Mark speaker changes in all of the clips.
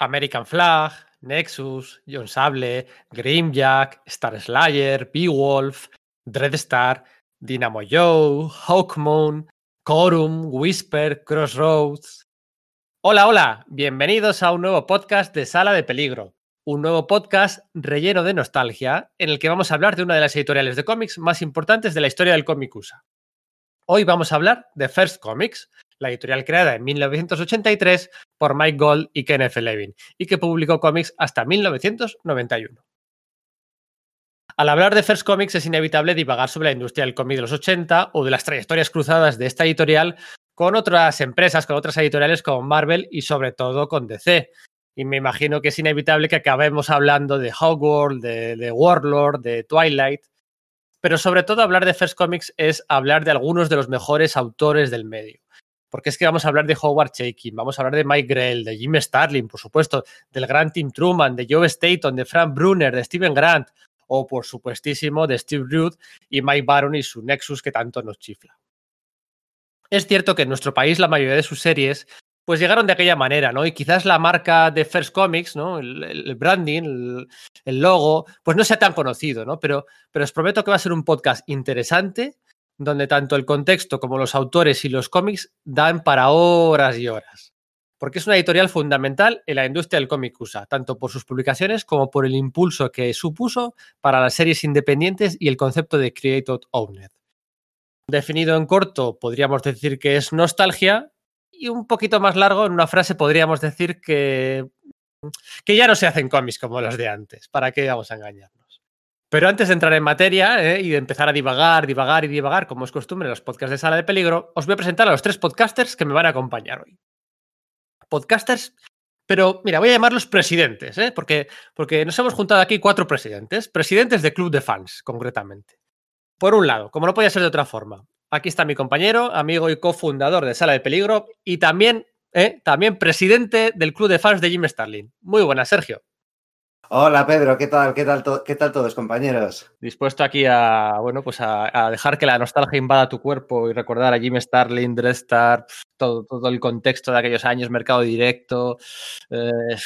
Speaker 1: American Flag, Nexus, John Sable, Grimjack, Star Slayer, Beowulf, Dreadstar, Dynamo Joe, Hawkmoon, Corum, Whisper, Crossroads. Hola, hola, bienvenidos a un nuevo podcast de Sala de Peligro, un nuevo podcast relleno de nostalgia en el que vamos a hablar de una de las editoriales de cómics más importantes de la historia del cómic USA. Hoy vamos a hablar de First Comics, la editorial creada en 1983 por Mike Gold y Kenneth Levin, y que publicó cómics hasta 1991. Al hablar de First Comics es inevitable divagar sobre la industria del cómic de los 80 o de las trayectorias cruzadas de esta editorial con otras empresas, con otras editoriales como Marvel y sobre todo con DC. Y me imagino que es inevitable que acabemos hablando de Hogwarts, de, de Warlord, de Twilight. Pero sobre todo hablar de First Comics es hablar de algunos de los mejores autores del medio porque es que vamos a hablar de Howard Chaykin, vamos a hablar de Mike Grell, de Jim Starlin, por supuesto, del gran Tim Truman, de Joe Staton, de Frank Brunner, de Steven Grant, o por supuestísimo de Steve Ruth y Mike Baron y su Nexus que tanto nos chifla. Es cierto que en nuestro país la mayoría de sus series pues llegaron de aquella manera, ¿no? Y quizás la marca de First Comics, ¿no? El, branding, el, el, logo, pues no sea tan conocido, ¿no? Pero, pero os prometo que va a ser un podcast interesante donde tanto el contexto como los autores y los cómics dan para horas y horas. Porque es una editorial fundamental en la industria del cómic USA, tanto por sus publicaciones como por el impulso que supuso para las series independientes y el concepto de Created Owned. Definido en corto, podríamos decir que es nostalgia, y un poquito más largo, en una frase podríamos decir que, que ya no se hacen cómics como los de antes. ¿Para qué vamos a engañar? Pero antes de entrar en materia ¿eh? y de empezar a divagar, divagar y divagar, como es costumbre en los podcasts de Sala de Peligro, os voy a presentar a los tres podcasters que me van a acompañar hoy. Podcasters, pero mira, voy a llamarlos presidentes, ¿eh? porque, porque nos hemos juntado aquí cuatro presidentes, presidentes de club de fans, concretamente. Por un lado, como no podía ser de otra forma, aquí está mi compañero, amigo y cofundador de Sala de Peligro y también, ¿eh? también presidente del club de fans de Jim Starlin. Muy buenas, Sergio.
Speaker 2: Hola Pedro, ¿qué tal? ¿Qué tal, ¿Qué tal todos, compañeros?
Speaker 1: Dispuesto aquí a, bueno, pues a, dejar que la nostalgia invada tu cuerpo y recordar a Jim Starlin, Dreadstar, todo, todo el contexto de aquellos años, mercado directo. Eh,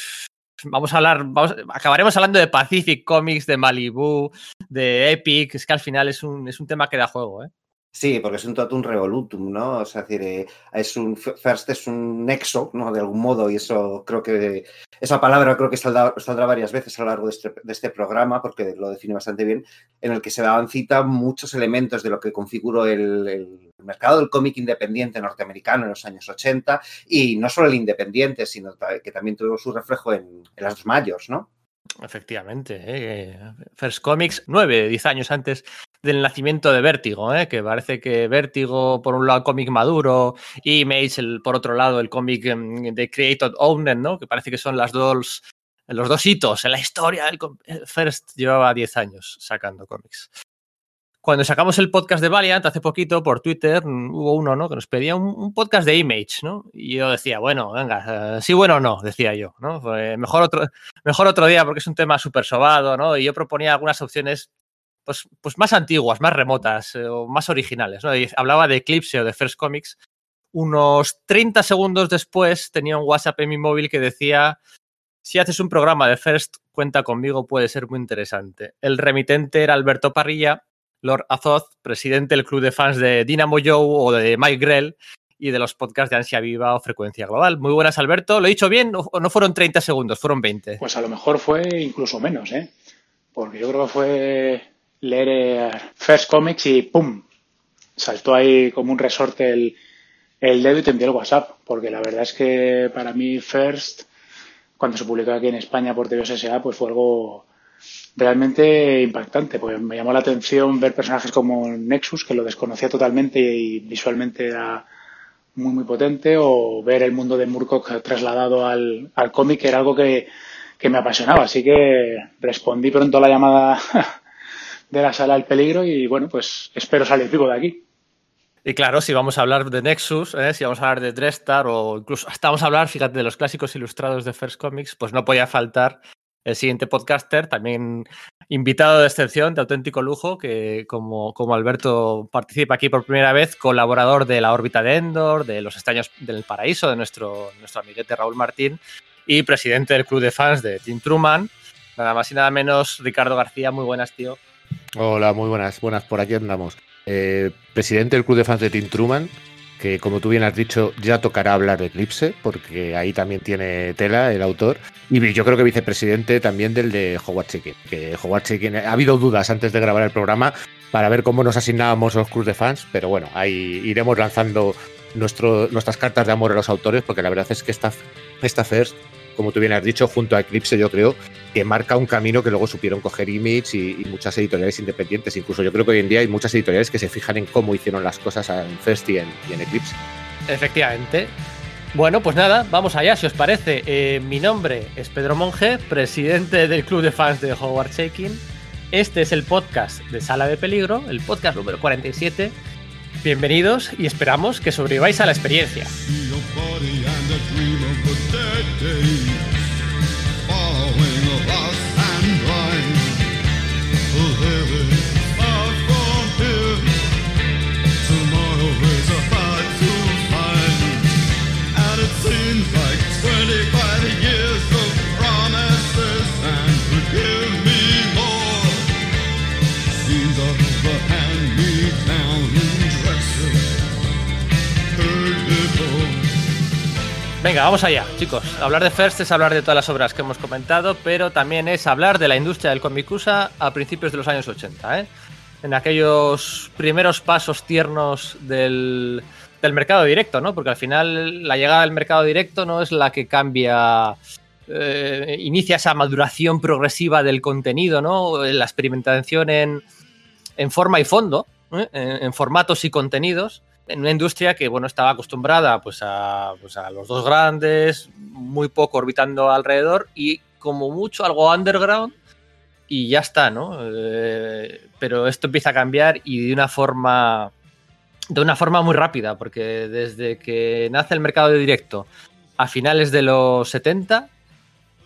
Speaker 1: vamos a hablar, vamos, acabaremos hablando de Pacific Comics, de Malibu, de Epic. Es que al final es un, es un tema que da juego, ¿eh?
Speaker 2: Sí, porque es un totum revolutum, ¿no? O sea, es decir, eh, es un first es un nexo, ¿no? De algún modo, y eso creo que esa palabra creo que saldrá, saldrá varias veces a lo largo de este, este, programa, porque lo define bastante bien, en el que se daban cita muchos elementos de lo que configuró el, mercado del cómic independiente norteamericano en los años 80, y no solo el independiente, sino que también tuvo su reflejo en, las mayores, ¿no?
Speaker 1: Efectivamente, ¿eh? First Comics, nueve, diez años antes del nacimiento de Vértigo, ¿eh? que parece que Vértigo, por un lado, cómic maduro, y Image, el, por otro lado, el cómic em, de Created Owner, ¿no? que parece que son las dos, los dos hitos en la historia. El First llevaba 10 años sacando cómics. Cuando sacamos el podcast de Valiant hace poquito por Twitter, hubo uno ¿no? que nos pedía un, podcast de Image, ¿no? Y yo decía, bueno, venga, uh, sí, bueno o no, decía yo, ¿no? Mejor, otro, mejor otro día porque es un tema súper sobado, ¿no? Y yo proponía algunas opciones pues, pues más antiguas, más remotas eh, o más originales. ¿no? Hablaba de Eclipse o de First Comics. Unos 30 segundos después tenía un WhatsApp en mi móvil que decía, si haces un programa de First, cuenta conmigo, puede ser muy interesante. El remitente era Alberto Parrilla, Lord Azoth, presidente del club de fans de Dynamo Joe o de Mike Grell y de los podcasts de Ansia Viva o Frecuencia Global. Muy buenas, Alberto. ¿Lo he dicho bien o no fueron 30 segundos, fueron 20?
Speaker 3: Pues a lo mejor fue incluso menos, ¿eh? Porque yo creo que fue leer eh, First Comics y ¡pum! Saltó ahí como un resorte el, el dedo y te envió el WhatsApp, porque la verdad es que para mí First, cuando se publicó aquí en España por TVSA, pues fue algo realmente impactante, pues me llamó la atención ver personajes como Nexus, que lo desconocía totalmente y visualmente era muy muy potente, o ver el mundo de Murkoch trasladado al, al cómic, que era algo que, que me apasionaba, así que respondí pronto a la llamada de la sala del peligro y bueno, pues espero salir vivo de aquí.
Speaker 1: Y claro, si vamos a hablar de Nexus, ¿eh? si vamos a hablar de Dreadstar o incluso hasta vamos a hablar, fíjate, de los clásicos ilustrados de First Comics, pues no podía faltar el siguiente podcaster, también invitado de excepción, de auténtico lujo, que como, como Alberto participa aquí por primera vez, colaborador de la órbita de Endor, de los extraños del paraíso, de nuestro, nuestro amiguete Raúl Martín, y presidente del club de fans de Team Truman. Nada más y nada menos, Ricardo García, muy buenas, tío.
Speaker 4: Hola, muy buenas, buenas, por aquí andamos. Eh, presidente del club de fans de Team Truman, que como tú bien has dicho, ya tocará hablar de Eclipse, porque ahí también tiene tela el autor. Y yo creo que vicepresidente también del de Howard Chicken, que Howard Chicken, ha habido dudas antes de grabar el programa para ver cómo nos asignábamos los clubs de fans, pero bueno, ahí iremos lanzando nuestras cartas de amor a los autores, porque la verdad es que esta, esta First, como tú bien has dicho, junto a Eclipse, yo creo que marca un camino que luego supieron coger Image y, muchas editoriales independientes. Incluso yo creo que hoy en día hay muchas editoriales que se fijan en cómo hicieron las cosas en First y en, Eclipse.
Speaker 1: Efectivamente. Bueno, pues nada, vamos allá, si os parece. Eh, mi nombre es Pedro Monge, presidente del club de fans de Howard Shaking. Este es el podcast de Sala de Peligro, el podcast número 47 Bienvenidos y esperamos que sobreviváis a la experiencia. Venga, vamos allá, chicos. Hablar de First es hablar de todas las obras que hemos comentado, pero también es hablar de la industria del comicusa a principios de los años 80, ¿eh? En aquellos primeros pasos tiernos del, mercado directo, ¿no? Porque al final la llegada del mercado directo no es la que cambia, eh, inicia esa maduración progresiva del contenido, ¿no? La experimentación en, forma y fondo, ¿eh? en formatos y contenidos en una industria que bueno estaba acostumbrada pues a, pues a, los dos grandes, muy poco orbitando alrededor y como mucho algo underground y ya está, ¿no? Eh, pero esto empieza a cambiar y de una forma de una forma muy rápida, porque desde que nace el mercado de directo a finales de los 70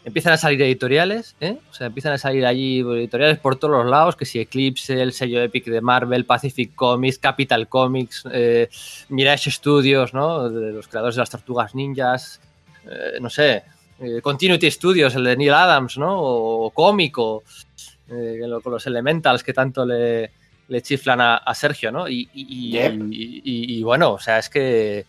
Speaker 1: empiezan a salir editoriales, ¿eh? O sea, empiezan a salir allí editoriales por todos los lados, que si Eclipse, el sello Epic de Marvel, Pacific Comics, Capital Comics, eh, Mirage Studios, ¿no? De los creadores de las Tortugas Ninjas, eh, no sé, eh, Continuity Studios, el de Neil Adams, ¿no? O Cómico, con los Elementals que tanto le, chiflan a, Sergio, ¿no? y bueno, o sea, es que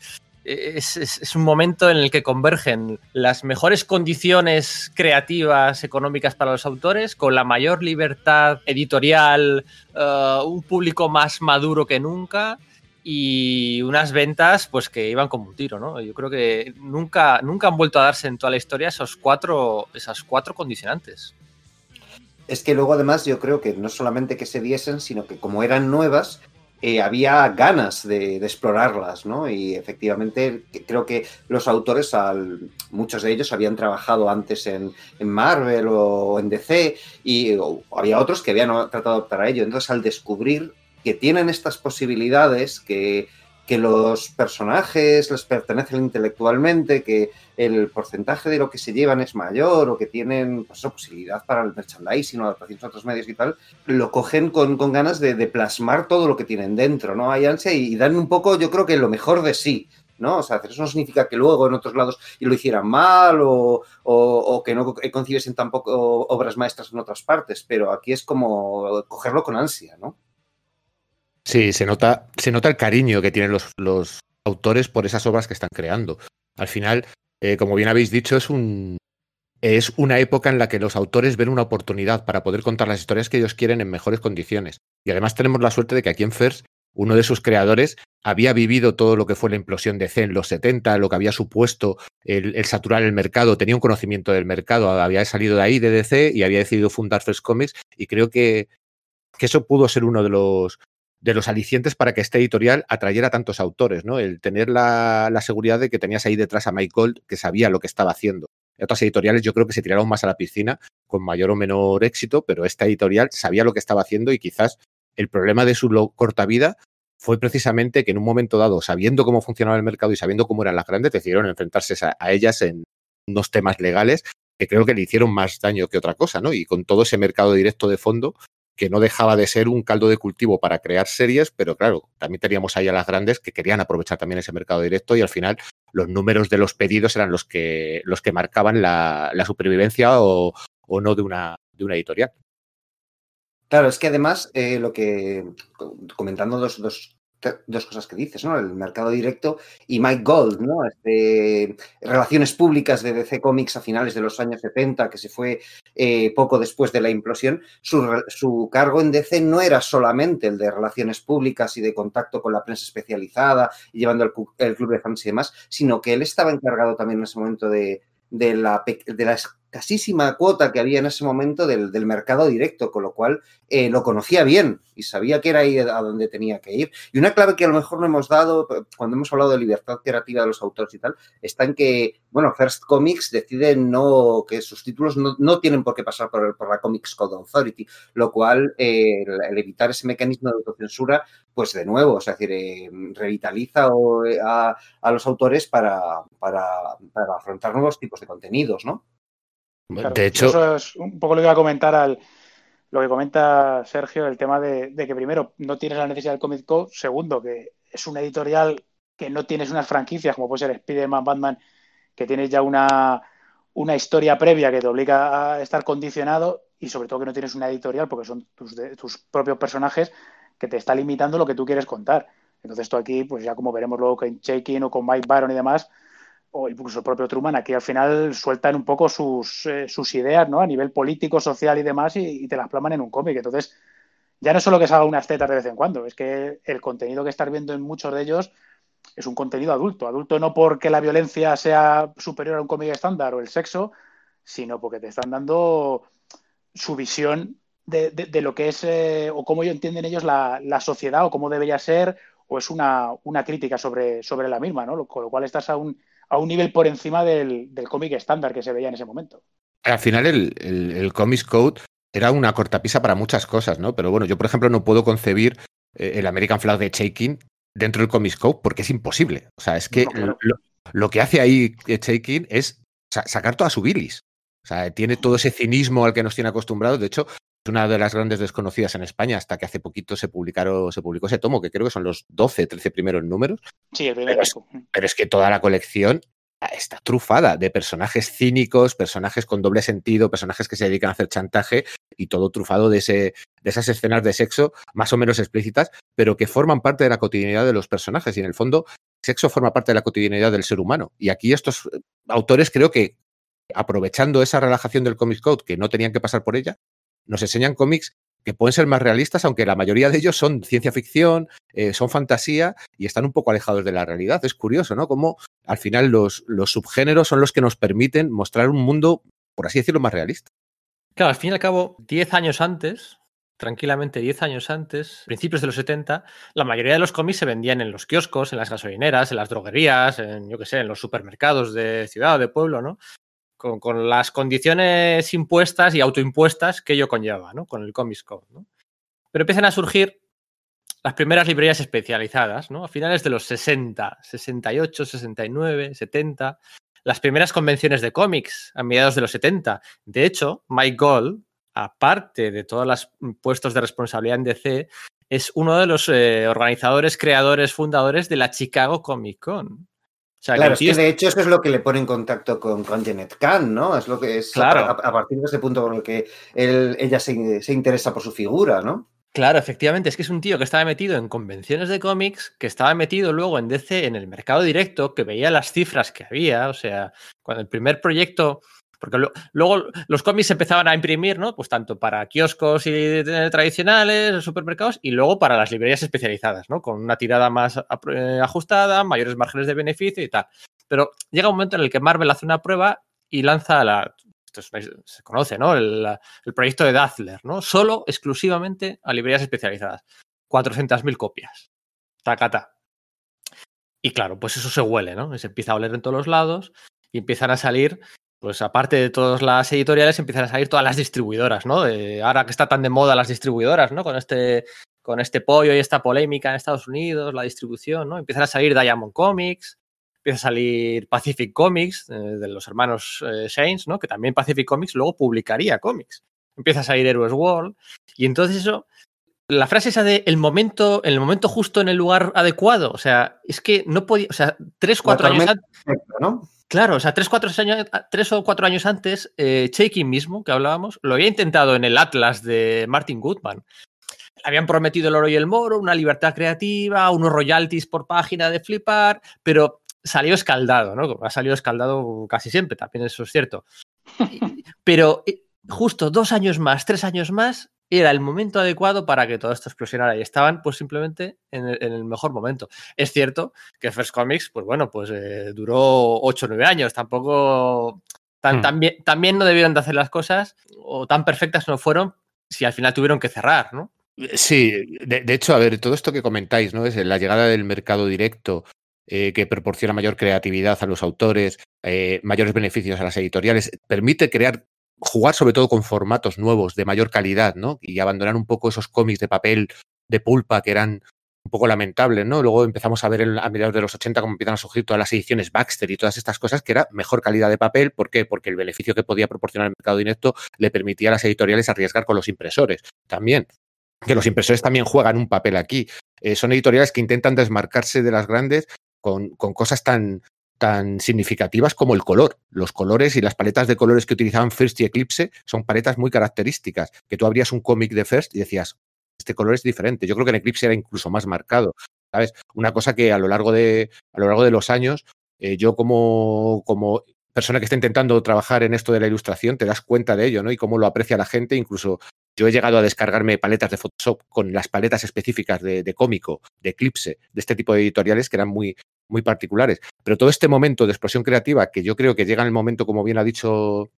Speaker 1: es, un momento en el que convergen las mejores condiciones creativas, económicas para los autores, con la mayor libertad editorial, eh, un público más maduro que nunca y unas ventas pues que iban como un tiro, ¿no? Yo creo que nunca, nunca han vuelto a darse en toda la historia esos cuatro, esas cuatro condicionantes.
Speaker 2: Es que luego además yo creo que no solamente que se diesen, sino que como eran nuevas, eh, había ganas de, explorarlas, ¿no? Y efectivamente creo que los autores, al, muchos de ellos habían trabajado antes en, Marvel o en DC y había otros que habían tratado de optar a ello. Entonces, al descubrir que tienen estas posibilidades, que que los personajes les pertenecen intelectualmente, que el porcentaje de lo que se llevan es mayor o que tienen pues, posibilidad para el merchandising o adaptaciones a otros medios y tal, lo cogen con, ganas de, plasmar todo lo que tienen dentro, ¿no? Hay ansia y, dan un poco, yo creo que lo mejor de sí. ¿no? O sea, eso no significa que luego en otros lados lo hicieran mal o, que no concibiesen tampoco obras maestras en otras partes, pero aquí es como cogerlo con ansia, ¿no?
Speaker 4: Sí, se nota, se nota el cariño que tienen los, autores por esas obras que están creando. Al final, eh, como bien habéis dicho, es un, es una época en la que los autores ven una oportunidad para poder contar las historias que ellos quieren en mejores condiciones. Y además tenemos la suerte de que aquí en FIRST, uno de sus creadores había vivido todo lo que fue la implosión de C en los 70, lo que había supuesto el, saturar el mercado, tenía un conocimiento del mercado, había salido de ahí, de DC, y había decidido fundar First Comics, y creo que, que eso pudo ser uno de los, de los alicientes para que este editorial atrayera tantos autores, ¿no? El tener la, seguridad de que tenías ahí detrás a Mike Gold, que sabía lo que estaba haciendo. Otras editoriales yo creo que se tiraron más a la piscina con mayor o menor éxito, pero esta editorial sabía lo que estaba haciendo y quizás el problema de su corta vida fue precisamente que en un momento dado, sabiendo cómo funcionaba el mercado y sabiendo cómo eran las grandes, decidieron enfrentarse a, ellas en unos temas legales que creo que le hicieron más daño que otra cosa, ¿no? Y con todo ese mercado directo de fondo, que no dejaba de ser un caldo de cultivo para crear series, pero claro, también teníamos ahí a las grandes que querían aprovechar también ese mercado directo y al final los números de los pedidos eran los que, los que marcaban la, la supervivencia o, o, no de una, de una editorial.
Speaker 2: Claro, es que además eh, lo que, comentando dos, dos, dos cosas que dices, ¿no? El mercado directo y Mike Gold, ¿no? Este, relaciones públicas de DC Comics a finales de los años 70, que se fue eh, poco después de la implosión. Su, su, cargo en DC no era solamente el de relaciones públicas y de contacto con la prensa especializada y llevando el, el club de fans y demás, sino que él estaba encargado también en ese momento de, de la, de la escasísima cuota que había en ese momento del, del mercado directo, con lo cual eh, lo conocía bien y sabía que era ahí a donde tenía que ir. Y una clave que a lo mejor no hemos dado cuando hemos hablado de libertad creativa de los autores y tal, está en que, bueno, First Comics decide no, que sus títulos no, no tienen por qué pasar por, el, por, la Comics Code Authority, lo cual eh, el, evitar ese mecanismo de autocensura, pues de nuevo, es decir, eh, revitaliza a, a, los autores para, para afrontar nuevos tipos de contenidos, ¿no?
Speaker 3: Claro, de hecho, eso es un poco lo que iba a comentar al lo que comenta Sergio, el tema de, de, que primero no tienes la necesidad del Comic Code, segundo que es una editorial que no tienes unas franquicias como puede ser Spider-Man, Batman, que tienes ya una, una historia previa que te obliga a estar condicionado y sobre todo que no tienes una editorial porque son tus, de, tus propios personajes que te está limitando lo que tú quieres contar. Entonces esto aquí, pues ya como veremos luego con Shaking o con Mike Byron y demás, o incluso el propio Truman, aquí al final sueltan un poco sus, eh, sus ideas, ¿no? A nivel político, social y demás, y, te las plaman en un cómic. Entonces, ya no solo que salga unas tetas de vez en cuando, es que el contenido que estás viendo en muchos de ellos es un contenido adulto. Adulto no porque la violencia sea superior a un cómic estándar o el sexo, sino porque te están dando su visión de, de, de lo que es eh, o cómo entienden ellos la, la, sociedad o cómo debería ser, o es una, una crítica sobre, sobre la misma, ¿no? Con lo cual estás a un a un nivel por encima del, del cómic estándar que se veía en ese momento.
Speaker 4: Al final el, el, el Comics Code era una cortapisa para muchas cosas, ¿no? Pero bueno, yo por ejemplo no puedo concebir eh, el American Flag de Shaking dentro del Comics Code porque es imposible. O sea, es que no, claro. lo, lo, que hace ahí Shaking es sa sacar toda su bilis. O sea, tiene todo ese cinismo al que nos tiene acostumbrados. De hecho, es una de las grandes desconocidas en España hasta que hace poquito se publicaron, se publicó ese tomo, que creo que son los 12, 13 primeros números.
Speaker 3: Sí, el primer
Speaker 4: pero, es, pero es que toda la colección está trufada de personajes cínicos, personajes con doble sentido, personajes que se dedican a hacer chantaje y todo trufado de, ese, de esas escenas de sexo más o menos explícitas, pero que forman parte de la cotidianidad de los personajes y en el fondo sexo forma parte de la cotidianidad del ser humano. Y aquí estos autores creo que aprovechando esa relajación del Comics Code, que no tenían que pasar por ella, nos enseñan cómics que pueden ser más realistas, aunque la mayoría de ellos son ciencia ficción, eh, son fantasía y están un poco alejados de la realidad. Es curioso, ¿no? Como al final los, los subgéneros son los que nos permiten mostrar un mundo, por así decirlo, más realista.
Speaker 1: Claro, al fin y al cabo, 10 años antes, tranquilamente 10 años antes, principios de los 70, la mayoría de los cómics se vendían en los kioscos, en las gasolineras, en las droguerías, en, yo qué sé, en los supermercados de ciudad o de pueblo, ¿no? Con, las condiciones impuestas y autoimpuestas que ello conlleva, ¿no? Con el Comics Code, ¿no? Pero empiezan a surgir las primeras librerías especializadas, ¿no? A finales de los 60, 68, 69, 70, las primeras convenciones de cómics a mediados de los 70. De hecho, Mike Gold, aparte de todos los puestos de responsabilidad en DC, es uno de los eh, organizadores, creadores, fundadores de la Chicago Comic Con.
Speaker 2: O sea, claro, que es que de hecho eso es lo que le pone en contacto con, con Janet Kahn, ¿no? Es lo que es
Speaker 1: claro.
Speaker 2: a, a, partir de ese punto con el que él, ella se, se, interesa por su figura, ¿no?
Speaker 1: Claro, efectivamente, es que es un tío que estaba metido en convenciones de cómics, que estaba metido luego en DC, en el mercado directo, que veía las cifras que había, o sea, cuando el primer proyecto, porque luego los cómics empezaban a imprimir, ¿no? Pues tanto para kioscos y tradicionales, supermercados, y luego para las librerías especializadas, ¿no? Con una tirada más eh, ajustada, mayores márgenes de beneficio y tal. Pero llega un momento en el que Marvel hace una prueba y lanza la, esto es, se conoce, ¿no? El, el, proyecto de Dazzler, ¿no? Solo, exclusivamente a librerías especializadas. 400.000 copias. Tacata. Y claro, pues eso se huele, ¿no? Se empieza a oler en todos los lados y empiezan a salir, pues aparte de todas las editoriales, empiezan a salir todas las distribuidoras, ¿no? De, ahora que está tan de moda las distribuidoras, ¿no? Con este, con este pollo y esta polémica en Estados Unidos, la distribución, ¿no? Empiezan a salir Diamond Comics, empieza a salir Pacific Comics, eh, de los hermanos eh, Saints, ¿no? Que también Pacific Comics luego publicaría cómics. Empieza a salir Heroes World. Y entonces eso la frase esa de el momento, en el momento justo en el lugar adecuado, o sea, es que no podía, o sea, tres, cuatro años antes. ¿no? Claro, o sea, tres, cuatro años, tres o cuatro años antes, eh, mismo, que hablábamos, lo había intentado en el Atlas de Martin Goodman. Habían prometido el oro y el moro, una libertad creativa, unos royalties por página de flipar, pero salió escaldado, ¿no? Ha salido escaldado casi siempre, también eso es cierto. Pero eh, justo dos años más, tres años más, era el momento adecuado para que todo esto explosionara y estaban pues simplemente en el, mejor momento. Es cierto que First Comics, pues bueno, pues eh, duró 8 o 9 años, tampoco tan, hmm. también, no debieron de hacer las cosas o tan perfectas no fueron si al final tuvieron que cerrar, ¿no?
Speaker 4: Sí, de, hecho, a ver, todo esto que comentáis, ¿no? Es la llegada del mercado directo, eh, que proporciona mayor creatividad a los autores, eh, mayores beneficios a las editoriales, permite crear jugar sobre todo con formatos nuevos de mayor calidad, ¿no? Y abandonar un poco esos cómics de papel de pulpa que eran un poco lamentables, ¿no? Luego empezamos a ver a mediados de los 80 cómo empiezan a surgir todas las ediciones Baxter y todas estas cosas que era mejor calidad de papel. ¿Por qué? Porque el beneficio que podía proporcionar el mercado directo le permitía a las editoriales arriesgar con los impresores también. Que los impresores también juegan un papel aquí. Eh, son editoriales que intentan desmarcarse de las grandes con, con cosas tan, tan significativas como el color. Los colores y las paletas de colores que utilizaban First y Eclipse son paletas muy características, que tú abrías un cómic de First y decías, este color es diferente. Yo creo que en Eclipse era incluso más marcado. ¿Sabes? Una cosa que a lo largo de, a lo largo de los años, eh, yo como, como persona que está intentando trabajar en esto de la ilustración, te das cuenta de ello, ¿no? Y cómo lo aprecia la gente. Incluso yo he llegado a descargarme paletas de Photoshop con las paletas específicas de, cómico, de Eclipse, de este tipo de editoriales que eran muy, muy particulares. Pero todo este momento de explosión creativa, que yo creo que llega en el momento, como bien ha dicho,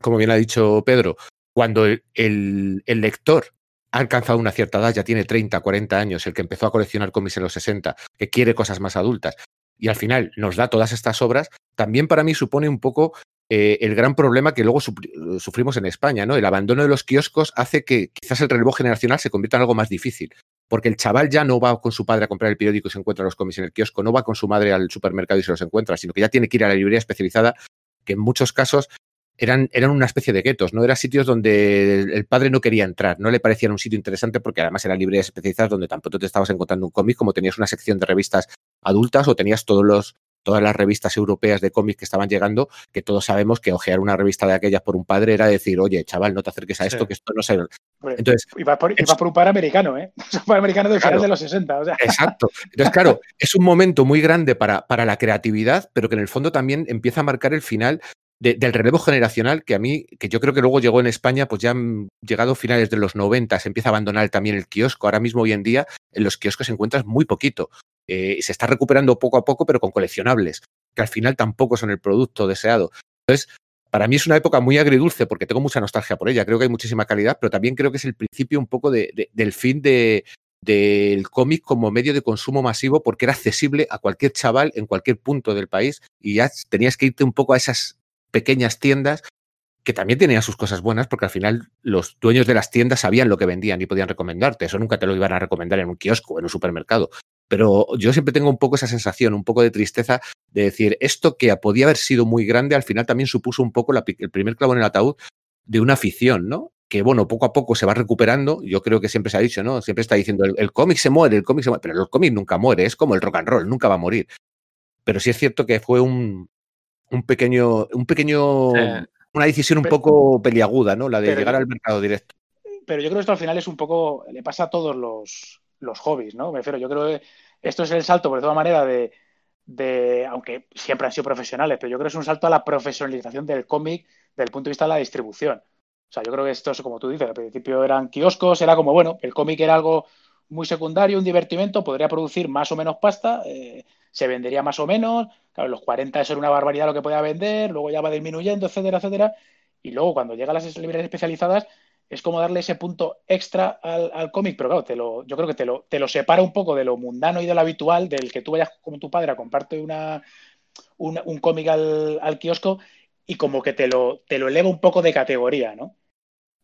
Speaker 4: como bien ha dicho Pedro, cuando el, lector ha alcanzado una cierta edad, ya tiene 30, 40 años, el que empezó a coleccionar cómics en los 60, que quiere cosas más adultas, y al final nos da todas estas obras, también para mí supone un poco eh, el gran problema que luego sufrimos en España, ¿no? El abandono de los kioscos hace que quizás el relevo generacional se convierta en algo más difícil porque el chaval ya no va con su padre a comprar el periódico y se encuentra los cómics en el kiosco, no va con su madre al supermercado y se los encuentra, sino que ya tiene que ir a la librería especializada, que en muchos casos eran, eran una especie de guetos, ¿no? Eran sitios donde el padre no quería entrar, no le parecía un sitio interesante porque además eran librerías especializadas donde tampoco te estabas encontrando un cómic, como tenías una sección de revistas adultas o tenías todos los, todas las revistas europeas de cómics que estaban llegando, que todos sabemos que ojear una revista de aquellas por un padre era decir, oye, chaval, no te acerques a esto, que esto no se...
Speaker 3: Entonces, iba por, por un par americano, ¿eh? Un par americano del final de los 60.
Speaker 4: Exacto. Entonces, claro, es un momento muy grande para, para la creatividad, pero que en el fondo también empieza a marcar el final del relevo generacional que a mí, que yo creo que luego llegó en España, pues ya han llegado finales de los 90, se empieza a abandonar también el kiosco. Ahora mismo, hoy en día, en los kioscos encuentras muy poquito. Eh, se está recuperando poco a poco, pero con coleccionables, que al final tampoco son el producto deseado. Entonces, para mí es una época muy agridulce porque tengo mucha nostalgia por ella. Creo que hay muchísima calidad, pero también creo que es el principio un poco del fin de, del cómic como medio de consumo masivo porque era accesible a cualquier chaval en cualquier punto del país y ya tenías que irte un poco a esas pequeñas tiendas que también tenían sus cosas buenas porque al final los dueños de las tiendas sabían lo que vendían y podían recomendarte. Eso nunca te lo iban a recomendar en un kiosco en un supermercado. Pero yo siempre tengo un poco esa sensación, un poco de tristeza de decir, esto que podía haber sido muy grande, al final también supuso un poco el primer clavo en el ataúd de una afición, ¿no? Que bueno, poco a poco se va recuperando. Yo creo que siempre se ha dicho, ¿no? Siempre está diciendo, el, cómic se muere, el cómic se muere, pero el cómic nunca muere, es como el rock and roll, nunca va a morir. Pero sí es cierto que fue un, un pequeño, un pequeño, una decisión un poco peliaguda, ¿no? La de llegar al mercado directo.
Speaker 3: Pero yo creo que esto al final es un poco, le pasa a todos los, los hobbies, ¿no? Me refiero, yo creo que esto es el salto, por toda manera, de, de, aunque siempre han sido profesionales, pero yo creo que es un salto a la profesionalización del cómic desde el punto de vista de la distribución. O sea, yo creo que esto es como tú dices, al principio eran kioscos, era como, bueno, el cómic era algo muy secundario, un divertimento, podría producir más o menos pasta, eh, se vendería más o menos, claro, los 40 eso era una barbaridad lo que podía vender, luego ya va disminuyendo, etcétera, etcétera, y luego cuando llegan las librerías especializadas, es como darle ese punto extra al, cómic, pero claro, te lo, yo creo que te lo, te lo separa un poco de lo mundano y de lo habitual, del que tú vayas con tu padre a comprarte una, un cómic al, kiosco y como que te lo, te lo eleva un poco de categoría, ¿no?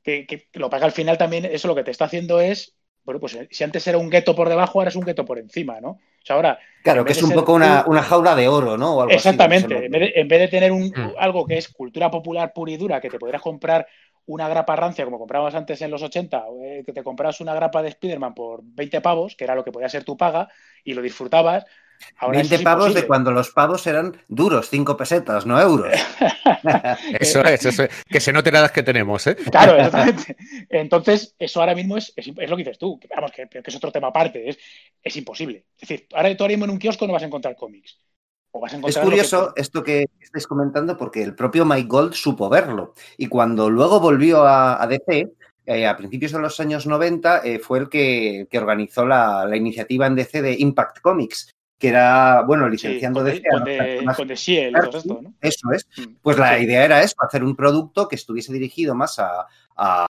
Speaker 3: Que, que lo paga al final también, eso lo que te está haciendo es, bueno, pues si antes era un gueto por debajo, ahora es un gueto por encima, ¿no? O sea, ahora...
Speaker 2: Claro, que es un poco una, jaula de oro, ¿no?
Speaker 3: exactamente, en, vez de, tener un, mm. algo que es cultura popular pura y dura, que te podrías comprar una grapa rancia como comprabas antes en los 80, eh, que te comprabas una grapa de Spider-Man por 20 pavos, que era lo que podía ser tu paga, y lo disfrutabas. Ahora
Speaker 2: 20
Speaker 3: eso es
Speaker 2: pavos de cuando los pavos eran duros, 5 pesetas, no euros.
Speaker 4: Eso es, eso es. Que se note la edad que tenemos, ¿eh?
Speaker 3: Claro, exactamente. Entonces, eso ahora mismo es, es, es lo que dices tú, que, vamos, que, que es otro tema aparte, es, es imposible. Es decir, ahora tú ahora mismo en un kiosco no vas a encontrar cómics. O vas a
Speaker 2: Es
Speaker 3: que-
Speaker 2: curioso esto que estáis comentando porque el propio Mike Gold supo verlo y cuando luego volvió a, a DC, eh, a principios de los años 90, eh, fue el que, que organizó la, la iniciativa en DC de Impact Comics, que era, bueno,
Speaker 3: Sí,
Speaker 2: licenciando
Speaker 3: con, de,
Speaker 2: a
Speaker 3: con, de, con de todo esto, ¿no?
Speaker 2: Eso es.
Speaker 3: Mm.
Speaker 2: Pues la
Speaker 3: Sí.
Speaker 2: idea era eso, hacer un producto que estuviese dirigido más a, a-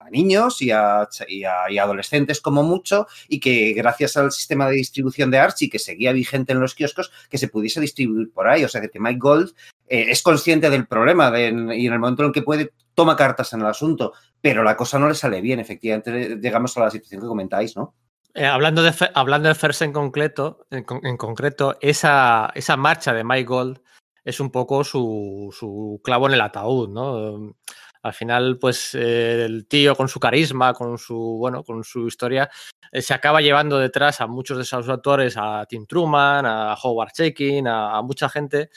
Speaker 2: a niños y a, ch- y a- y a adolescentes como mucho y que gracias al sistema de distribución de Archie que seguía vigente en los kioscos, que se pudiese distribuir por ahí. O sea que Mike Gold eh, es consciente del problema de- y en el momento en el que puede toma cartas en el asunto, pero la cosa no le sale bien. Efectivamente, llegamos a la situación que comentáis, ¿no?
Speaker 1: Eh, hablando, de, hablando de First en concreto, en, con- en concreto esa, esa marcha de Mike Gold es un poco su, su clavo en el ataúd, ¿no? Al final, pues eh, el tío con su carisma, con su, bueno, con su historia, eh, se acaba llevando detrás a muchos de esos autores, a Tim Truman, a Howard Chaykin, a, mucha gente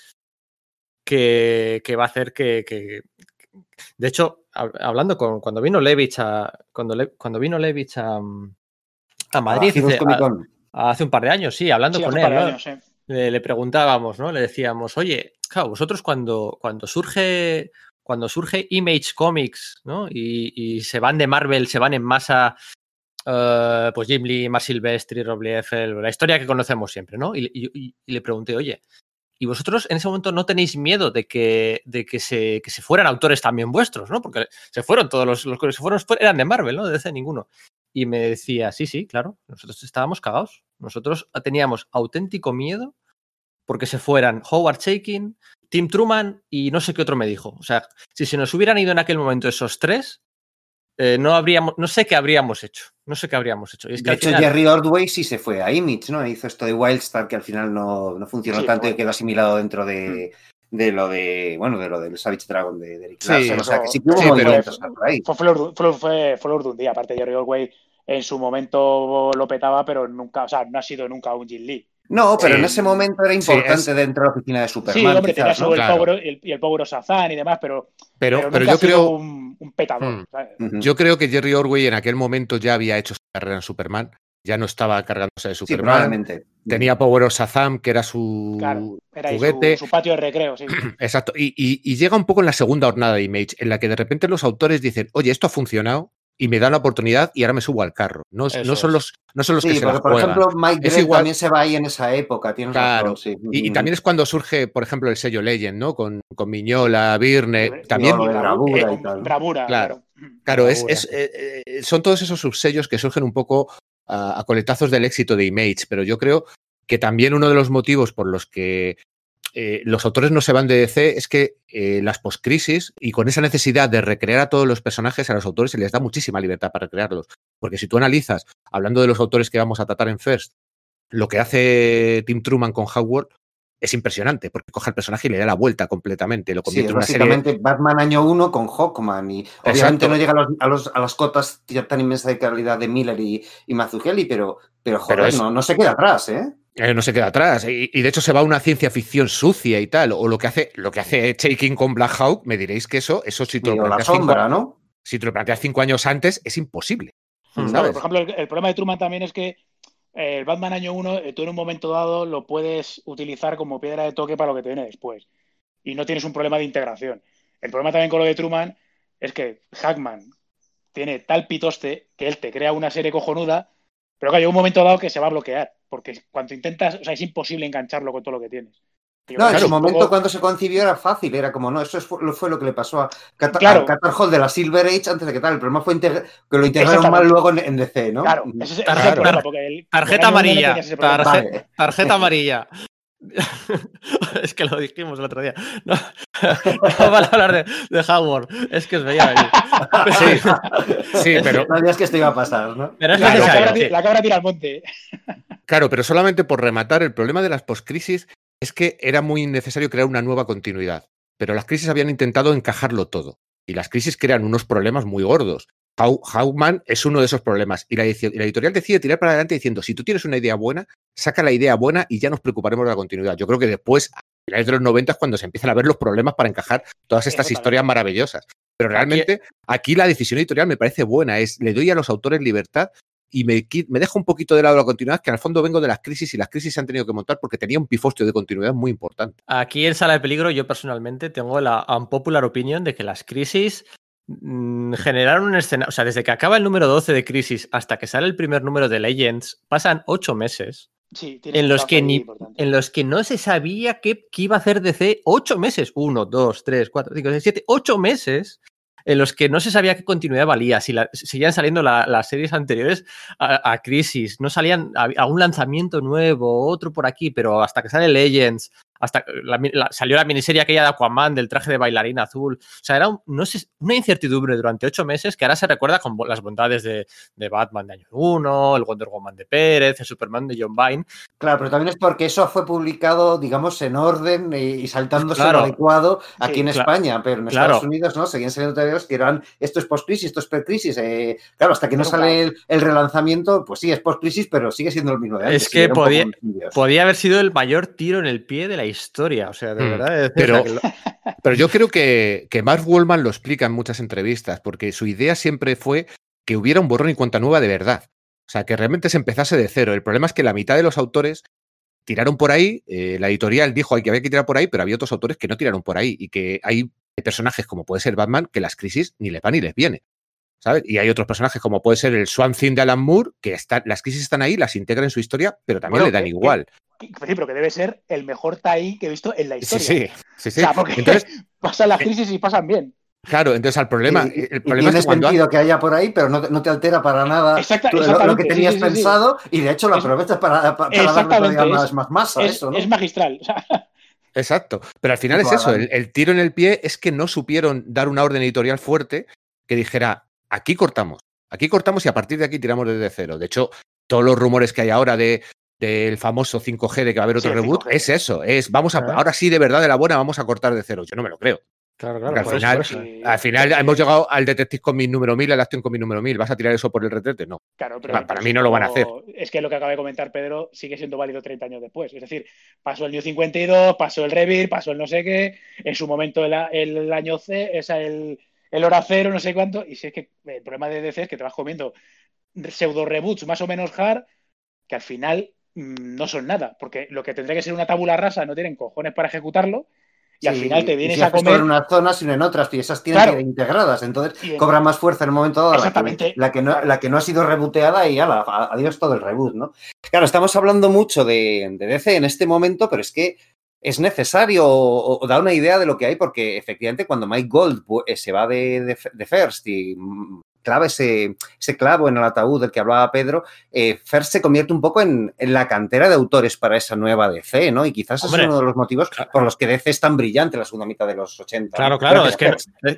Speaker 1: que, que va a hacer que, de hecho, hab- hablando con cuando vino Levitch a cuando, cuando vino Levitch a, a Madrid
Speaker 2: A
Speaker 1: hace, a- un par de años, sí, hablando
Speaker 3: Sí,
Speaker 1: con él,
Speaker 3: par de
Speaker 1: ¿no?
Speaker 3: años, sí.
Speaker 1: le, le preguntábamos, ¿no? Le decíamos, oye, claro, vosotros cuando, cuando surge cuando surge Image Comics, ¿no? Y, y se van de Marvel, se van en masa, eh, pues Jim Lee, Mark Silvestri, Rob Liefeld, la historia que conocemos siempre, ¿no? Y, y- y- y le pregunté, oye, ¿y vosotros en ese momento no tenéis miedo de que, de que, se, que se fueran autores también vuestros, ¿no? Porque se fueron todos los, los que se fueron eran de Marvel, ¿no? De DC ninguno. Y me decía, sí, sí, claro, nosotros estábamos cagados. Nosotros teníamos auténtico miedo porque se fueran Howard Chaykin, Tim Truman y no sé qué otro me dijo. O sea, si se nos hubieran ido en aquel momento esos tres, eh, no habríamos, no sé qué habríamos hecho. No sé qué habríamos hecho. Y es que
Speaker 2: De hecho,
Speaker 1: final-
Speaker 2: Jerry Ordway sí se fue a Image, ¿no? Hizo esto de Wildstar que al final no, no funcionó
Speaker 3: Sí,
Speaker 2: tanto y quedó asimilado dentro de, de lo de, bueno, de lo del Savage Dragon de, de Eric
Speaker 4: Sí,
Speaker 2: Larson. O sea, que sí que hubo
Speaker 4: sí, pero-
Speaker 2: movimientos por ahí.
Speaker 3: Fue flor, fue, fue flor de un día. Aparte, Jerry Orway en su momento lo petaba, pero nunca, o sea, no ha sido nunca un Jim Lee.
Speaker 2: No, pero
Speaker 4: Sí.
Speaker 2: en ese momento era
Speaker 4: Sí,
Speaker 2: importante
Speaker 4: es-
Speaker 2: dentro de la oficina de Superman.
Speaker 3: sí, hombre, tenía
Speaker 2: ¿no?
Speaker 3: el,
Speaker 4: Claro.
Speaker 3: Power, el, y el Power y demás, pero,
Speaker 4: Pero,
Speaker 3: pero,
Speaker 4: yo
Speaker 3: ha sido
Speaker 4: creo,
Speaker 3: un, un petador.
Speaker 4: Hmm. yo creo que Jerry Orway en aquel momento ya había hecho su carrera en Superman. Ya no estaba cargándose de
Speaker 2: Sí,
Speaker 4: Superman.
Speaker 2: probablemente.
Speaker 4: Tenía Power of Shazam, que era su
Speaker 3: Claro, era
Speaker 4: juguete.
Speaker 3: su, su patio de recreo, sí.
Speaker 4: Exacto. Y, y- y llega un poco en la segunda jornada de Image, en la que de repente los autores dicen, oye, esto ha funcionado y me dan la oportunidad y ahora me subo al carro. No, no son los, no son los que
Speaker 2: Sí,
Speaker 4: se la
Speaker 2: porque por
Speaker 4: juegan.
Speaker 2: ejemplo Mike
Speaker 4: Es igual-
Speaker 2: también se va ahí en esa época, tienes
Speaker 4: Claro.
Speaker 2: razón, sí.
Speaker 4: Y, y también es cuando surge, por ejemplo, el sello Legend, ¿no? Con, con Miñola, Birne. También,
Speaker 2: de bravura
Speaker 3: Eh,
Speaker 2: y tal.
Speaker 3: Bravura,
Speaker 4: Claro.
Speaker 3: claro.
Speaker 4: claro, es,
Speaker 1: Bravura.
Speaker 4: es, eh, eh, son todos esos subsellos que surgen un poco a, coletazos del éxito de Image, pero yo creo que también uno de los motivos por los que eh, los autores no se van de DC es que eh, las postcrisis y con esa necesidad de recrear a todos los personajes, a los autores se les da muchísima libertad para recrearlos. Porque si tú analizas, hablando de los autores que vamos a tratar en First, lo que hace Tim Truman con Howard es impresionante, porque coge al personaje y le da la vuelta completamente, lo convierte
Speaker 2: es
Speaker 4: en una serie.
Speaker 2: básicamente Batman año 1 con Hawkman y obviamente
Speaker 4: Exacto.
Speaker 2: no llega a, los- a los- a las cotas tan inmensas de calidad de Miller y, y Mazzucchelli, pero, pero joder,
Speaker 4: Pero es-
Speaker 2: no, no se queda atrás, ¿eh?
Speaker 4: Eh, no se queda atrás. Y, y de hecho se va a una ciencia ficción sucia y tal. O lo que hace, lo que hace Shaking con Black Hawk, me diréis que eso, eso si te, lo planteas cinco,
Speaker 2: sombra, ¿no?
Speaker 4: si te lo planteas cinco años antes, es imposible.
Speaker 1: Hmm.
Speaker 3: Por ejemplo, el, el problema de Truman también es que el Batman año 1, tú en un momento dado lo puedes utilizar como piedra de toque para lo que te viene después. Y no tienes un problema de integración. El problema también con lo de Truman es que Hackman tiene tal pitoste que él te crea una serie cojonuda, pero que hay un momento dado que se va a bloquear. Porque cuando intentas, o sea, es imposible engancharlo con todo lo que tienes.
Speaker 2: No, en su momento cuando se concibió era fácil, era como, no, eso es- fue, lo- fue lo que le pasó a, Cata-
Speaker 3: Claro.
Speaker 2: a Catar Hall de la Silver Age antes de que tal. El problema fue que lo integraron mal luego en, en DC, ¿no?
Speaker 3: Claro, ese es, ese es el
Speaker 1: Tarjeta-
Speaker 3: problema. Porque el,
Speaker 1: tarjeta
Speaker 3: no
Speaker 1: amarilla,
Speaker 2: Vale.
Speaker 1: Tarjeta amarilla. es que lo dijimos el otro día. No, no van a hablar de, de Howard. Es que os veía venir.
Speaker 4: Sí, sí, pero
Speaker 2: No sabías que esto iba a pasar, ¿no?
Speaker 1: Pero es
Speaker 3: La, la
Speaker 1: necesario.
Speaker 3: cabra,
Speaker 1: sí.
Speaker 3: la cabra tira al monte.
Speaker 4: claro, pero solamente por rematar, el problema de las postcrisis es que era muy necesario crear una nueva continuidad. Pero las crisis habían intentado encajarlo todo. Y las crisis crean unos problemas muy gordos. Hawkman es uno de esos problemas. Y la, editorial decide tirar para adelante diciendo, si tú tienes una idea buena, saca la idea buena y ya nos preocuparemos de la continuidad. Yo creo que después, a finales de los 90 es cuando se empiezan a ver los problemas para encajar todas estas historias maravillosas. Pero realmente aquí la decisión editorial me parece buena, es le doy a los autores libertad y me, me dejo un poquito de lado la continuidad, que al fondo vengo de las crisis y las crisis se han tenido que montar porque tenía un pifostio de continuidad muy importante.
Speaker 1: Aquí en Sala de Peligro yo personalmente tengo la unpopular opinion de que las crisis mm, generaron un escenario, o sea, desde que acaba el número 12 de Crisis hasta que sale el primer número de Legends, pasan ocho meses. en, los que ni, en los que no se sabía qué, qué, iba a hacer DC ocho meses. Uno, dos, tres, cuatro, cinco, seis, siete, ocho meses en los que no se sabía qué continuidad valía, si seguían saliendo las series anteriores a, Crisis, no salían a, un lanzamiento nuevo, otro por aquí, pero hasta que sale Legends, hasta salió la miniserie aquella de Aquaman del traje de bailarina azul. O sea, era no sé, una incertidumbre durante ocho meses que ahora se recuerda con las bondades de, Batman de año 1, el Wonder Woman de Pérez, el Superman de John Byrne.
Speaker 2: Claro, pero también es porque eso fue publicado, digamos, en orden y, saltándose lo adecuado aquí en España, pero en Estados Unidos no seguían saliendo teorías que eran esto es post-crisis, esto es pre-crisis. Eh, claro, hasta que no sale el, relanzamiento, pues sí, es post-crisis, pero sigue siendo el mismo de
Speaker 1: antes. Es que podía, podía haber sido el mayor tiro en el pie de la historia. O sea, de hmm. verdad.
Speaker 4: pero, pero yo creo que, que Mark Wallman lo explica en muchas entrevistas, porque su idea siempre fue que hubiera un borrón y cuenta nueva de verdad. O sea, que realmente se empezase de cero. El problema es que la mitad de los autores tiraron por ahí, eh, la editorial dijo que había que tirar por ahí, pero había otros autores que no tiraron por ahí y que hay personajes como puede ser Batman que las crisis ni les van ni les viene. ¿sabes? Y hay otros personajes como puede ser el Swan Thing de Alan Moore, que las crisis están ahí, las integran en su historia, pero también le dan igual.
Speaker 3: Sí, pero que debe ser el mejor tie que he visto en la historia.
Speaker 4: Sí, sí, sí.
Speaker 3: O sea, porque entonces, pasan las crisis y pasan bien.
Speaker 4: Claro, entonces al problema, el problema
Speaker 2: es que sentido que haya por ahí, pero no, te altera para nada lo, que tenías pensado y de hecho lo aprovechas para, darle más, más masa.
Speaker 3: Es,
Speaker 2: eso,
Speaker 3: es magistral.
Speaker 4: Exacto, pero al final es eso, el, tiro en el pie es que no supieron dar una orden editorial fuerte que dijera, aquí cortamos, aquí cortamos y a partir de aquí tiramos desde cero. De hecho, todos los rumores que hay ahora de del famoso 5G de que va a haber otro reboot, es eso, es vamos a, ahora sí de verdad de la buena vamos a cortar de cero. Yo no me lo creo.
Speaker 1: Claro, claro.
Speaker 4: Al final, al final hemos llegado al Detective con mi número 1000, al Action con mi número 1000. ¿Vas a tirar eso por el retrete? No.
Speaker 3: Claro,
Speaker 4: pero para, mí no lo van a hacer.
Speaker 3: Es que lo que acaba de comentar Pedro sigue siendo válido 30 años después. Es decir, pasó el New 52, pasó el Revir, pasó el no sé qué, en su momento el, el año C, es el, el hora cero, no sé cuánto. Y si es que el problema de DC es que te vas comiendo pseudo reboots más o menos hard que al final no son nada, porque lo que tendría que ser una tabula rasa no tienen cojones para ejecutarlo y al final te vienes a comer.
Speaker 2: en unas zonas, sino en otras, y esas tienen que ir integradas. Entonces cobra más fuerza en el momento dado
Speaker 3: Exactamente.
Speaker 2: La, que, no, la que no ha sido reboteada y ala, adiós todo el reboot, ¿no? Claro, estamos hablando mucho de, DC en este momento, pero es que es necesario o, da una idea de lo que hay, porque efectivamente cuando Mike Gold eh, se va de, de First y mm, clava ese, ese, clavo en el ataúd del que hablaba Pedro, eh, First se convierte un poco en, la cantera de autores para esa nueva DC, ¿no? Y quizás es uno de los motivos por los que DC es tan brillante la segunda mitad de los 80.
Speaker 1: Claro, claro, es que,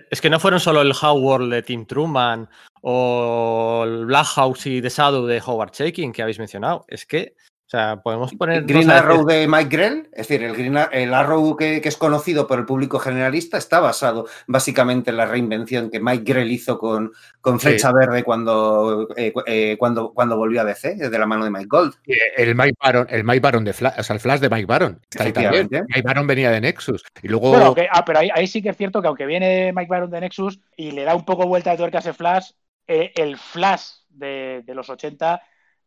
Speaker 1: es que, no fueron solo el Howard de Tim Truman o el Black House y The Shadow de Howard Shaking que habéis mencionado, es que sea, podemos poner.
Speaker 2: Green Arrow de Mike Grell, es decir, el, Green, el Arrow que, es conocido por el público generalista está basado básicamente en la reinvención que Mike Grell hizo con, con Flecha Verde cuando, eh, eh, cuando, cuando volvió a DC, de la mano de Mike Gold.
Speaker 4: El Mike Baron, el Mike Baron de Flash, o sea, el Flash de Mike Baron. Mike Baron venía de Nexus. Y luego...
Speaker 3: Bueno, ah, pero ahí, sí que es cierto que aunque viene Mike Baron de Nexus y le da un poco vuelta de tuerca a ese Flash, eh, el Flash de, de los 80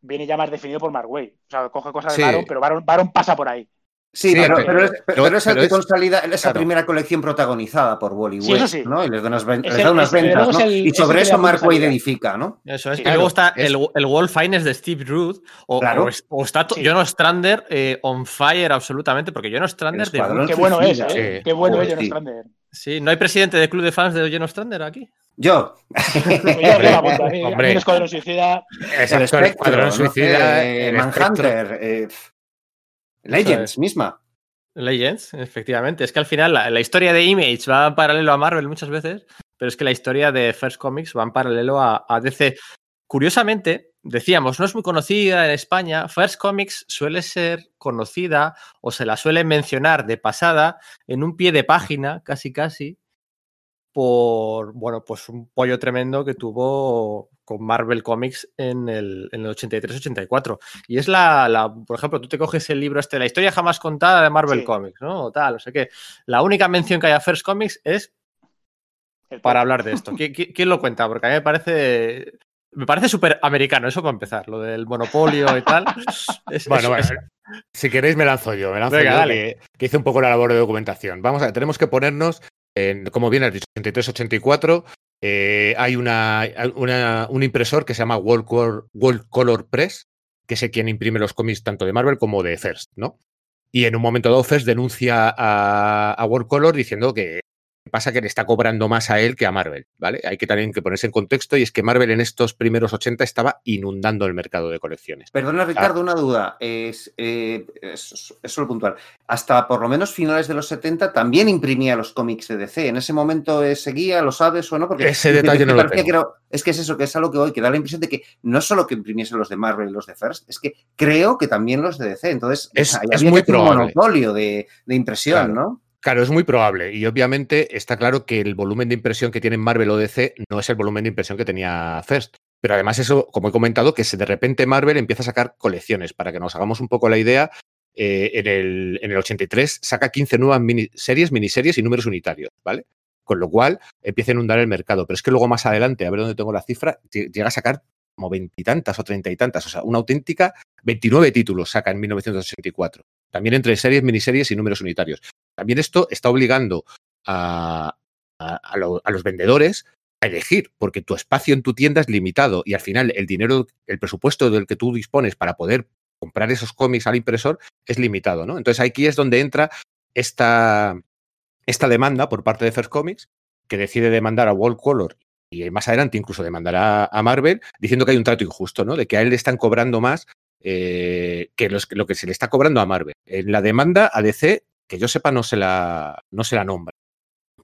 Speaker 3: viene ya más definido por Mark Way. O sea, coge cosas de Baron, pero Baron, pasa por ahí.
Speaker 2: Sí, pero, pero, es, pero, es el que consolida esa primera colección protagonizada por Wally West, ¿no? Y les da unas, unas ventas, ¿no? y sobre eso Mark Wade edifica, ¿no?
Speaker 1: Eso es. y luego está el, el Wall Finest de Steve Ruth, o, o, está John Strander eh, on fire absolutamente, porque John Strander...
Speaker 3: De... Qué bueno es, ¿eh? Qué bueno es John Strander.
Speaker 1: Sí, ¿no hay presidente de club de fans de John Strander aquí?
Speaker 2: Yo.
Speaker 3: Hombre, el Escuadrón Suicida.
Speaker 2: Es el Escuadrón Suicida. Manhunter. Eh, Legends misma.
Speaker 1: Legends, efectivamente. Es que al final la, historia de Image va en paralelo a Marvel muchas veces, pero es que la historia de First Comics va en paralelo a, a DC. Curiosamente, decíamos, no es muy conocida en España. First Comics suele ser conocida o se la suele mencionar de pasada en un pie de página, casi casi, por, bueno, pues un pollo tremendo que tuvo con Marvel Comics en el, en el 83-84. Y es la, la, por ejemplo, tú te coges el libro este, la historia jamás contada de Marvel
Speaker 3: Sí.
Speaker 1: Comics, ¿no? O tal, o sea que la única mención que hay a First Comics es para hablar de esto. ¿Qui- qui- ¿Quién, lo cuenta? Porque a mí me parece... Me parece súper americano, eso para empezar, lo del monopolio y tal. Es-
Speaker 4: Bueno,
Speaker 1: es-
Speaker 4: bueno, si queréis me lanzo yo, me lanzo
Speaker 1: Venga,
Speaker 4: yo
Speaker 1: dale.
Speaker 4: que, que hice un poco la labor de documentación. Vamos a ver, tenemos que ponernos, como bien has dicho, 83-84, eh, hay una, un impresor que se llama World Color, Press, que es quien imprime los cómics tanto de Marvel como de First, ¿no? Y en un momento dado First denuncia a, a World Color diciendo que pasa que le está cobrando más a él que a Marvel, ¿vale? Hay que también que ponerse en contexto y es que Marvel en estos primeros 80 estaba inundando el mercado de colecciones.
Speaker 2: Perdona, Ricardo, una duda. Es, eh, es, es solo puntual. Hasta por lo menos finales de los 70 también imprimía los cómics de DC. ¿En ese momento eh, seguía, lo sabes o no? Porque
Speaker 4: Ese detalle
Speaker 2: me
Speaker 4: no lo
Speaker 2: parecía
Speaker 4: tengo.
Speaker 2: que era- es que es eso, que es algo que hoy, que da la impresión de que no solo que imprimiesen los de Marvel y los de First, es que creo que también los de DC. Entonces,
Speaker 4: Es-
Speaker 2: había
Speaker 4: muy
Speaker 2: que un monopolio de, de impresión,
Speaker 4: Claro.
Speaker 2: ¿no?
Speaker 4: Claro, es muy probable. Y obviamente está claro que el volumen de impresión que tienen Marvel o DC no es el volumen de impresión que tenía First. Pero además eso, como he comentado, que de repente Marvel empieza a sacar colecciones. Para que nos hagamos un poco la idea, eh, en, el, en el 83 saca 15 nuevas miniseries, miniseries y números unitarios, ¿vale? Con lo cual empieza a inundar el mercado. Pero es que luego más adelante, a ver dónde tengo la cifra, lle- llega a sacar como veintitantas o treinta y tantas. O sea, una auténtica 29 títulos saca en 1984. También entre series, miniseries y números unitarios. También esto está obligando a, a- lo- a los vendedores a elegir, porque tu espacio en tu tienda es limitado y al final el dinero, el presupuesto del que tú dispones para poder comprar esos cómics al impresor es limitado, ¿no? Entonces aquí es donde entra esta, esta demanda por parte de First Comics, que decide demandar a World Color y más adelante incluso demandará a Marvel, diciendo que hay un trato injusto, ¿no? De que a él le están cobrando más eh, que los- lo que se le está cobrando a Marvel. En la demanda a DC, que yo sepa, no se la, no se la nombra.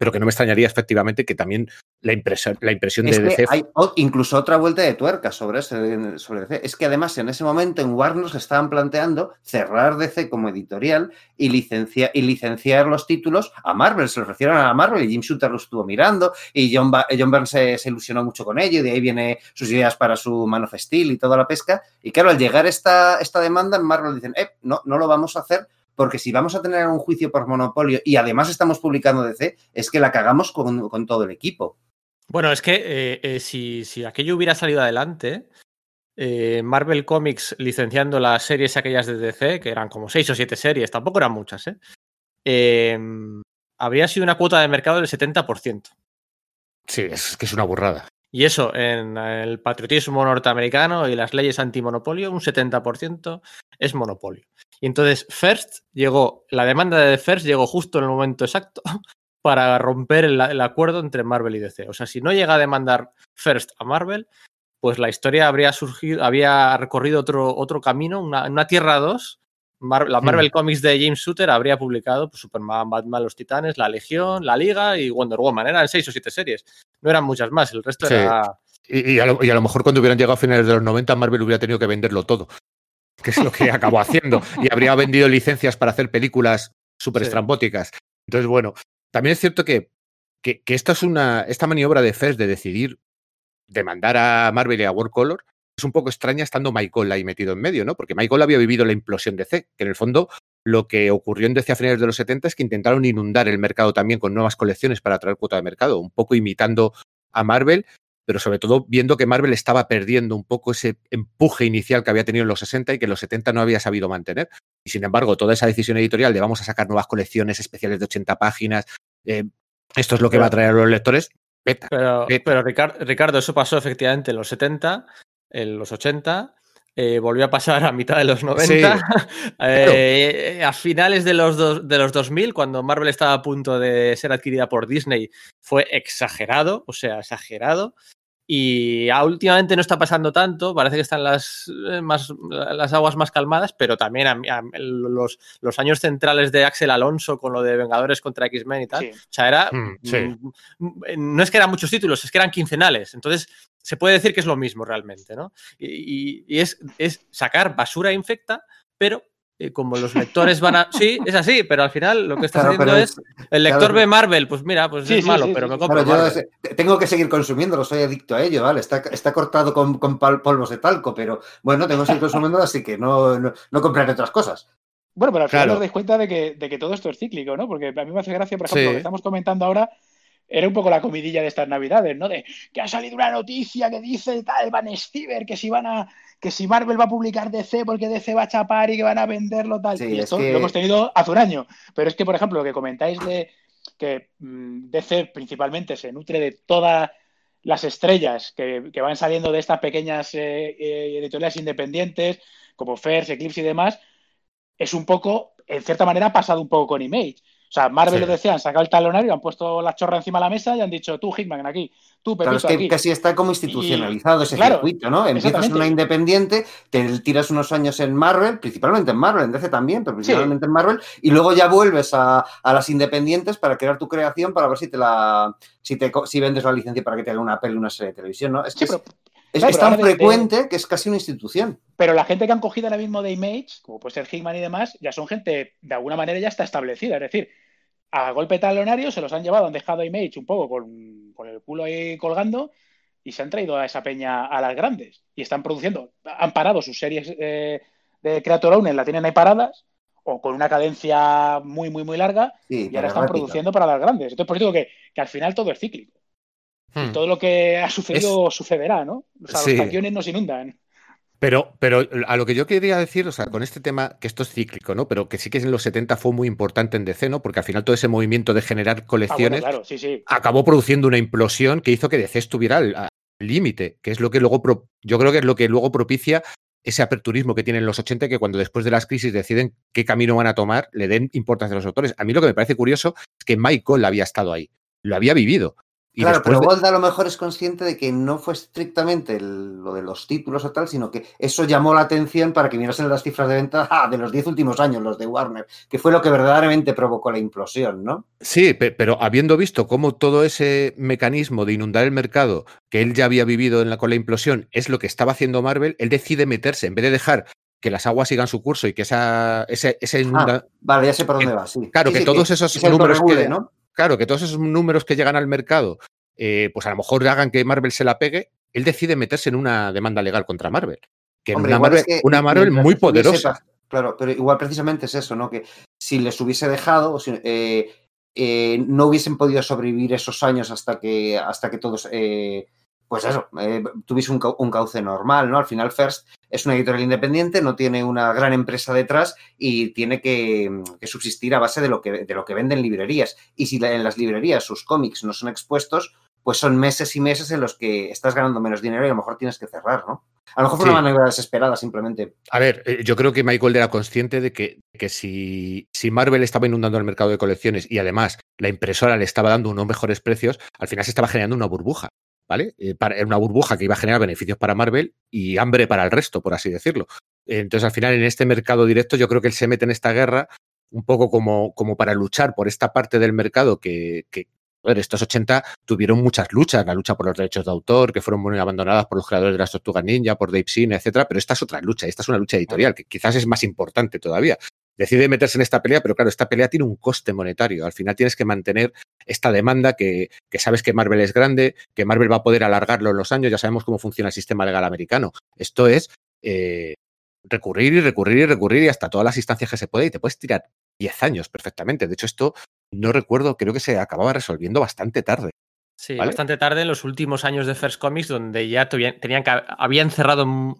Speaker 4: Pero que no me extrañaría efectivamente que también la impresión, la impresión
Speaker 2: Es
Speaker 4: de DC
Speaker 2: hay incluso otra vuelta de tuerca sobre, ese- sobre DC. Es que además en ese momento en Warner se estaban planteando cerrar DC como editorial y, licencia- y licenciar los títulos a Marvel. Se lo ofrecieron a Marvel y Jim Shooter lo estuvo mirando y John, Ba- John Byrne se, se ilusionó mucho con ello y de ahí viene sus ideas para su Man of Steel y toda la pesca. Y claro, al llegar esta, esta demanda en Marvel dicen, eh, no, no lo vamos a hacer porque si vamos a tener un juicio por monopolio y además estamos publicando DC, es que la cagamos con, con todo el equipo.
Speaker 1: Bueno, es que eh, eh, si, si aquello hubiera salido adelante, eh, Marvel Comics licenciando las series aquellas de DC, que eran como seis o siete series, tampoco eran muchas, ¿eh? Eh, habría sido una cuota de mercado del 70%.
Speaker 4: Sí, es que es una burrada.
Speaker 1: Y eso, en el patriotismo norteamericano y las leyes antimonopolio, un 70% es monopolio. Y entonces First llegó, la demanda de First llegó justo en el momento exacto para romper el, acuerdo entre Marvel y DC. O sea, si no llega a demandar First a Marvel, pues la historia habría surgido, había recorrido otro, otro camino, una, una Tierra 2. Mar- la Marvel Comics de James Shooter habría publicado pues, Superman, Batman, Los Titanes, La Legión, La Liga y Wonder Woman. Eran seis o siete series. No eran muchas más, el resto
Speaker 4: Sí.
Speaker 1: era.
Speaker 4: Y, y a lo, y a lo mejor cuando hubieran llegado a finales de los 90, Marvel hubiera tenido que venderlo todo. Que es lo que acabó haciendo. Y habría vendido licencias para hacer películas súper
Speaker 1: Sí.
Speaker 4: estrambóticas. Entonces, bueno, también es cierto que, que, que esta es una. Esta maniobra de Fest de decidir demandar a Marvel y a World Color es un poco extraña estando Michael ahí metido en medio, ¿no? Porque Michael había vivido la implosión de C, que en el fondo lo que ocurrió en DC a finales de los 70 es que intentaron inundar el mercado también con nuevas colecciones para atraer cuota de mercado, un poco imitando a Marvel, pero sobre todo viendo que Marvel estaba perdiendo un poco ese empuje inicial que había tenido en los 60 y que en los 70 no había sabido mantener. Y sin embargo, toda esa decisión editorial de vamos a sacar nuevas colecciones especiales de 80 páginas, eh, esto es lo que va a atraer a los lectores, peta.
Speaker 1: Pero, pero Ricar- Ricardo, eso pasó efectivamente en los 70, en los 80, eh, volvió a pasar a mitad de los 90, eh, a finales de los, dos- de los 2000, cuando Marvel estaba a punto de ser adquirida por Disney, fue exagerado, o sea, exagerado. Y últimamente no está pasando tanto, parece que están las, eh, más, las aguas más calmadas, pero también a mí- a- los, los años centrales de Axel Alonso con lo de Vengadores contra X-Men y tal,
Speaker 3: Sí.
Speaker 1: o sea, era.
Speaker 4: Mm, sí.
Speaker 1: mm, No es que eran muchos títulos, es que eran quincenales. Entonces, se puede decir que es lo mismo realmente, ¿no? Y, y- y es, es sacar basura infecta, pero como los lectores van a. Sí, es así, pero al final lo que estás haciendo es. El lector ve Marvel, pues mira, pues es malo, pero me compro.
Speaker 2: tengo que seguir consumiéndolo, soy adicto a ello, ¿vale? Está, está cortado con, con, polvos de talco, pero bueno, tengo que seguir consumiéndolo, así que no, no, compraré otras cosas.
Speaker 3: Bueno, pero al final os dais cuenta de que, de que, todo esto es cíclico, ¿no? Porque a mí me hace gracia, por ejemplo, lo que estamos comentando ahora era un poco la comidilla de estas navidades, ¿no? De que ha salido una noticia que dice tal Van Stever que si van a que si Marvel va a publicar DC porque DC va a chapar y que van a venderlo tal. y esto lo hemos tenido hace un año. Pero es que, por ejemplo, lo que comentáis de que mm, DC principalmente se nutre de todas las estrellas que, van saliendo de estas pequeñas eh, eh, editoriales independientes, como First, Eclipse y demás, es un poco, en cierta manera, pasado un poco con Image. O sea, Marvel lo decía, han sacado el talonario, han puesto la chorra encima de la mesa y han dicho, tú, Hitman, aquí, tú, Pepito,
Speaker 2: Claro, es que casi está como institucionalizado ese circuito, ¿no? Empiezas una independiente, te tiras unos años en Marvel, principalmente en Marvel, en DC también, pero principalmente en Marvel, y luego ya vuelves a, las independientes para crear tu creación para ver si te la si te si vendes la licencia para que te haga una peli, una serie de televisión, ¿no? Es que es, tan frecuente que es casi una institución.
Speaker 3: Pero la gente que han cogido ahora mismo de Image, como puede ser Hickman y demás, ya son gente, de alguna manera ya está establecida. Es decir, a golpe talonario se los han llevado, han dejado a Image un poco con, el culo ahí colgando y se han traído a esa peña a las grandes. Y están produciendo, han parado sus series eh, de Creator Owner, la tienen ahí paradas, o con una cadencia muy, muy, muy larga, y ahora están produciendo para las grandes. Entonces, por eso digo que, que al final todo es cíclico. Y hmm. todo lo que ha sucedido sucederá, ¿no? O sea, los canciones nos inundan.
Speaker 4: Pero, pero a lo que yo quería decir, o sea, con este tema, que esto es cíclico, ¿no? Pero que sí que en los 70 fue muy importante en DC, ¿no? Porque al final todo ese movimiento de generar ah, colecciones acabó produciendo una implosión que hizo que DC estuviera al límite, que es lo que luego, yo creo que es lo que luego propicia ese aperturismo que tienen los 80, que cuando después de las crisis deciden qué camino van a tomar, le den importancia a los autores. A mí lo que me parece curioso es que Michael había estado ahí, lo había vivido
Speaker 2: claro, pero Gold a lo mejor es consciente de que no fue estrictamente lo de los títulos o tal, sino que eso llamó la atención para que mirasen las cifras de venta ah, de los 10 últimos años, los de Warner, que fue lo que verdaderamente provocó la implosión, ¿no?
Speaker 4: Sí, pero habiendo visto cómo todo ese mecanismo de inundar el mercado que él ya había vivido en la, con la implosión es lo que estaba haciendo Marvel, él decide meterse, en vez de dejar que las aguas sigan su curso y que esa, ese, ese
Speaker 2: ah, vale, ya sé por dónde va, sí.
Speaker 4: Claro, que todos esos números que, ¿no? Claro, que todos esos números que llegan al mercado, eh, pues a lo mejor hagan que Marvel se la pegue, él decide meterse en una demanda legal contra Marvel. Que una, Marvel, una Marvel muy poderosa.
Speaker 2: claro, pero igual precisamente es eso, ¿no? Que si les hubiese dejado, eh, eh, no hubiesen podido sobrevivir esos años hasta que, hasta que todos pues eso, eh, tuviese un, cauce normal, ¿no? Al final First es una editorial independiente, no tiene una gran empresa detrás y tiene que, subsistir a base de lo que, de lo que venden librerías. Y si en las librerías sus cómics no son expuestos, pues son meses y meses en los que estás ganando menos dinero y a lo mejor tienes que cerrar, ¿no? A lo mejor fue una manera desesperada simplemente.
Speaker 4: A ver, eh, yo creo que Michael era consciente de que, que si, si, Marvel estaba inundando el mercado de colecciones y además la impresora le estaba dando unos mejores precios, al final se estaba generando una burbuja. ¿Vale? Eh, era una burbuja que iba a generar beneficios para Marvel y hambre para el resto, por así decirlo. Entonces, al final, en este mercado directo, yo creo que él se mete en esta guerra un poco como, como para luchar por esta parte del mercado que, que ver, estos 80 tuvieron muchas luchas, la lucha por los derechos de autor, que fueron muy abandonadas por los creadores de las tortugas ninja, por Dave Sin, etcétera, pero esta es otra lucha, esta es una lucha editorial, que quizás es más importante todavía decide meterse en esta pelea, pero claro, esta pelea tiene un coste monetario. Al final tienes que mantener esta demanda que, sabes que Marvel es grande, que Marvel va a poder alargarlo en los años, ya sabemos cómo funciona el sistema legal americano. Esto es eh, recurrir y recurrir y recurrir y hasta todas las instancias que se puede y te puedes tirar 10 años perfectamente. De hecho, esto no recuerdo, creo que se acababa resolviendo bastante tarde.
Speaker 1: Sí, bastante tarde en los últimos años de First Comics, donde ya tenían que, habían cerrado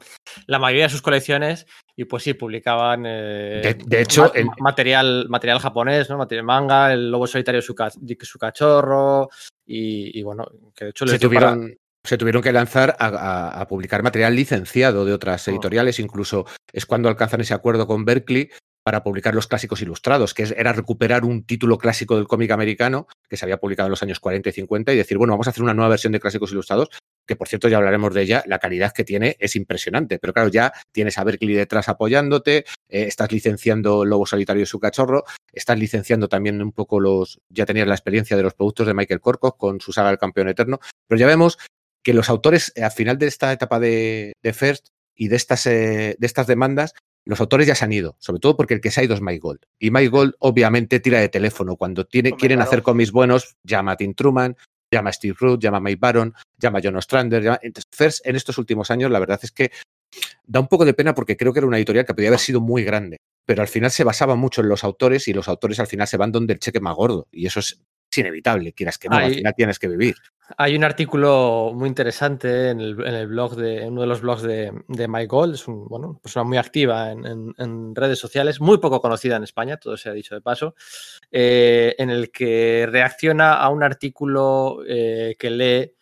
Speaker 1: la mayoría de sus colecciones y pues sí, publicaban
Speaker 4: eh, de, hecho,
Speaker 1: material, material japonés, ¿no? Material manga, el lobo solitario su, su cachorro y, bueno, que de hecho
Speaker 4: se tuvieron, se tuvieron que lanzar a, publicar material licenciado de otras oh. editoriales, incluso es cuando alcanzan ese acuerdo con Berkeley para publicar los clásicos ilustrados, que era recuperar un título clásico del cómic americano que se había publicado en los años 40 y 50 y decir, bueno, vamos a hacer una nueva versión de clásicos ilustrados, que por cierto ya hablaremos de ella, la calidad que tiene es impresionante, pero claro, ya tienes a Berkeley detrás apoyándote, eh, estás licenciando Lobo Solitario y su cachorro, estás licenciando también un poco los, ya tenías la experiencia de los productos de Michael Corcock con su saga El Campeón Eterno, pero ya vemos que los autores eh, al final de esta etapa de, First y de estas, eh, de estas demandas los autores ya se han ido, sobre todo porque el que se ha ido es Mike Gold. Y Mike Gold obviamente tira de teléfono. Cuando tiene,
Speaker 3: Hombre,
Speaker 4: quieren
Speaker 3: claro.
Speaker 4: hacer cómics buenos, llama a Tim Truman, llama a Steve Root, llama a Mike Baron, llama a John Ostrander. Llama... Entonces, First, en estos últimos años, la verdad es que da un poco de pena porque creo que era una editorial que podía haber sido muy grande. Pero al final se basaba mucho en los autores y los autores al final se van donde el cheque más gordo. Y eso es, es inevitable, quieras que no, al
Speaker 1: Ay.
Speaker 4: final tienes que vivir.
Speaker 1: Hay un artículo muy interesante en el, en el blog de en uno de los blogs de, de Mike Gold, es un, bueno, una persona muy activa en, en- en redes sociales, muy poco conocida en España, todo se ha dicho de paso, eh, en el que reacciona a un artículo eh, que lee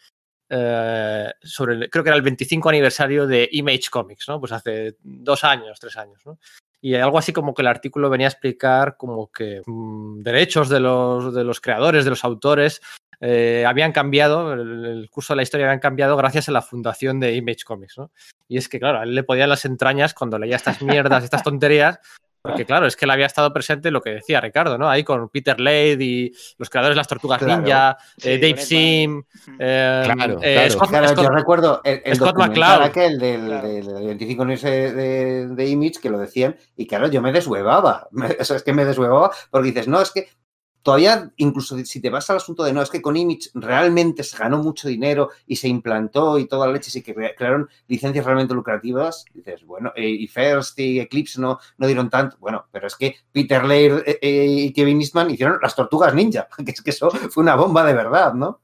Speaker 1: eh, sobre, el- creo que era el 25 aniversario de Image Comics, ¿no? Pues hace dos años, tres años, ¿no? Y algo así como que el artículo venía a explicar como que mm, derechos de los, de los creadores, de los autores, eh, habían cambiado, el, el curso de la historia habían cambiado gracias a la fundación de Image Comics, ¿no? Y es que, claro, a él le podían las entrañas cuando leía estas mierdas, estas tonterías, porque, claro, es que él había estado presente lo que decía Ricardo, ¿no? Ahí con Peter Lade y los creadores de las Tortugas
Speaker 2: Claro.
Speaker 1: Ninja,
Speaker 3: Sí,
Speaker 1: eh, Dave Sim,
Speaker 3: Edman.
Speaker 1: eh,
Speaker 4: Claro,
Speaker 1: eh,
Speaker 4: claro.
Speaker 1: Scott-
Speaker 2: Claro,
Speaker 1: Scott-
Speaker 2: yo recuerdo el, el
Speaker 1: Scott
Speaker 2: documental aquel del, del- del 25 aniversario de, de Image que lo decían y claro, yo me deshuevaba. Me- o sea, es que me deshuevaba porque dices, no, es que todavía, incluso si te vas al asunto de no, es que con Image realmente se ganó mucho dinero y se implantó y toda la leche, sí que cre- crearon licencias realmente lucrativas, dices, bueno, eh, y First y Eclipse no, no dieron tanto, bueno, pero es que Peter Laird eh, eh, y Kevin Eastman hicieron las tortugas ninja, que es que eso fue una bomba de verdad, ¿no?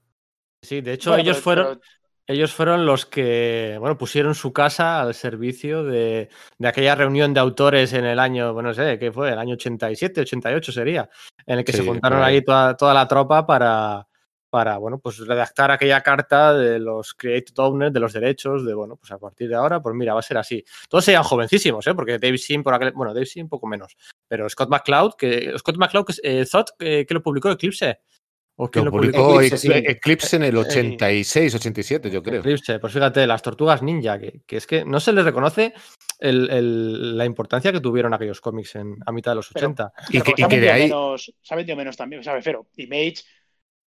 Speaker 1: Sí, de hecho,
Speaker 3: Bueno,
Speaker 1: ellos
Speaker 3: pero-
Speaker 1: fueron.
Speaker 3: pero-
Speaker 1: Ellos fueron los que, bueno, pusieron su casa al servicio de, de aquella reunión de autores en el año, bueno, no sé, ¿qué fue? El año 87, 88 sería, en el que se juntaron
Speaker 4: ahí.
Speaker 1: toda, toda la tropa para, para, bueno, pues redactar aquella carta de los creative owners, de los derechos, de, bueno, pues a partir de ahora, pues mira, va a ser así. Todos eran jovencísimos, ¿eh? Porque Dave Sim, por aquel, bueno, Dave Sim un poco menos, pero Scott McCloud, que, Scott McCloud, que, eh, Thought, que lo publicó Eclipse. ¿O quién
Speaker 4: Lo
Speaker 1: lo publicó?
Speaker 2: Eclipse, sí.
Speaker 4: Eclipse, en el
Speaker 1: Eh,
Speaker 4: 86, 87, yo creo.
Speaker 1: Eclipse, pues fíjate, las tortugas ninja, que, que es que no se les reconoce el- el- la importancia que tuvieron aquellos cómics en, a mitad de los
Speaker 3: Pero-
Speaker 1: 80.
Speaker 4: Y
Speaker 3: Pero
Speaker 4: que, y que de ahí.
Speaker 3: menos, se ha vendido menos también, ¿sabes? Pero Image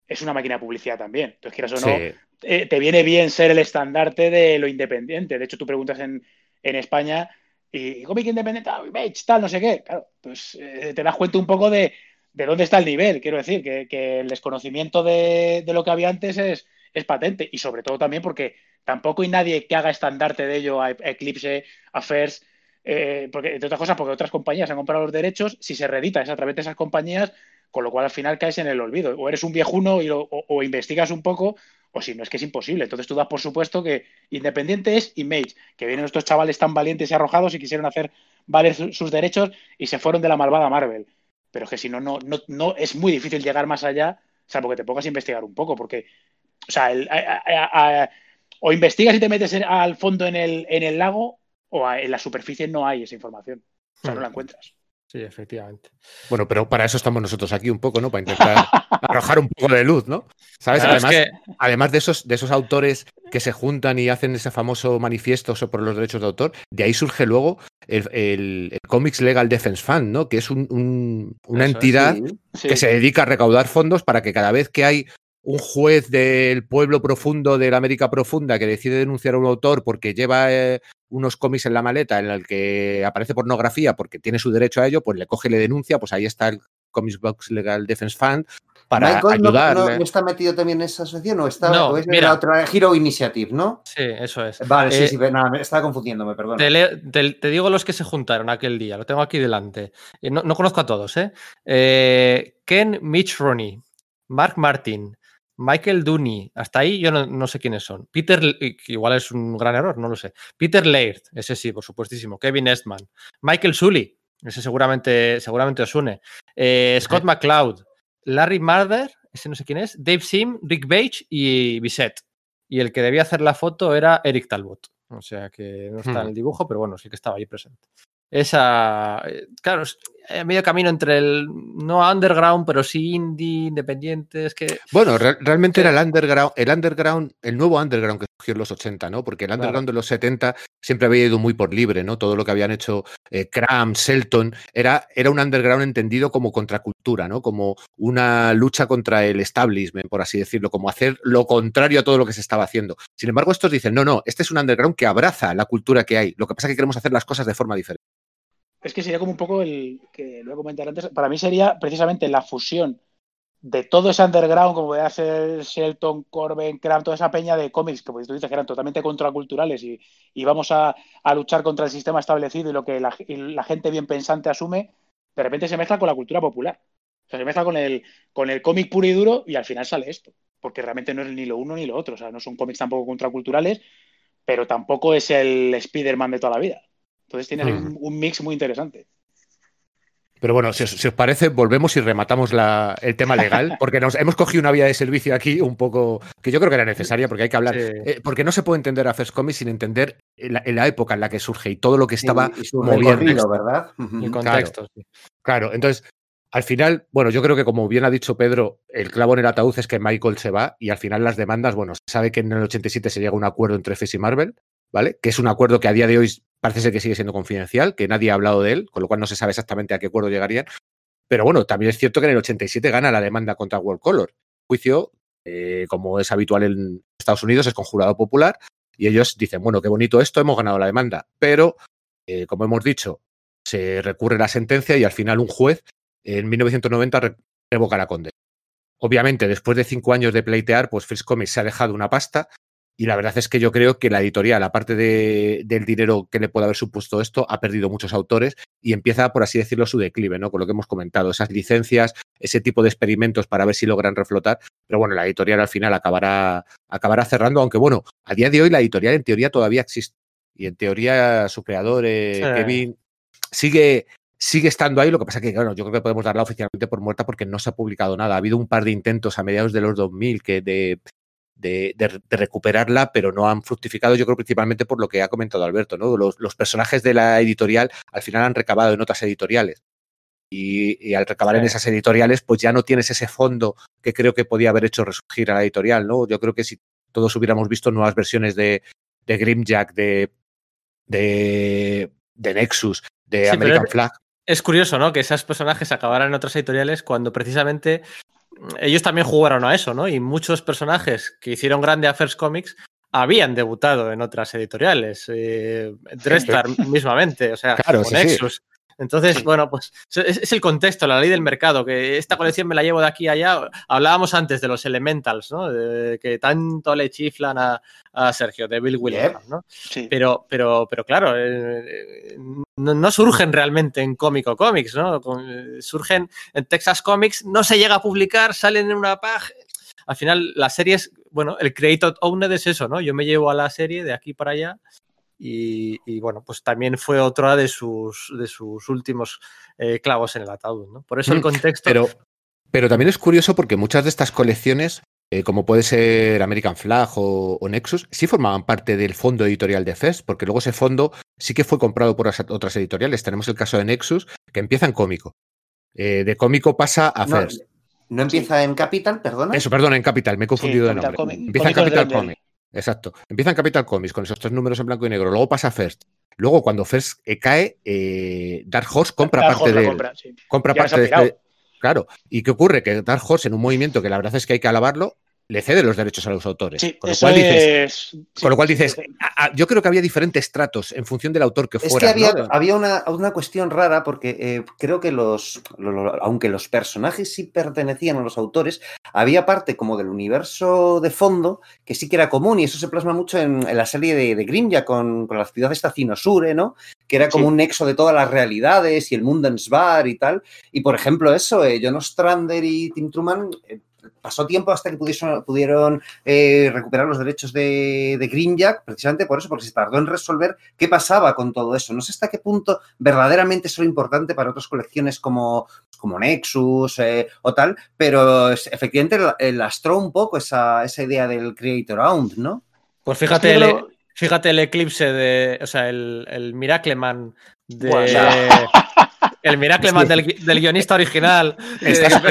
Speaker 3: es una máquina de publicidad también. Entonces, quieras o no,
Speaker 4: Sí,
Speaker 3: eh, te viene bien ser el estandarte de lo independiente. De hecho, tú preguntas en, en España y cómic independiente, ah, Image, tal, no sé qué. Claro, pues eh, te das cuenta un poco de, de dónde está el nivel. Quiero decir, que, el desconocimiento de, lo que había antes es, patente. Y sobre todo también porque tampoco hay nadie que haga estandarte de ello a Eclipse, a First, eh, porque, entre otras cosas, porque otras compañías han comprado los derechos, si se reedita es a través de esas compañías, con lo cual al final caes en el olvido. O eres un viejuno y lo- o, investigas un poco, o si no es que es imposible. Entonces tú das por supuesto que Independiente es Image, que vienen estos chavales tan valientes y arrojados y quisieron hacer valer su- sus derechos y se fueron de la malvada Marvel. Pero es que si no, no, no, no es muy difícil llegar más allá, salvo que te pongas a investigar un poco, porque, o sea, el- a- a- a- o investigas y te metes en- al fondo en el, en el lago, o a- en la superficie no hay esa información. O sea, no la encuentras.
Speaker 1: Sí, efectivamente.
Speaker 4: Bueno, pero para eso estamos nosotros aquí un poco, ¿no? Para intentar arrojar un poco de luz, ¿no? ¿Sabes?
Speaker 1: Claro, es
Speaker 4: además,
Speaker 1: que-
Speaker 4: además de esos, de esos autores que se juntan y hacen ese famoso manifiesto sobre los derechos de autor, de ahí surge luego el, el- el Comics Legal Defense Fund, ¿no? Que es un- un- una
Speaker 1: Eso es,
Speaker 4: entidad
Speaker 2: Sí.
Speaker 3: Sí.
Speaker 4: que se dedica a recaudar fondos para que cada vez que hay un juez del pueblo profundo de la América profunda que decide denunciar a un autor porque lleva eh, unos cómics en la maleta en el que aparece pornografía porque tiene su derecho a ello, pues le coge y le denuncia, pues ahí está el Comics Box Legal Defense Fund para
Speaker 2: Michael no-
Speaker 4: ayudarle.
Speaker 2: no, no está metido también en esa asociación o está
Speaker 1: No,
Speaker 2: o es de
Speaker 1: mira.
Speaker 2: la otra Hero Initiative, ¿no?
Speaker 1: Sí, eso es.
Speaker 2: Vale, sí,
Speaker 1: Eh,
Speaker 2: sí, nada, me estaba confundiéndome, perdón.
Speaker 1: Te, te- te digo los que se juntaron aquel día, lo tengo aquí delante. Eh, No, no conozco a todos, ¿eh? Eh, Ken Mitch Rooney, Mark Martin, Michael Dooney, hasta ahí yo no, no sé quiénes son. Peter, igual es un gran error, no lo sé. Peter Laird, ese sí, por supuestísimo. Kevin Estman, Michael Sully, ese seguramente, seguramente os une. Eh, Scott McCloud, Larry Marder, ese no sé quién es, Dave Sim, Rick Page y Bissett. Y el que debía hacer la foto era Eric Talbot. O sea que no está en el dibujo, pero bueno, sí que estaba ahí presente. Esa, eh, claro, es medio camino entre el no underground, pero sí indie, independiente. Es que
Speaker 4: Bueno, re- realmente
Speaker 1: Sí.
Speaker 4: era el underground, el underground, el nuevo underground que surgió en los 80, ¿no? Porque el
Speaker 1: Claro.
Speaker 4: underground de los 70 siempre había ido muy por libre, ¿no? Todo lo que habían hecho eh, Cram, Selton, era, era un underground entendido como contracultura, ¿no? Como una lucha contra el establishment, por así decirlo, como hacer lo contrario a todo lo que se estaba haciendo. Sin embargo, estos dicen, no, no, este es un underground que abraza la cultura que hay. Lo que pasa es que queremos hacer las cosas de forma diferente.
Speaker 3: Es que sería como un poco el que lo voy a comentar antes. Para mí sería precisamente la fusión de todo ese underground, como voy a hacer Shelton, Corben, Cram, toda esa peña de cómics que pues, tú dices que eran totalmente contraculturales y, y vamos a, a, luchar contra el sistema establecido y lo que la, gente bien pensante asume, de repente se mezcla con la cultura popular. O sea, se mezcla con el, con el cómic puro y duro y al final sale esto. Porque realmente no es ni lo uno ni lo otro. O sea, no son cómics tampoco contraculturales, pero tampoco es el Spider-Man de toda la vida. Entonces tiene mm. un, un mix muy interesante.
Speaker 4: Pero bueno, si os, si os, parece, volvemos y rematamos la, el tema legal, porque nos hemos cogido una vía de servicio aquí un poco que yo creo que era necesaria, porque hay que hablar. Sí. Eh, porque no se puede entender a First Comics sin entender en la, la, época en la que surge y todo lo que estaba
Speaker 2: y, y moviendo. ¿verdad?
Speaker 1: El contexto.
Speaker 4: Claro, claro, entonces, al final, bueno, yo creo que como bien ha dicho Pedro, el clavo en el ataúd es que Michael se va y al final las demandas, bueno, se sabe que en el 87 se llega a un acuerdo entre FES y Marvel, ¿vale? Que es un acuerdo que a día de hoy parece ser que sigue siendo confidencial, que nadie ha hablado de él, con lo cual no se sabe exactamente a qué acuerdo llegarían. Pero bueno, también es cierto que en el 87 gana la demanda contra World Color. Juicio, eh, como es habitual en Estados Unidos, es con jurado popular y ellos dicen, bueno, qué bonito esto, hemos ganado la demanda. Pero, eh, como hemos dicho, se recurre la sentencia y al final un juez en 1990 revoca la condena. Obviamente, después de cinco años de pleitear, pues First Comics se ha dejado una pasta y la verdad es que yo creo que la editorial, aparte de, del dinero que le puede haber supuesto esto, ha perdido muchos autores y empieza, por así decirlo, su declive, ¿no? Con lo que hemos comentado, esas licencias, ese tipo de experimentos para ver si logran reflotar. Pero bueno, la editorial al final acabará, acabará cerrando, aunque bueno, a día de hoy la editorial en teoría todavía existe. Y en teoría su creador, eh, sí. Kevin, sigue, sigue estando ahí. Lo que pasa que, bueno, yo creo que podemos darla oficialmente por muerta porque no se ha publicado nada. Ha habido un par de intentos a mediados de los 2000 que de de, de, de, recuperarla, pero no han fructificado, yo creo, principalmente por lo que ha comentado Alberto, ¿no? Los, los personajes de la editorial al final han recabado en otras editoriales. Y, y al recabar sí. en esas editoriales, pues ya no tienes ese fondo que creo que podía haber hecho resurgir a la editorial, ¿no? Yo creo que si todos hubiéramos visto nuevas versiones de, de Grimjack, de, de, de Nexus, de sí, American Flag.
Speaker 1: Es curioso, ¿no? Que esos personajes acabaran en otras editoriales cuando precisamente ellos también jugaron a eso, ¿no? Y muchos personajes que hicieron grande a First Comics habían debutado en otras editoriales. Eh, Drestar mismamente, o sea,
Speaker 4: claro,
Speaker 1: con
Speaker 4: sí,
Speaker 1: Nexus.
Speaker 4: Sí.
Speaker 1: Entonces, bueno, pues es, es, el contexto, la ley del mercado, que esta colección me la llevo de aquí a allá. Hablábamos antes de los elementals, ¿no? De, que tanto le chiflan a, a Sergio, de Bill Williams, ¿no? Sí. Pero, pero, pero claro, eh, no, no, surgen realmente en cómico cómics, ¿no? Surgen en Texas Comics, no se llega a publicar, salen en una página. Al final, las series, bueno, el creator owner es eso, ¿no? Yo me llevo a la serie de aquí para allá y, y, bueno, pues también fue otra de sus, de sus últimos eh, clavos en el ataúd, ¿no? Por eso el contexto...
Speaker 4: Pero, pero también es curioso porque muchas de estas colecciones, eh, como puede ser American Flag o, o, Nexus, sí formaban parte del fondo editorial de FES, porque luego ese fondo sí que fue comprado por otras editoriales. Tenemos el caso de Nexus, que empieza en cómico. Eh, de cómico pasa a
Speaker 2: no,
Speaker 4: FES.
Speaker 2: ¿No empieza sí. en Capital, perdona?
Speaker 4: Eso, perdón, en Capital, me he confundido sí, de nombre. Comic. Empieza en Capital Comics. Exacto. Empieza en Capital Comics con esos tres números en blanco y negro. Luego pasa First. Luego, cuando First eh, cae, eh, Dark Horse compra Dark parte Horse de. Compra, sí. compra parte de este. Claro. ¿Y qué ocurre? Que Dark Horse, en un movimiento que la verdad es que hay que alabarlo, le cede los derechos a los autores.
Speaker 3: Sí,
Speaker 4: con, lo cual dices, es... con lo cual dices, a, a, yo creo que había diferentes tratos en función del autor que fuera.
Speaker 2: Es que había, ¿no? había una, una, cuestión rara porque eh, creo que los, lo, lo, aunque los personajes sí pertenecían a los autores, había parte como del universo de fondo que sí que era común y eso se plasma mucho en, en la serie de, de Grimja con, con la ciudad esta Cinosure, ¿no? Que era como sí. un nexo de todas las realidades y el Mundens Bar y tal. Y por ejemplo eso, eh, John Ostrander y Tim Truman eh, pasó tiempo hasta que pudieron, pudieron eh, recuperar los derechos de, de Grimjack, precisamente por eso, porque se tardó en resolver qué pasaba con todo eso. No sé hasta qué punto verdaderamente es lo importante para otras colecciones como, como Nexus eh, o tal, pero es, efectivamente lastró un poco esa, esa idea del Creator Owned, ¿no?
Speaker 1: Pues fíjate, el, fíjate el eclipse de, o sea, el, el Miracleman de... Bueno. El Miracleman sí. del, del, guionista original.
Speaker 4: Estás,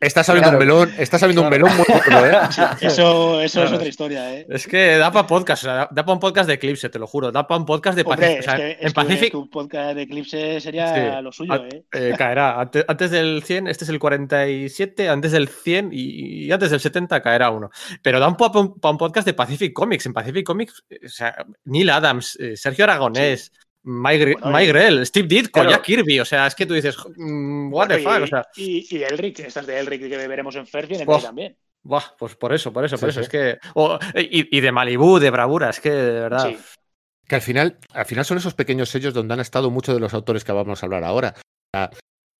Speaker 4: Estás abriendo claro. un melón, estás abriendo claro. un melón muy duro, ¿eh?
Speaker 3: Eso, eso claro. es otra historia, ¿eh?
Speaker 1: Es que da para podcast, o sea, da para un podcast de Eclipse, te lo juro, da para un podcast de
Speaker 3: Pacific. O sea, es que, en Pacific. Tu podcast de Eclipse sería sí. lo suyo, ¿eh?
Speaker 1: eh caerá. Antes, antes, del 100, este es el 47, antes del 100 y, y antes del 70 caerá uno. Pero da un para un, un, podcast de Pacific Comics. En Pacific Comics, o sea, Neil Adams, eh, Sergio Aragonés. Sí Mike,
Speaker 3: Bueno,
Speaker 1: Mike
Speaker 3: y-
Speaker 1: Grell, Steve Ditko,
Speaker 3: Claro.
Speaker 1: Jack Kirby. O sea, es que tú dices, mm, what the fuck.
Speaker 3: y,
Speaker 1: O sea,
Speaker 3: y, y Elric, estas de Elric que veremos en de
Speaker 1: Buah.
Speaker 3: ahí también.
Speaker 1: buah, pues por eso, por eso, por
Speaker 4: Sí,
Speaker 1: eso.
Speaker 4: sí.
Speaker 1: Es que. o- y, y de Malibu, de bravura, es que de verdad.
Speaker 3: Sí.
Speaker 4: Que al final, al final son esos pequeños sellos donde han estado muchos de los autores que vamos a hablar ahora. O sea,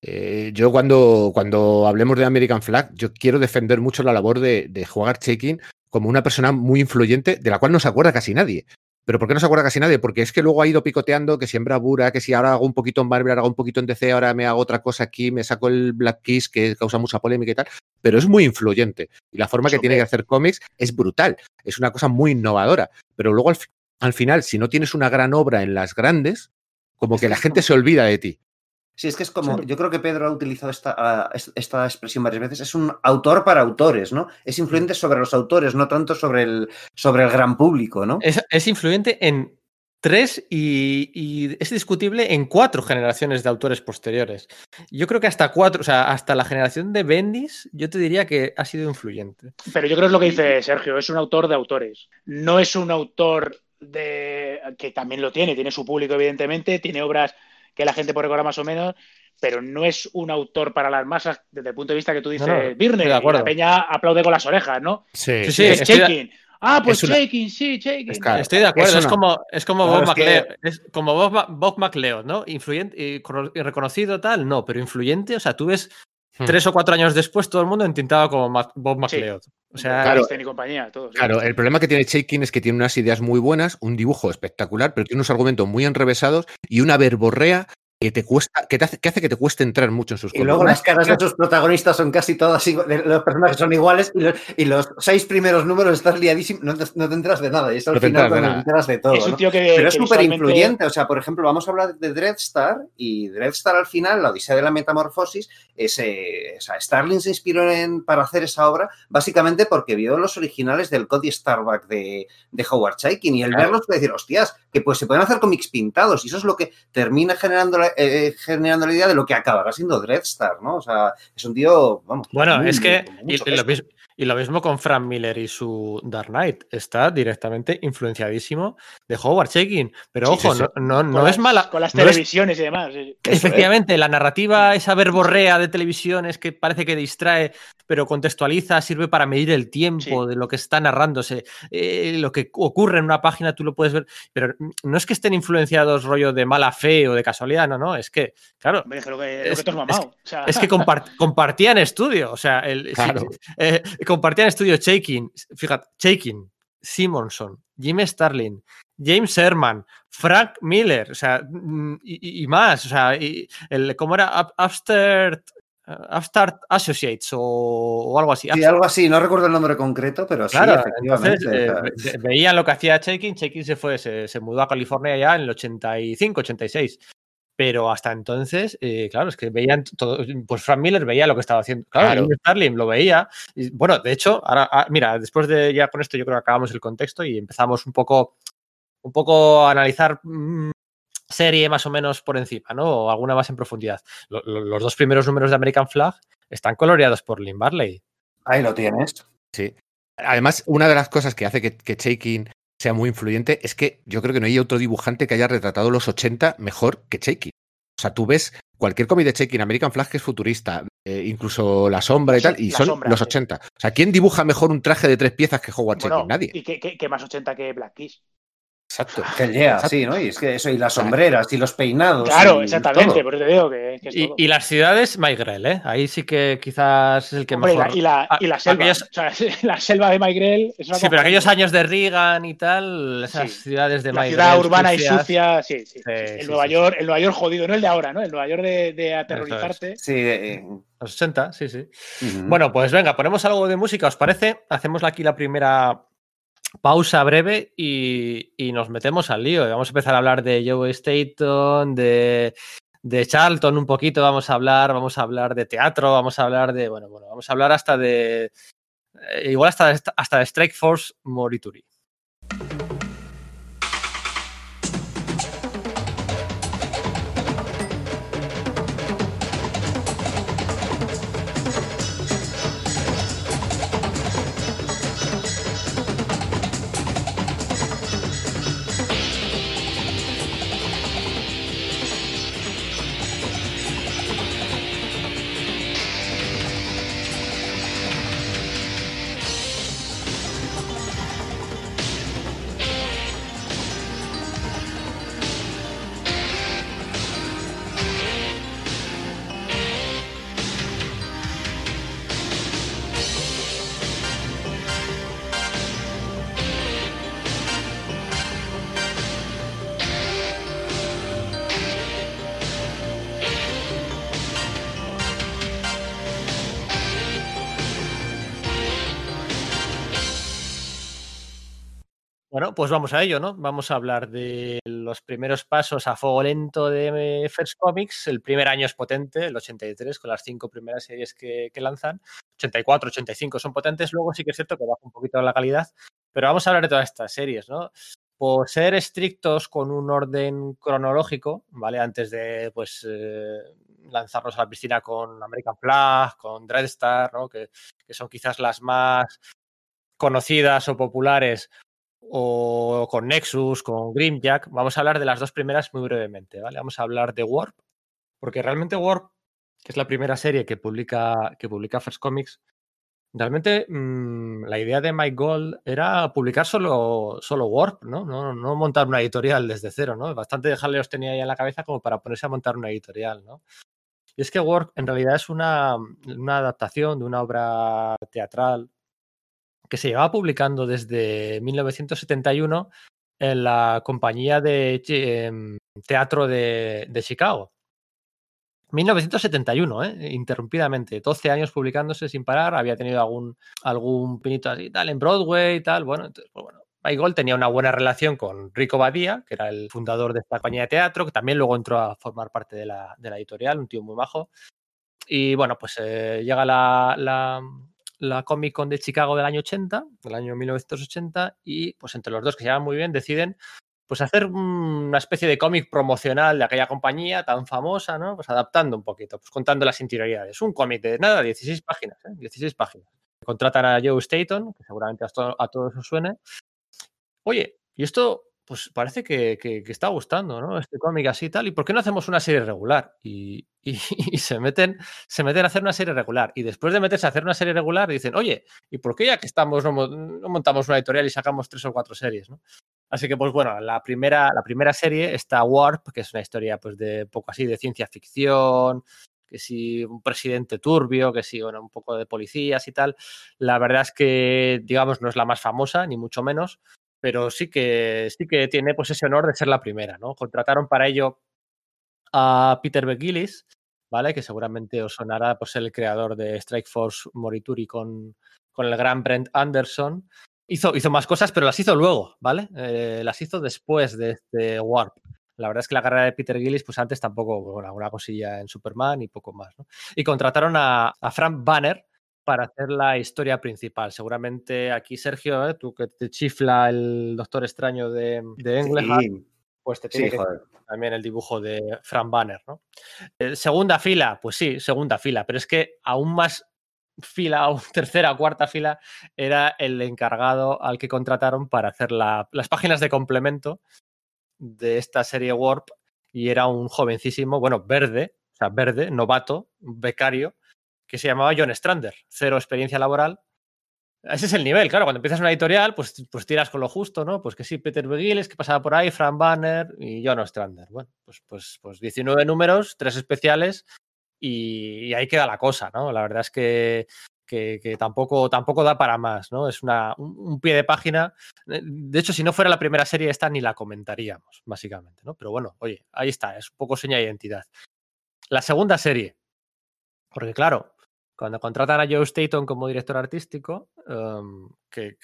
Speaker 4: eh, yo cuando, cuando hablemos de American Flag, yo quiero defender mucho la labor de, de jugar Shaking como una persona muy influyente, de la cual no se acuerda casi nadie. ¿Pero por qué no se acuerda casi nadie? Porque es que luego ha ido picoteando, que siembra Bura, que si ahora hago un poquito en Marvel, ahora hago un poquito en DC, ahora me hago otra cosa aquí, me saco el Black Kiss, que causa mucha polémica y tal. Pero es muy influyente. Y la forma que tiene de hacer cómics es brutal. Es una cosa muy innovadora. Pero luego al final, si no tienes una gran obra en las grandes, como que la gente se olvida de ti.
Speaker 2: Sí, es que es como,
Speaker 3: Sí.
Speaker 2: yo creo que Pedro ha utilizado esta, es- esta expresión varias veces, es un autor para autores, ¿no? Es influyente sobre los autores, no tanto sobre el, sobre el gran público, ¿no?
Speaker 1: Es, es influyente en tres y, y es discutible en cuatro generaciones de autores posteriores. Yo creo que hasta cuatro, o sea, hasta la generación de Bendis, yo te diría que ha sido influyente.
Speaker 3: Pero yo creo que es lo que dice Sergio, es un autor de autores. No es un autor de que también lo tiene, tiene su público, evidentemente, tiene obras que la gente puede recordar más o menos, pero no es un autor para las masas desde el punto de vista que tú dices,
Speaker 1: No, no,
Speaker 3: Birne,
Speaker 1: de acuerdo.
Speaker 3: la peña aplaude con las orejas, ¿no?
Speaker 4: Sí,
Speaker 1: Sí, sí,
Speaker 3: es Shaking. Ah, pues
Speaker 4: es una-
Speaker 3: Shaking, sí, Shaking.
Speaker 4: Es claro.
Speaker 1: Estoy de acuerdo, es como, es como
Speaker 2: Claro,
Speaker 1: Bob
Speaker 2: que-
Speaker 1: es como Bob, Ma- Bob McLeod, ¿no? Influyente y reconocido tal, no, pero influyente, o sea, tú ves
Speaker 4: Hmm.
Speaker 1: tres o cuatro años después todo el mundo intentaba como Bob
Speaker 3: Sí.
Speaker 1: McLeod. O sea,
Speaker 4: Claro.
Speaker 3: Y compañía, todos.
Speaker 4: Claro, el problema que tiene Shaking es que tiene unas ideas muy buenas, un dibujo espectacular, pero tiene unos argumentos muy enrevesados y una verborrea que te cuesta, que te hace, que hace que te cueste entrar mucho en sus
Speaker 2: Y luego las caras de sus protagonistas son casi todas iguales, los personajes son iguales y los, y los seis primeros números estás liadísimo, no te, no te enteras de nada y es al
Speaker 4: No te
Speaker 2: final
Speaker 4: de
Speaker 2: cuando te
Speaker 4: nada.
Speaker 2: enteras de todo.
Speaker 3: es un
Speaker 2: ¿no?
Speaker 3: tío que.
Speaker 2: Pero es súper
Speaker 3: visualmente-
Speaker 2: influyente. O sea, por ejemplo, vamos a hablar de Dreadstar y Dreadstar al final, la Odisea de la Metamorfosis, ese, o sea, Starling se inspiró en, para hacer esa obra básicamente porque vio los originales del Cody Starbuck de, de Howard Chaykin y el
Speaker 4: Claro.
Speaker 2: verlos puede decir, hostias, que pues se pueden hacer cómics pintados y eso es lo que termina generando la, eh, generando la idea de lo que acabará siendo Dreadstar, ¿no? O sea, es un tío, vamos.
Speaker 1: Bueno,
Speaker 2: muy-
Speaker 1: es que, y, lo mismo, y lo mismo con Frank Miller y su Dark Knight, está directamente influenciadísimo de Howard Shaking. Pero
Speaker 4: Sí,
Speaker 1: ojo,
Speaker 4: sí, sí.
Speaker 1: no, no,
Speaker 3: con
Speaker 1: no
Speaker 3: las-
Speaker 1: es mala.
Speaker 3: Con las
Speaker 1: no es-
Speaker 3: televisiones y demás.
Speaker 2: ¿eh?
Speaker 1: efectivamente, la narrativa, esa verborrea de televisiones que parece que distrae, pero contextualiza, sirve para medir el tiempo
Speaker 3: Sí.
Speaker 1: de lo que está narrándose. Eh, lo que ocurre en una página tú lo puedes ver, pero no es que estén influenciados rollo de mala fe o de casualidad, no, no, es que, claro,
Speaker 3: Hombre, que,
Speaker 1: Es-
Speaker 3: que. O sea,
Speaker 1: es que compart- compartían estudio, o sea, el, sí,
Speaker 4: Claro.
Speaker 1: eh, compartían estudio Shaking, fíjate, Shaking, Simonson, Jim Starlin, James Herman, Frank Miller, o sea, mm, y, más, o sea, y el, ¿cómo era? Up- Upstart, Upstart Associates o, o algo así.
Speaker 2: Sí, algo así, no recuerdo el nombre concreto, pero sí, efectivamente.
Speaker 1: entonces eh, ve- veían lo que hacía Shaking, Shaking se fue, se, se mudó a California ya en el 85, 86. Pero hasta entonces, eh, claro, es que veían todo, pues Frank Miller veía lo que estaba haciendo. Claro,
Speaker 4: Claro.
Speaker 1: Jim Starlin lo veía. Y, bueno, de hecho, ahora, ah, mira, después de ya con esto yo creo que acabamos el contexto y empezamos un poco, un poco a analizar mm, serie más o menos por encima, ¿no? O alguna más en profundidad. Lo- lo- los dos primeros números de American Flag están coloreados por Lynn Barley.
Speaker 2: ahí lo tienes.
Speaker 4: Sí. Además, una de las cosas que hace que, que Shaking sea muy influyente es que yo creo que no hay otro dibujante que haya retratado los 80 mejor que Shaking. O sea, tú ves cualquier cómic de Shaking, American Flag que es futurista, eh, incluso La Sombra y tal, y
Speaker 3: La
Speaker 4: son
Speaker 3: Sombra,
Speaker 4: los
Speaker 3: sí.
Speaker 4: 80. O sea, ¿quién dibuja mejor un traje de tres piezas que Howard
Speaker 3: bueno,
Speaker 4: Shaking? Nadie.
Speaker 3: ¿Y qué, qué- qué más 80 que Black Kiss?
Speaker 4: Exacto.
Speaker 2: Que llega,
Speaker 4: Exacto.
Speaker 2: sí, ¿no? Y es que eso, y las sombreras, y los peinados.
Speaker 3: Claro,
Speaker 2: y
Speaker 3: exactamente,
Speaker 2: todo.
Speaker 3: por eso te digo que, que es
Speaker 1: Y,
Speaker 3: todo.
Speaker 1: y las ciudades, Mike Grell, ¿eh? Ahí sí que quizás es el que
Speaker 3: Hombre,
Speaker 1: mejor.
Speaker 3: y, la, y la selva.
Speaker 1: aquellos-
Speaker 3: O sea, la selva de Maigrel es una
Speaker 1: Sí, pero aquellos años de Reagan y tal, esas
Speaker 3: Sí.
Speaker 1: ciudades de
Speaker 3: La ciudad urbana
Speaker 1: sucias.
Speaker 3: y sucia, sí, sí.
Speaker 1: Sí,
Speaker 3: el,
Speaker 1: sí,
Speaker 3: Nueva
Speaker 1: sí.
Speaker 3: York, el Nueva York jodido, no el de ahora, ¿no? El Nueva York de, de aterrorizarte.
Speaker 2: Sí, eh,
Speaker 1: Los 80, sí, sí. Bueno, pues venga, ponemos algo de música, ¿os parece? Hacemos aquí la primera pausa breve y, y nos metemos al lío. Vamos a empezar a hablar de Joe Staton, de, de Charlton un poquito, vamos a hablar, vamos a hablar de teatro, vamos a hablar de, bueno, bueno, vamos a hablar hasta de, eh, igual hasta, hasta de Strike Force Morituri. Bueno, pues vamos a ello, ¿no? Vamos a hablar de los primeros pasos a fuego lento de First Comics. El primer año es potente, el 83, con las cinco primeras series que, lanzan. 84, 85 son potentes. Luego sí que es cierto que baja un poquito la calidad. Pero vamos a hablar de todas estas series, ¿no? Por ser estrictos con un orden cronológico, ¿vale? Antes de, pues, eh, lanzarnos a la piscina con American Flag, con Dreadstar, ¿no? Que son quizás las más conocidas o populares o con Nexus, con Grimjack. Vamos a hablar de las dos primeras muy brevemente, ¿vale? Vamos a hablar de Warp, porque realmente Warp, que es la primera serie que publica, que publica First Comics, realmente mmm, la idea de Mike Gold era publicar solo, solo Warp, ¿no? ¿no? No montar una editorial desde cero, ¿no? Bastante dejarle los tenía ahí en la cabeza como para ponerse a montar una editorial, ¿no? Y es que Warp en realidad es una, una adaptación de una obra teatral que se llevaba publicando desde 1971 en la compañía de eh, teatro de, de, Chicago. 1971, ¿eh? interrumpidamente, 12 años publicándose sin parar, había tenido algún, algún pinito así tal en Broadway y tal. Bueno, entonces, pues bueno, tenía una buena relación con Rico Badía, que era el fundador de esta compañía de teatro, que también luego entró a formar parte de la, editorial, un tío muy majo. Y bueno, pues eh, llega la, la Comic Con de Chicago del año 80, del año 1980, y pues entre los dos que se llaman muy bien deciden pues hacer una especie de cómic promocional de aquella compañía tan famosa, ¿no? Pues adaptando un poquito, pues contando las interioridades. Un cómic de nada, 16 páginas, ¿eh? 16 páginas. Contratan a Joe Staton, que seguramente a, to a todos os suene. Oye, y esto pues parece que, que, está gustando, ¿no? Este cómic así y tal. ¿Y por qué no hacemos una serie regular? Y, y, se, meten, se meten a hacer una serie regular. Y después de meterse a hacer una serie regular, dicen, oye, ¿y por qué ya que estamos, no, no montamos una editorial y sacamos tres o cuatro series, ¿no? Así que, pues bueno, la primera, la primera serie está Warp, que es una historia, pues, de poco así, de ciencia ficción, que si un presidente turbio, que si, bueno, un poco de policías y tal. La verdad es que, digamos, no es la más famosa, ni mucho menos, pero sí que, sí que tiene pues ese honor de ser la primera, ¿no? Contrataron para ello a Peter McGillis, ¿vale? Que seguramente os sonará pues el creador de Strike Force Morituri con, con el gran Brent Anderson. Hizo, hizo más cosas, pero las hizo luego, ¿vale? Eh, las hizo después de este Warp. La verdad es que la carrera de Peter Gillis, pues antes tampoco, bueno, una cosilla en Superman y poco más, ¿no? Y contrataron a, a Frank Banner, para hacer la historia principal. Seguramente aquí, Sergio, ¿eh? tú que te chifla el Doctor Extraño de, de Englehart, sí. pues te tiene sí, que también el dibujo de Frank Banner, ¿no? Eh, segunda fila, pues sí, segunda fila, pero es que aún más fila o tercera o cuarta fila era el encargado al que contrataron para hacer la, las páginas de complemento de esta serie Warp y era un jovencísimo, bueno, verde, o sea, verde, novato, becario, que se llamaba John Strander, cero experiencia laboral. Ese es el nivel, claro, cuando empiezas una editorial, pues, pues tiras con lo justo, ¿no? Pues que sí, Peter Begiles, que pasaba por ahí, Frank Banner y John Strander. Bueno, pues, pues, pues 19 números, tres especiales y, ahí queda la cosa, ¿no? La verdad es que, que, tampoco, tampoco da para más, ¿no? Es una, un, un, pie de página. De hecho, si no fuera la primera serie esta, ni la comentaríamos, básicamente, ¿no? Pero bueno, oye, ahí está, es un poco seña de identidad. La segunda serie, porque claro, cuando contratan a Joe Staton como director artístico, um, que,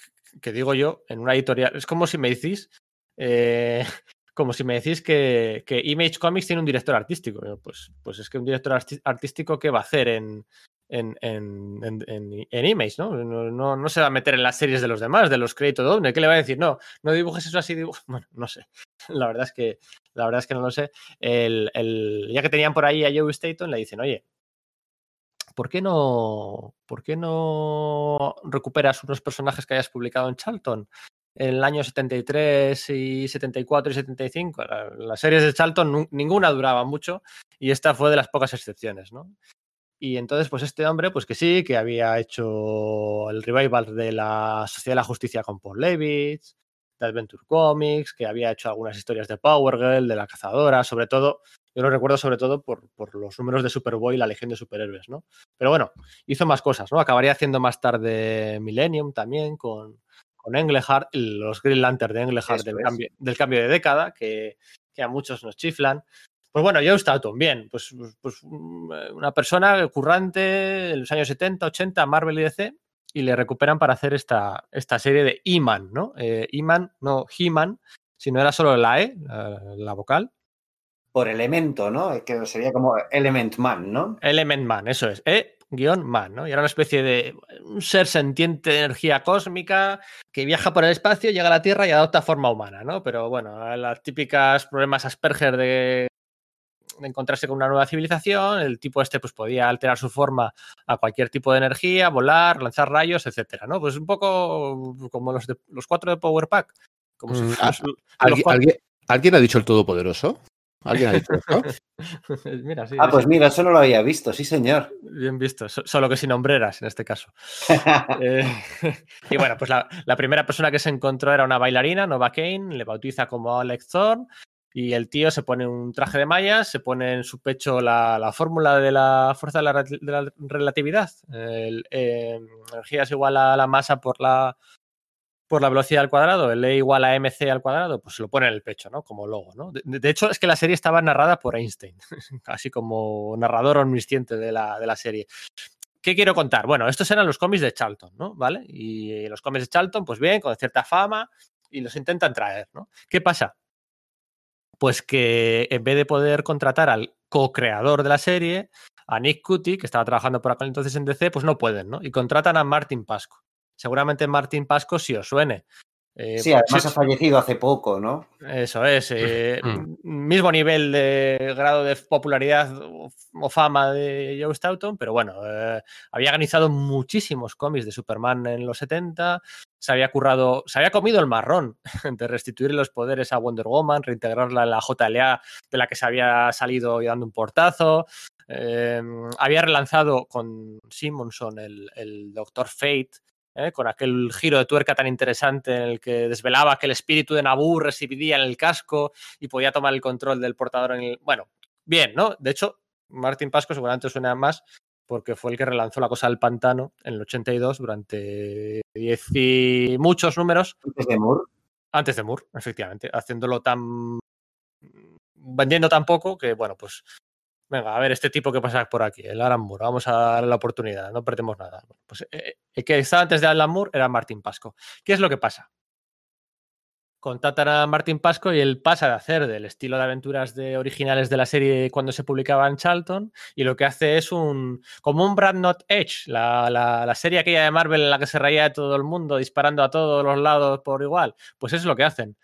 Speaker 1: digo yo, en una editorial, es como si me decís, eh, como si me decís que, Image Comics tiene un director artístico. Pues, pues es que un director artístico, ¿qué va a hacer en, en, en, en, Image? ¿no? No, ¿no? Se va a meter en las series de los demás, de los créditos doble. ¿Qué le va a decir? No, no dibujes eso así. Dibuj... Bueno, no sé. La verdad es que, la verdad es que no lo sé. El, el, ya que tenían por ahí a Joe Staton, le dicen, oye, ¿por qué no, por qué no recuperas unos personajes que hayas publicado en Charlton? En el año 73 y 74 y 75, las series de Charlton ninguna duraba mucho y esta fue de las pocas excepciones, ¿no? Y entonces, pues este hombre, pues que sí, que había hecho el revival de la Sociedad de la Justicia con Paul Levitz, de Adventure Comics, que había hecho algunas historias de Power Girl, de la cazadora, sobre todo yo lo recuerdo sobre todo por, por, los números de Superboy y la Legión de Superhéroes, ¿no? Pero bueno, hizo más cosas, ¿no? Acabaría haciendo más tarde Millennium también con, con Englehart, los Green Lantern de Englehart del cambio, del cambio, de década, que, que, a muchos nos chiflan. Pues bueno, Joe Staton, bien, pues, pues una persona currante en los años 70, 80, Marvel y DC, y le recuperan para hacer esta, esta serie de E-Man, ¿no? Eh, E-Man, no He-Man, sino era solo la E, la, la vocal.
Speaker 2: Por elemento, ¿no? Que sería como Element Man, ¿no?
Speaker 1: Element Man, eso es. E-Man, ¿no? Y era una especie de un ser sentiente de energía cósmica que viaja por el espacio, llega a la Tierra y adopta forma humana, ¿no? Pero bueno, las típicas problemas Asperger de, de encontrarse con una nueva civilización, el tipo este pues podía alterar su forma a cualquier tipo de energía, volar, lanzar rayos, etcétera, ¿no? Pues un poco como los, de, los cuatro de Power Pack. Como
Speaker 4: Mm,
Speaker 1: los-
Speaker 4: ¿a-
Speaker 1: los
Speaker 4: ¿Alguien,
Speaker 1: cuatro-
Speaker 4: alguien- alguien ha dicho el Todopoderoso? ¿Alguien ha dicho eso?
Speaker 1: Mira, sí,
Speaker 2: Ah,
Speaker 1: sí,
Speaker 2: pues mira, eso no lo había visto, sí, señor.
Speaker 1: bien visto. So- Solo que sin hombreras en este caso. Eh, y bueno, pues la, la primera persona que se encontró era una bailarina, Nova Kane, le bautiza como Alex Thorne y el tío se pone un traje de mallas, se pone en su pecho la, la fórmula de la fuerza de la, de la relatividad. El, eh, energía es igual a la masa por la, por la velocidad al cuadrado, el E igual a mc al cuadrado, pues se lo pone en el pecho, ¿no? Como logo, ¿no? De, hecho, es que la serie estaba narrada por Einstein, así como narrador omnisciente de la, de la serie. ¿Qué quiero contar? Bueno, estos eran los cómics de Charlton, ¿no? ¿Vale? Y los cómics de Charlton, pues bien, con cierta fama, y los intentan traer, ¿no? ¿Qué pasa? Pues que en vez de poder contratar al co-creador de la serie, a Nick Cutty, que estaba trabajando por aquel entonces en DC, pues no pueden, ¿no? Y contratan a Martin Pasco. Seguramente Martin Pasco sí os suene. Eh,
Speaker 2: Sí, además
Speaker 1: sí-
Speaker 2: ha fallecido hace poco, ¿no?
Speaker 1: eso es. eh,
Speaker 4: Mm.
Speaker 1: Mismo nivel de grado de popularidad o, fama de Joe Staunton, pero bueno, eh, había organizado muchísimos cómics de Superman en los 70, se había currado, se había comido el marrón de restituir los poderes a Wonder Woman, reintegrarla en la JLA de la que se había salido y dando un portazo. eh, había relanzado con Simonson el, el Doctor Fate, ¿eh? con aquel giro de tuerca tan interesante en el que desvelaba que el espíritu de Naboo residía en el casco y podía tomar el control del portador en el... Bueno, bien, ¿no? De hecho, Martin Pasco seguramente suena más porque fue el que relanzó la cosa del pantano en el 82 durante 10 y muchos números
Speaker 2: Antes de Moore.
Speaker 1: antes de Moore, efectivamente, haciéndolo tan... vendiendo tan poco que, bueno, pues venga, a ver este tipo que pasa por aquí, el Alan Moore, vamos a darle la oportunidad, no perdemos nada. Pues eh, el que estaba antes de Alan Moore era Martin Pasco. ¿Qué es lo que pasa? Contactan a Martin Pasco y él pasa de hacer del estilo de aventuras de originales de la serie cuando se publicaba en Charlton y lo que hace es un como un Brad Not Edge, la, la, la serie aquella de Marvel en la que se reía de todo el mundo disparando a todos los lados por igual. Pues eso es lo que hacen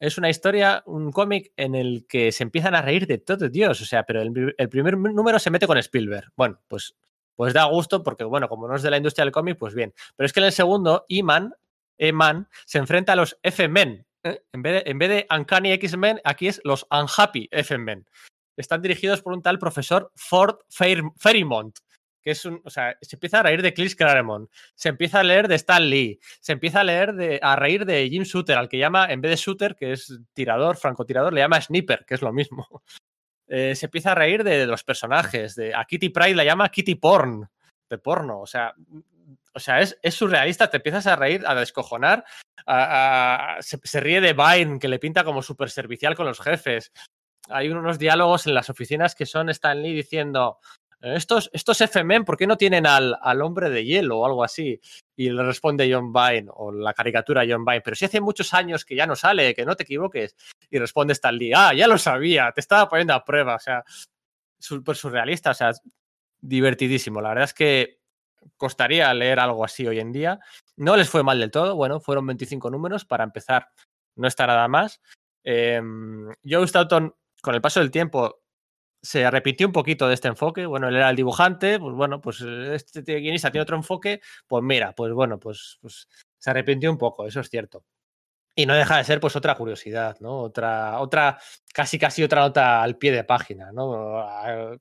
Speaker 1: es una historia, un cómic en el que se empiezan a reír de todo Dios. O sea, pero el, primer número se mete con Spielberg. Bueno, pues, pues da gusto porque, bueno, como no es de la industria del cómic, pues bien. Pero es que en el segundo, E-Man, E-Man se enfrenta a los F-Men. ¿eh? En, vez de, Uncanny X-Men, aquí es los Unhappy F-Men. Están dirigidos por un tal profesor Ford Fair, que es un, o sea, se empieza a reír de Chris Claremont, se empieza a leer de Stan Lee, se empieza a leer de, a reír de Jim Shooter, al que llama, en vez de Shooter, que es tirador, francotirador, le llama Sniper, que es lo mismo. Eh, se empieza a reír de, los personajes, de, a Kitty Pride la llama Kitty Porn, de porno, o sea, o sea es, es surrealista, te empiezas a reír, a descojonar, a, se, se, ríe de Vine, que le pinta como súper servicial con los jefes. Hay unos diálogos en las oficinas que son Stan Lee diciendo, estos, estos F-Men, ¿por qué no tienen al, al, hombre de hielo o algo así? Y le responde John Vine, o la caricatura John Vine, pero si hace muchos años que ya no sale, que no te equivoques. Y responde Stan Lee, ah, ya lo sabía, te estaba poniendo a prueba, o sea, súper surrealista, o sea, divertidísimo. La verdad es que costaría leer algo así hoy en día. No les fue mal del todo, bueno, fueron 25 números, para empezar, no está nada más. Eh, Joe Staunton, con el paso del tiempo, se arrepintió un poquito de este enfoque. Bueno, él era el dibujante, pues bueno, pues este guionista tiene otro enfoque, pues mira, pues bueno, pues, pues, se arrepintió un poco, eso es cierto. Y no deja de ser pues otra curiosidad, ¿no? Otra, otra, casi casi otra nota al pie de página, ¿no?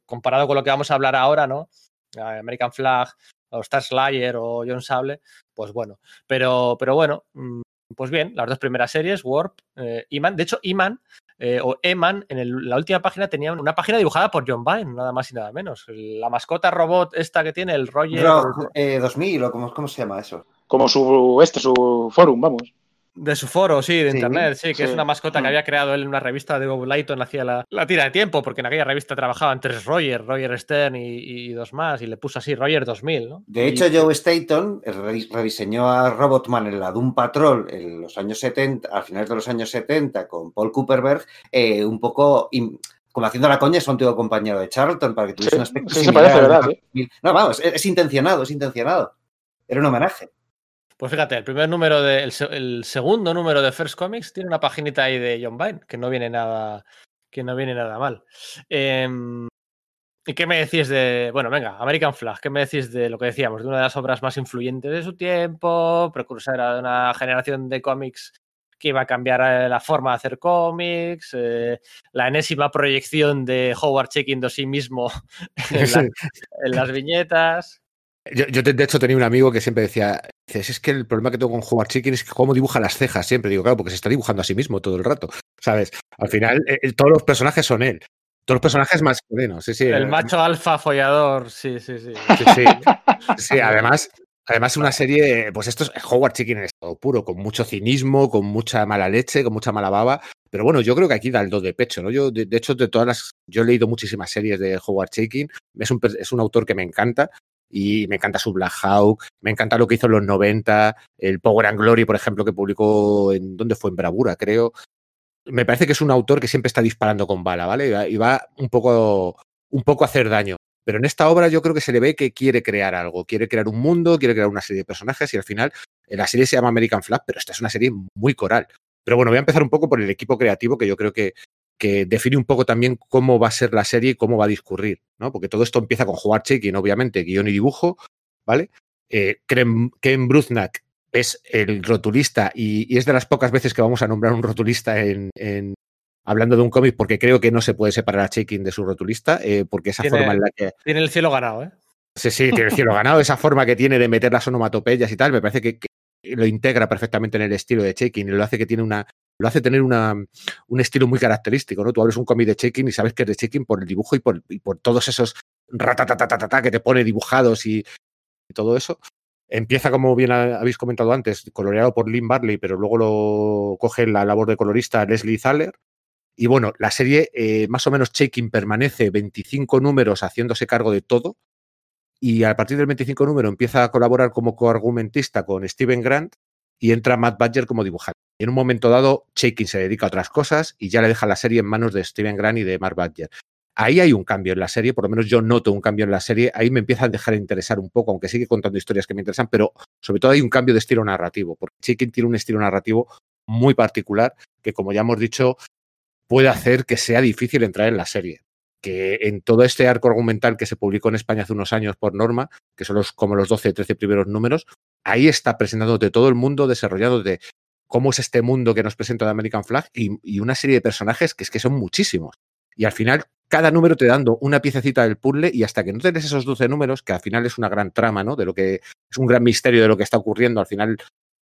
Speaker 1: Comparado con lo que vamos a hablar ahora, ¿no? American Flag, o Star Slayer o John Sable, pues bueno. Pero, pero bueno, pues bien, las dos primeras series, Warp, eh, Iman. De hecho, Iman eh, o Eman, en el, la última página tenía una página dibujada por John Vine, nada más y nada menos. La mascota robot esta que tiene, el Roger...
Speaker 2: Rock, eh, 2000 o cómo, cómo se llama eso.
Speaker 3: Como su, este, su forum, vamos.
Speaker 1: De su foro, sí, de
Speaker 2: Sí,
Speaker 1: internet, sí, que
Speaker 3: sí.
Speaker 1: es una mascota que había creado él en una revista de Bob Layton, hacía la, la tira de tiempo, porque en aquella revista trabajaban tres Roger, Roger Stern y, y dos más, y le puso así Roger 2000, ¿no?
Speaker 2: De
Speaker 1: Y-
Speaker 2: hecho, Joe Staton re- rediseñó a Robotman en la Doom Patrol en los años 70, a finales de los años 70, con Paul Cooperberg, eh, un poco como haciendo la coña, es un antiguo compañero de Charlton, para que tuviese
Speaker 3: Sí,
Speaker 2: un aspecto
Speaker 3: sí se parece, ¿verdad?
Speaker 2: Meal. No, vamos, es, es intencionado, es intencionado. Era un homenaje.
Speaker 1: Pues fíjate, el primer número de, el, se- el segundo número de First Comics tiene una paginita ahí de John Byrne, que no viene nada, que no viene nada mal. Em, ¿Y qué me decís de, bueno, venga, American Flag, qué me decís de lo que decíamos, de una de las obras más influyentes de su tiempo, precursora de una generación de cómics que iba a cambiar eh, la forma de hacer cómics, eh, la enésima proyección de Howard Checking de sí mismo en, la- en las viñetas.
Speaker 4: Yo, yo, de hecho tenía un amigo que siempre decía, dices, es que el problema que tengo con Howard Chicken es que cómo dibuja las cejas siempre. Digo, claro, porque se está dibujando a sí mismo todo el rato, ¿sabes? Al final, eh, todos los personajes son él. Todos los personajes masculinos, sí, sí.
Speaker 1: El
Speaker 4: eh,
Speaker 1: macho alfa follador, sí, sí, sí.
Speaker 4: Sí, sí. Sí, además, además una serie, pues esto es Howard Chicken en estado puro, con mucho cinismo, con mucha mala leche, con mucha mala baba. Pero bueno, yo creo que aquí da el do de pecho, ¿no? Yo, de, de hecho, de todas las. Yo he leído muchísimas series de Howard Chicken. Es un, es un autor que me encanta. Y me encanta su Black Hawk, me encanta lo que hizo en los 90, el Power and Glory, por ejemplo, que publicó en. ¿Dónde fue? En Bravura, creo. Me parece que es un autor que siempre está disparando con bala, ¿vale? Y va, un poco un poco a hacer daño. Pero en esta obra yo creo que se le ve que quiere crear algo, quiere crear un mundo, quiere crear una serie de personajes y al final eh, la serie se llama American Flag, pero esta es una serie muy coral. Pero bueno, voy a empezar un poco por el equipo creativo que yo creo que, que define un poco también cómo va a ser la serie y cómo va a discurrir, ¿no? Porque todo esto empieza con Howard Chaykin, obviamente, guion y dibujo, ¿vale? Eh, Ken, Ken Bruznack es el rotulista y, y, es de las pocas veces que vamos a nombrar un rotulista en, en hablando de un cómic porque creo que no se puede separar a Chaykin de su rotulista, eh, porque esa
Speaker 1: Tiene-
Speaker 4: forma en la que...
Speaker 1: Tiene el cielo ganado, ¿eh?
Speaker 4: Sí, sí, tiene el cielo ganado, esa forma que tiene de meter las onomatopeyas y tal, me parece que, que lo integra perfectamente en el estilo de Chaykin y lo hace que tiene una lo hace tener un estilo muy característico, ¿no? Tú abres un cómic de Chaykin y sabes que es de Chaykin por el dibujo y por, todos esos ratatatatata que te pone dibujados y, todo eso. Empieza, como bien ha- habéis comentado antes, coloreado por Lynn Barley, pero luego lo coge la labor de colorista Leslie Thaler. Y bueno, la serie, eh, más o menos, Chaykin permanece 25 números haciéndose cargo de todo. Y a partir del 25 número empieza a colaborar como coargumentista con Steven Grant y entra Matt Badger como dibujante. En un momento dado, Chaykin se dedica a otras cosas y ya le deja la serie en manos de Steven Grant y de Matt Badger. Ahí hay un cambio en la serie, por lo menos yo noto un cambio en la serie, ahí me empieza a dejar de interesar un poco, aunque sigue contando historias que me interesan, pero sobre todo hay un cambio de estilo narrativo, porque Chaykin tiene un estilo narrativo muy particular que, como ya hemos dicho, puede hacer que sea difícil entrar en la serie. Que en todo este arco argumental que se publicó en España hace unos años por norma, que son los, como los 12, 13 primeros números, ahí está presentándote todo el mundo, desarrollándote cómo es este mundo que nos presenta de American Flag y, una serie de personajes que es que son muchísimos. Y al final, cada número te dando una piececita del puzzle y hasta que no tenés esos 12 números, que al final es una gran trama, ¿no? De lo que es un gran misterio de lo que está ocurriendo. Al final,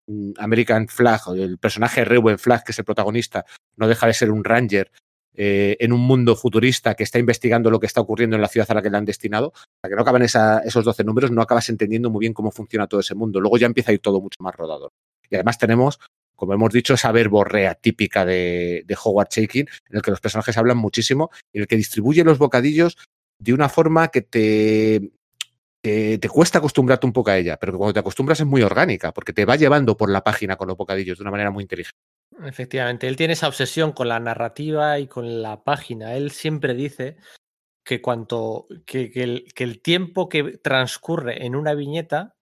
Speaker 4: mm, American Flag, el personaje Rewen Flag, que es el protagonista, no deja de ser un ranger eh, en un mundo futurista que está investigando lo que está ocurriendo en la ciudad a la que le han destinado. Hasta que no acaban esos 12 números, no acabas entendiendo muy bien cómo funciona todo ese mundo. Luego ya empieza a ir todo mucho más rodado. Y además tenemos, como hemos dicho, esa verborrea típica de, de Howard Chaykin, en el que los personajes hablan muchísimo, en el que distribuye los bocadillos de una forma que te, te cuesta acostumbrarte un poco a ella, pero que cuando te acostumbras es muy orgánica, porque te va llevando por la página con los bocadillos de una manera muy inteligente.
Speaker 1: Efectivamente, él tiene esa obsesión con la narrativa y con la página. Él siempre dice que cuanto que, el, que el tiempo que transcurre en una viñeta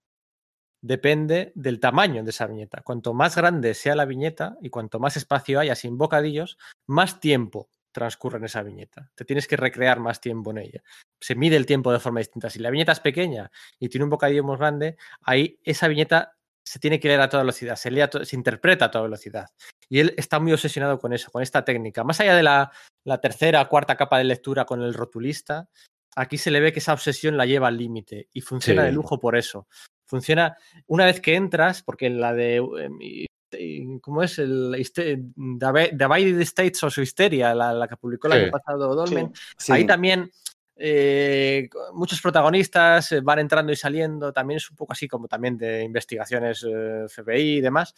Speaker 1: depende del tamaño de esa viñeta. Cuanto más grande sea la viñeta y cuanto más espacio haya sin bocadillos, más tiempo transcurre en esa viñeta. Te tienes que recrear más tiempo en ella. Se mide el tiempo de forma distinta. Si la viñeta es pequeña y tiene un bocadillo más grande, ahí esa viñeta se tiene que leer a toda velocidad, se, lee a to- se interpreta a toda velocidad. Y él está muy obsesionado con eso, con esta técnica. Más allá de la, la tercera o cuarta capa de lectura con el rotulista, aquí se le ve que esa obsesión la lleva al límite y funciona
Speaker 4: Sí.
Speaker 1: de lujo por eso. Funciona una vez que entras, porque en la de. y- y- ¿Cómo es? El Divi- Divided States of Hysteria, la, la que publicó el
Speaker 4: Sí.
Speaker 1: año pasado Dolmen.
Speaker 2: Sí.
Speaker 1: Ahí también eh, muchos protagonistas eh, van entrando y saliendo. También es un poco así como también de investigaciones eh, FBI y demás.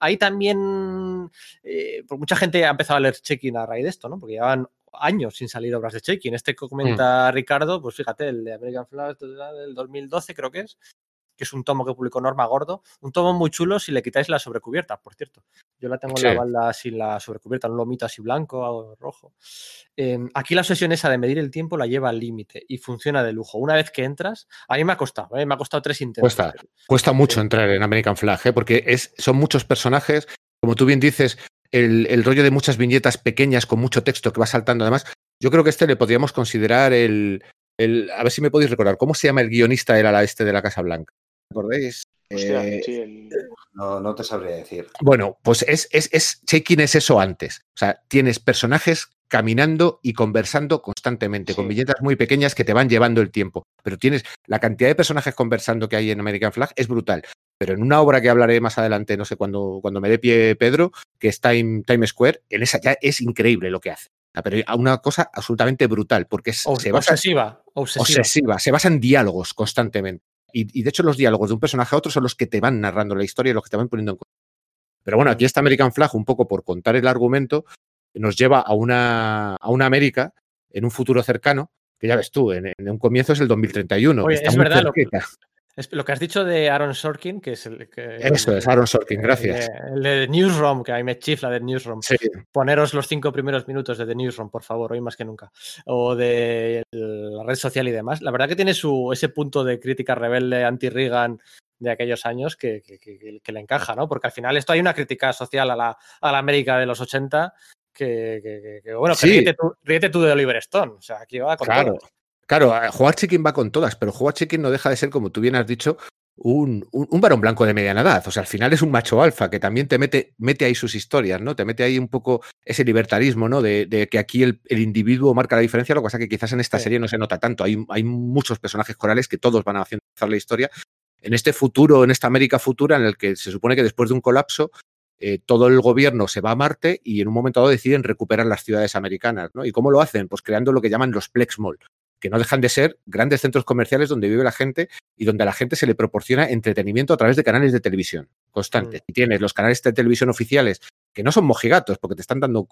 Speaker 1: ahí también, eh, pues mucha gente ha empezado a leer Check-in a raíz de esto, ¿no? Porque llevan años sin salir obras de Check-in. Este que comenta Ricardo, pues fíjate, el de American Flag del 2012 creo que es, que es un tomo que publicó Norma Gordo. Un tomo muy chulo si le quitáis la sobrecubierta, por cierto. Yo la tengo en la balda sin la sobrecubierta, un lomito así blanco o rojo. Eh, aquí la obsesión esa de medir el tiempo la lleva al límite y funciona de lujo. Una vez que entras, a mí me ha costado, ¿eh? me ha costado tres intentos.
Speaker 4: Cuesta. Cuesta mucho
Speaker 1: Sí.
Speaker 4: entrar en American Flag, ¿eh? porque es, son muchos personajes, como tú bien dices, el, el rollo de muchas viñetas pequeñas con mucho texto que va saltando. Además, yo creo que este le podríamos considerar el, el- A ver si me podéis recordar, ¿cómo se llama el guionista del ala este de la Casa Blanca? ¿Recordáis?
Speaker 3: Hostia,
Speaker 2: Eh,
Speaker 3: sí, el-
Speaker 2: no, no te sabría decir.
Speaker 4: Bueno, pues es, es, es Check-in es eso antes. O sea, tienes personajes caminando y conversando constantemente, con viñetas muy pequeñas que te van llevando el tiempo. Pero tienes la cantidad de personajes conversando que hay en American Flag es brutal. Pero en una obra que hablaré más adelante, no sé cuándo cuando me dé pie Pedro, que está en Times Square, en esa ya es increíble lo que hace. Pero una cosa absolutamente brutal, porque es-
Speaker 1: Obs-
Speaker 4: se basa
Speaker 1: obsesiva, obsesiva.
Speaker 4: obsesiva, se basa en diálogos constantemente. Y, y de hecho los diálogos de un personaje a otro son los que te van narrando la historia y los que te van poniendo en cuenta. Pero bueno, aquí está American Flag, un poco por contar el argumento, nos lleva a una, a una América en un futuro cercano, que ya ves tú, en, en un comienzo es el 2031. que
Speaker 1: Oye,
Speaker 4: está
Speaker 1: es
Speaker 4: muy
Speaker 1: verdad lo. Es lo que has dicho de Aaron Sorkin, que es el que.
Speaker 4: Eso es, Aaron Sorkin, gracias.
Speaker 1: El de, el de Newsroom, que a mí me chifla de Newsroom.
Speaker 4: Sí,
Speaker 1: Poneros los cinco primeros minutos de The Newsroom, por favor, hoy más que nunca. O de la red social y demás. La verdad que tiene su, ese punto de crítica rebelde anti-Reagan de aquellos años que, que- que- que le encaja, ¿no? Porque al final esto hay una crítica social a la, a la América de los 80 que, bueno,
Speaker 4: Sí.
Speaker 1: ríete, tú, ríete tú de Oliver Stone. O sea, aquí va con
Speaker 4: claro.
Speaker 1: todo.
Speaker 4: Claro, a- jugar chicken va con todas, pero jugar chicken no deja de ser, como tú bien has dicho, un, un, un varón blanco de mediana edad. O sea, al final es un macho alfa que también te mete, mete ahí sus historias, ¿no? Te mete ahí un poco ese libertarismo, ¿no? De, de que aquí el, el individuo marca la diferencia, lo que pasa que quizás en esta
Speaker 1: Sí.
Speaker 4: serie no se nota tanto. Hay, hay muchos personajes corales que todos van a hacer la historia. En este futuro, en esta América futura, en el que se supone que después de un colapso, eh, todo el gobierno se va a Marte y en un momento dado deciden recuperar las ciudades americanas, ¿no? ¿Y cómo lo hacen? Pues creando lo que llaman los Plex Mall, que no dejan de ser grandes centros comerciales donde vive la gente y donde a la gente se le proporciona entretenimiento a través de canales de televisión constantes.
Speaker 1: Mm.
Speaker 4: Y tienes los canales de televisión oficiales que no son mojigatos porque te están dando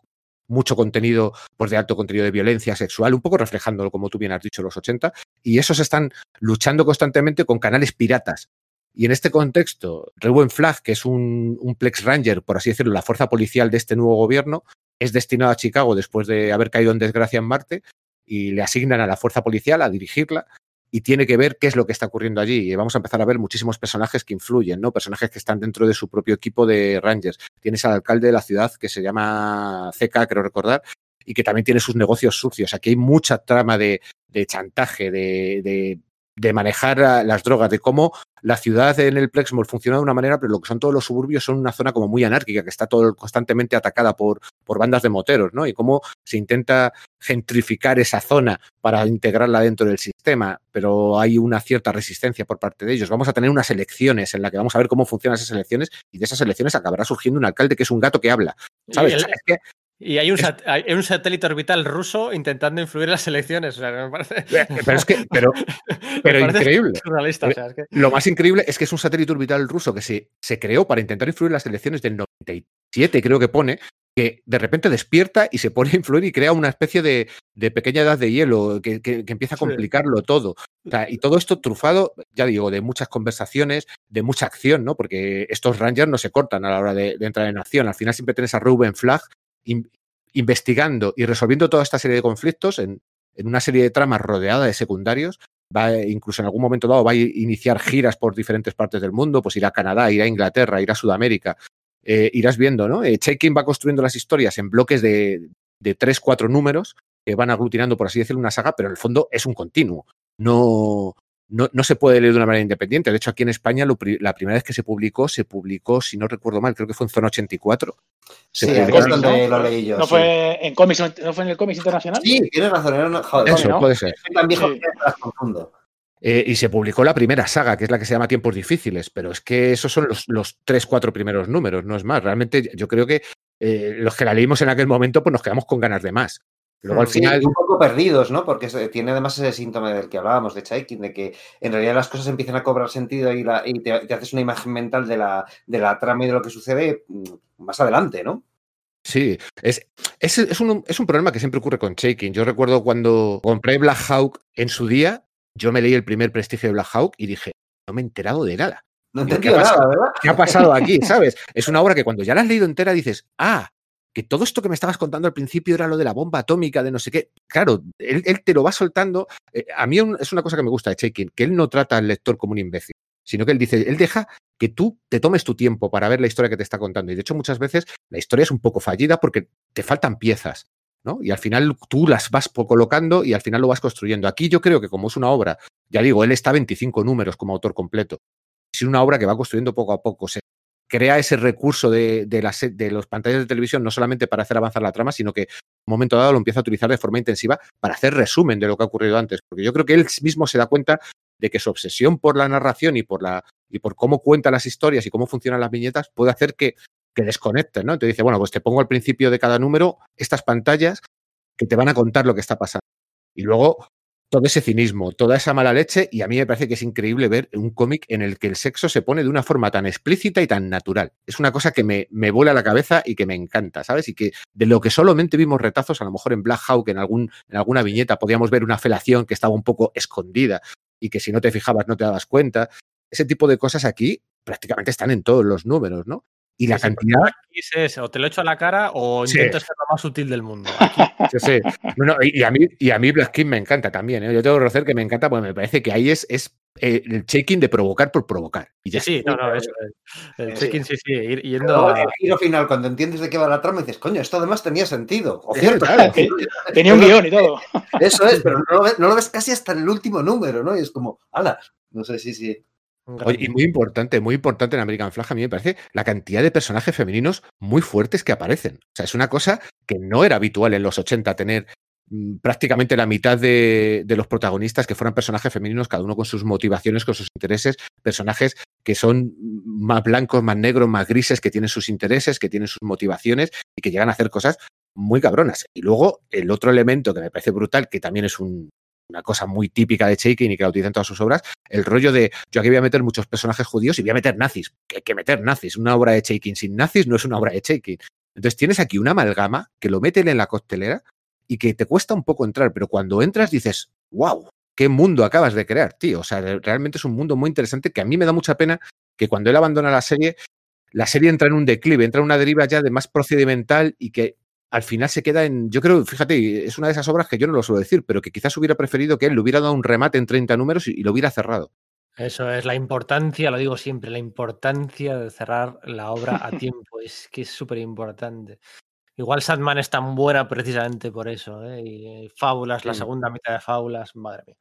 Speaker 4: mucho contenido pues de alto contenido de violencia sexual, un poco reflejándolo como tú bien has dicho los 80, y esos están luchando constantemente con canales piratas. Y en este contexto, Rewen Flag, que es un, un Plex Ranger, por así decirlo, la fuerza policial de este nuevo gobierno, es destinado a Chicago después de haber caído en desgracia en Marte y le asignan a la fuerza policial a dirigirla y tiene que ver qué es lo que está ocurriendo allí. Y vamos a empezar a ver muchísimos personajes que influyen, ¿no? Personajes que están dentro de su propio equipo de Rangers. Tienes al alcalde de la ciudad que se llama CK, creo recordar, y que también tiene sus negocios sucios. Aquí hay mucha trama de, de chantaje, de, de, de manejar las drogas, de cómo la ciudad en el Plexmore funciona de una manera, pero lo que son todos los suburbios son una zona como muy anárquica, que está todo constantemente atacada por, por bandas de moteros, ¿no? Y cómo se intenta gentrificar esa zona para integrarla dentro del sistema, pero hay una cierta resistencia por parte de ellos. Vamos a tener unas elecciones en las que vamos a ver cómo funcionan esas elecciones y de esas elecciones acabará surgiendo un alcalde que es un gato que habla. ¿Sabes?
Speaker 1: El-
Speaker 4: O sea, es que
Speaker 1: Y hay un,
Speaker 4: Es-
Speaker 1: sat- hay un satélite orbital ruso intentando influir en las elecciones. O sea, me parece,
Speaker 4: pero es que, pero, pero increíble.
Speaker 1: surrealista, o sea, es que-
Speaker 4: Lo más increíble es que es un satélite orbital ruso que se, se creó para intentar influir en las elecciones del 97, creo que pone, que de repente despierta y se pone a influir y crea una especie de, de pequeña edad de hielo que, que- que empieza a
Speaker 1: Sí.
Speaker 4: complicarlo todo. O sea, y todo esto trufado, ya digo, de muchas conversaciones, de mucha acción, ¿no? Porque estos Rangers no se cortan a la hora de, de entrar en acción. Al final siempre tienes a Ruben Flag in- investigando y resolviendo toda esta serie de conflictos en, una serie de tramas rodeada de secundarios va incluso en algún momento dado va a iniciar giras por diferentes partes del mundo, pues irá a Canadá, irá a Inglaterra, irá a Sudamérica. Eh, irás viendo, ¿no? Eh, va construyendo las historias en bloques de, de tres, cuatro números que van aglutinando, por así decirlo, una saga, pero en el fondo es un continuo. No, no, no se puede leer de una manera independiente. De hecho, aquí en España, lo la primera vez que se publicó, se publicó, si no recuerdo mal, creo que fue en Zona 84. Se
Speaker 2: Sí,
Speaker 4: publicó-
Speaker 2: es donde
Speaker 3: ¿no?
Speaker 2: lo leí yo.
Speaker 3: ¿No
Speaker 2: sí.
Speaker 3: fue, en cómics, ¿No fue en el cómics internacional?
Speaker 2: Sí, tienes razón. era una- Joder,
Speaker 4: Eso,
Speaker 3: ¿no?
Speaker 4: puede ser.
Speaker 2: soy tan viejo
Speaker 3: Sí.
Speaker 2: que me las confundo.
Speaker 4: Eh, y se publicó la primera saga, que es la que se llama Tiempos Difíciles, pero es que esos son los, los tres, cuatro primeros números, no es más. Realmente yo creo que eh, los que la leímos en aquel momento, pues nos quedamos con ganas de más. Luego al
Speaker 2: Sí,
Speaker 4: final.
Speaker 2: y un poco perdidos, ¿no? Porque tiene además ese síntoma del que hablábamos de Chaikin, de que en realidad las cosas empiezan a cobrar sentido y, la- y te, te haces una imagen mental de la, de la trama y de lo que sucede mm, más adelante, ¿no?
Speaker 4: Sí, es, es, es un, es un problema que siempre ocurre con Shaking. Yo recuerdo cuando compré Black Hawk en su día, yo me leí el primer prestigio de Black Hawk y dije, no me he enterado de nada.
Speaker 2: No
Speaker 4: ¿qué ha
Speaker 2: nada? ¿verdad?
Speaker 4: ¿Qué ha pasado aquí? ¿Sabes? Es una obra que cuando ya la has leído entera dices, ah, que todo esto que me estabas contando al principio era lo de la bomba atómica, de no sé qué. Claro, él, él te lo va soltando. Eh, a mí es una cosa que me gusta de Shaking, que él no trata al lector como un imbécil, sino que él dice, él deja que tú te tomes tu tiempo para ver la historia que te está contando. Y de hecho, muchas veces la historia es un poco fallida porque te faltan piezas. ¿no? Y al final tú las vas colocando y al final lo vas construyendo. Aquí yo creo que como es una obra, ya digo, él está a 25 números como autor completo. Es una obra que va construyendo poco a poco. Crea ese recurso de, de, las, de los pantallas de televisión no solamente para hacer avanzar la trama, sino que en un momento dado lo empieza a utilizar de forma intensiva para hacer resumen de lo que ha ocurrido antes. Porque yo creo que él mismo se da cuenta de que su obsesión por la narración y por, la, y por cómo cuenta las historias y cómo funcionan las viñetas puede hacer que, que desconecten, ¿no? Te dice, bueno, pues te pongo al principio de cada número estas pantallas que te van a contar lo que está pasando. Y luego todo ese cinismo, toda esa mala leche, y a mí me parece que es increíble ver un cómic en el que el sexo se pone de una forma tan explícita y tan natural. Es una cosa que me, me vuela la cabeza y que me encanta, ¿sabes? Y que de lo que solamente vimos retazos, a lo mejor en Black Hawk, en, algún, en alguna viñeta, podíamos ver una felación que estaba un poco escondida y que si no te fijabas no te dabas cuenta. Ese tipo de cosas aquí prácticamente están en todos los números, ¿no? Y la
Speaker 1: Sí, sí,
Speaker 4: cantidad.
Speaker 1: O te lo echo a la cara o
Speaker 4: Sí.
Speaker 1: intento ser lo más sutil del mundo. Aquí,
Speaker 4: Sí, sí. No, no, y, y a mí, y a mí Black King me encanta también. ¿eh? Yo tengo que reconocer que me encanta porque me parece que ahí es, es eh, el shaking de provocar por provocar. Y
Speaker 1: sí,
Speaker 4: ya
Speaker 1: sí, no, no, eso. El, el
Speaker 2: Sí.
Speaker 1: check-in, sí, sí, ir- yendo a...
Speaker 2: el giro final, cuando entiendes de qué va la trama, dices, coño, esto además tenía sentido. O
Speaker 4: Sí,
Speaker 2: cierto,
Speaker 4: claro.
Speaker 3: Tenía un guion y todo.
Speaker 2: Eso es, pero no lo, ves, no lo ves casi hasta el último número, ¿no? Y es como, ala, no sé si sí.
Speaker 4: Oye, y muy importante, muy importante en American Flag, a mí me parece la cantidad de personajes femeninos muy fuertes que aparecen. O sea, es una cosa que no era habitual en los 80 tener mm, prácticamente la mitad de, de los protagonistas que fueran personajes femeninos, cada uno con sus motivaciones, con sus intereses, personajes que son más blancos, más negros, más grises, que tienen sus intereses, que tienen sus motivaciones y que llegan a hacer cosas muy cabronas. Y luego el otro elemento que me parece brutal, que también es un- una cosa muy típica de Shaking y que la utiliza en todas sus obras, el rollo de yo aquí voy a meter muchos personajes judíos y voy a meter nazis. Hay que meter nazis. Una obra de Shaking sin nazis no es una obra de Shaking. Entonces tienes aquí una amalgama que lo meten en la costelera y que te cuesta un poco entrar, pero cuando entras dices, wow, qué mundo acabas de crear, tío. O sea, re- realmente es un mundo muy interesante que a mí me da mucha pena que cuando él abandona la serie, la serie entra en un declive, entra en una deriva ya de más procedimental y que al final se queda en. Yo creo, fíjate, es una de esas obras que yo no lo suelo decir, pero que quizás hubiera preferido que él le hubiera dado un remate en 30 números y, y lo hubiera cerrado.
Speaker 1: Eso es la importancia, lo digo siempre, la importancia de cerrar la obra a tiempo. Es que es súper importante. Igual Sandman es tan buena precisamente por eso. ¿eh? Y eh, Fábulas, la segunda mitad de Fábulas, madre mía.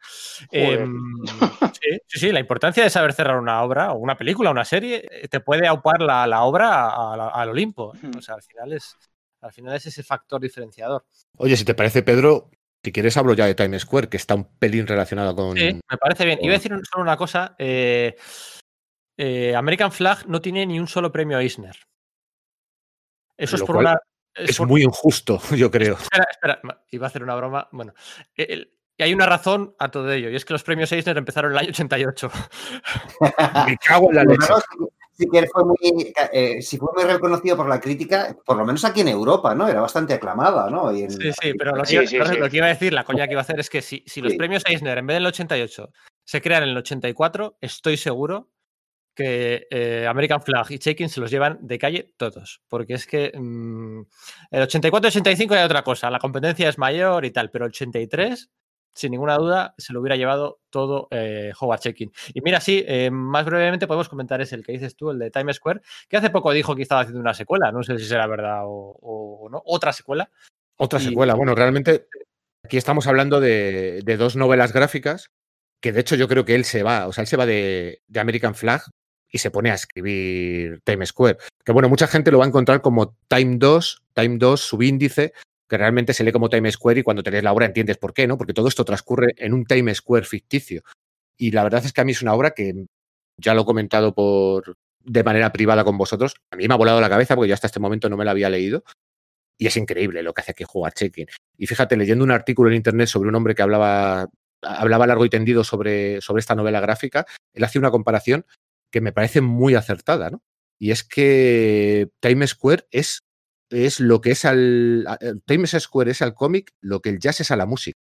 Speaker 1: Em, sí, sí, sí, la importancia de saber cerrar una obra o una película, una serie, eh, te puede aupar la, la obra a- a- al Olimpo. ¿eh? O sea, al final es, al final es ese factor diferenciador.
Speaker 4: Oye, si te parece, Pedro, si quieres hablo ya de Times Square, que está un pelín relacionado con.
Speaker 1: Sí, me parece bien. Iba a decir solo una cosa. eh, eh, American Flag no tiene ni un solo premio Eisner. Eso es por una.
Speaker 4: Es
Speaker 1: por-
Speaker 4: muy injusto, yo creo.
Speaker 1: Espera, espera, iba a hacer una broma. Bueno, el- y hay una razón a todo ello, y es que los premios Eisner empezaron en el año 88.
Speaker 4: Me cago en la leche.
Speaker 2: Claro, sí que fue muy, eh, si fue muy reconocido por la crítica, por lo menos aquí en Europa, ¿no? Era bastante aclamada, ¿no? Y en-
Speaker 1: Sí, sí, pero lo que,
Speaker 3: Sí,
Speaker 1: iba,
Speaker 3: sí,
Speaker 1: lo-
Speaker 3: sí.
Speaker 1: lo que iba a decir, la coña que iba a hacer es que si, si los
Speaker 2: Sí.
Speaker 1: premios Eisner en vez del 88 se crean en el 84, estoy seguro que eh, American Flag y Shaking se los llevan de calle todos. Porque es que mm, el 84-85 hay otra cosa, la competencia es mayor y tal, pero el 83, sin ninguna duda, se lo hubiera llevado todo eh, Howard Shaking. Y mira, sí, eh, más brevemente podemos comentar es el que dices tú, el de Times Square, que hace poco dijo que estaba haciendo una secuela, no sé si será verdad o, o no, otra secuela.
Speaker 4: Otra
Speaker 1: Y-
Speaker 4: secuela. Bueno, realmente aquí estamos hablando de, de dos novelas gráficas que de hecho yo creo que él se va, o sea, él se va de, de American Flag y se pone a escribir Time Square. Que bueno, mucha gente lo va a encontrar como Time 2, Time 2, subíndice, que realmente se lee como Time Square y cuando te la obra entiendes por qué, ¿no? Porque todo esto transcurre en un Time Square ficticio. Y la verdad es que a mí es una obra que ya lo he comentado por de manera privada con vosotros. A mí me ha volado la cabeza porque yo hasta este momento no me la había leído. y es increíble lo que hace aquí jugar Check-in. Y fíjate, leyendo un artículo en internet sobre un hombre que hablaba, hablaba largo y tendido sobre, sobre esta novela gráfica, él hacía una comparación que me parece muy acertada, ¿no? Y es que Times Square es, es lo que es al. Times Square es al cómic lo que el jazz es a la música.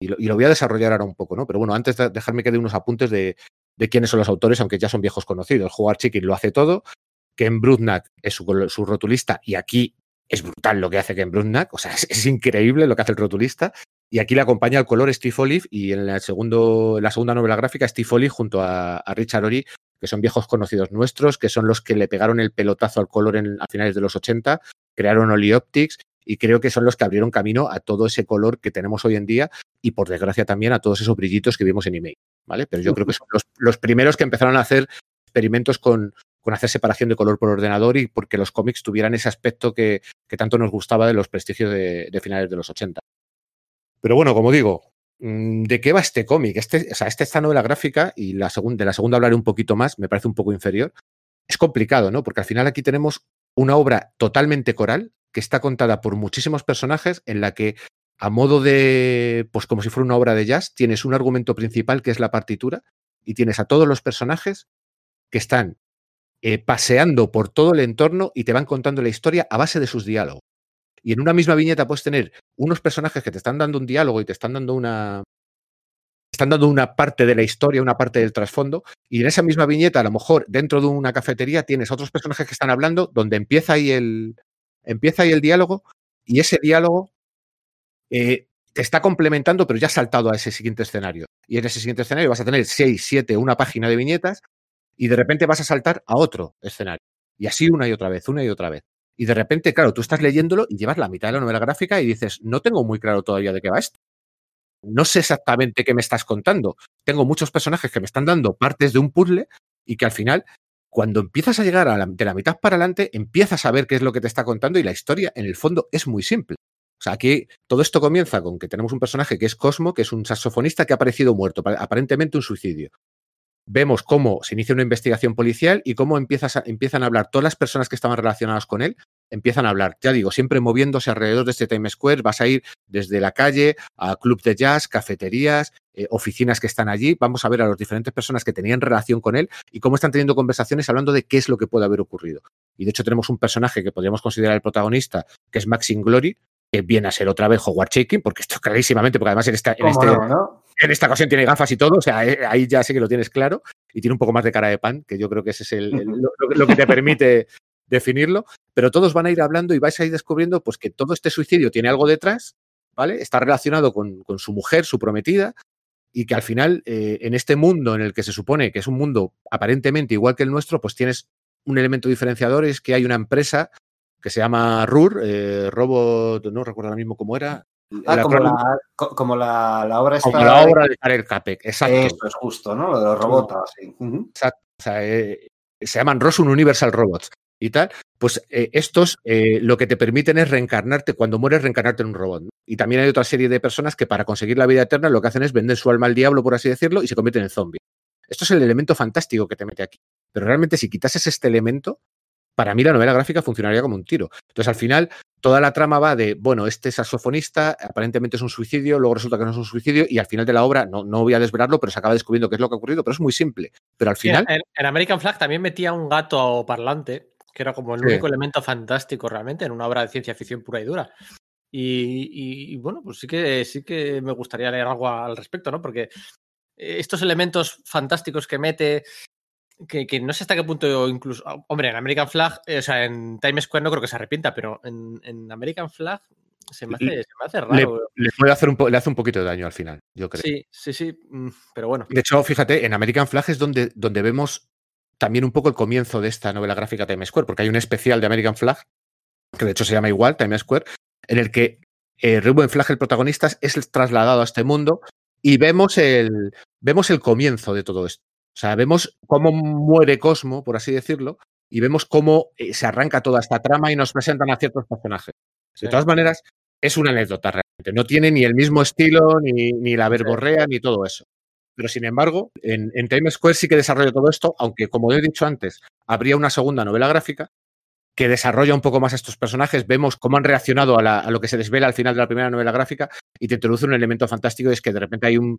Speaker 4: Y lo, voy a desarrollar ahora un poco, ¿no? Pero bueno, antes de dejarme que dé unos apuntes de, quiénes son los autores, aunque ya son viejos conocidos. Jugar Chicken lo hace todo. Ken Brudnak es su, rotulista y aquí es brutal lo que hace Ken Brudnak. O sea, es, increíble lo que hace el rotulista. Y aquí le acompaña el color Steve Olive y en, el segundo, la segunda novela gráfica Steve Olive junto a, a Richard Ori que son viejos conocidos nuestros, que son los que le pegaron el pelotazo al color en, a finales de los 80, crearon Oli Optics y creo que son los que abrieron camino a todo ese color que tenemos hoy en día y por desgracia también a todos esos brillitos que vimos en email, ¿vale? Pero yo creo que son los, los primeros que empezaron a hacer experimentos con, con, hacer separación de color por ordenador y porque los cómics tuvieran ese aspecto que, que tanto nos gustaba de los prestigios de, de finales de los 80. Pero bueno, como digo, mm, ¿de qué va este cómic? Este, o sea, este, esta novela gráfica, y la segunda, de la segunda hablaré un poquito más, me parece un poco inferior. Es complicado, ¿no? Porque al final aquí tenemos una obra totalmente coral que está contada por muchísimos personajes en la que a modo de, pues como si fuera una obra de jazz, tienes un argumento principal que es la partitura y tienes a todos los personajes que están eh, paseando por todo el entorno y te van contando la historia a base de sus diálogos. Y en una misma viñeta puedes tener unos personajes que te están dando un diálogo y te están dando una. Están dando una parte de la historia, una parte del trasfondo, y en esa misma viñeta, a lo mejor dentro de una cafetería, tienes otros personajes que están hablando, donde empieza ahí el, empieza ahí el diálogo, y ese diálogo eh, te está complementando, pero ya has saltado a ese siguiente escenario. Y en ese siguiente escenario vas a tener seis, siete, una página de viñetas, y de repente vas a saltar a otro escenario. Y así una y otra vez, una y otra vez. Y de repente, claro, tú estás leyéndolo y llevas la mitad de la novela gráfica y dices, no tengo muy claro todavía de qué va esto. No sé exactamente qué me estás contando. Tengo muchos personajes que me están dando partes de un puzzle y que al final, cuando empiezas a llegar a la, de la mitad para adelante, empiezas a ver qué es lo que te está contando y la historia, en el fondo, es muy simple. O sea, aquí todo esto comienza con que tenemos un personaje que es Cosmo, que es un saxofonista que ha aparecido muerto, aparentemente un suicidio vemos cómo se inicia una investigación policial y cómo empiezas empiezan a hablar todas las personas que estaban relacionadas con él, empiezan a hablar, ya digo, siempre moviéndose alrededor de este Times Square, vas a ir desde la calle a club de jazz, cafeterías, eh, oficinas que están allí, vamos a ver a las diferentes personas que tenían relación con él y cómo están teniendo conversaciones hablando de qué es lo que puede haber ocurrido. Y de hecho tenemos un personaje que podríamos considerar el protagonista, que es Maxine Glory, que viene a ser otra vez Howard Shaking, porque esto clarísimamente, porque además en esta, en, este, no, no? en esta ocasión tiene gafas y todo, o sea, eh, ahí ya sé que lo tienes claro, y tiene un poco más de cara de pan, que yo creo que ese es el, el, lo, lo, que te permite definirlo, pero todos van a ir hablando y vais a ir descubriendo pues que todo este suicidio tiene algo detrás, ¿vale? Está relacionado con, con su mujer, su prometida, y que al final, eh, en este mundo en el que se supone que es un mundo aparentemente igual que el nuestro, pues tienes un elemento diferenciador, es que hay una empresa que se llama RUR, eh, Robot, no recuerdo ahora mismo cómo era.
Speaker 2: Ah, como, la, como la, la, obra
Speaker 4: Como la obra de Karel Capek, exacto.
Speaker 2: Eso es justo, ¿no? Lo de los robots, sí.
Speaker 4: Uh -huh. Exacto. O sea, eh, se llaman Rosun Universal Robots y tal. Pues eh, estos lo que te permiten es reencarnarte, cuando mueres, reencarnarte en un robot. ¿no? Y también hay otra serie de personas que para conseguir la vida eterna lo que hacen es vender su alma al diablo, por así decirlo, y se convierten en zombies. Esto es el elemento fantástico que te mete aquí. Pero realmente si quitases este elemento, para mí la novela gráfica funcionaría como un tiro. Entonces, al final, toda la trama va de, bueno, este saxofonista aparentemente es un suicidio, luego resulta que no es un suicidio, y al final de la obra, no, no voy a desvelarlo, pero se acaba descubriendo qué es lo que ha ocurrido, pero es muy simple. Pero al final...
Speaker 1: En, en American Flag también metía un gato parlante, que era como el sí. único elemento fantástico realmente en una obra de ciencia ficción pura y dura. Y, y, y, bueno, pues sí que sí que me gustaría leer algo al respecto, ¿no? Porque estos elementos fantásticos que mete, que, que, no sé hasta qué punto incluso. Hombre, en American Flag, eh, o sea, en Times Square no creo que se arrepienta, pero en, en American Flag se me hace, se me hace raro.
Speaker 4: Le, le, puede hacer un le hace un poquito de daño al final, yo creo.
Speaker 1: Sí, sí, sí, mm, pero bueno.
Speaker 4: De hecho, fíjate, en American Flag es donde, donde vemos también un poco el comienzo de esta novela gráfica Times Square, porque hay un especial de American Flag, que de hecho se llama igual, Times Square, en el que eh, Ruben Flag, el protagonista, es trasladado a este mundo y vemos el, vemos el comienzo de todo esto. O sea, vemos cómo muere Cosmo, por así decirlo, y vemos cómo eh, se arranca toda esta trama y nos presentan a ciertos personajes. De todas maneras, es una anécdota realmente. No tiene ni el mismo estilo, ni, ni la verborrea, ni todo eso. Pero sin embargo, en, en, Times Square sí que desarrolla todo esto, aunque como he dicho antes, habría una segunda novela gráfica que desarrolla un poco más a estos personajes. Vemos cómo han reaccionado a, lo que se desvela al final de la primera novela gráfica y te introduce un elemento fantástico y es que de repente hay un,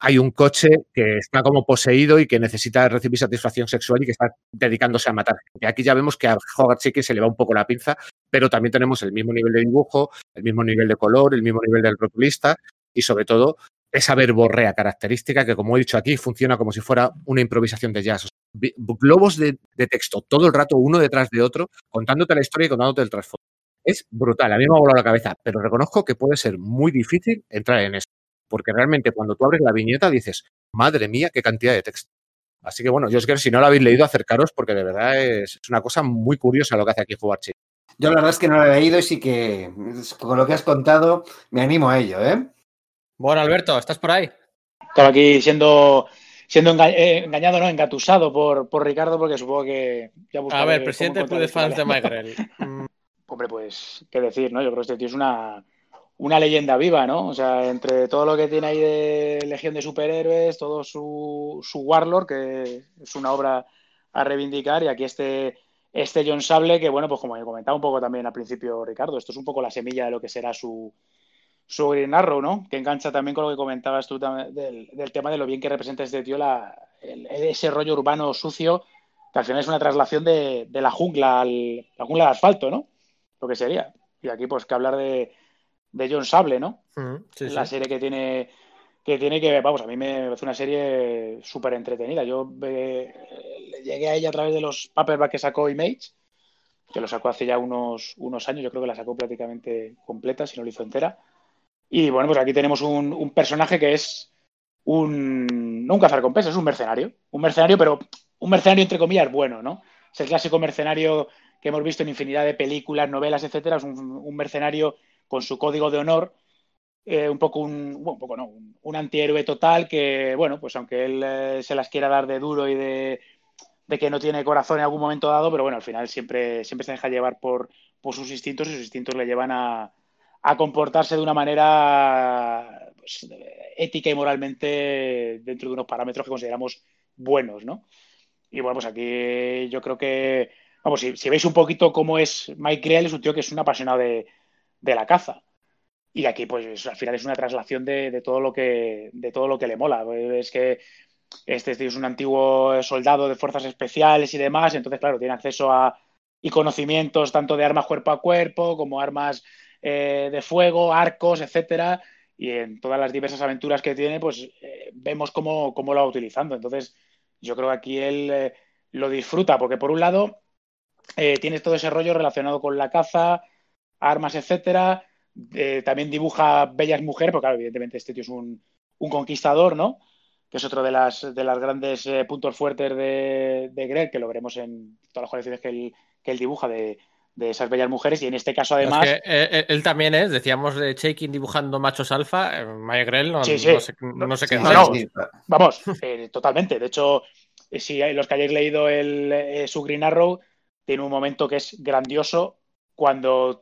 Speaker 4: hay un coche que está como poseído y que necesita recibir satisfacción sexual y que está dedicándose a matar. Y aquí ya vemos que a Howard Chicken se le va un poco la pinza, pero también tenemos el mismo nivel de dibujo, el mismo nivel de color, el mismo nivel del rotulista y sobre todo esa verborrea característica que, como he dicho aquí, funciona como si fuera una improvisación de jazz. globos de, texto todo el rato, uno detrás de otro, contándote la historia y contándote el trasfondo. Es brutal, a mí me ha volado la cabeza, pero reconozco que puede ser muy difícil entrar en eso, porque realmente cuando tú abres la viñeta dices, madre mía, qué cantidad de texto. Así que bueno, yo es que si no lo habéis leído, acercaros porque de verdad es, una cosa muy curiosa lo que hace aquí Fubarchi.
Speaker 2: Yo la verdad es que no lo he leído y sí que con lo que has contado me animo a ello, ¿eh?
Speaker 1: Bueno, Alberto, ¿estás por ahí?
Speaker 3: Estaba aquí siendo siendo eh, engañado, no, engatusado por, por Ricardo, porque supongo que
Speaker 1: ya A ver, presidente de fans de Michael.
Speaker 3: Hombre, pues, qué decir, ¿no? Yo creo que este tío es una, una leyenda viva, ¿no? O sea, entre todo lo que tiene ahí de Legión de Superhéroes, todo su, su Warlord, que es una obra a reivindicar, y aquí este, este John Sable, que bueno, pues como he comentado un poco también al principio Ricardo, esto es un poco la semilla de lo que será su, su Green Arrow, ¿no? Que engancha también con lo que comentabas tú del, del tema de lo bien que representa este tío la, ese rollo urbano sucio, que al final es una traslación de, la jungla al la jungla de asfalto, ¿no? Lo que sería. Y aquí, pues, que hablar de, de John Sable, ¿no? Mm, la serie que tiene que tiene que, vamos, a mí me parece una serie súper entretenida. Yo eh, llegué a ella a través de los paperbacks que sacó Image, que lo sacó hace ya unos, unos años, yo creo que la sacó prácticamente completa, si no lo hizo entera. Y bueno, pues aquí tenemos un, personaje que es un, no un cazarcompensas, es un mercenario. Un mercenario, pero un mercenario entre comillas bueno, ¿no? Es el clásico mercenario que hemos visto en infinidad de películas, novelas, etcétera. Es un, mercenario con su código de honor, eh, un poco un, bueno, un poco no, un, antihéroe total que, bueno, pues aunque él eh, se las quiera dar de duro y de, de, que no tiene corazón en algún momento dado, pero bueno, al final siempre, siempre se deja llevar por, por sus instintos y sus instintos le llevan a, a comportarse de una manera pues, ética y moralmente dentro de unos parámetros que consideramos buenos, ¿no? Y bueno, pues aquí yo creo que, vamos, si, veis un poquito cómo es Mike Grell, es un tío que es un apasionado de, la caza. Y aquí, pues, al final es una traslación de, todo lo que, de todo lo que le mola. Es que este es un antiguo soldado de fuerzas especiales y demás, entonces, claro, tiene acceso a y conocimientos tanto de armas cuerpo a cuerpo como armas eh, de fuego, arcos, etcétera, y en todas las diversas aventuras que tiene, pues eh, vemos cómo, lo va utilizando. Entonces, yo creo que aquí él eh, lo disfruta, porque por un lado tiene todo ese rollo relacionado con la caza, armas, etcétera. también dibuja bellas mujeres, porque claro, evidentemente este tío es un, conquistador, ¿no? que es otro de las, de las grandes puntos fuertes de, de Greg, que lo veremos en todas las colecciones que él, que él dibuja de, de esas bellas mujeres y en este caso además...
Speaker 1: Eh, eh, él también es, decíamos de Shaking dibujando machos alfa, eh, Maya Grell no,
Speaker 3: sí,
Speaker 1: sí. no, sé, qué
Speaker 3: Vamos, totalmente. De hecho, si los que hayáis leído el, su Green Arrow, tiene un momento que es grandioso cuando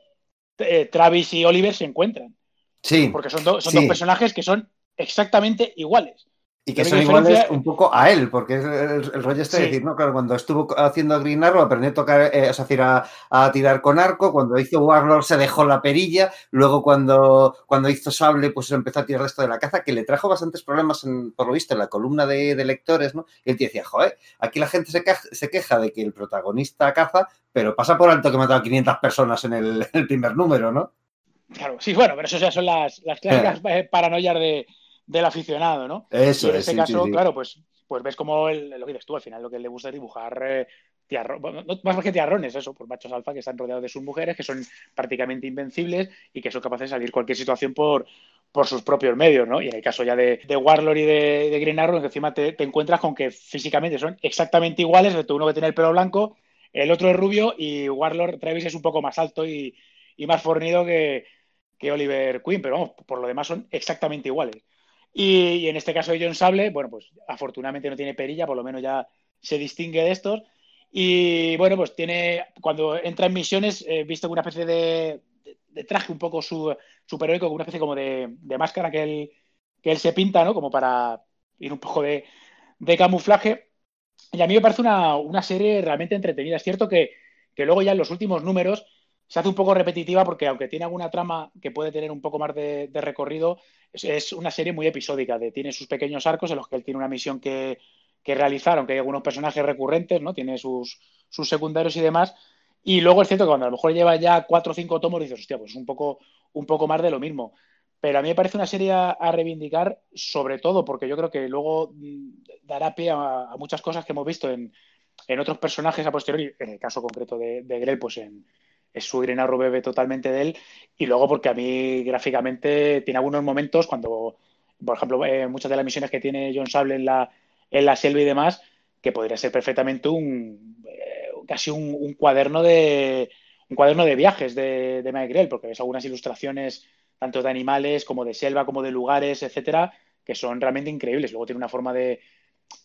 Speaker 3: Travis y Oliver se encuentran.
Speaker 2: Sí.
Speaker 3: Porque son, son dos personajes que son exactamente iguales.
Speaker 2: Y que son iguales un poco a él, porque es el, rollo este de decir, ¿no? Claro, cuando estuvo haciendo Green Arrow aprendió a tocar, eh, o sea, a, tirar con arco, cuando hizo Warlord se dejó la perilla, luego cuando, cuando hizo Sable, pues empezó a tirar esto de la caza, que le trajo bastantes problemas, por lo visto, en la columna de, lectores, ¿no? Y él te decía, joder, aquí la gente se queja, se queja, de que el protagonista caza, pero pasa por alto que ha matado a 500 personas en el, primer número, ¿no?
Speaker 3: Claro, sí, bueno, pero eso ya son las, las clásicas eh. paranoias de del aficionado, ¿no?
Speaker 2: Eso
Speaker 3: y en este caso, claro, pues, pues ves como lo que dices tú, al final lo que le gusta es dibujar eh, más que tiarrones, eso, por machos alfa que están rodeados de sus mujeres, que son prácticamente invencibles y que son capaces de salir cualquier situación por, por sus propios medios, ¿no? Y en el caso ya de, de Warlord y de, de, Green Arrow, encima te, encuentras con que físicamente son exactamente iguales, de uno que tiene el pelo blanco, el otro es rubio y Warlord Travis es un poco más alto y, y más fornido que, que Oliver Queen, pero vamos, por lo demás son exactamente iguales. Y, en este caso de John Sable, bueno, pues afortunadamente no tiene perilla, por lo menos ya se distingue de estos. Y bueno, pues tiene, cuando entra en misiones, eh, visto una especie de, traje un poco su, superhéroico, una especie como de, máscara que él, que él se pinta, ¿no? Como para ir un poco de, camuflaje. Y a mí me parece una, serie realmente entretenida. Es cierto que, que luego ya en los últimos números se hace un poco repetitiva porque aunque tiene alguna trama que puede tener un poco más de, recorrido, es, una serie muy episódica, tiene sus pequeños arcos en los que él tiene una misión que, realizar, aunque hay algunos personajes recurrentes, ¿no? Tiene sus, secundarios y demás. Y luego es cierto que cuando a lo mejor lleva ya cuatro o cinco tomos, dices, hostia, pues un poco, un poco más de lo mismo. Pero a mí me parece una serie a, reivindicar, sobre todo porque yo creo que luego mm, dará pie a, muchas cosas que hemos visto en, otros personajes a posteriori, en el caso concreto de, de Grell, pues en, es su Green Arrow bebe totalmente de él. Y luego porque a mí gráficamente tiene algunos momentos cuando, por ejemplo, eh, muchas de las misiones que tiene John Sable en la, en la selva y demás, que podría ser perfectamente un eh, casi un, cuaderno de un cuaderno de viajes de, de Mike Grell, porque ves algunas ilustraciones tanto de animales como de selva, como de lugares, etcétera, que son realmente increíbles. Luego tiene una forma de,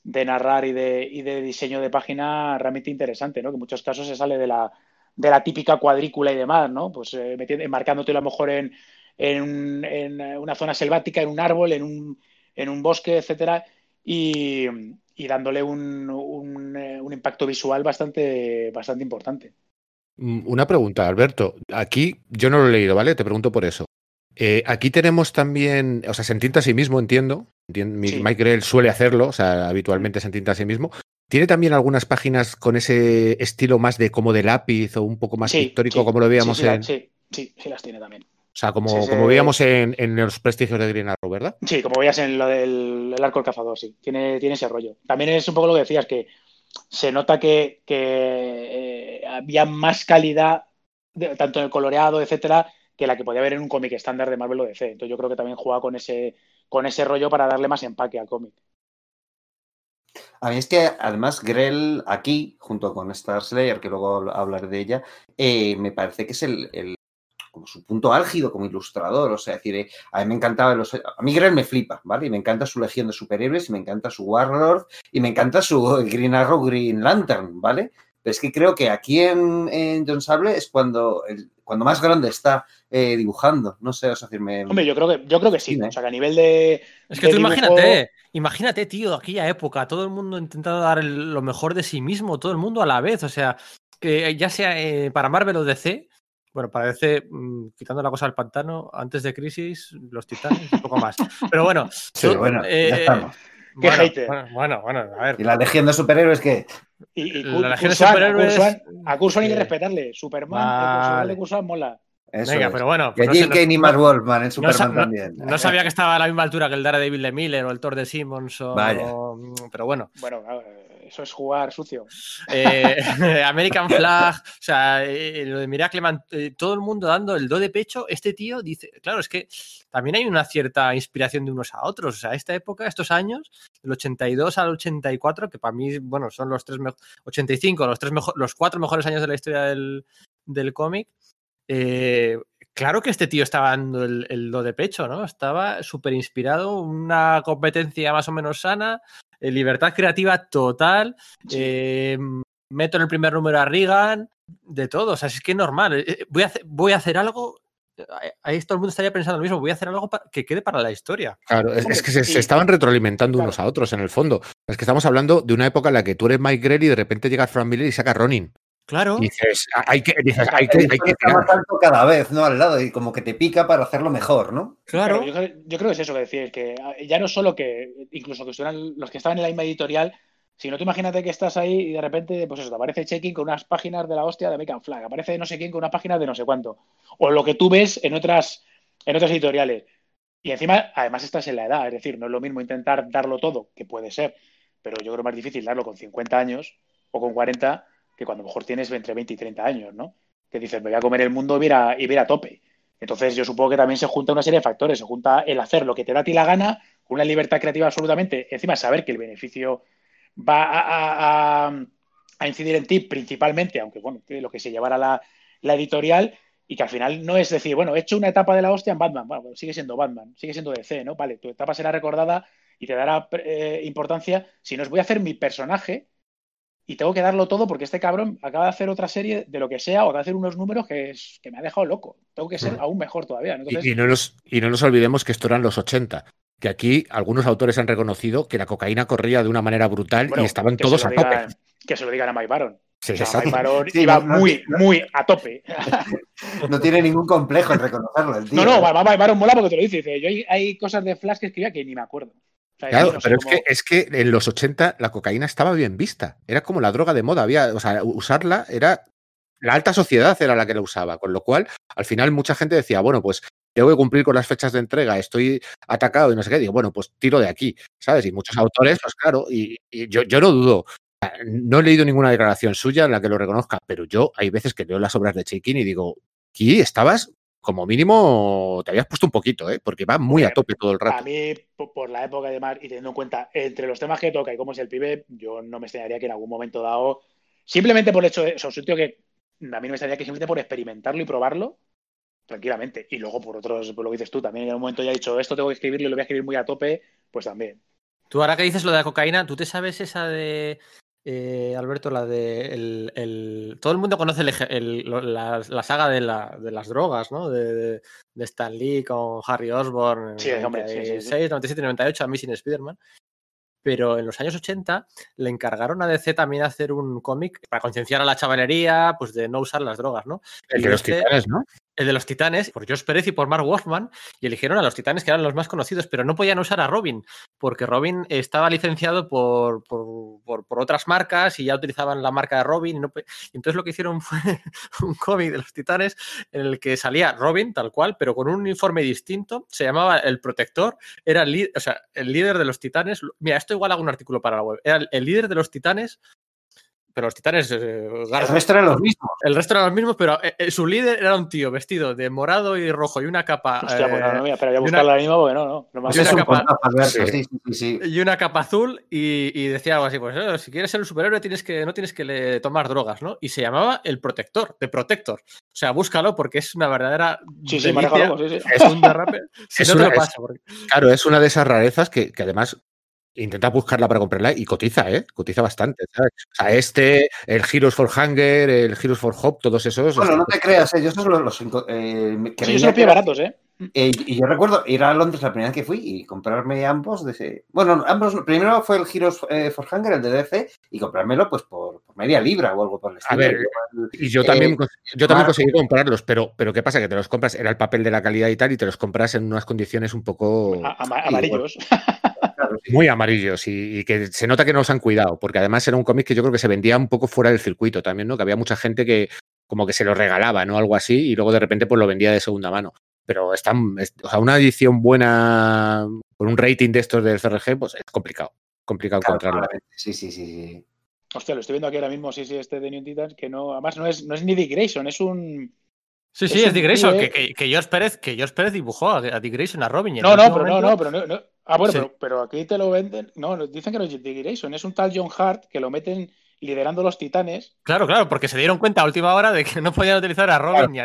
Speaker 3: de narrar y de, y de diseño de página realmente interesante, ¿no? Que en muchos casos se sale de la, de la típica cuadrícula y demás, ¿no? Pues eh, marcándote a lo mejor en, en, una zona selvática, en un árbol, en un, en un bosque, etcétera, y, dándole un, un, eh, un, impacto visual bastante, bastante importante.
Speaker 4: Mm, una pregunta, Alberto. Aquí yo no lo he leído, ¿vale? Te pregunto por eso. Eh, aquí tenemos también, o sea, se entinta a sí mismo, entiendo. Mike Grell suele hacerlo, o sea, habitualmente se entinta a sí mismo. ¿Tiene también algunas páginas con ese estilo más de como de lápiz o un poco más pictórico, como lo veíamos en.
Speaker 3: Sí, sí, sí, las tiene también.
Speaker 4: O sea, como, como veíamos en, los prestigios de Green Arrow, ¿verdad?
Speaker 3: Sí, como veías en lo del arco del cazador, sí. Tiene, tiene ese rollo. También es un poco lo que decías, que se nota que, eh, había más calidad, tanto en el coloreado, etcétera, que la que podía haber en un cómic estándar de Marvel o DC. Entonces yo creo que también juega con ese, con ese rollo para darle más empaque al cómic.
Speaker 2: A mí es que además Grell aquí, junto con Star Slayer, que luego hablaré de ella, eh, me parece que es el, como su punto álgido como ilustrador. O sea, decir, eh, a mí me encantaba los. A mí Grell me flipa, ¿vale? Y me encanta su legión de superhéroes, y me encanta su Warlord, y me encanta su Green Arrow Green Lantern, ¿vale? Pero es que creo que aquí en, en John Sable es cuando, cuando más grande está eh, dibujando. No sé, o sea, decirme.
Speaker 3: Hombre, yo creo que, yo creo que sí. O sea, que a nivel de.
Speaker 1: Es que tú imagínate, imagínate, tío, aquella época, todo el mundo intentando dar lo mejor de sí mismo, todo el mundo a la vez. O sea, que ya sea eh, para Marvel o DC, bueno, para DC, mm, quitando la cosa del pantano, antes de Crisis, los titanes, un poco más. Pero bueno,
Speaker 2: sí, bueno ya eh, estamos.
Speaker 3: Qué hater.
Speaker 1: Bueno, bueno, a ver.
Speaker 2: ¿Y la legión de superhéroes qué?
Speaker 3: Y, la legión de superhéroes. A Curso hay que respetarle. Superman, el de mola.
Speaker 1: Venga, pero bueno.
Speaker 2: Que Jim Kane y Mark Wolfman en Superman también.
Speaker 1: No, sabía que estaba a la misma altura que el Daredevil de Miller o el Thor de Simmons. O...
Speaker 2: Vaya.
Speaker 1: Pero bueno.
Speaker 3: Bueno, eso es jugar sucio.
Speaker 1: Eh, American Flag, o sea, eh, lo de Miracle eh, todo el mundo dando el do de pecho. Este tío dice, claro, es que también hay una cierta inspiración de unos a otros. O sea, esta época, estos años, del 82 al 84, que para mí, bueno, son los tres 85, los tres los cuatro mejores años de la historia del, del cómic. claro que este tío estaba dando el, el do de pecho, ¿no? Estaba súper inspirado, una competencia más o menos sana, eh, libertad creativa total. Eh, meto en el primer número a Reagan, de todo. O sea, es que es normal. Eh, voy a hacer, voy a hacer algo. Ahí todo el mundo estaría pensando lo mismo. Voy a hacer algo que quede para la historia.
Speaker 4: Claro, es, que se, estaban retroalimentando unos a otros en el fondo. Es que estamos hablando de una época en la que tú eres Mike Grell y de repente llega Frank Miller y saca Ronin.
Speaker 1: Claro.
Speaker 4: Dices, hay que, dices, hay que, hay que
Speaker 2: más alto cada vez, ¿no? Al lado, y como que te pica para hacerlo mejor, ¿no?
Speaker 3: Claro. yo, creo que es eso que decir, que ya no solo que, incluso que estuvieran los que estaban en la misma editorial, sino tú imagínate que estás ahí y de repente, pues eso, te aparece checking con unas páginas de la hostia de Make Flag, aparece no sé quién con una página de no sé cuánto. O lo que tú ves en otras, en otras editoriales. Y encima, además, estás en la edad, es decir, no es lo mismo intentar darlo todo, que puede ser, pero yo creo más difícil darlo con 50 años o con 40 que cuando a lo mejor tienes entre 20 y 30 años, ¿no? Que dices, me voy a comer el mundo y ir a, tope. Entonces yo supongo que también se junta una serie de factores, se junta el hacer lo que te da a ti la gana, una libertad creativa absolutamente, encima saber que el beneficio va a, incidir en ti principalmente, aunque bueno, lo que se llevara la, editorial, y que al final no es decir, bueno, he hecho una etapa de la hostia en Batman, bueno, sigue siendo Batman, sigue siendo DC, ¿no? Vale, tu etapa será recordada y te dará eh, importancia, si no os voy a hacer mi personaje y tengo que darlo todo porque este cabrón acaba de hacer otra serie de lo que sea o de hacer unos números que, es, que me ha dejado loco. Tengo que ser aún mejor todavía.
Speaker 4: Y, no nos, y no nos olvidemos que esto eran los 80 que aquí algunos autores han reconocido que la cocaína corría de una manera brutal y estaban todos a tope.
Speaker 3: Que se lo digan a Mike Baron.
Speaker 4: Sí,
Speaker 3: O sea,
Speaker 4: exacto.
Speaker 3: Mike Baron
Speaker 2: Sí,
Speaker 3: iba
Speaker 2: no-
Speaker 3: muy,
Speaker 2: no-
Speaker 3: muy a tope.
Speaker 2: No tiene ningún complejo en reconocerlo el tío.
Speaker 3: No, no. Mike Baron mola porque te lo dice. dice yo hay, hay cosas de Flash que escribía que ni me acuerdo.
Speaker 4: Claro, pero es que, es que en los 80 la cocaína estaba bien vista. Era como la droga de moda. Había, o sea, usarla era. La alta sociedad era la que la usaba. Con lo cual, al final, mucha gente decía, bueno, pues tengo que cumplir con las fechas de entrega, estoy atacado y no sé qué. Digo, bueno, pues tiro de aquí, ¿sabes? Y muchos autores, pues claro, y, y yo, yo no dudo. No he leído ninguna declaración suya en la que lo reconozca, pero yo hay veces que leo las obras de Chaikin y digo, aquí estabas, como mínimo, te habías puesto un poquito, ¿eh? Porque va muy a tope todo el
Speaker 3: A
Speaker 4: rato.
Speaker 3: mí, po- por la época de Mar y teniendo en cuenta entre los temas que toca y cómo es el pibe, yo no me extrañaría que en algún momento dado, simplemente por el hecho de, o sea, un sitio que a mí no me extrañaría que simplemente por experimentarlo y probarlo, tranquilamente. Y luego por otros, por lo que dices tú, también en un momento ya he dicho, esto tengo que escribirlo y lo voy a escribir muy a tope, pues también.
Speaker 1: Tú ahora que dices lo de la cocaína, ¿tú te sabes esa de, eh, Alberto, la de... El, el- Todo el mundo conoce el la, la saga de, la- de las drogas, ¿no? De, de- de Stan Lee con Harry Osborn en
Speaker 3: Sí, hombre, sí, sí, sí.
Speaker 1: 96, 97, 98, Amazing Spider-Man. Pero en los años 80 le encargaron a DC también hacer un cómic para concienciar a la chavalería pues de no usar las drogas, ¿no?
Speaker 4: El
Speaker 1: Y
Speaker 4: de los
Speaker 1: este-
Speaker 4: titanes, ¿no?
Speaker 1: El de los titanes, por Josh Pérez y por Mark Wolfman, y eligieron a los titanes que eran los más conocidos, pero no podían usar a Robin, porque Robin estaba licenciado por, por, por- otras marcas y ya utilizaban la marca de Robin. Y entonces lo que hicieron fue un cómic de los titanes en el que salía Robin, tal cual, pero con un uniforme distinto. Se llamaba El Protector, era el, o sea, el líder de los titanes. Mira, esto igual hago un artículo para la web. Era el líder de los titanes. Pero los titanes, eh,
Speaker 2: El
Speaker 1: Garza-
Speaker 2: resto eran los mismos.
Speaker 1: el resto eran los mismos, pero eh, eh, su líder era un tío vestido de morado y rojo y una capa.
Speaker 3: Hostia, pues no,
Speaker 1: eh,
Speaker 3: no, mira, espera, voy a
Speaker 1: y una-
Speaker 3: buscarla ahora mismo porque no, no. no me
Speaker 1: Y una capa-.
Speaker 4: Sí.
Speaker 2: Sí, sí,
Speaker 1: y una capa azul y, y decía algo así, pues eh, si quieres ser un superhéroe tienes que, no tienes que le- tomar drogas, ¿no? Y se llamaba El Protector, de Protector. O sea, búscalo porque es una verdadera
Speaker 3: Sí, sí,
Speaker 1: delicia. Es un derrape. Si
Speaker 4: Es
Speaker 1: no te
Speaker 4: una-
Speaker 1: lo
Speaker 4: es-
Speaker 1: paso. porque-
Speaker 4: Claro, es una de esas rarezas que, que además intenta buscarla para comprarla y cotiza, ¿eh? Cotiza bastante, ¿sabes? O sea, este, el Heroes for Hunger, el Heroes for Hope, todos esos.
Speaker 2: Bueno, no te creas, eh, yo esos los, los eh,
Speaker 3: Sí, yo se los pillé baratos, ¿eh?
Speaker 2: Eh, y yo recuerdo ir a Londres la primera vez que fui y comprarme ambos de ese. Bueno, ambos. Primero fue el Heroes eh, for Hunger, el de DC, y comprármelo pues por, por media libra o algo por el estilo.
Speaker 4: ver, Y yo
Speaker 2: Eh,
Speaker 4: también, cons- yo también conseguí comprarlos, pero, pero ¿qué pasa? Que te los compras, era el papel de la calidad y tal, y te los compras en unas condiciones un poco
Speaker 3: A- amarillos.
Speaker 2: claro, sí.
Speaker 4: muy amarillos y, y que se nota que no los han cuidado, porque además era un cómic que yo creo que se vendía un poco fuera del circuito también, ¿no? Que había mucha gente que como que se lo regalaba, ¿no? Algo así, y luego de repente pues lo vendía de segunda mano. Pero están, es- o sea, una edición buena con un rating de estos del CRG, pues es complicado, complicado
Speaker 2: Claro,
Speaker 4: encontrarlo.
Speaker 2: claramente. Sí, sí, sí, sí.
Speaker 3: Hostia, lo estoy viendo aquí ahora mismo, sí, sí, este de New Titans, que no, además no es, no es ni Dick Grayson, es un.
Speaker 1: Sí,
Speaker 3: Es
Speaker 1: sí, es
Speaker 3: un
Speaker 1: Dick Grayson, que, que, que Josh Pérez, que Josh Pérez dibujó a, a Dick Grayson, a Robin.
Speaker 3: No, no, pero no,
Speaker 1: momento-
Speaker 3: no, pero no. no. Ah, bueno,
Speaker 1: Sí.
Speaker 3: pero, pero aquí te lo venden. No, dicen que no es Dick Grayson, es un tal John Hart que lo meten liderando los titanes.
Speaker 1: Claro, claro, porque se dieron cuenta a última hora de que no podían utilizar a Robin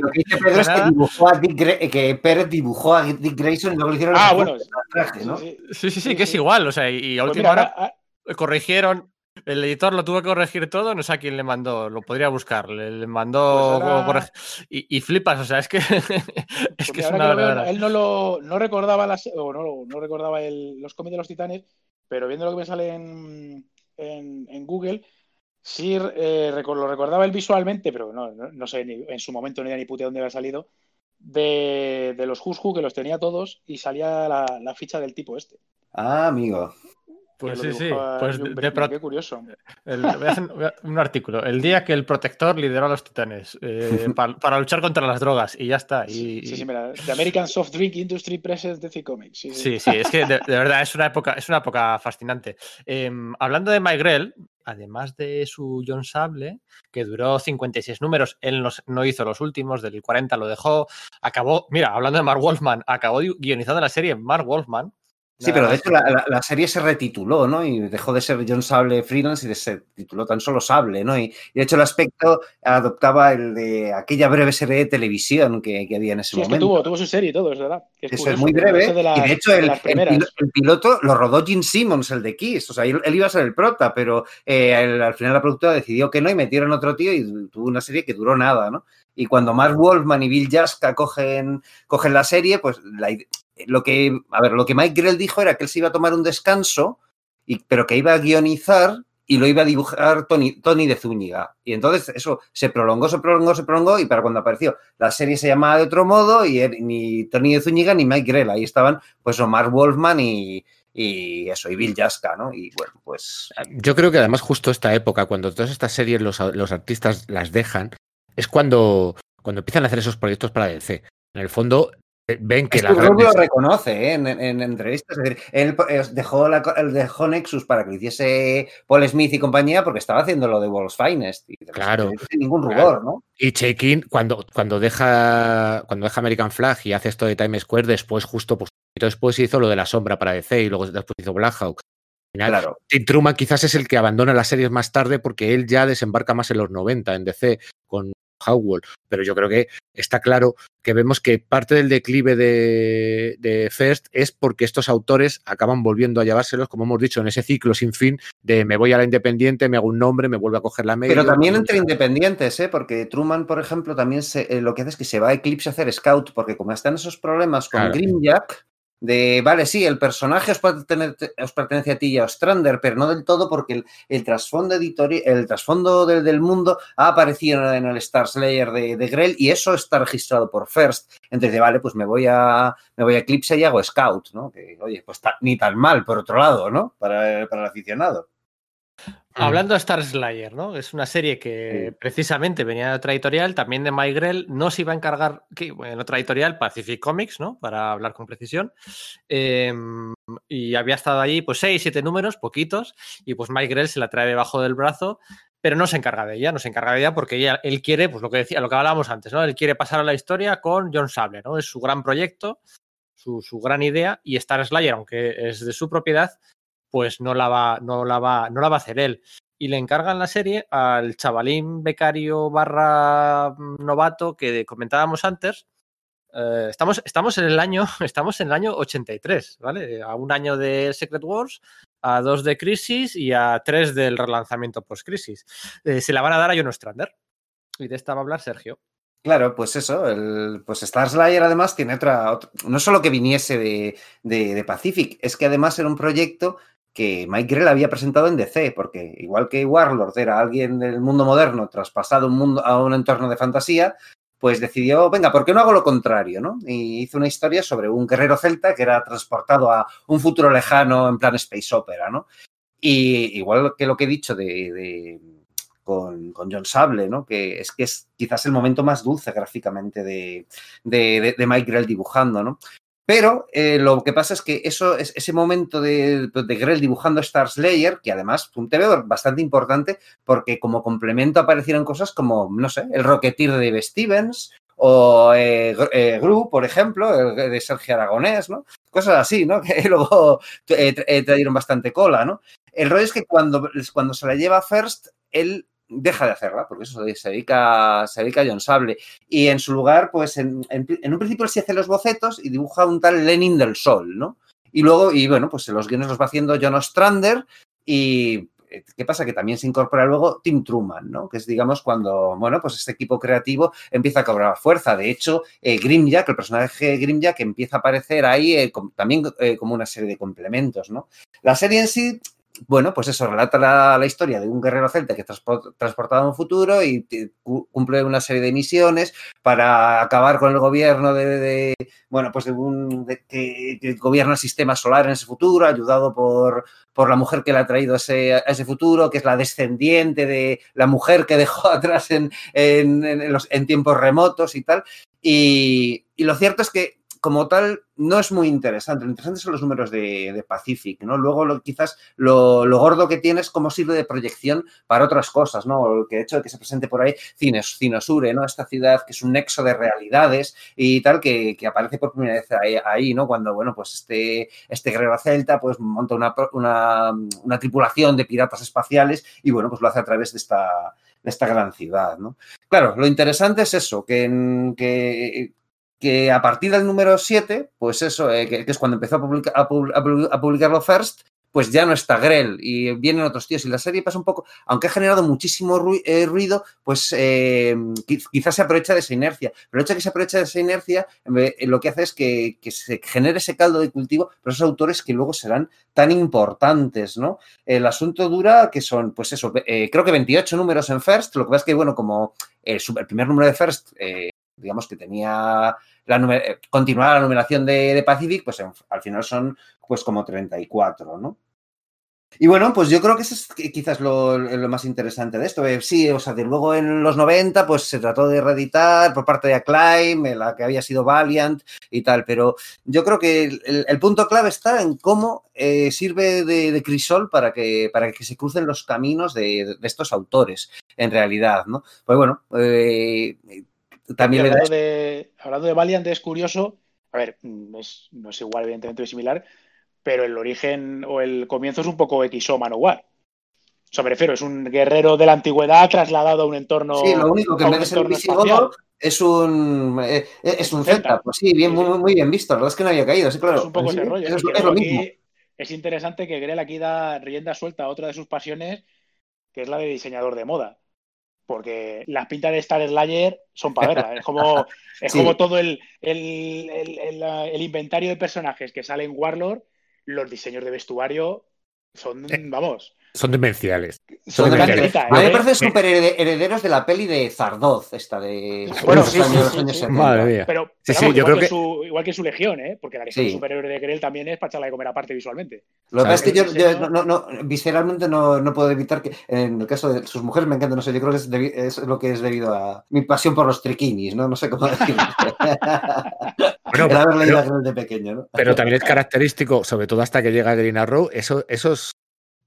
Speaker 2: Lo que dice Pedro es que, dibujó a Dick Gra- que Pérez dibujó a Dick Grayson y luego le hicieron
Speaker 3: Ah,
Speaker 2: el
Speaker 3: bueno.
Speaker 2: traje, ¿no?
Speaker 3: Sí, sí.
Speaker 1: Sí, sí, sí,
Speaker 3: Sí,
Speaker 1: que es igual. O sea, y, y a
Speaker 3: Pues
Speaker 1: última
Speaker 3: mira,
Speaker 1: hora
Speaker 3: ah, ah,
Speaker 1: corrigieron. El editor lo tuvo que corregir todo, no sé a quién le mandó, lo podría buscar. Le, le mandó.
Speaker 3: Pues ahora-
Speaker 1: y, y flipas, o sea, es que. es que es una
Speaker 3: que veo, él no lo no recordaba las o no, no recordaba el- los cómics de los titanes, pero viendo lo que me sale en, en, Google, sí eh, lo recordaba él visualmente, pero no, no, sé en su momento ni idea ni puta dónde había salido, de, de los Who, que los tenía todos, y salía la, la ficha del tipo este.
Speaker 2: Ah, amigo.
Speaker 1: Pues sí, sí. Pues de
Speaker 3: Qué curioso.
Speaker 1: el- voy a hacer un artículo. El día que el protector lideró a los titanes eh, pa- para luchar contra las drogas y ya está. Y,
Speaker 3: Sí, sí, mira, The American Soft Drink Industry Presents DC Comics. Sí, sí.
Speaker 1: Es que de, de verdad es una época, es una época fascinante. Em, hablando de Mike Grell, además de su John Sable, que duró 56 números, él nos- no hizo los últimos, del 40 lo dejó, acabó, mira, hablando de Mark Wolfman, acabó gui- guionizando la serie Mark Wolfman.
Speaker 2: Sí, pero de hecho la, la- la serie se retituló, ¿no? Y dejó de ser John Sable Freelance y se tituló tan solo Sable, ¿no? Y, de hecho el aspecto adoptaba el de aquella breve serie de televisión que, que había en ese
Speaker 3: Sí, es que
Speaker 2: momento.
Speaker 3: tuvo, tuvo su serie y todo, es verdad. que es
Speaker 2: Eso es muy breve.
Speaker 3: parece de las-
Speaker 2: y de hecho, el, piloto lo rodó Gene Simmons, el de Kiss. O sea, él, él iba a ser el prota, pero eh, al final la productora decidió que no y metieron otro tío y tuvo una serie que duró nada, ¿no? Y cuando Mark Wolfman y Bill Jaska cogen, cogen la serie, pues la ide- lo que, a ver, lo que Mike Grell dijo era que él se iba a tomar un descanso, y, pero que iba a guionizar y lo iba a dibujar Tony, Tony de Zúñiga. Y entonces eso se prolongó, se prolongó, se prolongó y para cuando apareció la serie se llamaba de otro modo y ni Tony de Zúñiga ni Mike Grell, ahí estaban pues Omar Wolfman y, y eso, y Bill Jaska, ¿no? Y bueno, pues...
Speaker 4: Yo creo que además justo esta época, cuando todas estas series los, los artistas las dejan, es cuando, cuando empiezan a hacer esos proyectos para DC. En el fondo, ven que
Speaker 2: es la lo reconoce ¿eh? en, en, en, entrevistas. Es decir, él dejó, la, él dejó Nexus para que lo hiciese Paul Smith y compañía porque estaba haciendo lo de World's Finest. Y
Speaker 4: claro.
Speaker 2: Sin ningún rubor, claro. ¿no?
Speaker 4: Y Check-in, cuando, cuando, deja, cuando deja American Flag y hace esto de Times Square, después, justo pues, después hizo lo de la sombra para DC y luego después hizo Black Hawk. Final,
Speaker 2: claro.
Speaker 4: Tim Truman quizás es el que abandona las series más tarde porque él ya desembarca más en los 90 en DC con Howell, pero yo creo que está claro que vemos que parte del declive de, de, First es porque estos autores acaban volviendo a llevárselos, como hemos dicho, en ese ciclo sin fin de me voy a la independiente, me hago un nombre, me vuelvo a coger la media.
Speaker 2: Pero también entre independientes, ¿eh? porque Truman, por ejemplo, también se, eh, lo que hace es que se va a Eclipse a hacer Scout, porque como están esos problemas con claro. Grimjack, de, vale, sí, el personaje os, pertenece, a ti y a Ostrander, pero no del todo porque el, trasfondo editorial, el trasfondo del, del, mundo ha aparecido en el Star Slayer de, de, Grell y eso está registrado por First. Entonces, vale, pues me voy a, me voy a Eclipse y hago Scout, ¿no? Que, oye, pues ni tan mal, por otro lado, ¿no? Para, para el aficionado.
Speaker 1: Hablando de Star Slayer, ¿no? Es una serie que sí. precisamente venía de otra editorial, también de Mike Grell, no se iba a encargar, que, en otra editorial, Pacific Comics, ¿no? Para hablar con precisión. Eh, y había estado allí, pues, seis, siete números, poquitos, y pues Mike Grell se la trae debajo del brazo, pero no se encarga de ella, no se encarga de ella porque ella, él quiere, pues lo que decía, lo que hablábamos antes, ¿no? Él quiere pasar a la historia con John Sable, ¿no? Es su gran proyecto, su, su gran idea, y Star Slayer, aunque es de su propiedad, pues no la va, no la va, no la va a hacer él. Y le encargan la serie al chavalín becario barra novato que comentábamos antes. Eh, estamos, estamos en el año, estamos en el año 83, ¿vale? A un año de Secret Wars, a dos de Crisis y a tres del relanzamiento post-Crisis. Eh, se la van a dar a John Strander. Y de esta va a hablar Sergio.
Speaker 2: Claro, pues eso, el, pues Star Slayer además tiene otra, otra, no solo que viniese de, de, de Pacific, es que además era un proyecto que Mike Grell había presentado en DC, porque igual que Warlord era alguien del mundo moderno traspasado un mundo, a un entorno de fantasía, pues decidió, venga, ¿por qué no hago lo contrario? ¿no? Y hizo una historia sobre un guerrero celta que era transportado a un futuro lejano en plan space opera, ¿no? Y igual que lo que he dicho de, de con, con, John Sable, ¿no? Que es que es quizás el momento más dulce gráficamente de, de, de Mike Grell dibujando, ¿no? Pero eh, lo que pasa es que eso, es, ese momento de, de Grell dibujando Star Slayer, que además fue un TV bastante importante, porque como complemento aparecieron cosas como, no sé, el Rocketeer de Dave Stevens, o eh, eh, Gru, por ejemplo, de Sergio Aragonés, ¿no? Cosas así, ¿no? Que luego eh, trajeron bastante cola, ¿no? El rollo es que cuando, cuando se la lleva First, él deja de hacerla, porque eso se dedica, se dedica a John Sable. Y en su lugar, pues en, un principio él se hace los bocetos y dibuja un tal Lenin del Sol, ¿no? Y luego, y bueno, pues los guiones los va haciendo John Ostrander y ¿qué pasa? Que también se incorpora luego Tim Truman, ¿no? Que es, digamos, cuando, bueno, pues este equipo creativo empieza a cobrar fuerza. De hecho, eh, Grimjack, el personaje Grimjack, empieza a aparecer ahí eh, también eh, como una serie de complementos, ¿no? La serie en sí bueno, pues eso, relata la, historia de un guerrero celta que es transportado a un futuro y cumple una serie de misiones para acabar con el gobierno de, bueno, pues de un, que, gobierna el sistema solar en ese futuro, ayudado por, por la mujer que le ha traído a ese, ese futuro, que es la descendiente de la mujer que dejó atrás en, en, tiempos remotos y tal. Y lo cierto es que como tal, no es muy interesante. Lo interesante son los números de, de Pacific, ¿no? Luego, lo, quizás lo, gordo que tiene es cómo sirve de proyección para otras cosas, ¿no? El que hecho de que se presente por ahí Cines, Cinosure, ¿no? Esta ciudad que es un nexo de realidades y tal, que, aparece por primera vez ahí, ahí, ¿no? Cuando, bueno, pues este, este guerrero celta, pues monta una, una, una tripulación de piratas espaciales y, bueno, pues lo hace a través de esta, de esta gran ciudad, ¿no? Claro, lo interesante es eso, que, que que a partir del número 7, pues eso, eh, que, es cuando empezó a, publica, a, publicarlo First, pues ya no está Grell y vienen otros tíos. Y la serie pasa un poco, aunque ha generado muchísimo eh, ruido, pues eh, quizás se aprovecha de esa inercia. Pero el hecho de que se aprovecha de esa inercia, lo que hace es que, se genere ese caldo de cultivo para esos autores que luego serán tan importantes, ¿no? El asunto dura que son, pues eso, creo que 28 números en First, lo que pasa es que, bueno, como el, primer número de First digamos que tenía la eh, continuar la numeración de, Pacific, pues al final son pues como 34, ¿no? Y bueno, pues yo creo que eso es quizás lo, más interesante de esto. Eh, sí, o sea, de luego en los 90, pues se trató de reeditar por parte de Acclaim, la que había sido Valiant y tal, pero yo creo que el, punto clave está en cómo eh, sirve de, crisol para que, para que se crucen los caminos de, estos autores, en realidad, ¿no? Pues bueno, también
Speaker 3: hablando, de, hablando de Valiant es curioso, a ver, no es, no es igual, evidentemente es similar, pero el origen o el comienzo es un poco X o Manowar. O sea, me refiero, es un guerrero de la antigüedad trasladado a un entorno.
Speaker 2: Sí, lo único que en vez de ser visigodo es un eh, es un Celta. Pues sí, bien, muy, muy, bien visto. La verdad es que no había caído, sí, claro.
Speaker 3: Es un poco ese rollo. Es, lo mismo. Es interesante que Grell aquí da rienda suelta a otra de sus pasiones, que es la de diseñador de moda porque las pintas de Star Slayer son para verlas. Es como, es como todo el, el, el, inventario de personajes que sale en Warlord, los diseños de vestuario son, eh, vamos.
Speaker 4: Son demenciales.
Speaker 2: Son, demenciales. A mí me parecen super herederos de la peli de Zardoz, esta de. Bueno, sí,
Speaker 3: sí, Madre mía. Pero, igual, yo creo que, Su, igual que su legión, ¿eh? Porque la legión superior de Grell también es para echarla de comer aparte visualmente.
Speaker 2: Lo que pasa es que yo, no, no, visceralmente no, no, puedo evitar que, en el caso de sus mujeres, me encanta, no sé, yo creo que es, es lo que es debido a mi pasión por los triquinis, ¿no? No sé cómo decirlo.
Speaker 4: bueno, leído pero, de pequeño, ¿no? Pero también es característico, sobre todo hasta que llega Green Arrow, eso, esos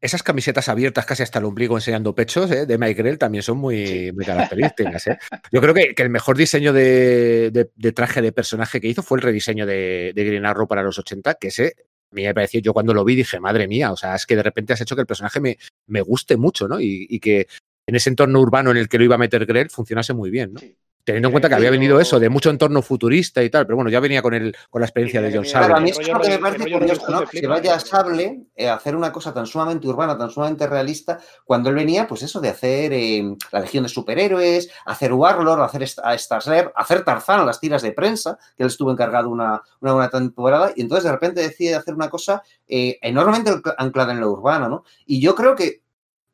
Speaker 4: esas camisetas abiertas casi hasta el ombligo enseñando pechos ¿eh? de Mike Grell también son muy, muy características. ¿eh? Yo creo que, el mejor diseño de, traje de personaje que hizo fue el rediseño de, Green Arrow para los 80, que ese a mí me pareció, yo cuando lo vi dije, madre mía, o sea, es que de repente has hecho que el personaje me, me guste mucho, ¿no? Y, y, que en ese entorno urbano en el que lo iba a meter Grell funcionase muy bien, ¿no? Teniendo en cuenta que había venido eso, de mucho entorno futurista y tal, pero bueno, ya venía con el, con la experiencia de John Sable.
Speaker 2: a mí es lo que me parece curioso, ¿no? Que vaya a Sable a hacer una cosa tan sumamente urbana, tan sumamente realista, cuando él venía, pues eso, de hacer eh, la Legión de Superhéroes, hacer Warlord, hacer a Starslayer, hacer Tarzán, las tiras de prensa, que él estuvo encargado una, una buena temporada, y entonces de repente decide hacer una cosa eh, enormemente anclada en lo urbano, ¿no? Y yo creo que eh,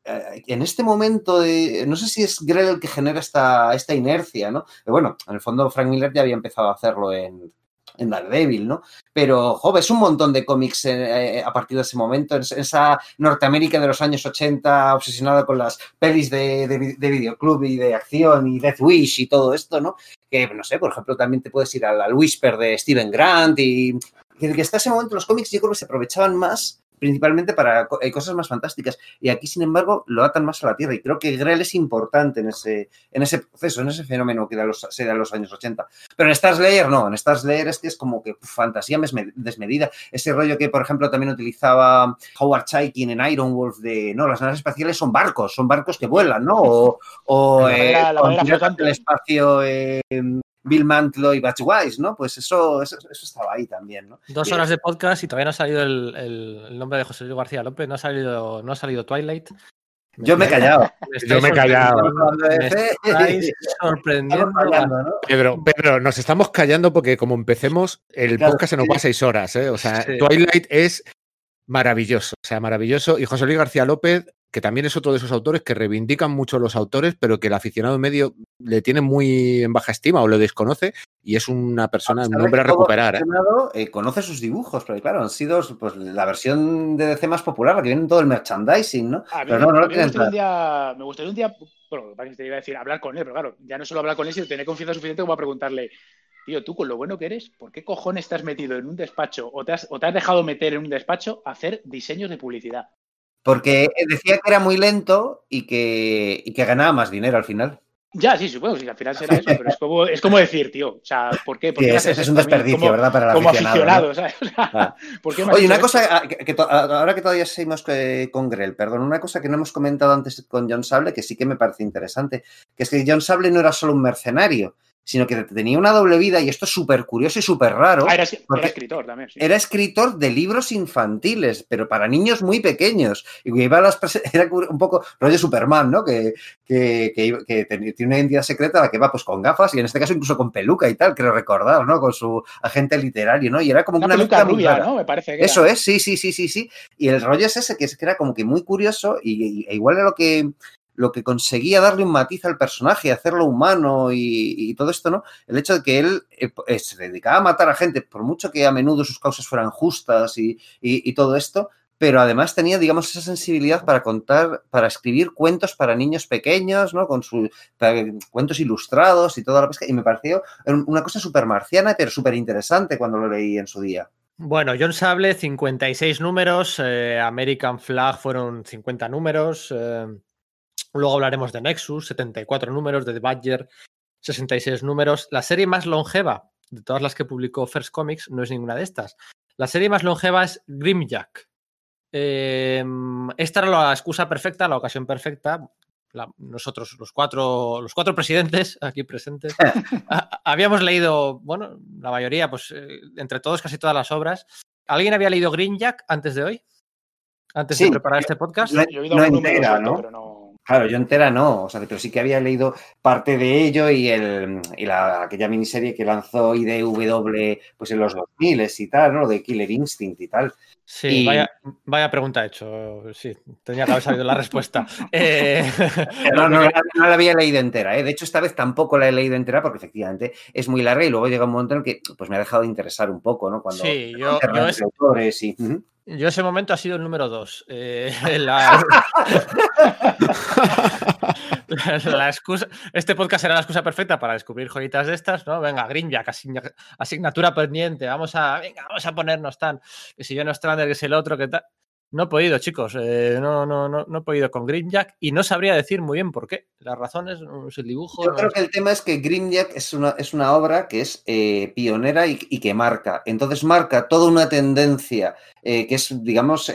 Speaker 2: en este momento, de, no sé si es Grell el que genera esta, esta inercia, ¿no? Pero bueno, en el fondo Frank Miller ya había empezado a hacerlo en, en Daredevil, ¿no? Pero, joder, es un montón de cómics eh, eh, a partir de ese momento, esa Norteamérica de los años 80 obsesionada con las pelis de, de, videoclub y de acción y Death Wish y todo esto, ¿no? Que, no sé, por ejemplo, también te puedes ir al, al Whisper de Steven Grant y que hasta ese momento los cómics yo creo que se aprovechaban más principalmente para eh, cosas más fantásticas. Y aquí, sin embargo, lo atan más a la Tierra. Y creo que Grell es importante en ese, en ese proceso, en ese fenómeno que da los, se da en los años 80. Pero en Star Slayer no, en Star Slayer es que es como que fantasía desmedida. Ese rollo que, por ejemplo, también utilizaba Howard Chaykin en Iron Wolf de, no, las naves espaciales son barcos, son barcos que vuelan, ¿no? O, o eh, el espacio Bill Mantlo y Batch Wise, ¿no? Pues eso, eso, estaba ahí también, ¿no?
Speaker 1: Dos horas de podcast y todavía no ha salido el, nombre de José Luis García López, no ha salido, no ha salido Twilight.
Speaker 2: Yo me he callado.
Speaker 4: Yo me he callado.
Speaker 1: sorprendiendo.
Speaker 4: Pedro, Pedro, nos estamos callando porque como empecemos, el podcast se nos va a seis horas. ¿eh? O sea, Twilight es maravilloso. O sea, maravilloso. Y José Luis García López que también es otro de esos autores que reivindican mucho los autores, pero que el aficionado medio le tiene muy en baja estima o lo desconoce y es una persona, un hombre a recuperar.
Speaker 2: ¿eh? Eh, conoce sus dibujos, pero claro, han sido pues, la versión de DC más popular, la que viene en todo el merchandising, ¿no?
Speaker 3: pero no, no me, gustaría un día, me gustaría un día, bueno, te iba a decir, hablar con él, pero claro, ya no solo hablar con él, sino tener confianza suficiente como a preguntarle, tío, tú con lo bueno que eres, ¿por qué cojones estás metido en un despacho o te has, o te has dejado meter en un despacho a hacer diseños de publicidad?
Speaker 2: Porque decía que era muy lento y que, y que ganaba más dinero al final.
Speaker 3: Ya, sí, supongo, sí, al final será eso, pero es como, es como decir, tío, o sea, ¿por qué? ¿Por qué
Speaker 2: es, es, un desperdicio, ¿verdad? Para el como aficionado. O sea, ah. ¿por qué Oye, una cosa, ah, que, ahora que todavía seguimos con Grell, perdón, una cosa que no hemos comentado antes con John Sable, que sí que me parece interesante, que es que John Sable no era solo un mercenario, sino que tenía una doble vida y esto es súper curioso y súper raro.
Speaker 3: Ah, era, era, escritor también. Sí.
Speaker 2: Era escritor de libros infantiles, pero para niños muy pequeños. Y iba a las era un poco rollo Superman, ¿no? Que, que, que, que, tiene una identidad secreta la que va pues con gafas y en este caso incluso con peluca y tal, creo recordar, ¿no? Con su agente literario, ¿no? Y era como
Speaker 3: una,
Speaker 2: una
Speaker 3: peluca rubia, ¿no? Me parece que
Speaker 2: Eso era. es, sí, sí, sí, sí, sí. Y el rollo es ese, que, es, que era como que muy curioso y, y igual era lo que lo que conseguía darle un matiz al personaje, hacerlo humano y, todo esto, ¿no? El hecho de que él eh, se dedicaba a matar a gente, por mucho que a menudo sus causas fueran justas y, todo esto, pero además tenía, digamos, esa sensibilidad para contar, para escribir cuentos para niños pequeños, ¿no? Con sus cuentos ilustrados y toda la pesca. Y me pareció una cosa súper marciana, pero súper interesante cuando lo leí en su día.
Speaker 1: Bueno, John Sable, 56 números, eh, American Flag fueron 50 números. Eh, Luego hablaremos de Nexus, 74 números, de The Badger, 66 números. La serie más longeva de todas las que publicó First Comics no es ninguna de estas. La serie más longeva es Grimjack. Eh, esta era la excusa perfecta, la ocasión perfecta. La, nosotros, los cuatro, los cuatro presidentes aquí presentes, habíamos leído, bueno, la mayoría, pues eh, entre todos, casi todas las obras. ¿Alguien había leído Grimjack antes de hoy? Antes sí, de preparar este podcast.
Speaker 2: No, no entera, ¿no? Pero no... Claro, yo entera no, o sea, pero sí que había leído parte de ello y, el, y la, aquella miniserie que lanzó IDW pues en los 2000 y tal, ¿no? De Killer Instinct y tal.
Speaker 1: Sí, y... vaya, vaya, pregunta hecho. Sí, tenía que haber salido la respuesta. Eh...
Speaker 2: No, no, no, no, la había leído entera. ¿eh? De hecho, esta vez tampoco la he leído entera porque efectivamente es muy larga y luego llega un momento en el que pues, me ha dejado de interesar un poco, ¿no? Cuando
Speaker 1: sí, yo, yo es... autores y... Yo ese momento ha sido el número dos. Eh, la... la, excusa, este podcast era la excusa perfecta para descubrir joyitas de estas, ¿no? Venga, Grimjack, asignatura pendiente, vamos a, venga, vamos a ponernos tan, que si yo no Strander, que es el otro, que tal. No he podido, chicos, eh, no, no, no, no he podido con Grimjack y no sabría decir muy bien por qué. Las razones, no el dibujo.
Speaker 2: Yo
Speaker 1: no
Speaker 2: creo
Speaker 1: es...
Speaker 2: que el tema es que Grimjack es una, es una obra que es eh, pionera y, y, que marca. Entonces marca toda una tendencia eh, que es, digamos,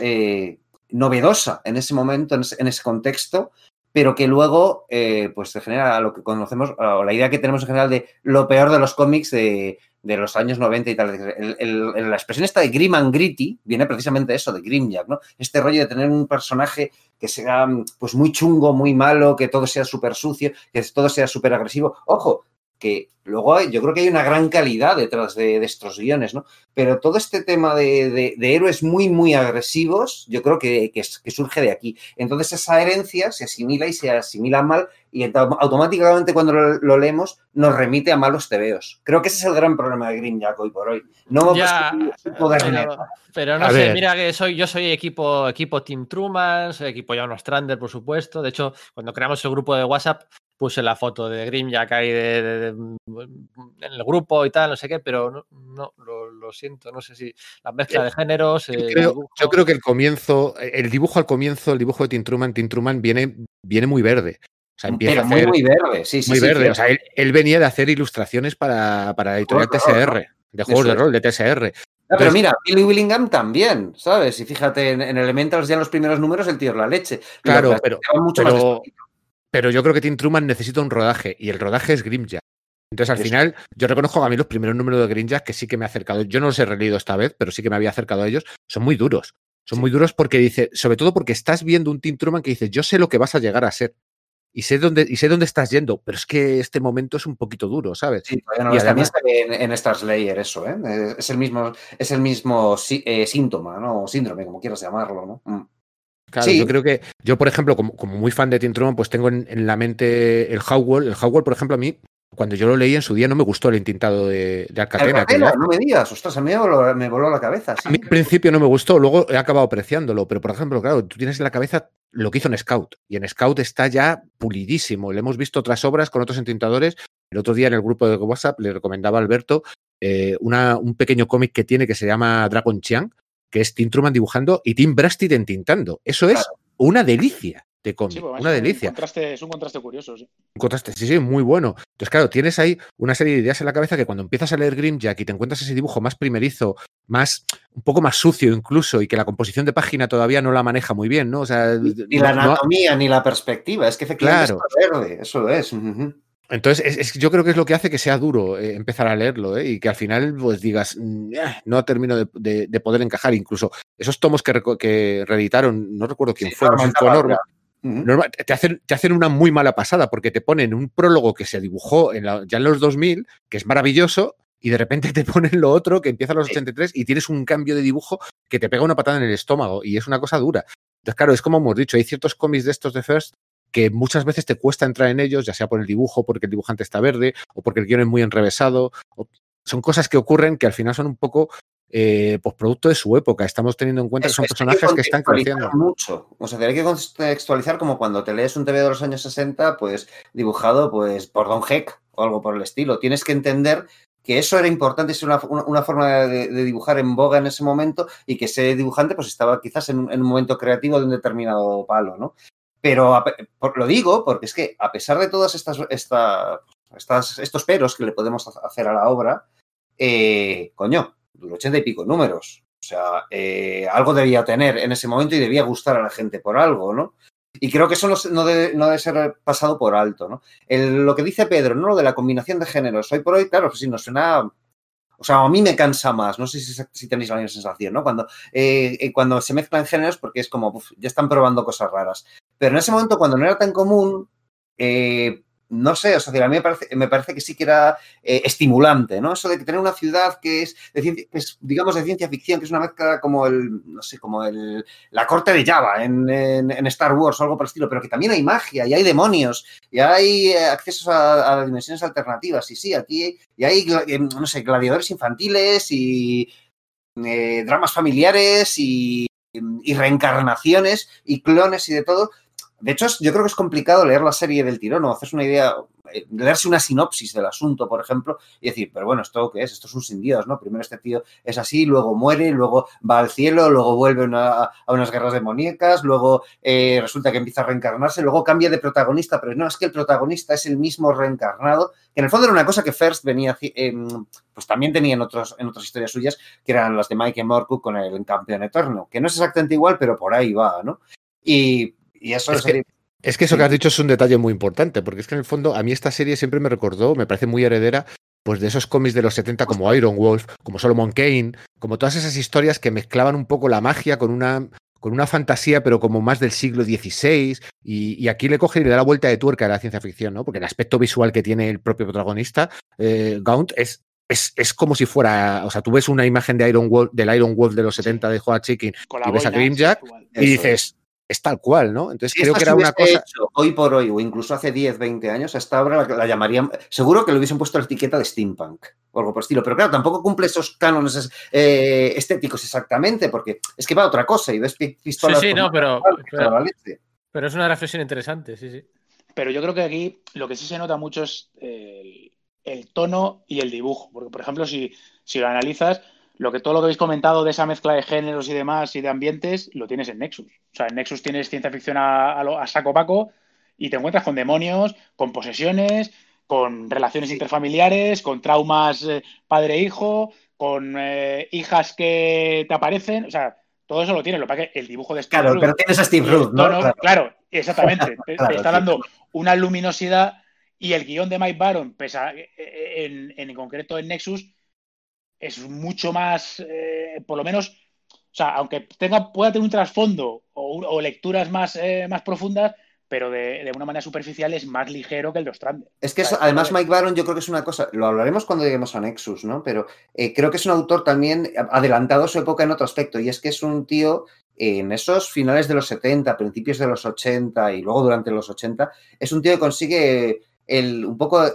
Speaker 2: novedosa en ese momento, en ese, en ese contexto, pero que luego eh, pues se genera lo que conocemos, o la idea que tenemos en general de lo peor de los cómics de, de los años 90 y tal. El, la expresión esta de grim and gritty viene precisamente de eso, de Grimjack, ¿no? Este rollo de tener un personaje que sea pues muy chungo, muy malo, que todo sea súper sucio, que todo sea súper agresivo. Ojo, que luego yo creo que hay una gran calidad detrás de, de estos guiones, ¿no? Pero todo este tema de, de, de héroes muy, muy agresivos, yo creo que, que, que, surge de aquí. Entonces esa herencia se asimila y se asimila mal y automáticamente cuando lo, lo leemos nos remite a malos tebeos. Creo que ese es el gran problema de Grimjack hoy por hoy. No
Speaker 1: ya, poder pero, pero, no a sé, ver. mira que soy, yo soy equipo, equipo Team Truman, soy equipo Jan Strander, por supuesto. De hecho, cuando creamos el grupo de WhatsApp, puse la foto de Grimjack ahí de, de, de, en el grupo y tal, no sé qué, pero no, no lo, lo, siento, no sé si la mezcla de géneros.
Speaker 4: Yo, eh, creo, yo creo, que el comienzo, el dibujo al comienzo, el dibujo de Tim Truman, Tim Truman viene, viene muy verde. O sea, empieza
Speaker 2: pero
Speaker 4: a hacer,
Speaker 2: muy, muy verde, sí, sí.
Speaker 4: Muy
Speaker 2: sí,
Speaker 4: verde.
Speaker 2: sí.
Speaker 4: O sea, él, él, venía de hacer ilustraciones para, para la editorial TSR,
Speaker 2: de rol,
Speaker 4: de juegos de rol, de TSR.
Speaker 2: No, pero mira, Billy Willingham también, ¿sabes? Y fíjate, en, en, Elementals ya en los primeros números el tío es la leche.
Speaker 4: Claro, pero, mucho pero, pero yo creo que Tim Truman necesita un rodaje y el rodaje es Grimjack. Entonces, al final, yo reconozco que a mí los primeros números de Grimjack que sí que me he acercado, yo no los he releído esta vez, pero sí que me había acercado a ellos, son muy duros. Son sí. muy duros porque dice, sobre todo porque estás viendo un Tim Truman que dice, yo sé lo que vas a llegar a ser. Y sé dónde, y sé dónde estás yendo, pero es que este momento es un poquito duro, ¿sabes?
Speaker 2: Sí, y además en, en Star Slayer eso, ¿eh? Es el mismo, es el mismo eh, síntoma, ¿no? O síndrome, como quieras llamarlo, ¿no? Mm.
Speaker 4: Claro, sí. yo creo que yo, por ejemplo, como, como muy fan de Tim Truman, pues tengo en, en la mente el Howell. El Howell, por ejemplo, a mí, cuando yo lo leí en su día, no me gustó el intintado de, de Alcatena.
Speaker 2: Alcatena no me digas, ostras, a mí me voló, la cabeza. Sí.
Speaker 4: A mí al principio no me gustó, luego he acabado apreciándolo, pero por ejemplo, claro, tú tienes en la cabeza lo que hizo en Scout, y en Scout está ya pulidísimo. Le hemos visto otras obras con otros entintadores. El otro día en el grupo de WhatsApp le recomendaba a Alberto eh, una, un pequeño cómic que tiene que se llama Dragon Chiang, que es Tim Truman dibujando y Tim Brasted entintando. Eso es claro. una delicia de cómic, sí, pues una delicia.
Speaker 3: Un contraste, es un contraste curioso, sí.
Speaker 4: Un contraste, sí, sí, muy bueno. Entonces, claro, tienes ahí una serie de ideas en la cabeza que cuando empiezas a leer Grimjack y te encuentras ese dibujo más primerizo, más, un poco más sucio incluso, y que la composición de página todavía no la maneja muy bien, ¿no? O sea,
Speaker 2: ni, ni no, la anatomía, no... ni la perspectiva, es que efectivamente
Speaker 4: claro.
Speaker 2: es verde, eso es. Uh -huh.
Speaker 4: Entonces, es, es- yo creo que es lo que hace que sea duro eh, empezar a leerlo ¿eh? y que al final pues digas, "Mm, ah, no termino de, de- de poder encajar. Incluso esos tomos que, reeditaron, no recuerdo quién
Speaker 2: Sí,
Speaker 4: fue. Norma, te, hacen, te hacen una muy mala pasada porque te ponen un prólogo que se dibujó en la- ya en los 2000, que es maravilloso, y de repente te ponen lo otro que empieza en los
Speaker 2: Sí.
Speaker 4: 83 y tienes un cambio de dibujo que te pega una patada en el estómago y es una cosa dura. Entonces, claro, es como hemos dicho, hay ciertos cómics de estos de First que muchas veces te cuesta entrar en ellos, ya sea por el dibujo, porque el dibujante está verde, o porque el guion es muy enrevesado. o- son cosas que ocurren que al final son un poco eh, pues producto de su época. Estamos teniendo en cuenta que son
Speaker 2: es,
Speaker 4: personajes que están creciendo.
Speaker 2: mucho. O sea, hay que contextualizar como cuando te lees un TV de los años 60, pues dibujado pues por Don Heck o algo por el estilo. Tienes que entender que eso era importante, es una, una- una forma de, de dibujar en boga en ese momento y que ese dibujante pues estaba quizás en un, en un momento creativo de un determinado palo, ¿no? Pero lo digo porque es que a pesar de todas estas, esta- estas- estos peros que le podemos ha- hacer a la obra, eh, coño, duró ochenta y pico números. O sea, eh, algo debía tener en ese momento y debía gustar a la gente por algo, ¿no? Y creo que eso no, debe, ser pasado por alto, ¿no? Lo que dice Pedro, ¿no? Lo de la combinación de géneros. Hoy por hoy, claro, pues sí, nos suena... O sea, a mí me cansa más, no sé si, tenéis la misma sensación, ¿no? Cuando, eh, cuando se mezclan géneros, porque es como, uf, ya están probando cosas raras. Pero en ese momento, cuando no era tan común, eh, no sé, o sea, a mí me parece, me parece que sí que era eh, estimulante, ¿no? Eso de tener una ciudad que es, de ciencia, que es, digamos, de ciencia ficción, que es una mezcla como el, no sé, como el, la corte de Java en, en- Star Wars o algo por el estilo, pero que también hay magia y hay demonios y hay eh, accesos a, a dimensiones alternativas. Y sí, aquí y hay, no sé, gladiadores infantiles y dramas familiares y reencarnaciones y clones y de todo. De hecho, yo creo que es complicado leer la serie del tirón o hacerse una idea, eh, leerse una sinopsis del asunto, por ejemplo, y decir, pero bueno, ¿esto qué es? Esto es un sin Dios, ¿no? Primero este tío es así, luego muere, luego va al cielo, luego vuelve a unas guerras demoníacas, luego eh, resulta que empieza a reencarnarse, luego cambia de protagonista, pero no, es que el protagonista es el mismo reencarnado, que en el fondo era una cosa que First venía, eh, pues también tenía en, otros, en otras historias suyas, que eran las de Mike Morcook con el campeón eterno, que no es exactamente igual, pero por ahí va, ¿no? Y, y eso
Speaker 4: Es que- Es que eso que has dicho es un detalle muy importante, porque es que en el fondo a mí esta serie siempre me recordó, me parece muy heredera, pues de esos cómics de los 70 como Iron Wolf, como Solomon Kane, como todas esas historias que mezclaban un poco la magia con una, con una fantasía, pero como más del siglo XVI, y, y aquí le coge y le da la vuelta de tuerca a la ciencia ficción, ¿no? Porque el aspecto visual que tiene el propio protagonista, eh, Gaunt, es, es, es como si fuera, o sea, tú ves una imagen de Iron Wolf, del Iron Wolf de los 70 de Joa Chicken y ves a Grimjack y dices, es tal cual, ¿no? Entonces
Speaker 2: Si
Speaker 4: creo que era una cosa...
Speaker 2: hecho hoy por hoy o incluso hace 10, 20 años, a esta obra la, la llamarían, seguro que le hubiesen puesto la etiqueta de steampunk o algo por el estilo, pero claro, tampoco cumple esos cánones es- eh, estéticos exactamente, porque es que va a otra cosa y ves
Speaker 1: Sí,
Speaker 2: pistolas...
Speaker 1: sí,
Speaker 2: con-
Speaker 1: no, pero,
Speaker 2: que
Speaker 1: pero es una reflexión interesante, sí, sí.
Speaker 3: Pero yo creo que aquí lo que sí se nota mucho es el, el tono y el dibujo. Porque, por ejemplo, si, si lo analizas, lo que todo lo que habéis comentado de esa mezcla de géneros y demás y de ambientes, lo tienes en Nexus. O sea, en Nexus tienes ciencia ficción a, a lo- a saco paco y te encuentras con demonios, con posesiones, con relaciones interfamiliares, con traumas eh, padre-hijo, con eh, hijas que te aparecen. O sea, todo eso lo tienes. Lo que pasa es que el dibujo de Steve
Speaker 2: Claro,
Speaker 3: Ruth
Speaker 2: pero tienes a Steve Ruth, ¿no?
Speaker 3: tono-
Speaker 2: Claro.
Speaker 3: claro, exactamente. Te- te,
Speaker 2: Claro,
Speaker 3: está
Speaker 2: sí.
Speaker 3: dando una luminosidad y el guion de Mike Baron, pese a- eh, en, en concreto en Nexus, es mucho más, eh, por lo menos, o sea, aunque tenga, pueda tener un trasfondo o, o lecturas más, eh, más profundas, pero de, de una manera superficial es más ligero que el de Ostrander.
Speaker 2: Es que eso, además. Mike Baron yo creo que es una cosa, lo hablaremos cuando lleguemos a Nexus, ¿no? Pero eh, creo que es un autor también adelantado a su época en otro aspecto, y es que es un tío en esos finales de los 70, principios de los 80 y luego durante los 80, es un tío que consigue el, un poco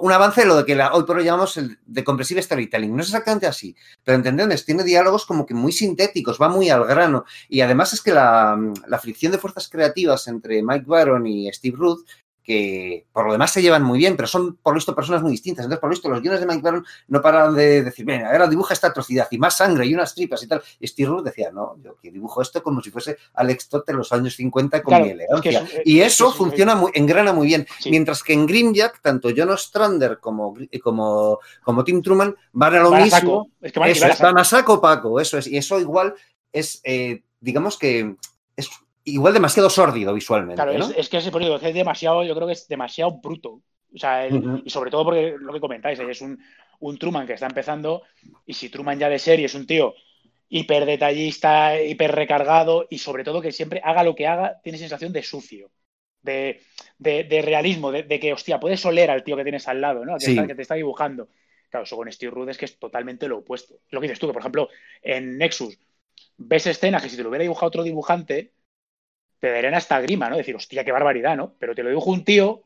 Speaker 2: un avance de lo de que la- hoy por hoy llamamos el de compresive storytelling. No es exactamente así, pero entendedme, tiene diálogos como que muy sintéticos, va muy al grano. Y además es que la, la fricción de fuerzas creativas entre Mike Baron y Steve Ruth, que por lo demás se llevan muy bien, pero son por lo visto personas muy distintas. Entonces, por lo visto, los guiones de Mike Baron no paran de decir, venga, ahora dibuja esta atrocidad y más sangre y unas tripas y tal. Y Steve Ruth decía, no, yo que dibujo esto como si fuese Alex Todd en los años 50 con
Speaker 3: Claro,
Speaker 2: mi
Speaker 3: es que
Speaker 2: elegancia.
Speaker 3: es-
Speaker 2: y
Speaker 3: es-
Speaker 2: eso
Speaker 3: es-
Speaker 2: funciona muy, engrana muy bien.
Speaker 3: Sí.
Speaker 2: Mientras que en Grimjack, tanto John Ostrander como, como, como Tim Truman van a lo
Speaker 3: Van a
Speaker 2: mismo.
Speaker 3: saco. Es que van, y
Speaker 2: Eso
Speaker 3: van a
Speaker 2: es,
Speaker 3: saco.
Speaker 2: van a saco Paco, eso es. Y eso igual es, eh, digamos que es igual demasiado sórdido visualmente,
Speaker 3: Claro,
Speaker 2: ¿no?
Speaker 3: es, es que ese periodo es demasiado, yo creo que es demasiado bruto. O sea, el- y sobre todo porque lo que comentáis, es un, un Truman que está empezando y si Truman ya de serie es un tío hiper detallista, hiper recargado y sobre todo que siempre haga lo que haga, tiene sensación de sucio, de, de- de realismo, de, de que, hostia, puedes oler al tío que tienes al lado, ¿no? Que,
Speaker 2: Sí.
Speaker 3: está- que te está dibujando. Claro, eso con Steve Rude es que es totalmente lo opuesto. Lo que dices tú, que por ejemplo, en Nexus ves escenas que si te lo hubiera dibujado otro dibujante, te darían hasta grima, ¿no? Decir, hostia, qué barbaridad, ¿no? Pero te lo dibuja un tío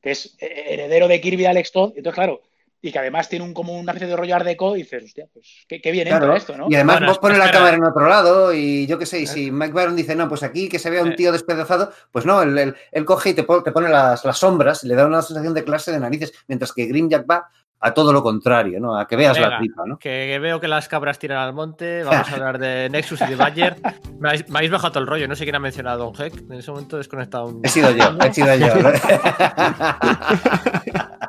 Speaker 3: que es heredero de Kirby Alex Todd, y entonces, claro, y que además tiene un, como una especie de rollo art deco, y dices, hostia, pues qué, qué bien
Speaker 2: Claro,
Speaker 3: entra esto, ¿no?
Speaker 2: Y además
Speaker 1: Bueno,
Speaker 2: vos pones la cámara en otro lado y yo qué sé, y si Mike Byron dice, no, pues aquí que se vea un tío despedazado, pues no, él, él- él coge y te, pone- te pone las, las sombras y le da una sensación de clase de narices, mientras que Grimjack va a todo lo contrario, ¿no? A que veas la tripa, ¿no?
Speaker 1: Que veo que las cabras tiran al monte. Vamos a hablar de Nexus y de Badger. Me habéis, me habéis bajado todo el rollo. No sé quién ha mencionado a Don Heck. En ese momento he desconectado un.
Speaker 2: He sido yo, he sido yo.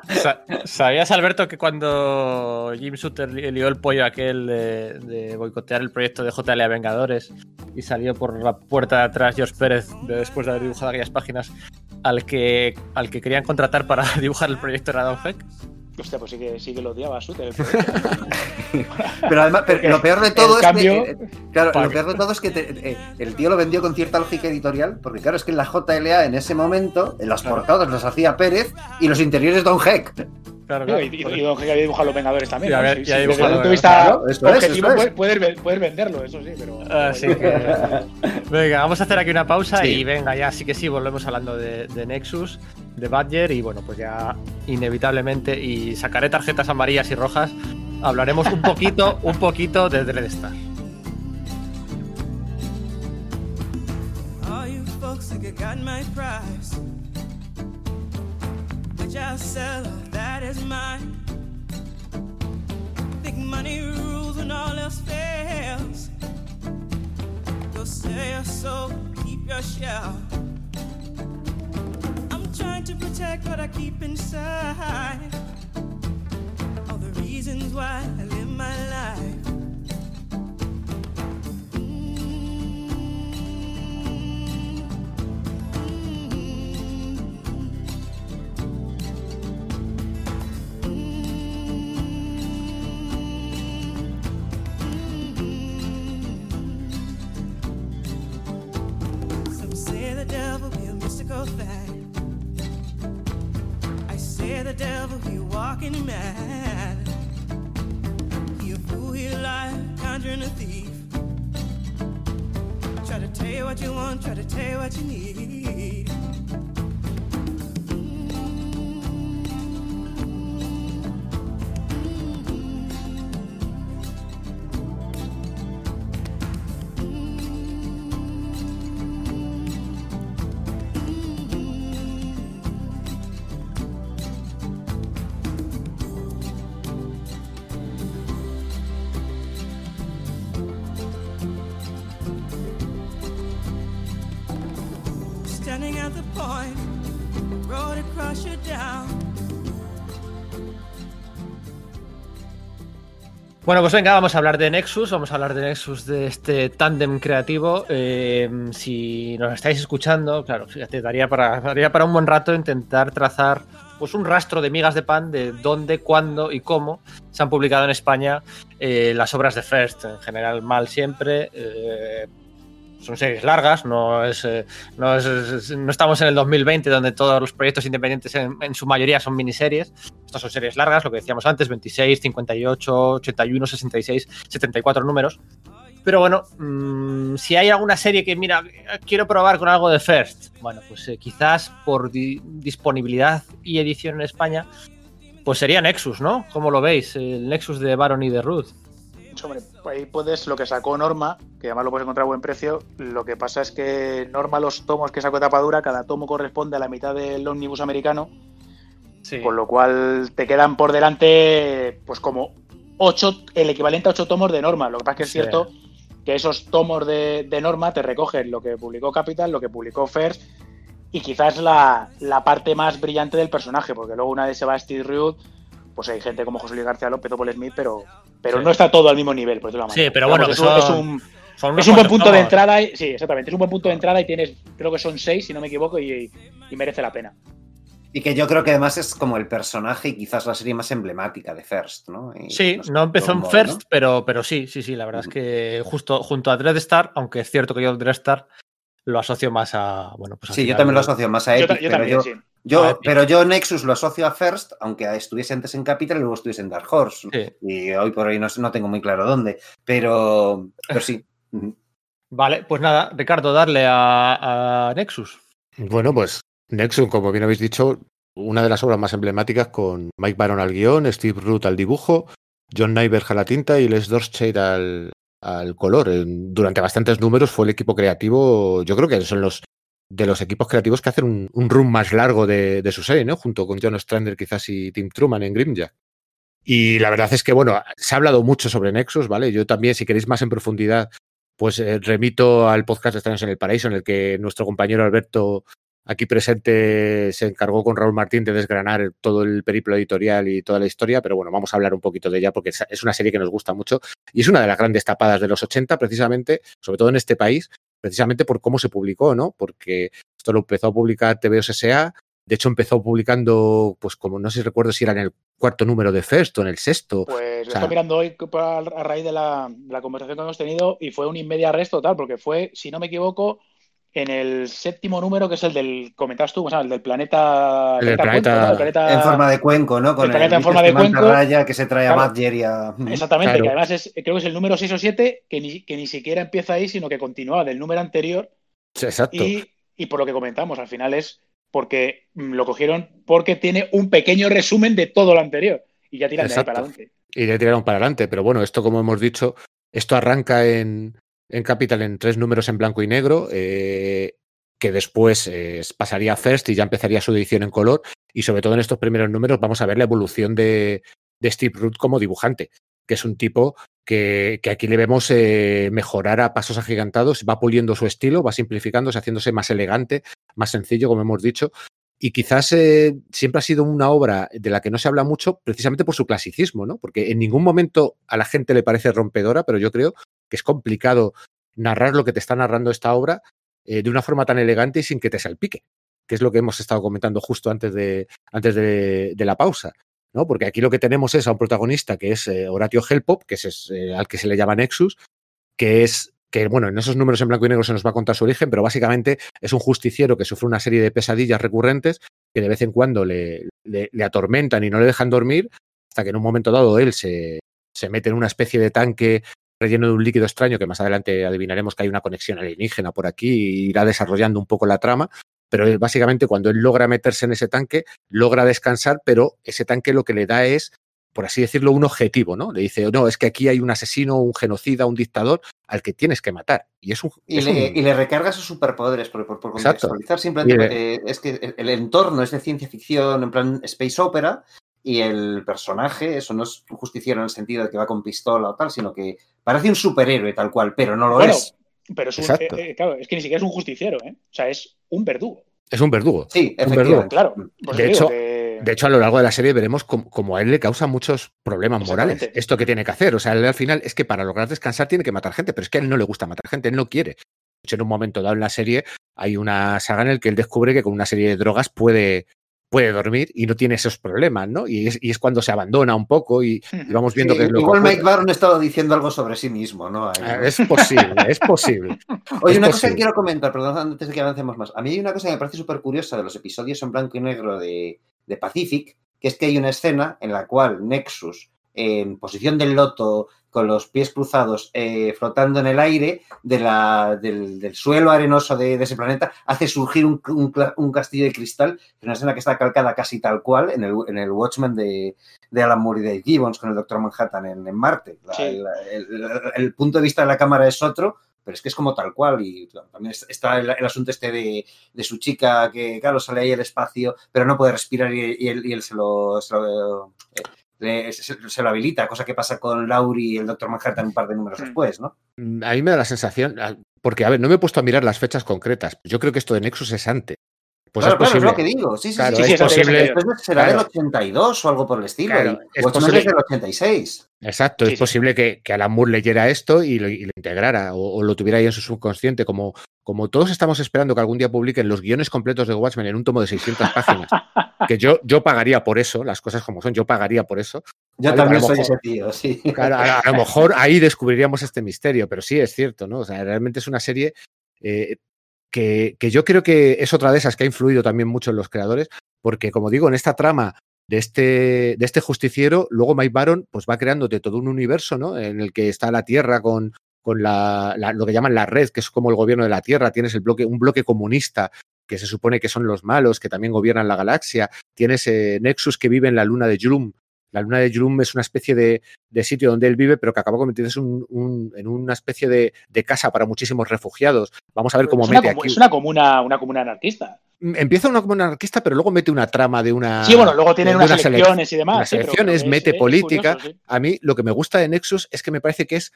Speaker 1: Sa- ¿Sabías, Alberto, que cuando Jim li- lió el pollo aquel de, de boicotear el proyecto de JLA Vengadores y salió por la puerta de atrás George Pérez de- después de haber dibujado aquellas páginas al que, al que querían contratar para dibujar el proyecto era Don Heck?
Speaker 3: Hostia, pues sí que, sí que lo odiaba Suter. el proyecto.
Speaker 2: Pero además, pero lo peor de todo es
Speaker 3: cambio-
Speaker 2: que. eh, Claro, lo peor de todo es que te- eh, el tío lo vendió con cierta lógica editorial, porque claro, es que en la JLA en ese momento, en las
Speaker 1: Claro.
Speaker 2: portadas las hacía Pérez y los interiores Don Heck.
Speaker 1: Claro, claro.
Speaker 3: y, y- y Don dibujado los Vengadores también.
Speaker 1: Y
Speaker 3: ¿no?
Speaker 1: había-
Speaker 3: Sí,
Speaker 1: y
Speaker 3: sí,
Speaker 1: había
Speaker 3: desde
Speaker 1: dibujado
Speaker 3: el punto de
Speaker 1: los
Speaker 3: vista
Speaker 2: Claro, eso es,
Speaker 3: objetivo,
Speaker 2: eso es.
Speaker 3: puedes, puedes ven- puedes venderlo, eso sí, pero.
Speaker 1: Así que. Venga, vamos a hacer aquí una pausa
Speaker 2: Sí.
Speaker 1: y venga, ya sí que sí, volvemos hablando de, de Nexus, de Badger y bueno, pues ya inevitablemente, y sacaré tarjetas amarillas y rojas, hablaremos un poquito, un poquito de Dreadstar.
Speaker 5: I'll sell, that is mine. Think money rules when all else fails. Go sell your soul, keep your shell. I'm trying to protect what I keep inside. All the reasons why I live my life.
Speaker 1: Bueno, pues venga, vamos a hablar de Nexus, vamos a hablar de Nexus de este tándem creativo. Eh, si nos estáis escuchando, claro, fíjate, daría para, daría para un buen rato intentar trazar pues un rastro de migas de pan de dónde, cuándo y cómo se han publicado en España eh, las obras de First. En general, mal siempre. eh, son series largas, no es, eh, no es- no estamos en el 2020 donde todos los proyectos independientes en, su mayoría son miniseries. Estas son series largas, lo que decíamos antes, 26, 58, 81, 66, 74 números. Pero bueno, mm, si hay alguna serie que, mira, quiero probar con algo de First, bueno, pues eh, quizás por di- disponibilidad y edición en España, pues sería Nexus, ¿no? ¿Cómo lo veis? El Nexus de Baron y de Ruth.
Speaker 3: Hombre, ahí puedes lo que sacó Norma, que además lo puedes encontrar a buen precio. Lo que pasa es que Norma, los tomos que sacó de tapadura, cada tomo corresponde a la mitad del ómnibus americano,
Speaker 1: Sí.
Speaker 3: con lo cual te quedan por delante, pues como ocho, el equivalente a ocho tomos de Norma. Lo que pasa es que es
Speaker 1: Sí.
Speaker 3: cierto que esos tomos de, de Norma te recogen lo que publicó Capital, lo que publicó First y quizás la, la parte más brillante del personaje, porque luego una vez se va Steve Rude, pues hay gente como José Luis García López o Paul Smith, pero, pero
Speaker 1: Sí.
Speaker 3: no está todo al mismo nivel, por decirlo de
Speaker 1: Sí, pero bueno, que
Speaker 3: es, un-
Speaker 1: son-
Speaker 3: es un,
Speaker 1: Son unos
Speaker 3: es un buen punto de entrada, y, sí, exactamente, es un buen punto de entrada y tienes, creo que son seis, si no me equivoco, y, y merece la pena.
Speaker 2: Y que yo creo que además es como el personaje y quizás la serie más emblemática de First, ¿no? Y
Speaker 1: Sí, no empezó en
Speaker 2: modo,
Speaker 1: First,
Speaker 2: ¿no?
Speaker 1: pero, pero sí, sí, sí, la verdad es que justo junto a Dreadstar, aunque es cierto que yo Dreadstar lo asocio más a. Bueno, pues
Speaker 2: Sí, yo también lo asocio más a Epic,
Speaker 3: yo
Speaker 2: pero
Speaker 3: también,
Speaker 2: yo,
Speaker 3: sí.
Speaker 2: Yo- pero yo Nexus lo asocio a First, aunque estuviese antes en Capital y luego estuviese en Dark Horse.
Speaker 1: Sí.
Speaker 2: Y hoy por hoy no, no tengo muy claro dónde, pero, pero sí.
Speaker 1: Vale, pues nada, Ricardo, darle a, a Nexus.
Speaker 4: Bueno, pues Nexus, como bien habéis dicho, una de las obras más emblemáticas con Mike Baron al guion, Steve Root al dibujo, John Nyberg a la tinta y Les Dorscheid al, al color. Durante bastantes números fue el equipo creativo, yo creo que son los de los equipos creativos que hacen un, un run más largo de, su serie, ¿no? Junto con John Strander quizás y Tim Truman en Grimjack. Y la verdad es que, bueno, se ha hablado mucho sobre Nexus, ¿vale? Yo también, si queréis más en profundidad, pues eh, remito al podcast de Extraños en el Paraíso, en el que nuestro compañero Alberto, aquí presente, se encargó con Raúl Martín de desgranar todo el periplo editorial y toda la historia, pero bueno, vamos a hablar un poquito de ella porque es una serie que nos gusta mucho y es una de las grandes tapadas de los 80, precisamente, sobre todo en este país, precisamente por cómo se publicó, ¿no? Porque esto lo empezó a publicar TVOS S.A., de hecho empezó publicando, pues como no sé si recuerdo si era en el cuarto número de First o en el sexto,
Speaker 3: Pues lo
Speaker 4: sea-
Speaker 3: estoy mirando hoy a raíz de la, de la conversación que hemos tenido y fue un inmedia res total, porque fue, si no me equivoco, en el séptimo número, que es el del, comentabas tú, ¿cómo se llama? El del planeta...
Speaker 4: El del
Speaker 3: Cuenco,
Speaker 4: planeta-
Speaker 3: ¿no? El planeta-
Speaker 2: En forma de cuenco, ¿no? Con
Speaker 3: el planeta en forma de
Speaker 2: manta
Speaker 3: cuenco.
Speaker 2: raya que se trae a
Speaker 3: Claro.
Speaker 2: Madger y a...
Speaker 3: Exactamente,
Speaker 4: Claro.
Speaker 3: que además es, creo que es el número 6 o 7, que ni, que ni siquiera empieza ahí, sino que continúa del número anterior
Speaker 4: exacto.
Speaker 3: y, y por lo que comentamos, al final es porque mm, lo cogieron porque tiene un pequeño resumen de todo lo anterior y ya tiran de ahí
Speaker 4: Exacto.
Speaker 3: para adelante.
Speaker 4: y le tiraron para adelante. Pero bueno, esto, como hemos dicho, esto arranca en, en Capital en tres números en blanco y negro, eh, que después eh, pasaría a First y ya empezaría su edición en color. Y sobre todo en estos primeros números vamos a ver la evolución de, Steve Root como dibujante, que es un tipo que, que aquí le vemos eh, mejorar a pasos agigantados, va puliendo su estilo, va simplificándose, haciéndose más elegante, más sencillo, como hemos dicho. Y quizás siempre ha sido una obra de la que no se habla mucho precisamente por su clasicismo, ¿no? Porque en ningún momento a la gente le parece rompedora, pero yo creo es complicado narrar lo que te está narrando esta obra eh, de una forma tan elegante y sin que te salpique, que es lo que hemos estado comentando justo antes de, antes de, la pausa. ¿no? Porque aquí lo que tenemos es a un protagonista que es eh, Horatio Hellpop, que es, eh, al que se le llama Nexus, que es que, bueno, en esos números en blanco y negro se nos va a contar su origen, pero básicamente es un justiciero que sufre una serie de pesadillas recurrentes que de vez en cuando le, le, le atormentan y no le dejan dormir, hasta que en un momento dado él se, se mete en una especie de tanque relleno de un líquido extraño que más adelante adivinaremos que hay una conexión alienígena por aquí y irá desarrollando un poco la trama. Pero básicamente cuando él logra meterse en ese tanque, logra descansar, pero ese tanque lo que le da es, por así decirlo, un objetivo, ¿no? Le dice, no, es que aquí hay un asesino, un genocida, un dictador al que tienes que matar. Y es un...
Speaker 2: Y,
Speaker 4: es
Speaker 2: le,
Speaker 4: un-
Speaker 2: y le recarga sus superpoderes, por, por, por contextualizar. Simplemente
Speaker 4: Y
Speaker 2: eh, es que el, el entorno es de ciencia ficción, en plan space opera, y el personaje, eso no es un justiciero en el sentido de que va con pistola o tal, sino que parece un superhéroe tal cual, pero no lo
Speaker 3: Bueno,
Speaker 2: es.
Speaker 3: pero es un,
Speaker 4: Exacto.
Speaker 3: eh, eh, claro, es que ni siquiera es un justiciero, ¿eh? O sea, es un verdugo.
Speaker 4: es un verdugo.
Speaker 2: Sí,
Speaker 4: un verdugo.
Speaker 2: efectivamente.
Speaker 3: Claro. Pues
Speaker 4: De hecho,
Speaker 3: que-
Speaker 4: De hecho, a lo largo de la serie veremos cómo, cómo a él le causa muchos problemas morales. Esto que tiene que hacer. O sea, él al final es que para lograr descansar tiene que matar gente, pero es que a él no le gusta matar gente, él no quiere. De hecho, en un momento dado en la serie hay una saga en la que él descubre que con una serie de drogas puede, puede dormir y no tiene esos problemas, ¿no? Y es, y es cuando se abandona un poco y, y vamos viendo
Speaker 2: Sí,
Speaker 4: que es lo que
Speaker 2: igual
Speaker 4: ocurre.
Speaker 2: Mike Baron ha estado diciendo algo sobre sí mismo, ¿no? Ahí,
Speaker 4: Ah. Es posible, es posible.
Speaker 2: Oye,
Speaker 4: es
Speaker 2: una cosa que quiero comentar, perdón, antes de que avancemos más. A mí hay una cosa que me parece súper curiosa de los episodios en blanco y negro de, de Pacific, que es que hay una escena en la cual Nexus, en posición del loto, con los pies cruzados, eh, flotando en el aire de la, del, del suelo arenoso de, de ese planeta, hace surgir un, un castillo de cristal, una escena que está calcada casi tal cual en el, en el Watchmen de, de Alan Moore y Dave Gibbons con el Doctor Manhattan en, en Marte. La-
Speaker 3: Sí.
Speaker 2: el, el- el punto de vista de la cámara es otro, pero es que es como tal cual. Y claro, también es- está el, el asunto este de, de su chica que, claro, sale ahí al espacio, pero no puede respirar y, y él, y él se lo. Se lo, eh, le- se- se lo habilita, cosa que pasa con Laurie y el Doctor Manhattan un par de números
Speaker 3: Mm.
Speaker 2: después, ¿no?
Speaker 4: Mm, A mí me da la sensación, ah, porque a ver, no me he puesto a mirar las fechas concretas. Yo creo que esto de Nexus es antes. Pues
Speaker 2: claro,
Speaker 4: es
Speaker 2: claro, es
Speaker 4: posible.
Speaker 2: lo que digo. Sí, sí,
Speaker 4: Claro,
Speaker 2: sí,
Speaker 3: es
Speaker 2: sí,
Speaker 3: posible.
Speaker 2: Será
Speaker 4: Claro.
Speaker 2: del 82 o algo por el estilo.
Speaker 4: Claro,
Speaker 2: y
Speaker 4: es
Speaker 2: Watchmen
Speaker 4: posible.
Speaker 2: es del 86.
Speaker 4: Exacto,
Speaker 3: Sí,
Speaker 4: es
Speaker 3: sí.
Speaker 4: posible que, que Alan Moore leyera esto y lo, y lo integrara o, o lo tuviera ahí en su subconsciente, como, como todos estamos esperando que algún día publiquen los guiones completos de Watchmen en un tomo de 600 páginas, que yo, yo pagaría por eso, las cosas como son, yo pagaría por eso.
Speaker 2: Yo
Speaker 4: Vale,
Speaker 2: también soy
Speaker 4: mejor.
Speaker 2: ese tío, sí.
Speaker 4: Claro, a, a lo mejor ahí descubriríamos este misterio, pero sí es cierto, ¿no? O sea, realmente es una serie eh, que, yo creo que es otra de esas que ha influido también mucho en los creadores, porque como digo, en esta trama de este, de este justiciero, luego Mike Baron pues va creándote todo un universo, ¿no? En el que está la Tierra con, con la, lo que llaman la red, que es como el gobierno de la Tierra, tienes el bloque, un bloque comunista que se supone que son los malos, que también gobiernan la galaxia, tienes eh, Nexus que vive en la luna de Jrum, la luna de Jrum es una especie de, de sitio donde él vive, pero que acaba convirtiéndose un- un- en una especie de, de casa para muchísimos refugiados. Vamos a ver cómo
Speaker 3: es, una,
Speaker 4: mete
Speaker 3: comu-
Speaker 4: aquí.
Speaker 3: es una comuna, una comuna anarquista.
Speaker 4: Empieza una como anarquista, pero luego mete una trama de una.
Speaker 3: Sí, bueno, luego tienen
Speaker 4: de
Speaker 3: unas
Speaker 4: una selec-
Speaker 3: elecciones y demás.
Speaker 4: unas
Speaker 3: sí,
Speaker 4: elecciones,
Speaker 3: es-
Speaker 4: mete
Speaker 3: es
Speaker 4: política.
Speaker 3: curioso, sí.
Speaker 4: A mí lo que me gusta de Nexus es que me parece que es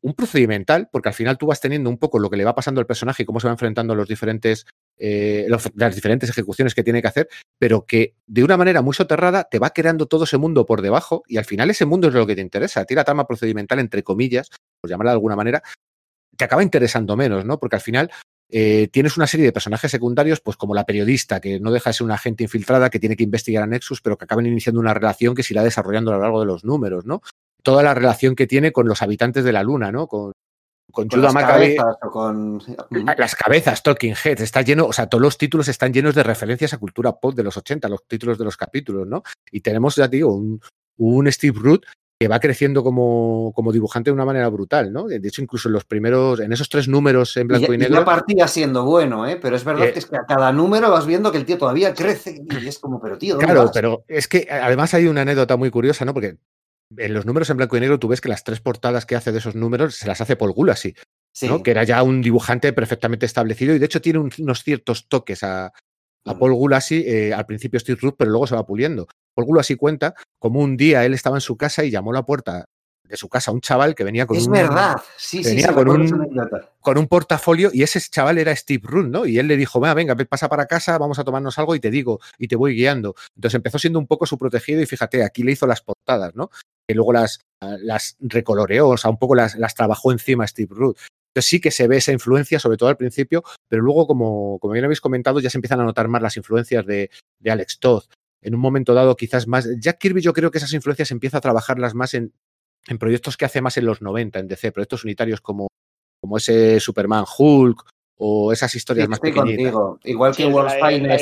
Speaker 4: un procedimental, porque al final tú vas teniendo un poco lo que le va pasando al personaje y cómo se va enfrentando a los diferentes, eh, las diferentes ejecuciones que tiene que hacer, pero que de una manera muy soterrada te va creando todo ese mundo por debajo y al final ese mundo es lo que te interesa. A ti la trama procedimental, entre comillas, por llamarla de alguna manera, te acaba interesando menos, ¿no? Porque al final eh, tienes una serie de personajes secundarios, pues como la periodista, que no deja de ser una agente infiltrada que tiene que investigar a Nexus, pero que acaban iniciando una relación que se irá desarrollando a lo largo de los números, ¿no? Toda la relación que tiene con los habitantes de la Luna, ¿no? Con, con
Speaker 2: Con
Speaker 4: Judah
Speaker 2: las
Speaker 4: Maccabee,
Speaker 2: cabezas o con...
Speaker 4: las cabezas, Talking Heads, está lleno, o sea, todos los títulos están llenos de referencias a cultura pop de los 80, los títulos de los capítulos, ¿no? Y tenemos, ya te digo, un, un Steve Root que va creciendo como, como dibujante de una manera brutal, ¿no? De hecho, incluso en los primeros, en esos tres números en
Speaker 2: Y
Speaker 4: blanco y
Speaker 2: y
Speaker 4: negro.
Speaker 2: ya partía siendo bueno, ¿eh? Pero es verdad
Speaker 4: Eh,
Speaker 2: que es que a cada número vas viendo que el tío todavía crece y es como, pero tío, ¿dónde
Speaker 4: Claro,
Speaker 2: vas?
Speaker 4: pero es que además hay una anécdota muy curiosa, ¿no? Porque en los números en blanco y negro tú ves que las tres portadas que hace de esos números se las hace Paul Gulasi,
Speaker 2: Sí.
Speaker 4: ¿no? Que era ya un dibujante perfectamente establecido y de hecho tiene un- unos ciertos toques a, a. Paul Gulasi, eh, al principio Steve Ruth, pero luego se va puliendo. Paul Gulasi cuenta como un día él estaba en su casa y llamó a la puerta de su casa un chaval que venía con
Speaker 2: Es
Speaker 4: un,
Speaker 2: verdad, sí, sí,
Speaker 4: venía
Speaker 2: sí,
Speaker 4: con un- con un portafolio y ese chaval era Steve Ruth, ¿no? Y él le dijo, venga, venga, ve, pasa para casa, vamos a tomarnos algo y te digo, y te voy guiando. Entonces empezó siendo un poco su protegido y fíjate, aquí le hizo las portadas, ¿no? Que luego las, las recoloreó, o sea, un poco las, las trabajó encima Steve Ruth. Entonces sí que se ve esa influencia, sobre todo al principio, pero luego, como, como bien habéis comentado, ya se empiezan a notar más las influencias de, de Alex Todd. En un momento dado, quizás más. Jack Kirby, yo creo que esas influencias empieza a trabajarlas más en, en proyectos que hace más en los 90, en DC, proyectos unitarios como, como ese Superman Hulk o esas
Speaker 2: Sí,
Speaker 4: historias más
Speaker 2: estoy
Speaker 4: pequeñitas.
Speaker 2: contigo. Igual
Speaker 3: Sí,
Speaker 2: que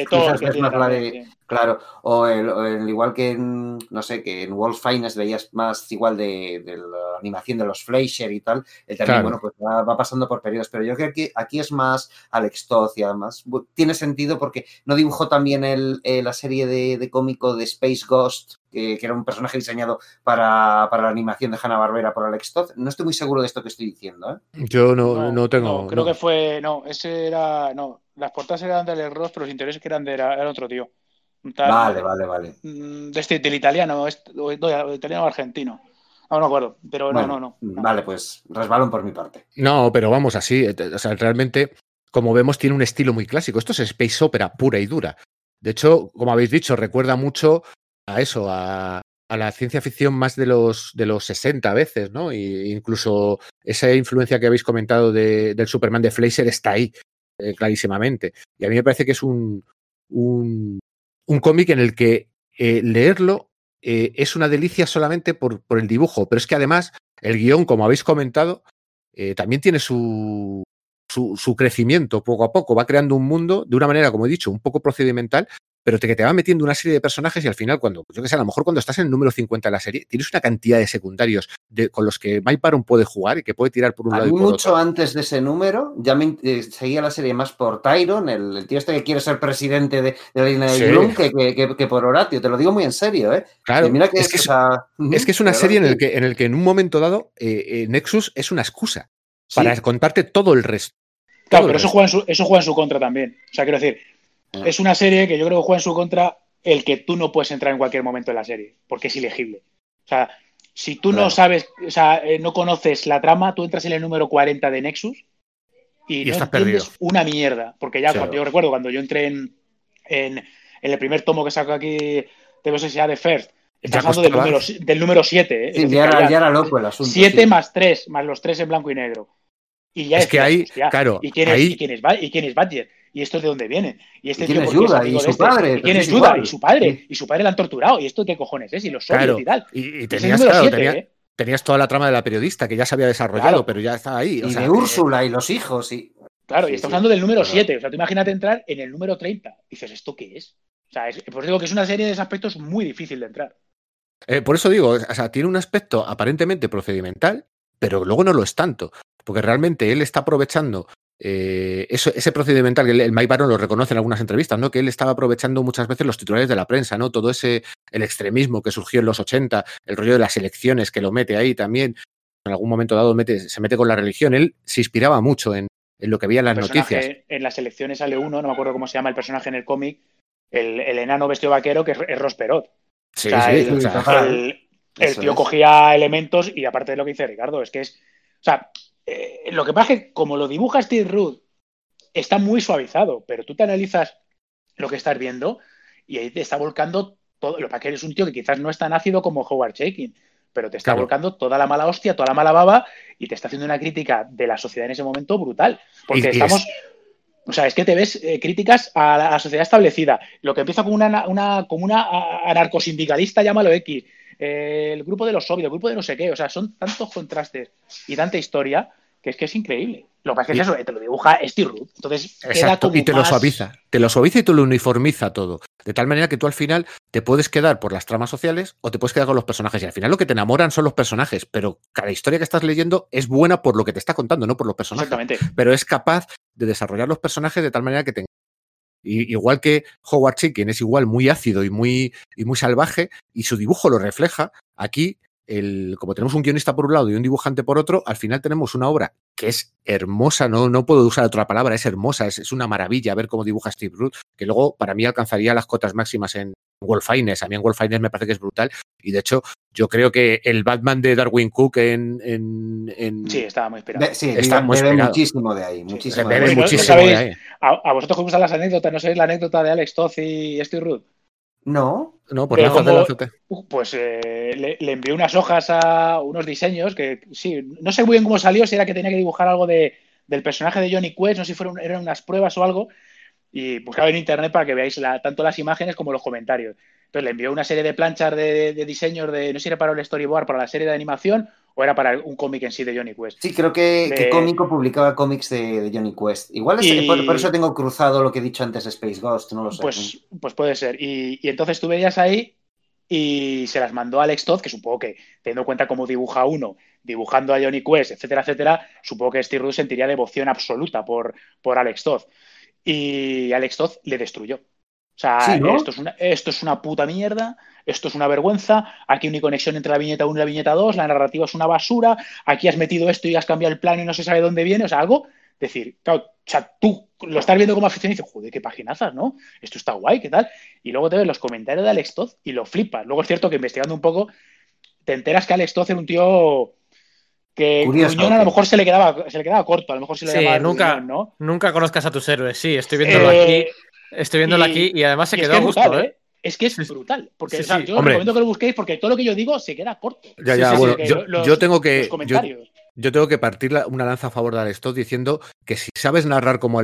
Speaker 3: Thor
Speaker 2: quizás
Speaker 3: tiene
Speaker 2: más la de... Claro, o el, o el- igual que en, no sé, que en Wolf Finest veías más igual de, de la animación de los Fleischer y tal, él también,
Speaker 4: Claro.
Speaker 2: bueno, pues va, va pasando por periodos, pero yo creo que aquí es más Alex Toth y además tiene sentido porque no dibujó también el, eh, la serie de, de cómico de Space Ghost, que, que era un personaje diseñado para, para la animación de Hanna-Barbera por Alex Toth. No estoy muy seguro de esto que estoy diciendo, ¿eh?
Speaker 4: Yo no, no, tengo.
Speaker 3: no, creo
Speaker 4: no.
Speaker 3: que fue. No, ese era. No, las portadas eran de Alex Ross, pero los intereses que eran de era, era otro tío. Tal-
Speaker 2: Vale, vale, vale.
Speaker 3: mm, De este, del italiano, o- no, italiano o argentino. No, no me acuerdo. Pero no,
Speaker 2: Bueno,
Speaker 3: no, no. no.
Speaker 2: Vale, pues resbalón por mi parte.
Speaker 4: No, pero vamos así. eh, O sea, realmente, como vemos, tiene un estilo muy clásico. Esto es space opera pura y dura. De hecho, como habéis dicho, recuerda mucho a eso, a, a la ciencia ficción más de los, de los 60 a veces, ¿no? Y incluso esa influencia que habéis comentado de- del Superman de Fleischer está ahí, eh, clarísimamente. Y a mí me parece que es un, un, un cómic en el que eh, leerlo eh, es una delicia solamente por, por el dibujo, pero es que además el guion, como habéis comentado, eh, también tiene su, su, su crecimiento poco a poco, va creando un mundo de una manera, como he dicho, un poco procedimental, pero te, que te va metiendo una serie de personajes y al final, cuando, yo que sé, a lo mejor cuando estás en el número 50 de la serie, tienes una cantidad de secundarios de, con los que Mike Baron puede jugar y que puede tirar por un
Speaker 2: A
Speaker 4: lado
Speaker 2: mí
Speaker 4: y por
Speaker 2: mucho
Speaker 4: otro.
Speaker 2: antes de ese número, ya me eh, seguía la serie más por Tyron, el, el tío este que quiere ser presidente de, de la línea de
Speaker 4: Sí.
Speaker 2: Bloom, que, que- que- que por Horatio. Te lo digo muy en serio, ¿eh?
Speaker 4: Claro,
Speaker 2: mira que
Speaker 4: es que
Speaker 2: o
Speaker 4: es,
Speaker 2: sea,
Speaker 4: es que es una serie en el que, en el que en un momento dado eh, eh, Nexus es una excusa para contarte todo el resto.
Speaker 3: Claro, pero eso juega, en su, eso juega en su contra también. O sea, quiero decir. Es una serie que yo creo que juega en su contra el que tú no puedes entrar en cualquier momento en la serie, porque es ilegible. O sea, si tú no sabes, o sea, eh, no conoces la trama, tú entras en el número 40 de Nexus y,
Speaker 4: Y
Speaker 3: no
Speaker 4: estás
Speaker 3: entiendes
Speaker 4: perdido.
Speaker 3: una mierda. Porque ya
Speaker 2: Sí.
Speaker 3: cuando yo recuerdo cuando yo entré en, en, en el primer tomo que sacó aquí de BSA de First, Estás hablando del número, del número 7. ¿eh?
Speaker 2: Sí, ya, era,
Speaker 3: ya
Speaker 2: ya era loco el asunto.
Speaker 3: 7
Speaker 2: sí.
Speaker 3: más 3, más los 3 en blanco y negro. Y ya
Speaker 4: Es que ahí, claro,
Speaker 3: ¿y quién, es,
Speaker 4: ahí-
Speaker 3: y, quién es, ¿y quién es Badger? ¿Y esto de dónde viene? ¿Y este
Speaker 2: ¿Y quién
Speaker 3: tío
Speaker 2: es
Speaker 3: amigo
Speaker 2: ¿Y su
Speaker 3: este?
Speaker 2: padre?
Speaker 3: ¿Y quién
Speaker 2: Pues
Speaker 3: es
Speaker 2: es.
Speaker 3: ¿Y su padre? ¿Y su padre la han torturado? ¿Y esto qué cojones es? ¿Y los soviets
Speaker 4: Claro,
Speaker 3: y tal?
Speaker 4: y, y
Speaker 3: Es
Speaker 4: tenías, claro,
Speaker 3: 7,
Speaker 4: tenía-
Speaker 3: ¿eh?
Speaker 4: tenías toda la trama de la periodista que ya se había desarrollado,
Speaker 3: Claro.
Speaker 4: pero ya está ahí. o
Speaker 2: Y
Speaker 4: sea,
Speaker 2: de
Speaker 4: que-
Speaker 2: Úrsula y los hijos. Y...
Speaker 3: Claro,
Speaker 2: Sí,
Speaker 3: y estamos
Speaker 2: sí,
Speaker 3: hablando del número
Speaker 2: verdad.
Speaker 3: 7. O sea, tú imagínate entrar en el número 30. Dices, ¿esto qué es? O sea, es, por eso digo que es una serie de aspectos muy difícil de entrar.
Speaker 4: Eh, por eso digo, o sea, tiene un aspecto aparentemente procedimental, pero luego no lo es tanto, porque realmente él está aprovechando eh, eso, ese procedimental, que el, el Mike Baron lo reconoce en algunas entrevistas, ¿no? Que él estaba aprovechando muchas veces los titulares de la prensa, ¿no? Todo ese, el extremismo que surgió en los 80, el rollo de las elecciones que lo mete ahí también, en algún momento dado mete- se mete con la religión, él se inspiraba mucho en, en lo que veía en las noticias.
Speaker 3: En las elecciones sale uno, no me acuerdo cómo se llama el personaje en el cómic, el, el enano vestido vaquero, que es, es Ross Perot.
Speaker 4: Sí,
Speaker 3: o sea,
Speaker 4: sí,
Speaker 3: el-
Speaker 4: o sea,
Speaker 3: tío
Speaker 2: es.
Speaker 3: cogía elementos y aparte de lo que dice Ricardo, es que es. O sea, eh, lo que pasa es que como lo dibuja Steve Ruth, está muy suavizado, pero tú te analizas lo que estás viendo y ahí te está volcando todo. Lo que pasa es que eres un tío que quizás no es tan ácido como Howard Shaking, pero te está
Speaker 4: Claro.
Speaker 3: volcando toda la mala hostia, toda la mala baba y te está haciendo una crítica de la sociedad en ese momento brutal. Porque
Speaker 4: es-
Speaker 3: estamos. O sea, es que te ves eh, críticas a la, a la sociedad establecida. Lo que empieza como una, una, como una anarcosindicalista, llámalo X. eh, el grupo de los soviets, el grupo de no sé qué. O sea, son tantos contrastes y tanta historia que es que es increíble. Lo que pasa es que eso, eh, te lo dibuja Steve Ruth. Entonces, queda
Speaker 4: Exacto,
Speaker 3: como
Speaker 4: y te lo suaviza. Te lo suaviza y te lo uniformiza todo. De tal manera que tú al final te puedes quedar por las tramas sociales o te puedes quedar con los personajes. Y al final lo que te enamoran son los personajes, pero cada historia que estás leyendo es buena por lo que te está contando, no por los personajes.
Speaker 3: Exactamente.
Speaker 4: Pero es capaz de desarrollar los personajes de tal manera que te. Y, igual que Howard Chicken es igual muy ácido y muy, y muy salvaje, y su dibujo lo refleja, aquí, el, como tenemos un guionista por un lado y un dibujante por otro, al final tenemos una obra que es hermosa, no, no puedo usar otra palabra, es hermosa, es, es una maravilla ver cómo dibuja Steve Root, que luego para mí alcanzaría las cotas máximas en Wolfines. A mí en Wolfines me parece que es brutal, y de hecho, yo creo que el Batman de Darwin Cook en. en, en-
Speaker 3: Sí, estaba muy inspirado.
Speaker 2: Be- sí,
Speaker 4: Está muy
Speaker 2: bebe muchísimo de ahí. Muchísimo de
Speaker 4: bebe
Speaker 2: ahí.
Speaker 3: ¿no- no
Speaker 4: muchísimo
Speaker 3: sabéis?
Speaker 4: de ahí.
Speaker 3: A, a vosotros que os gustan las anécdotas, ¿no sabéis la anécdota de Alex Toth y Steve Ruth?
Speaker 2: No,
Speaker 4: No, azotea.
Speaker 3: Uh, Pues eh, le, le envié unas hojas a unos diseños que sí, no sé muy bien cómo salió, si era que tenía que dibujar algo de, del personaje de Johnny Quest, no sé si fueron, eran unas pruebas o algo, y buscaba en internet para que veáis la- tanto las imágenes como los comentarios. Entonces le envió una serie de planchas de, de diseños de, no sé si era para el storyboard, para la serie de animación, o era para un cómic en sí de Johnny Quest.
Speaker 2: sí, creo que, que
Speaker 3: De-
Speaker 2: Cómico publicaba cómics de, de Johnny Quest. Igual es-
Speaker 3: Y-
Speaker 2: por, por eso tengo cruzado lo que he dicho antes Space Ghost, no lo sé.
Speaker 3: Pues, pues puede ser. Y, y entonces tú veías ahí y se las mandó a Alex Todd, que supongo que, teniendo en cuenta cómo dibuja uno, dibujando a Johnny Quest, etcétera, etcétera, supongo que Steve Ruth sentiría devoción absoluta por, por Alex Todd. Y Alex Todd le destruyó. O sea,
Speaker 2: Sí, ¿no?
Speaker 3: esto, es una, esto es una puta mierda, esto es una vergüenza, aquí no hay conexión entre la viñeta 1 y la viñeta 2, la narrativa es una basura, aquí has metido esto y has cambiado el plano y no se sabe dónde viene, o sea, algo, decir, claro, o sea, tú lo estás viendo como aficionado y dices, joder, qué paginazas, ¿no? Esto está guay, ¿qué tal? Y luego te ves los comentarios de Alex Todd y lo flipas. Luego es cierto que investigando un poco, te enteras que Alex Todd era un tío que
Speaker 2: Curioso,
Speaker 3: Gruñón a lo mejor se le quedaba, se le quedaba corto, a lo mejor se le
Speaker 1: Sí,
Speaker 3: llamaba
Speaker 1: nunca,
Speaker 3: Gruñón, ¿no?
Speaker 1: nunca conozcas a tus héroes. Sí, estoy viéndolo
Speaker 3: Eh,
Speaker 1: aquí. Estoy viéndolo
Speaker 3: y-
Speaker 1: aquí y además se
Speaker 3: y es
Speaker 1: quedó
Speaker 3: que
Speaker 1: a
Speaker 3: es
Speaker 1: gusto,
Speaker 3: brutal,
Speaker 1: ¿eh?
Speaker 3: Es que es brutal. Porque
Speaker 1: Sí,
Speaker 3: o sea,
Speaker 1: sí.
Speaker 3: yo
Speaker 4: Hombre.
Speaker 3: recomiendo que lo busquéis porque todo lo que yo digo se queda corto.
Speaker 4: Ya, ya,
Speaker 1: sí,
Speaker 4: bueno, yo,
Speaker 3: los-
Speaker 4: yo tengo que.
Speaker 3: Los
Speaker 4: Yo,
Speaker 3: comentarios.
Speaker 4: yo tengo que partir la- una lanza a favor de Alex Todd diciendo que si sabes narrar como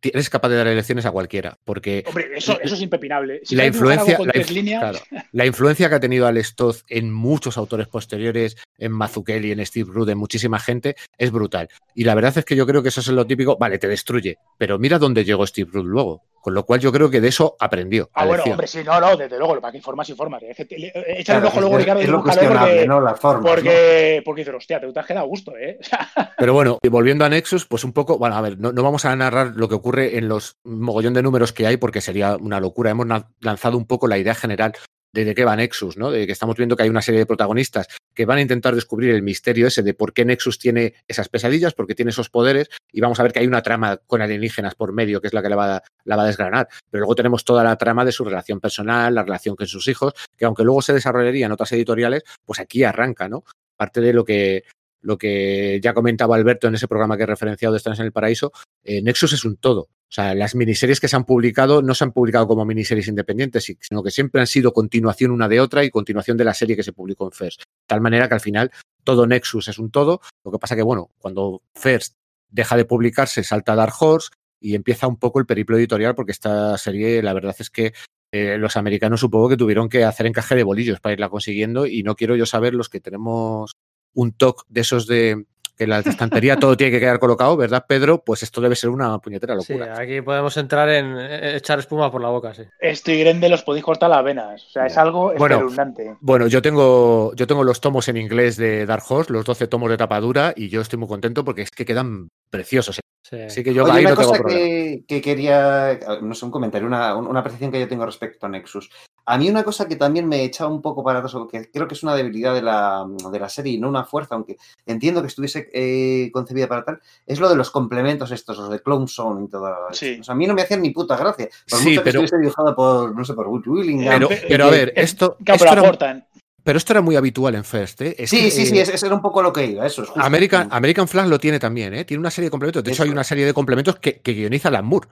Speaker 4: ti- eres capaz de dar lecciones a cualquiera. Porque
Speaker 3: Hombre, eso, eso es impepinable. Si
Speaker 4: la influencia,
Speaker 3: con
Speaker 4: la,
Speaker 3: tres
Speaker 4: inf-
Speaker 3: líneas,
Speaker 4: claro, la influencia que ha tenido Alex Todd en muchos autores posteriores, en Mazzucchelli, en Steve Rudd, en muchísima gente, es brutal. Y la verdad es que yo creo que eso es lo típico, vale, te destruye, pero mira dónde llegó Steve Rudd luego. Con lo cual yo creo que de eso aprendió.
Speaker 3: Ah, bueno,
Speaker 4: lección.
Speaker 3: hombre, sí, no, no, desde luego, para que informas, informas. Es que te- le- Échale
Speaker 2: Claro,
Speaker 3: un ojo luego,
Speaker 2: es,
Speaker 3: Ricardo,
Speaker 2: es lo cuestionable,
Speaker 3: porque,
Speaker 2: ¿no? Las formas. ¿no?
Speaker 3: porque, porque dices, hostia, te, te has quedado a gusto, ¿eh?
Speaker 4: Pero bueno, y volviendo a Nexus, pues un poco, bueno, a ver, no, no vamos a narrar lo que ocurre en los mogollón de números que hay porque sería una locura. Hemos lanzado un poco la idea general de, de qué va Nexus, ¿no? De que estamos viendo que hay una serie de protagonistas que van a intentar descubrir el misterio ese de por qué Nexus tiene esas pesadillas, por qué tiene esos poderes, y vamos a ver que hay una trama con alienígenas por medio, que es la que la va, a desgranar. Pero luego tenemos toda la trama de su relación personal, la relación con sus hijos, que aunque luego se desarrollaría en otras editoriales, pues aquí arranca, ¿no? Parte de lo que, lo que ya comentaba Alberto en ese programa que he referenciado de Estamos en el Paraíso, eh, Nexus es un todo. O sea, las miniseries que se han publicado no se han publicado como miniseries independientes, sino que siempre han sido continuación una de otra y continuación de la serie que se publicó en First. De tal manera que al final todo Nexus es un todo. Lo que pasa que, bueno, cuando First deja de publicarse, salta Dark Horse y empieza un poco el periplo editorial, porque esta serie, la verdad es que eh, los americanos supongo que tuvieron que hacer encaje de bolillos para irla consiguiendo y no quiero yo saber los que tenemos un toque de esos de que en la estantería todo tiene que quedar colocado, ¿verdad, Pedro? Pues esto debe ser una puñetera
Speaker 1: Sí,
Speaker 4: locura.
Speaker 1: aquí podemos entrar en eh, echar espuma por la boca, sí.
Speaker 3: Estoy grande, los podéis cortar las venas. O sea, es algo
Speaker 4: Bueno,
Speaker 3: espeluznante.
Speaker 4: Bueno, yo tengo, yo tengo los tomos en inglés de Dark Horse, los 12 tomos de tapadura, y yo estoy muy contento porque es que quedan preciosos.
Speaker 1: Sí.
Speaker 4: Así que yo
Speaker 2: Oye,
Speaker 4: ahí
Speaker 2: una
Speaker 4: no tengo
Speaker 2: cosa
Speaker 4: problema.
Speaker 2: que, que quería, no sé, un comentario, una, una apreciación que yo tengo respecto a Nexus. A mí una cosa que también me echaba un poco para atrás, o que creo que es una debilidad de la, de la serie y no una fuerza, aunque entiendo que estuviese eh, concebida para tal, es lo de los complementos estos, los de Clone Zone y todo. eso.
Speaker 3: Sí.
Speaker 2: O sea, a mí no me hacían ni puta gracia. Por
Speaker 4: Sí,
Speaker 2: mucho que
Speaker 4: pero-
Speaker 2: estuviese dibujado por, no sé, por Will Willingham.
Speaker 4: Pero,
Speaker 3: Pero-
Speaker 4: pero a ver, esto, esto
Speaker 3: aportan.
Speaker 4: Pero esto era muy habitual en First, ¿eh? Es
Speaker 2: Sí,
Speaker 4: que,
Speaker 2: sí, sí,
Speaker 4: eh,
Speaker 2: ese era un poco lo que iba, eso es justo.
Speaker 4: American, American Flag lo tiene también, ¿eh? Tiene una serie de complementos. De hecho, hay
Speaker 2: Eso
Speaker 4: una serie de complementos que, que guioniza Alan Moore.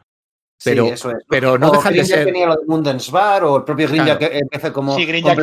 Speaker 2: Sí,
Speaker 4: pero-
Speaker 2: eso es.
Speaker 4: pero no
Speaker 2: O
Speaker 4: dejan de ser-
Speaker 2: tenía lo de Mundens Bar o el propio
Speaker 4: Claro.
Speaker 2: que empezó como
Speaker 3: Sí,
Speaker 2: Star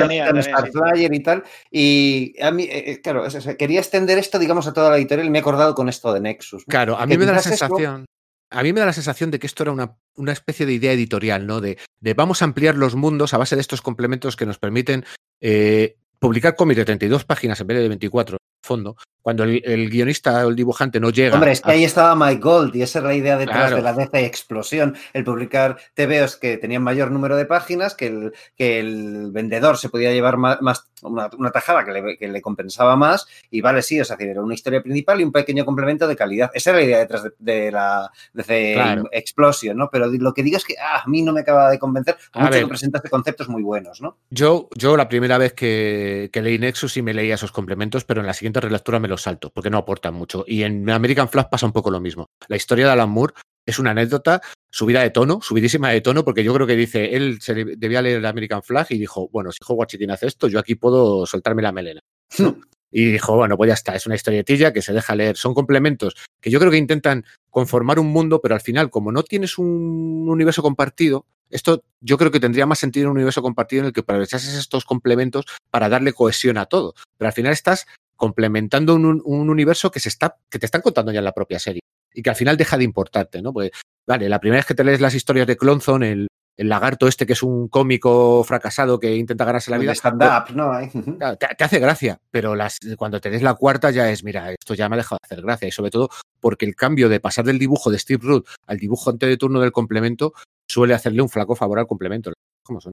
Speaker 3: sí,
Speaker 2: y tal. Y a mí, eh, eh, claro, es- es- quería extender esto, digamos, a toda la editorial y me he acordado con esto de Nexus. ¿no?
Speaker 4: Claro, a
Speaker 2: Que
Speaker 4: mí me da la
Speaker 2: eso-
Speaker 4: sensación. A mí me da la sensación de que esto era una, una especie de idea editorial, ¿no? De, de vamos a ampliar los mundos a base de estos complementos que nos permiten eh, publicar cómics de 32 páginas en vez de 24, en el fondo. Cuando el, el guionista o el dibujante no llega.
Speaker 2: Hombre, es que
Speaker 4: a-
Speaker 2: ahí estaba Mike Gold y esa es la idea detrás
Speaker 4: Claro.
Speaker 2: de la DC Explosión, el publicar TVOs que tenían mayor número de páginas, que el, que el vendedor se podía llevar ma- más, una, una tajada que le, que le compensaba más y vale, sí, o sea, era una historia principal y un pequeño complemento de calidad. Esa era la idea detrás de, de la DC
Speaker 4: Claro.
Speaker 2: Explosion, ¿no? Pero lo que digas es que ah, a mí no me acaba de convencer,
Speaker 4: A
Speaker 2: mucho
Speaker 4: ver.
Speaker 2: que presentaste conceptos muy buenos, ¿no?
Speaker 4: Yo, yo la primera vez que, que leí Nexus sí me leía esos complementos, pero en la siguiente relectura me los salto, porque no aportan mucho. Y en American Flag pasa un poco lo mismo. La historia de Alan Moore es una anécdota subida de tono, subidísima de tono, porque yo creo que dice, él se debía leer el American Flag y dijo, bueno, si Howard Chitin hace esto, yo aquí puedo soltarme la melena. ¿no? Y dijo, bueno, pues ya está, es una historietilla que se deja leer. Son complementos que yo creo que intentan conformar un mundo, pero al final, como no tienes un universo compartido, esto yo creo que tendría más sentido en un universo compartido en el que aprovechases estos complementos para darle cohesión a todo. Pero al final estás complementando un, un universo que se está, que te están contando ya en la propia serie. Y que al final deja de importarte, ¿no? Pues, vale, la primera vez que te lees las historias de Clonzon, el, el lagarto este que es un cómico fracasado que intenta ganarse la vida.
Speaker 2: stand-up, ¿no? Ahí.
Speaker 4: Claro, te, te hace gracia, pero las, cuando te des la cuarta ya es, mira, esto ya me ha dejado de hacer gracia. Y sobre todo porque el cambio de pasar del dibujo de Steve Root al dibujo ante de turno del complemento suele hacerle un flaco favor al complemento. ¿Cómo son?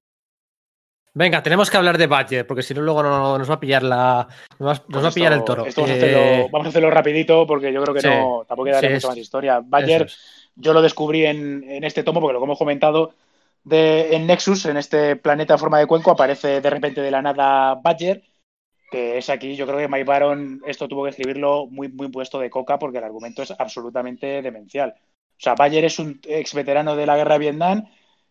Speaker 1: Venga, tenemos que hablar de Badger, porque si no, luego no- nos va a pillar la. Nos va, nos
Speaker 3: Pues
Speaker 1: va a pillar
Speaker 3: esto-
Speaker 1: el toro.
Speaker 3: esto vamos, a
Speaker 1: Eh,
Speaker 3: hacerlo, vamos a hacerlo rapidito porque yo creo que
Speaker 1: sí.
Speaker 3: no, tampoco queda
Speaker 1: Sí,
Speaker 3: mucha
Speaker 1: es-
Speaker 3: más historia. Badger,
Speaker 1: es.
Speaker 3: yo lo descubrí en, en este tomo porque lo que hemos comentado de, en Nexus, en este planeta en forma de cuenco, aparece de repente de la nada Badger, que es aquí, yo creo que Mike Baron esto tuvo que escribirlo muy, muy puesto de coca porque el argumento es absolutamente demencial. O sea, Badger es un ex veterano de la guerra de Vietnam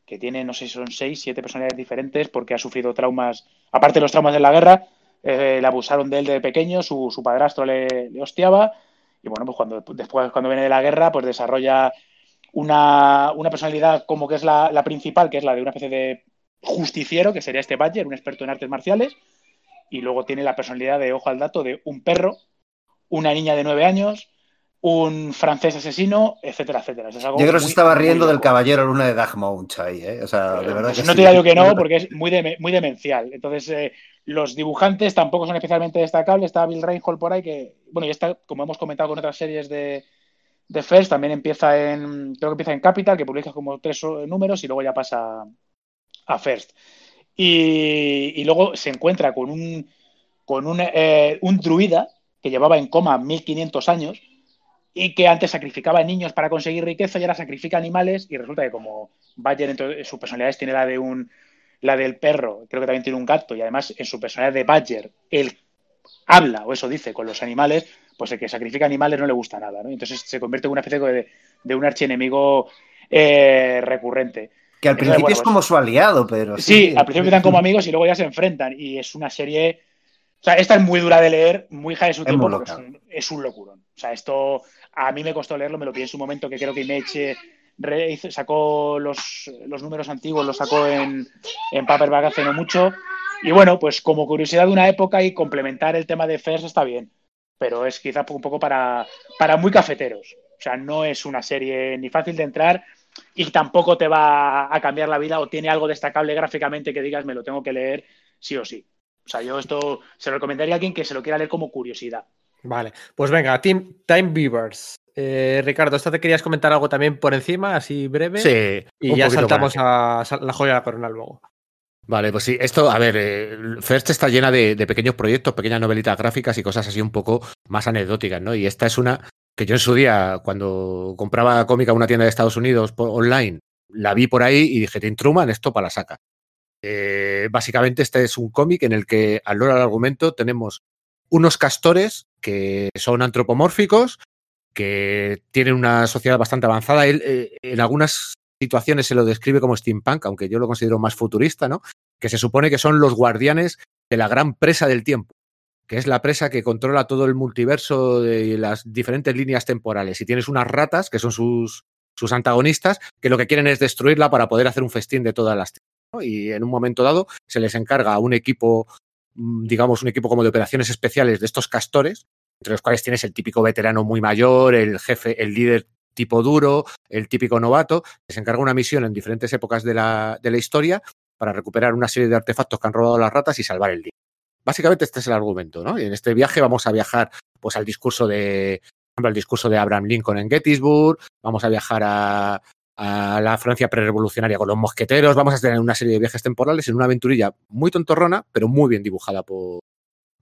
Speaker 3: que tiene, no sé si son seis, siete personalidades diferentes porque ha sufrido traumas, aparte de los traumas de la guerra, eh, le abusaron de él de pequeño, su, su padrastro le, le hostiaba y bueno, pues cuando después cuando viene de la guerra, pues desarrolla una, una personalidad como que es la, la principal, que es la de una especie de justiciero, que sería este Badger, un experto en artes marciales, y luego tiene la personalidad de, ojo al dato, de un perro, una niña de nueve años, un francés asesino, etcétera, etcétera. Eso es algo
Speaker 2: Yo creo que se estaba riendo del caballero luna de Dagmount ahí, ¿eh? O sea, de verdad
Speaker 3: Pues
Speaker 2: que
Speaker 3: no
Speaker 2: sí.
Speaker 3: te diría yo que no, porque es muy, muy demencial. Entonces, eh, los dibujantes tampoco son especialmente destacables. Está Bill Reinhold por ahí, que, bueno, ya está, como hemos comentado con otras series de, de First, también empieza en, creo que empieza en Capital, que publica como tres eh, números y luego ya pasa a First. Y, y luego se encuentra con un, con un, eh, un druida que llevaba en coma 1500 años y que antes sacrificaba niños para conseguir riqueza y ahora sacrifica animales y resulta que como Bayer en su personalidad tiene la de un la del perro, creo que también tiene un gato y además en su personalidad de Badger él habla o eso dice con los animales, pues el que sacrifica animales no le gusta nada, ¿no? Entonces se convierte en una especie de, de un archienemigo eh, recurrente.
Speaker 2: Que al
Speaker 3: Entonces,
Speaker 2: principio
Speaker 3: bueno,
Speaker 2: es
Speaker 3: pues-
Speaker 2: como su aliado, pero
Speaker 3: Sí, al principio empiezan como amigos y luego ya se enfrentan y es una serie sea, esta es muy dura de leer, muy hija de su
Speaker 2: Es
Speaker 3: tiempo, porque es un, es un locurón. O sea, esto a mí me costó leerlo, me lo pillé en su momento, que creo que Image re- sacó los, los números antiguos, los sacó en, en paperback hace no mucho. Y bueno, pues como curiosidad de una época y complementar el tema de First está bien, pero es quizá un poco para, para muy cafeteros. O sea, no es una serie ni fácil de entrar y tampoco te va a cambiar la vida o tiene algo destacable gráficamente que digas me lo tengo que leer sí o sí. O sea, yo esto se lo recomendaría a alguien que se lo quiera leer como curiosidad.
Speaker 1: Vale, pues venga, Team, Time Beavers. Eh, Ricardo, ¿esto te querías comentar algo también por encima, así breve?
Speaker 4: Sí.
Speaker 1: Y ya saltamos
Speaker 4: más.
Speaker 1: a la joya de la corona luego.
Speaker 4: Vale, pues sí, esto, a ver, eh, First está llena de, de pequeños proyectos, pequeñas novelitas gráficas y cosas así un poco más anecdóticas, ¿no? Y esta es una que yo en su día, cuando compraba cómica en una tienda de Estados Unidos por- online, la vi por ahí y dije, Tim Truman, esto para la saca. Eh, básicamente este es un cómic en el que, al loro del argumento, tenemos unos castores que son antropomórficos, que tienen una sociedad bastante avanzada. Él, eh, en algunas situaciones se lo describe como steampunk, aunque yo lo considero más futurista, ¿no? Que se supone que son los guardianes de la gran presa del tiempo, que es la presa que controla todo el multiverso de las diferentes líneas temporales. Y tienes unas ratas, que son sus, sus antagonistas, que lo que quieren es destruirla para poder hacer un festín de todas las Y en un momento dado se les encarga a un equipo, mm, digamos, un equipo como de operaciones especiales de estos castores, entre los cuales tienes el típico veterano muy mayor, el jefe, el líder tipo duro, el típico novato, que se encarga una misión en diferentes épocas de la, de la historia para recuperar una serie de artefactos que han robado las ratas y salvar el día. Básicamente este es el argumento, ¿no? Y en este viaje vamos a viajar pues al discurso de, por ejemplo, al discurso de Abraham Lincoln en Gettysburg, vamos a viajar a, a la Francia prerevolucionaria con los mosqueteros, vamos a tener una serie de viajes temporales en una aventurilla muy tontorrona, pero muy bien dibujada por,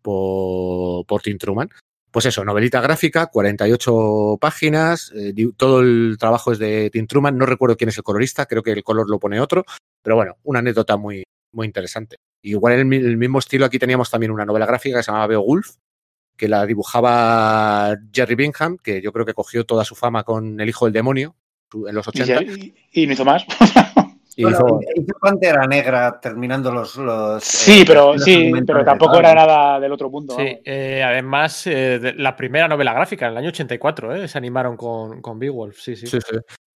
Speaker 4: por, por Tim Truman. Pues eso, novelita gráfica, 48 páginas, eh, todo el trabajo es de Tim Truman, no recuerdo quién es el colorista, creo que el color lo pone otro, pero bueno, una anécdota muy, muy interesante. Igual en el, el mismo estilo aquí teníamos también una novela gráfica que se llamaba Beowulf, que la dibujaba Jerry Bingham, que yo creo que cogió toda su fama con El hijo del demonio en los
Speaker 3: Y,
Speaker 4: 80.
Speaker 3: y- y no hizo más.
Speaker 4: y
Speaker 2: Bueno,
Speaker 4: hizo-
Speaker 2: hizo Pantera Negra terminando los. los
Speaker 3: Sí,
Speaker 2: eh,
Speaker 3: pero
Speaker 2: los
Speaker 3: sí, pero tampoco era nada del otro mundo.
Speaker 1: Sí, eh, además, eh, de- la primera novela gráfica, en el año 84, eh, se animaron con, con Beowulf, sí, sí.
Speaker 4: sí, sí.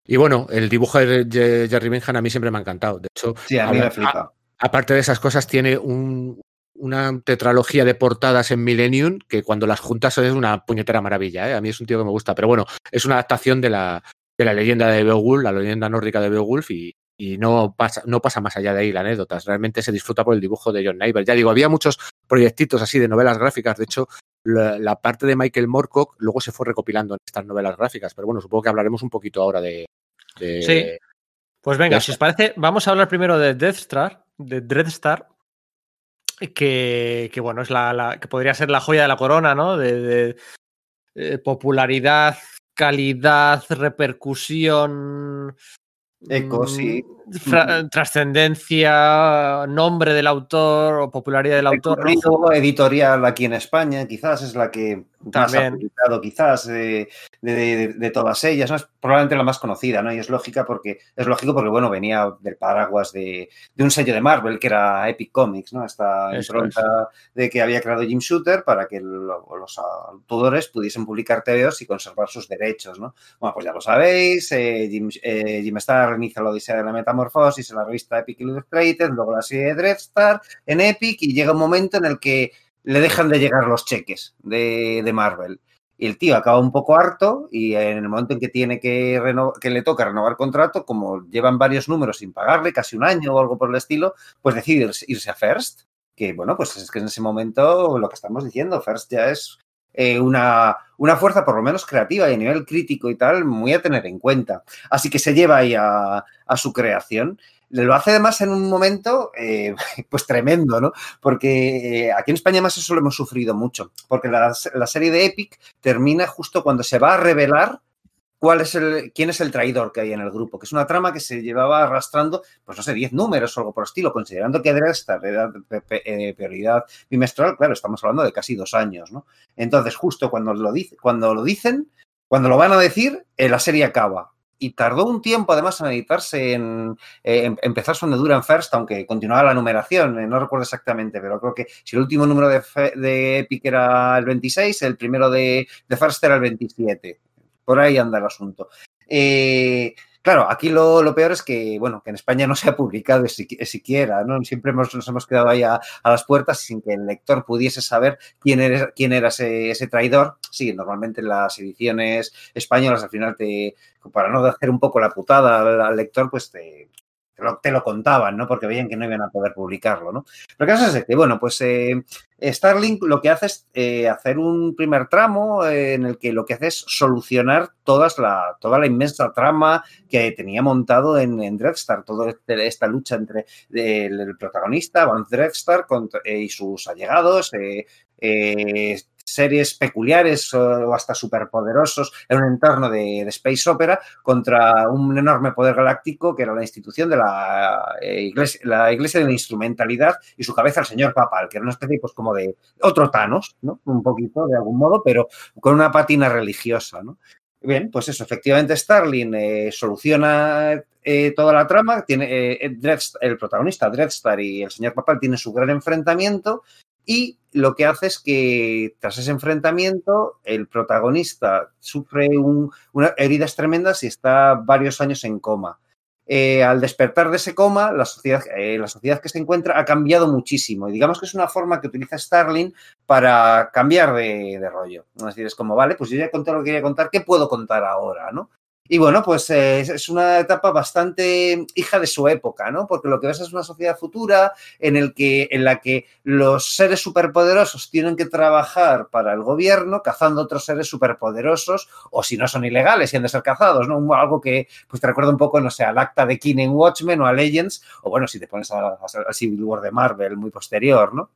Speaker 4: Y bueno, el dibujo de Je- Jerry Bingham a mí siempre me ha encantado. De hecho,
Speaker 2: Sí, a mí
Speaker 4: habla-
Speaker 2: me flipa.
Speaker 4: aparte de esas cosas, tiene un- una tetralogía de portadas en Millennium que cuando las juntas es una puñetera maravilla. ¿eh? A mí es un tío que me gusta. Pero bueno, es una adaptación de la, de la leyenda de Beowulf, la leyenda nórdica de Beowulf, y, y no, pasa, no pasa más allá de ahí la anécdota. Realmente se disfruta por el dibujo de John Nyberg. Ya digo, había muchos proyectitos así de novelas gráficas. De hecho, la, la parte de Michael Moorcock luego se fue recopilando en estas novelas gráficas. Pero bueno, supongo que hablaremos un poquito ahora de. de-
Speaker 1: Sí. Pues venga, si os parece, vamos a hablar primero de Death Star, de Dreadstar, que, que bueno, es la, la- que podría ser la joya de la corona, ¿no? De, de, eh, popularidad, calidad, repercusión.
Speaker 2: Eco,
Speaker 1: mm,
Speaker 2: sí.
Speaker 1: Trascendencia, nombre del autor o popularidad del autor. ¿no?
Speaker 2: Recorrido editorial aquí en España, quizás es la que más ha
Speaker 1: También.
Speaker 2: publicado, quizás eh, de, de- de todas ellas, ¿no? es probablemente la más conocida, ¿no? Y es lógica porque es lógico porque bueno venía del paraguas de, de un sello de Marvel que era Epic Comics, ¿no? Esta impronta de que había creado Jim Shooter para que lo- los autores pudiesen publicar TVOs y conservar sus derechos, ¿no? Bueno, pues ya lo sabéis, eh, Jim, eh, Jim Starr inicia la odisea de la metamorfosis en la revista Epic Illustrated, luego la serie de Dreadstar en Epic y llega un momento en el que le dejan de llegar los cheques de, Marvel. Y el tío acaba un poco harto y en el momento en que tiene que, que le toca renovar contrato, como llevan varios números sin pagarle, casi un año o algo por el estilo, pues decide irse a First. Que bueno, pues es que en ese momento lo que estamos diciendo, First ya es eh, una, una fuerza por lo menos creativa y a nivel crítico y tal, muy a tener en cuenta. Así que se lleva ahí a, su creación. Lo hace además en un momento eh, pues tremendo, ¿no? Porque eh, aquí en España más eso lo hemos sufrido mucho, porque la, la serie de Epic termina justo cuando se va a revelar cuál es el, quién es el traidor que hay en el grupo, que es una trama que se llevaba arrastrando, pues no sé, 10 números o algo por el estilo, considerando que era pe- eh, prioridad bimestral, claro, estamos hablando de casi dos años, ¿no? Entonces, justo cuando lo, dice, cuando lo dicen, cuando lo van a decir, eh, la serie acaba. y tardó un tiempo además en editarse, en, eh, empezar su andadura en First, aunque continuaba la numeración, eh, no recuerdo exactamente, pero creo que si el último número de, de Epic era el 26, el primero de, de First era el 27. Por ahí anda el asunto. Eh, claro, aquí lo, lo peor es que, bueno, que en España no se ha publicado siqui- siquiera, ¿no? Siempre hemos- nos hemos quedado ahí a, las puertas sin que el lector pudiese saber quién era, quién era ese, ese traidor. Sí, normalmente en las ediciones españolas al final te, para no hacer un poco la putada al, al lector, pues te, te lo, lo contaban, ¿no? Porque veían que no iban a poder publicarlo, ¿no? Pero el caso es que, bueno, pues eh, Starlink lo que hace es eh, hacer un primer tramo eh, en el que lo que hace es solucionar toda la inmensa trama que tenía montado en, en Dreadstar, toda este- esta lucha entre el, protagonista, Van Dreadstar, eh, y sus allegados, series peculiares o hasta superpoderosos en un entorno de, space opera contra un enorme poder galáctico que era la institución de la, eh, iglesia, la iglesia de la instrumentalidad y su cabeza el señor papal, que era una especie pues como de otro Thanos, ¿no? Un poquito de algún modo, pero con una patina religiosa, ¿no? Bien, pues eso, efectivamente Starling eh, soluciona eh, toda la trama, tiene el protagonista Dreadstar y el señor Papal tienen su gran enfrentamiento y lo que hace es que tras ese enfrentamiento el protagonista sufre un- unas heridas tremendas y está varios años en coma. Eh, al despertar de ese coma, la sociedad, eh, la sociedad que se encuentra ha cambiado muchísimo y digamos que es una forma que utiliza Starling para cambiar de, de rollo. Es decir, es como, vale, pues yo ya contado lo que quería contar, ¿qué puedo contar ahora? ¿no? Y bueno, pues eh, es- una etapa bastante hija de su época, ¿no? Porque lo que ves es una sociedad futura en, el que, en la que los seres superpoderosos tienen que trabajar para el gobierno cazando otros seres superpoderosos o si no son ilegales y han de ser cazados, ¿no? Algo que pues te recuerda un poco, no sé, al acta de King en Watchmen o a Legends o bueno, si te pones al Civil War de Marvel muy posterior, ¿no?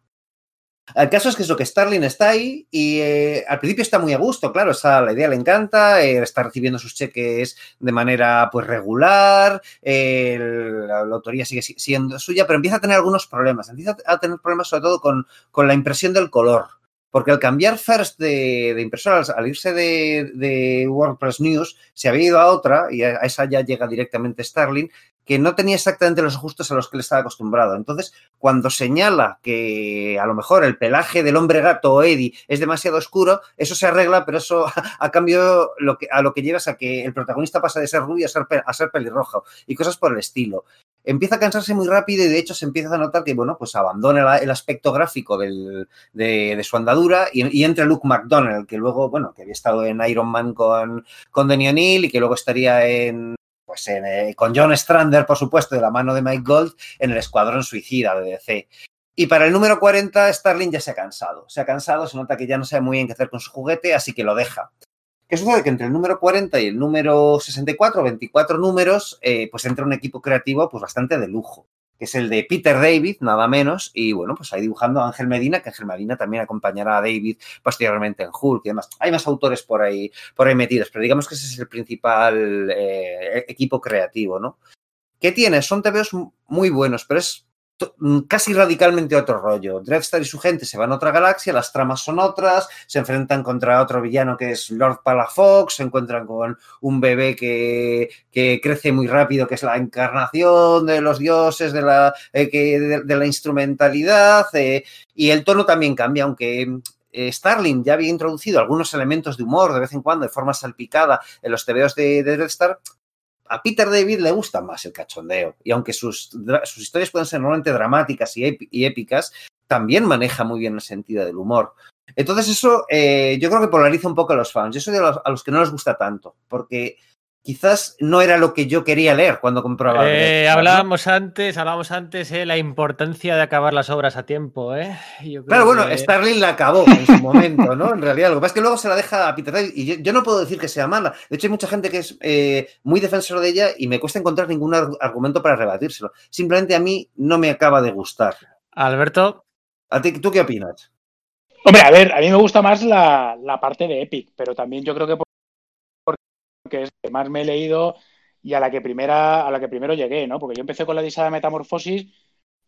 Speaker 2: El caso es que eso, que Starling está ahí y eh, al principio está muy a gusto, claro, esa, la idea le encanta, eh, está recibiendo sus cheques de manera pues regular, eh, la, la autoría sigue si- siendo suya, pero empieza a tener algunos problemas, empieza a tener problemas sobre todo con, con la impresión del color. Porque al cambiar First de, de impresora, al- irse de, WordPress News, se había ido a otra, y a, esa ya llega directamente Starling, que no tenía exactamente los ajustes a los que le estaba acostumbrado. Entonces, cuando señala que a lo mejor el pelaje del hombre gato o Eddie es demasiado oscuro, eso se arregla, pero eso a cambio lo que, a lo que llevas a que el protagonista pasa de ser rubio a ser, a ser pelirrojo y cosas por el estilo. Empieza a cansarse muy rápido y de hecho se empieza a notar que, bueno, pues abandona el aspecto gráfico del- de, su andadura y, entra Luke McDonald, que luego, bueno, que había estado en Iron Man con, con Denny y que luego estaría en, pues en, eh, con John Strander, por supuesto, de la mano de Mike Gold, en el Escuadrón Suicida de DC. Y para el número 40, Starling ya se ha cansado. Se ha cansado, se nota que ya no sabe muy bien qué hacer con su juguete, así que lo deja. ¿Qué sucede? Que entre el número 40 y el número 64, 24 números, eh, pues entra un equipo creativo pues bastante de lujo, que es el de Peter David, nada menos, y bueno, pues ahí dibujando a Ángel Medina, que Ángel Medina también acompañará a David posteriormente en Hulk y demás. Hay más autores por ahí, por ahí metidos, pero digamos que ese es el principal eh, equipo creativo, ¿no? ¿Qué tiene? Son TVOs muy buenos, pero es casi radicalmente otro rollo. Dreadstar y su gente se van a otra galaxia, las tramas son otras, se enfrentan contra otro villano que es Lord Palafox, se encuentran con un bebé que, que crece muy rápido, que es la encarnación de los dioses, de la, eh, que, de, la instrumentalidad, eh, y el tono también cambia, aunque eh, Starling ya había introducido algunos elementos de humor de vez en cuando, de forma salpicada, en los TVOs de, de a Peter David le gusta más el cachondeo. Y aunque sus, sus historias pueden ser normalmente dramáticas y épicas, también maneja muy bien el sentido del humor. Entonces eso eh, yo creo que polariza un poco a los fans. Yo soy de los, a los que no les gusta tanto, porque quizás no era lo que yo quería leer cuando compraba.
Speaker 1: Eh, hablábamos antes, hablábamos antes de la importancia de acabar las obras a tiempo, ¿eh? Yo creo
Speaker 2: Claro, bueno,
Speaker 1: que-
Speaker 2: Starling la acabó en su momento, ¿no? En realidad, lo que pasa es que luego se la deja a Peter David y yo, yo no puedo decir que sea mala. De hecho, hay mucha gente que es eh, muy defensor de ella y me cuesta encontrar ningún ar- argumento para rebatírselo. Simplemente a mí no me acaba de gustar.
Speaker 1: Alberto,
Speaker 2: ¿A ti, ¿Tú qué opinas?
Speaker 3: Hombre, a ver, a mí me gusta más la, la parte de Epic, pero también yo creo que porque es que más me he leído y a la que primera, a la que primero llegué, ¿no? Porque yo empecé con la Disada Metamorfosis,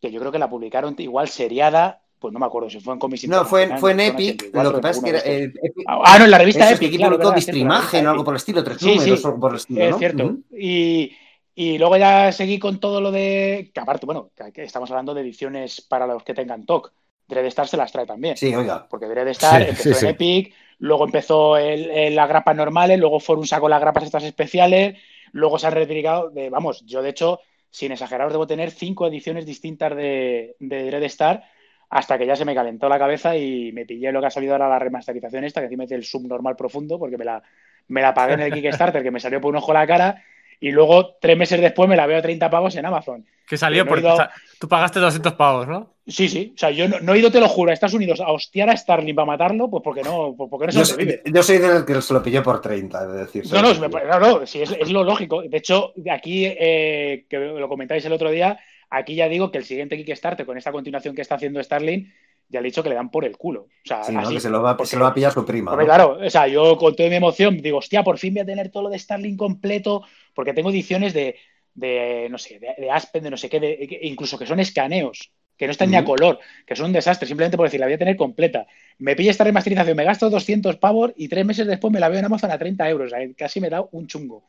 Speaker 3: que yo creo que la publicaron igual seriada pues no me acuerdo si fue en Comics
Speaker 2: No, fue, en- fue en Epic.
Speaker 3: son 84,
Speaker 2: Lo que pasa es que era, eh, Epic-
Speaker 3: Ah, no, en la revista Epic.
Speaker 2: que
Speaker 3: claro,
Speaker 2: publicó Distrimagen o algo por el estilo, tres
Speaker 3: Sí,
Speaker 2: números por el estilo,
Speaker 3: Es
Speaker 2: ¿no?
Speaker 3: cierto. Y, y luego ya seguí con todo lo de. Que aparte, bueno, que que estamos hablando de ediciones para los que tengan TOC. Dreadstar se las trae también.
Speaker 2: Sí, oiga.
Speaker 3: Porque Dreadstar
Speaker 4: Sí,
Speaker 3: empezó
Speaker 4: sí, sí.
Speaker 3: en Epic, luego empezó el, el- las grapas normales, luego Forum sacó las grapas estas especiales, luego se han retirado de. Vamos, yo de hecho, sin exageraros, debo tener cinco ediciones distintas de, de Dreadstar hasta que ya se me calentó la cabeza y me pillé lo que ha salido ahora la remasterización esta, que encima es el subnormal profundo, porque me la, me la pagué en el Kickstarter, que me salió por un ojo la cara, y luego tres meses después me la veo a 30 pavos en Amazon.
Speaker 1: Que salió
Speaker 3: no
Speaker 1: por.
Speaker 3: ido-
Speaker 1: tú pagaste 200 pavos, ¿no?
Speaker 3: Sí, sí, o sea, yo no, no he ido, te lo juro, a Estados Unidos a hostiar a Starling para matarlo, pues porque no, pues porque no
Speaker 2: Yo,
Speaker 3: sobrevive.
Speaker 2: soy- yo soy del que se lo pilló por 30, es decir.
Speaker 3: No, no, no, no, sí, es, es lo lógico. De hecho, aquí, eh, que lo comentáis el otro día, aquí ya digo que el siguiente Kickstarter, con esta continuación que está haciendo Starling, ya le he dicho que le dan por el culo. O sea,
Speaker 2: Sí, ¿no?
Speaker 3: así,
Speaker 2: que se lo, va, se lo va a pillar su prima.
Speaker 3: Claro, o sea, yo con toda mi emoción digo, hostia, por fin voy a tener todo lo de Starling completo, porque tengo ediciones de, de no sé, de, de Aspen, de no sé qué, de- incluso que son escaneos, que no están ni a color, que son un desastre, simplemente por decir, la voy a tener completa. Me pilla esta remasterización, me gasto 200 pavos y tres meses después me la veo en Amazon a 30 euros, casi me da un chungo.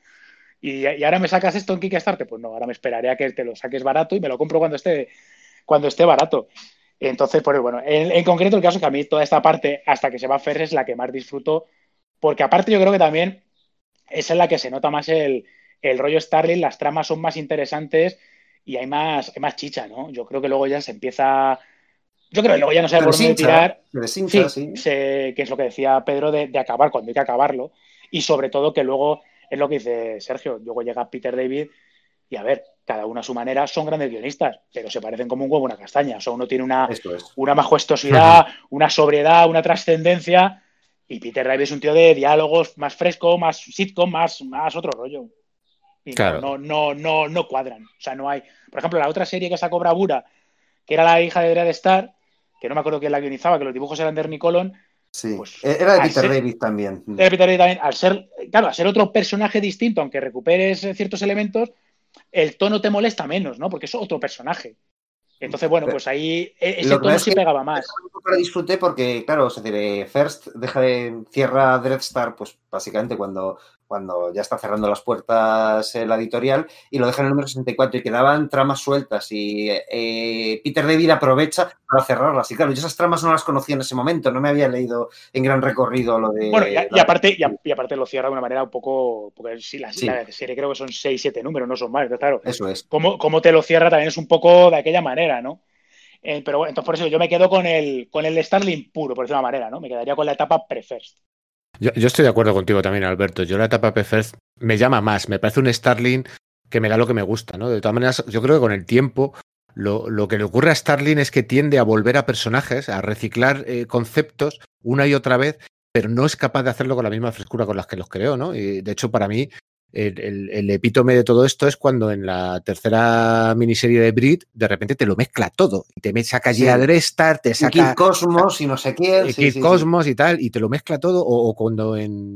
Speaker 3: Y, y ahora me sacas esto en Kickstarter, pues no, ahora me esperaré a que te lo saques barato y me lo compro cuando esté, cuando esté barato. Entonces, pues bueno, en, en concreto el caso es que a mí toda esta parte, hasta que se va a Fer, es la que más disfruto, porque aparte yo creo que también es en la que se nota más el, el rollo Starling, las tramas son más interesantes y hay más, hay más chicha, ¿no? Yo creo que luego ya se empieza... Yo creo que luego ya no
Speaker 2: Se
Speaker 3: por dónde tirar.
Speaker 2: se deshincha,
Speaker 3: Sí,
Speaker 2: sí.
Speaker 3: se- que es lo que decía Pedro de, de acabar cuando hay que acabarlo. Y sobre todo que luego es lo que dice Sergio. Luego llega Peter David y a ver, cada uno a su manera son grandes guionistas, pero se parecen como un huevo una castaña. O sea, uno tiene una,
Speaker 2: es.
Speaker 3: una majestuosidad, una sobriedad, una trascendencia. Y Peter David es un tío de diálogos más fresco, más sitcom, más, más otro rollo. Y no-
Speaker 4: Claro.
Speaker 3: no, no, no, no cuadran. O sea, no hay. Por ejemplo, la otra serie que sacó Bravura, que era la hija de Dread Star, que no me acuerdo quién la guionizaba, que los dibujos eran de Ernie Colon,
Speaker 2: Sí.
Speaker 3: Pues,
Speaker 2: Era de Peter
Speaker 3: ser-
Speaker 2: David también.
Speaker 3: de Peter David también, al ser, claro, al ser otro personaje distinto, aunque recuperes eh, ciertos elementos, el tono te molesta menos, ¿no? Porque es otro personaje. Entonces, bueno, pues ahí eh, ese
Speaker 2: Lo
Speaker 3: tono sí
Speaker 2: es que-
Speaker 3: pegaba más.
Speaker 2: Lo disfruté porque, claro, es decir, eh, First deja de, cierra Dreadstar, pues básicamente cuando, cuando ya está cerrando las puertas eh, la editorial y lo deja en el número 64 y quedaban tramas sueltas y eh, Peter David aprovecha para cerrarlas. Y claro, yo esas tramas no las conocía en ese momento, no me había leído en gran recorrido lo de...
Speaker 3: Bueno, y, a- y
Speaker 2: la-
Speaker 3: aparte, y, a- y aparte lo cierra de una manera un poco. Porque sí, la,
Speaker 2: Sí.
Speaker 3: la serie creo que son 6, 7 números, no son más. Claro,
Speaker 2: Eso es.
Speaker 3: cómo, cómo te lo cierra también es un poco de aquella manera, ¿no? Eh, pero bueno, entonces por eso yo me quedo con el, con el Starling puro, por decirlo de una manera, ¿no? Me quedaría con la etapa pre-first.
Speaker 4: Yo, estoy de acuerdo contigo también, Alberto. Yo la etapa P-First me llama más. Me parece un Starling que me da lo que me gusta, ¿no? De todas maneras, yo creo que con el tiempo lo, lo que le ocurre a Starling es que tiende a volver a personajes, a reciclar eh, conceptos una y otra vez, pero no es capaz de hacerlo con la misma frescura con las que los creó, ¿no? Y de hecho, para mí, el, el- el epítome de todo esto es cuando en la tercera miniserie de Brit, de repente te lo mezcla todo. Y te saca
Speaker 2: Sí.
Speaker 4: Drestar, te
Speaker 2: Y
Speaker 4: saca
Speaker 2: Kid Cosmos y no sé quién.
Speaker 4: eh,
Speaker 2: sí,
Speaker 4: Kid
Speaker 2: sí, sí.
Speaker 4: Cosmos y tal, y te lo mezcla todo, o, o cuando en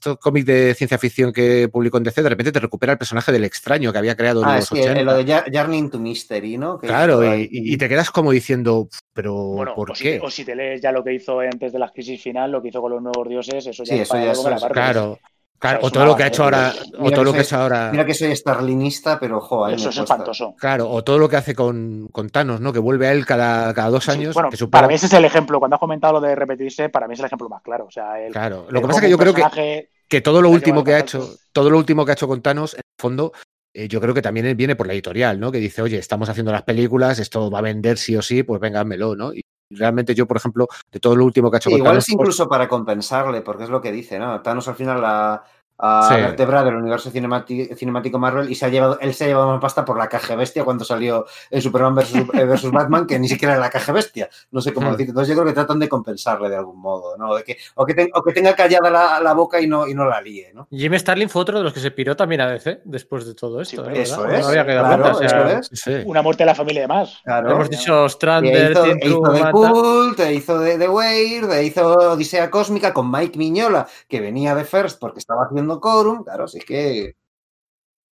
Speaker 4: estos cómics de ciencia ficción que publicó en DC, de repente te recupera el personaje del extraño que había creado en
Speaker 2: Ah,
Speaker 4: los
Speaker 2: es que
Speaker 4: 80.
Speaker 2: lo de Journey into Mystery, ¿no? Que
Speaker 4: Claro, y, y te quedas como diciendo, pero
Speaker 3: Bueno,
Speaker 4: ¿por
Speaker 3: o si,
Speaker 4: qué?
Speaker 3: te, o si te lees ya lo que hizo antes de la crisis final, lo que hizo con los nuevos dioses, eso ya
Speaker 2: Sí,
Speaker 3: es
Speaker 2: eso
Speaker 3: para
Speaker 2: ya es-
Speaker 3: la parte.
Speaker 4: Claro, claro, o todo lo que ha hecho ahora, o
Speaker 2: Mira
Speaker 4: todo
Speaker 2: que
Speaker 4: lo que
Speaker 2: soy-
Speaker 4: es ahora,
Speaker 2: Mira que soy starlinista, pero jo, ahí
Speaker 3: Eso
Speaker 2: me
Speaker 3: es
Speaker 2: cuesta.
Speaker 3: espantoso.
Speaker 4: claro, o todo lo que hace con, con Thanos, ¿no? Que vuelve a él cada, cada dos
Speaker 3: Sí,
Speaker 4: años.
Speaker 3: bueno,
Speaker 4: que
Speaker 3: para mí ese es el ejemplo. Cuando has comentado lo de repetirse, para mí es el ejemplo más claro. O sea, el,
Speaker 4: Claro,
Speaker 3: el
Speaker 4: lo que pasa es que yo creo que, que todo lo último que ha hecho, todo lo último que ha hecho con Thanos, en el fondo, eh, yo creo que también viene por la editorial, ¿no? Que dice, oye, estamos haciendo las películas, esto va a vender sí o sí, pues vénganmelo, ¿no? Y realmente yo, por ejemplo, de todo lo último que ha hecho
Speaker 2: Sí, igual
Speaker 4: Thanos,
Speaker 2: es incluso para compensarle, porque es lo que dice, ¿no? Thanos al final la a
Speaker 4: Sí.
Speaker 2: vertebrar del universo cinemático Marvel y se ha llevado, él se ha llevado más pasta por la caja bestia cuando salió en Superman versus, eh, versus Batman, que ni siquiera era la caja bestia. No sé cómo
Speaker 4: Hmm.
Speaker 2: decir. Entonces yo creo que tratan de compensarle de algún modo, ¿no? De que, o, que ten- o que tenga callada la, la boca y no, y no la líe, ¿no?
Speaker 1: Jim Starlin fue otro de los que se piró también a DC después de todo esto. ¿eh?
Speaker 2: Eso
Speaker 1: ¿verdad?
Speaker 2: es.
Speaker 1: No había quedado
Speaker 2: claro,
Speaker 1: cuenta, o sea,
Speaker 2: eso es.
Speaker 4: sí.
Speaker 3: una muerte de la familia y demás.
Speaker 2: Claro.
Speaker 1: Hemos dicho
Speaker 2: E
Speaker 1: Strander,
Speaker 2: hizo, e de
Speaker 1: Truman, tal.
Speaker 2: Cult, hizo de The Weird, e hizo Odisea Cósmica con Mike Miñola, que venía de First porque estaba haciendo Corum. Claro, así que.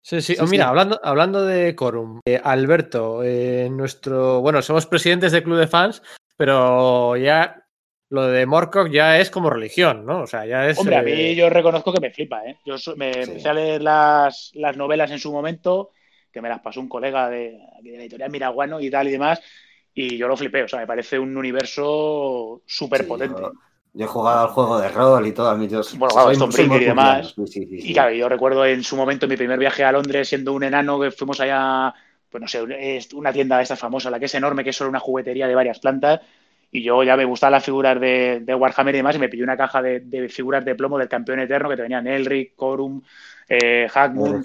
Speaker 1: Sí, sí.
Speaker 2: Sí,
Speaker 1: Oh, mira,
Speaker 2: sí.
Speaker 1: Hablando, hablando de Corum, eh, Alberto, eh, nuestro. Bueno, somos presidentes del club de fans, pero ya lo de Morcock ya es como religión, ¿no? O sea, ya es.
Speaker 3: Hombre, a
Speaker 1: eh,
Speaker 3: mí yo reconozco que me flipa, ¿eh? Yo me
Speaker 2: Sí.
Speaker 3: empecé a leer las, las novelas en su momento, que me las pasó un colega de, de la editorial Miraguano y tal y demás, y yo lo flipé. O sea, me parece un universo súper potente.
Speaker 2: Yo he jugado al juego de rol y todo. A mí yo
Speaker 3: Bueno, claro,
Speaker 2: muy
Speaker 3: Breaker y demás.
Speaker 2: cultural. Sí, sí, sí, sí.
Speaker 3: Y claro, yo recuerdo en su momento mi primer viaje a Londres siendo un enano que fuimos allá, pues no sé, una tienda de estas famosas, la que es enorme, que es solo una juguetería de varias plantas. Y yo ya me gustaban las figuras de, de Warhammer y demás, y me pillé una caja de, de figuras de plomo del campeón eterno que te venían Elric, Corum, eh, Hackmoon,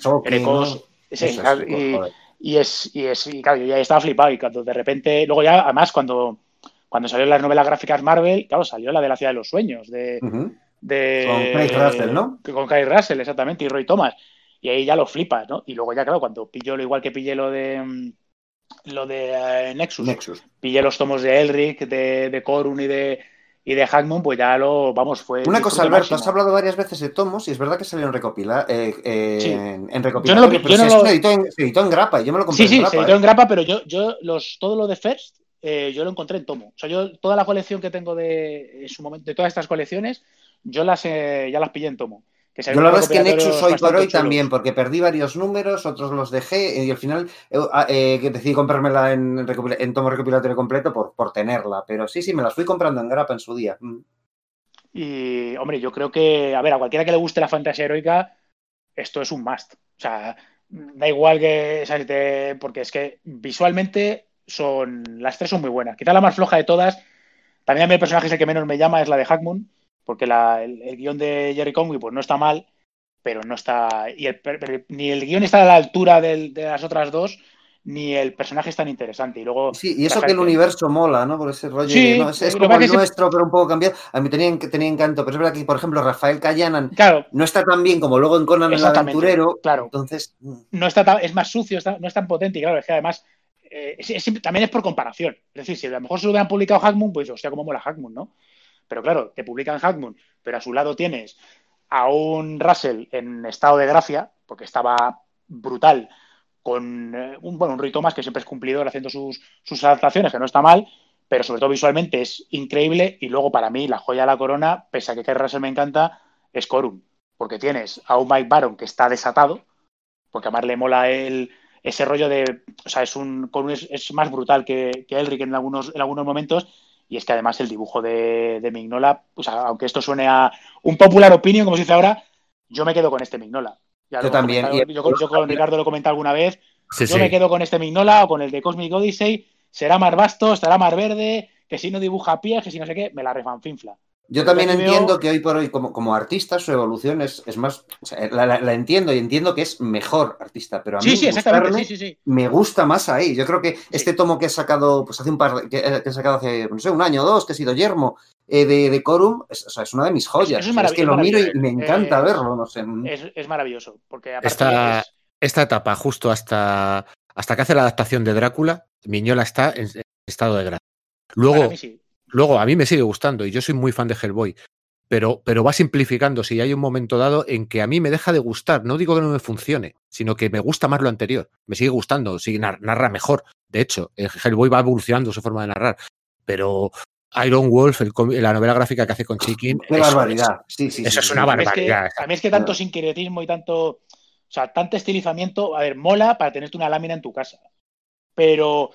Speaker 2: es,
Speaker 3: y, y es, y es, y claro, yo ya estaba flipado. Y cuando de repente, luego ya, además, cuando, cuando salieron las novelas gráficas Marvel, claro, salió la de la ciudad de los sueños, de, de
Speaker 2: Con Craig Russell, ¿no?
Speaker 3: Con Craig Russell, exactamente, y Roy Thomas. Y ahí ya lo flipas, ¿no? Y luego ya, claro, cuando pillo lo igual que pillé lo de mm, lo de eh, Nexus,
Speaker 2: Nexus.
Speaker 3: pillé los tomos de Elric, de, de Corun y de y de pues ya lo, vamos, fue
Speaker 2: Una cosa, Alberto, has hablado varias veces de tomos y es verdad que salieron recopila, eh, eh,
Speaker 3: Sí.
Speaker 2: en, en
Speaker 3: Yo
Speaker 2: recopilatorio,
Speaker 3: no
Speaker 2: pero
Speaker 3: yo no
Speaker 2: eso
Speaker 3: lo-
Speaker 2: se, editó en, se editó en grapa y yo me lo compré
Speaker 3: Sí, sí,
Speaker 2: en grapa.
Speaker 3: se editó
Speaker 2: ¿eh?
Speaker 3: en grapa, pero yo, yo los, todo lo de First, eh, yo lo encontré en tomo. O sea, yo toda la colección que tengo de, en su momento, de todas estas colecciones, yo las eh, ya las pillé en tomo. Que
Speaker 2: Yo la verdad es que Nexus hoy por hoy también, porque perdí varios números, otros los dejé y al final eh, ah, eh, decidí comprármela en, tomo recopilatorio completo por, por tenerla. Pero sí, sí, me las fui comprando en grapa en su día. Mm.
Speaker 3: Y, hombre, yo creo que, a ver, a cualquiera que le guste la fantasía heroica, esto es un must. O sea, da igual que, ¿sabes? Porque es que visualmente son, las tres son muy buenas. Quizá la más floja de todas, también a mí el personaje es el que menos me llama, es la de Hackmoon, porque la- el, el guion de Jerry Conway pues no está mal, pero no está, y el ni el guion está a la altura del- de las otras dos, ni el personaje es tan interesante. Y luego,
Speaker 2: Sí, y eso que el universo mola, ¿no? Por ese rollo.
Speaker 3: Sí,
Speaker 2: de, ¿no? Es, como el nuestro, pero un poco cambiado. A mí tenía, tenía encanto, pero es verdad que, por ejemplo, Rafael Callanan
Speaker 3: claro,
Speaker 2: no está tan bien como luego en Conan el aventurero.
Speaker 3: claro.
Speaker 2: Entonces, mm,
Speaker 3: no está tan- es más sucio, está- no es tan potente y claro, es que además eh, es- también es por comparación. Es decir, si a lo mejor se lo hubieran publicado Hackmoon, pues hostia, cómo mola Hackmoon, ¿no? Pero claro, te publican Hackmoon, pero a su lado tienes a un Russell en estado de gracia, porque estaba brutal, con eh, un, bueno, un Thomas que siempre es cumplidor haciendo sus, sus adaptaciones, que no está mal, pero sobre todo visualmente es increíble. Y luego para mí, la joya de la corona, pese a que Kerry Russell me encanta, es Corum, porque tienes a un Mike Baron que está desatado, porque a Mar le mola el, ese rollo de, o sea, es un es, es más brutal que, que Elric en algunos, en algunos momentos, y es que además el dibujo de, de Mignola, o sea, aunque esto suene a un popular opinion, como se dice ahora, yo me quedo con este Mignola. Ya
Speaker 2: Yo también,
Speaker 3: yo, con- yo con Ricardo lo he comentado alguna vez,
Speaker 4: Sí,
Speaker 3: yo
Speaker 4: sí.
Speaker 3: me quedo con este Mignola o con el de Cosmic Odyssey, será más vasto, estará más verde, que si no dibuja pies, que si no sé qué, me la refanfinfla.
Speaker 2: Yo también entiendo que hoy por hoy, como, como artista, su evolución es, es más. o sea, la, la- la entiendo y entiendo que es mejor artista, pero a mí
Speaker 3: Sí, sí, exactamente,
Speaker 2: gustarle
Speaker 3: sí, sí, sí.
Speaker 2: me gusta más ahí. Yo creo que este tomo que he sacado, pues hace un par, de- que, eh, que he sacado hace, no sé, un año o dos, que ha sido Yermo, eh, de, de Corum, es, o sea, es una de mis joyas.
Speaker 3: Es
Speaker 2: O sea, es que lo miro y me encanta
Speaker 3: Eh,
Speaker 2: verlo, no sé.
Speaker 3: Es, es maravilloso, porque
Speaker 4: Esta,
Speaker 3: es-
Speaker 4: esta etapa, justo hasta, hasta que hace la adaptación de Drácula, Miñola está en estado de gracia.
Speaker 3: para
Speaker 4: Luego,
Speaker 3: mí sí.
Speaker 4: Luego, a mí me sigue gustando y yo soy muy fan de Hellboy, pero, pero va simplificando si hay un momento dado en que a mí me deja de gustar. No digo que no me funcione, sino que me gusta más lo anterior. Me sigue gustando, sigue, nar- narra mejor. De hecho, el Hellboy va evolucionando su forma de narrar. Pero Iron Wolf, el la novela gráfica que hace con Chicken.
Speaker 2: Qué
Speaker 4: eso es-
Speaker 2: barbaridad. Sí, sí,
Speaker 4: eso
Speaker 2: sí,
Speaker 4: es
Speaker 2: sí,
Speaker 4: una
Speaker 3: mí es que-
Speaker 4: barbaridad.
Speaker 3: a mí es que tanto sincretismo y tanto, o sea, tanto estilizamiento, a ver, mola para tenerte una lámina en tu casa, pero,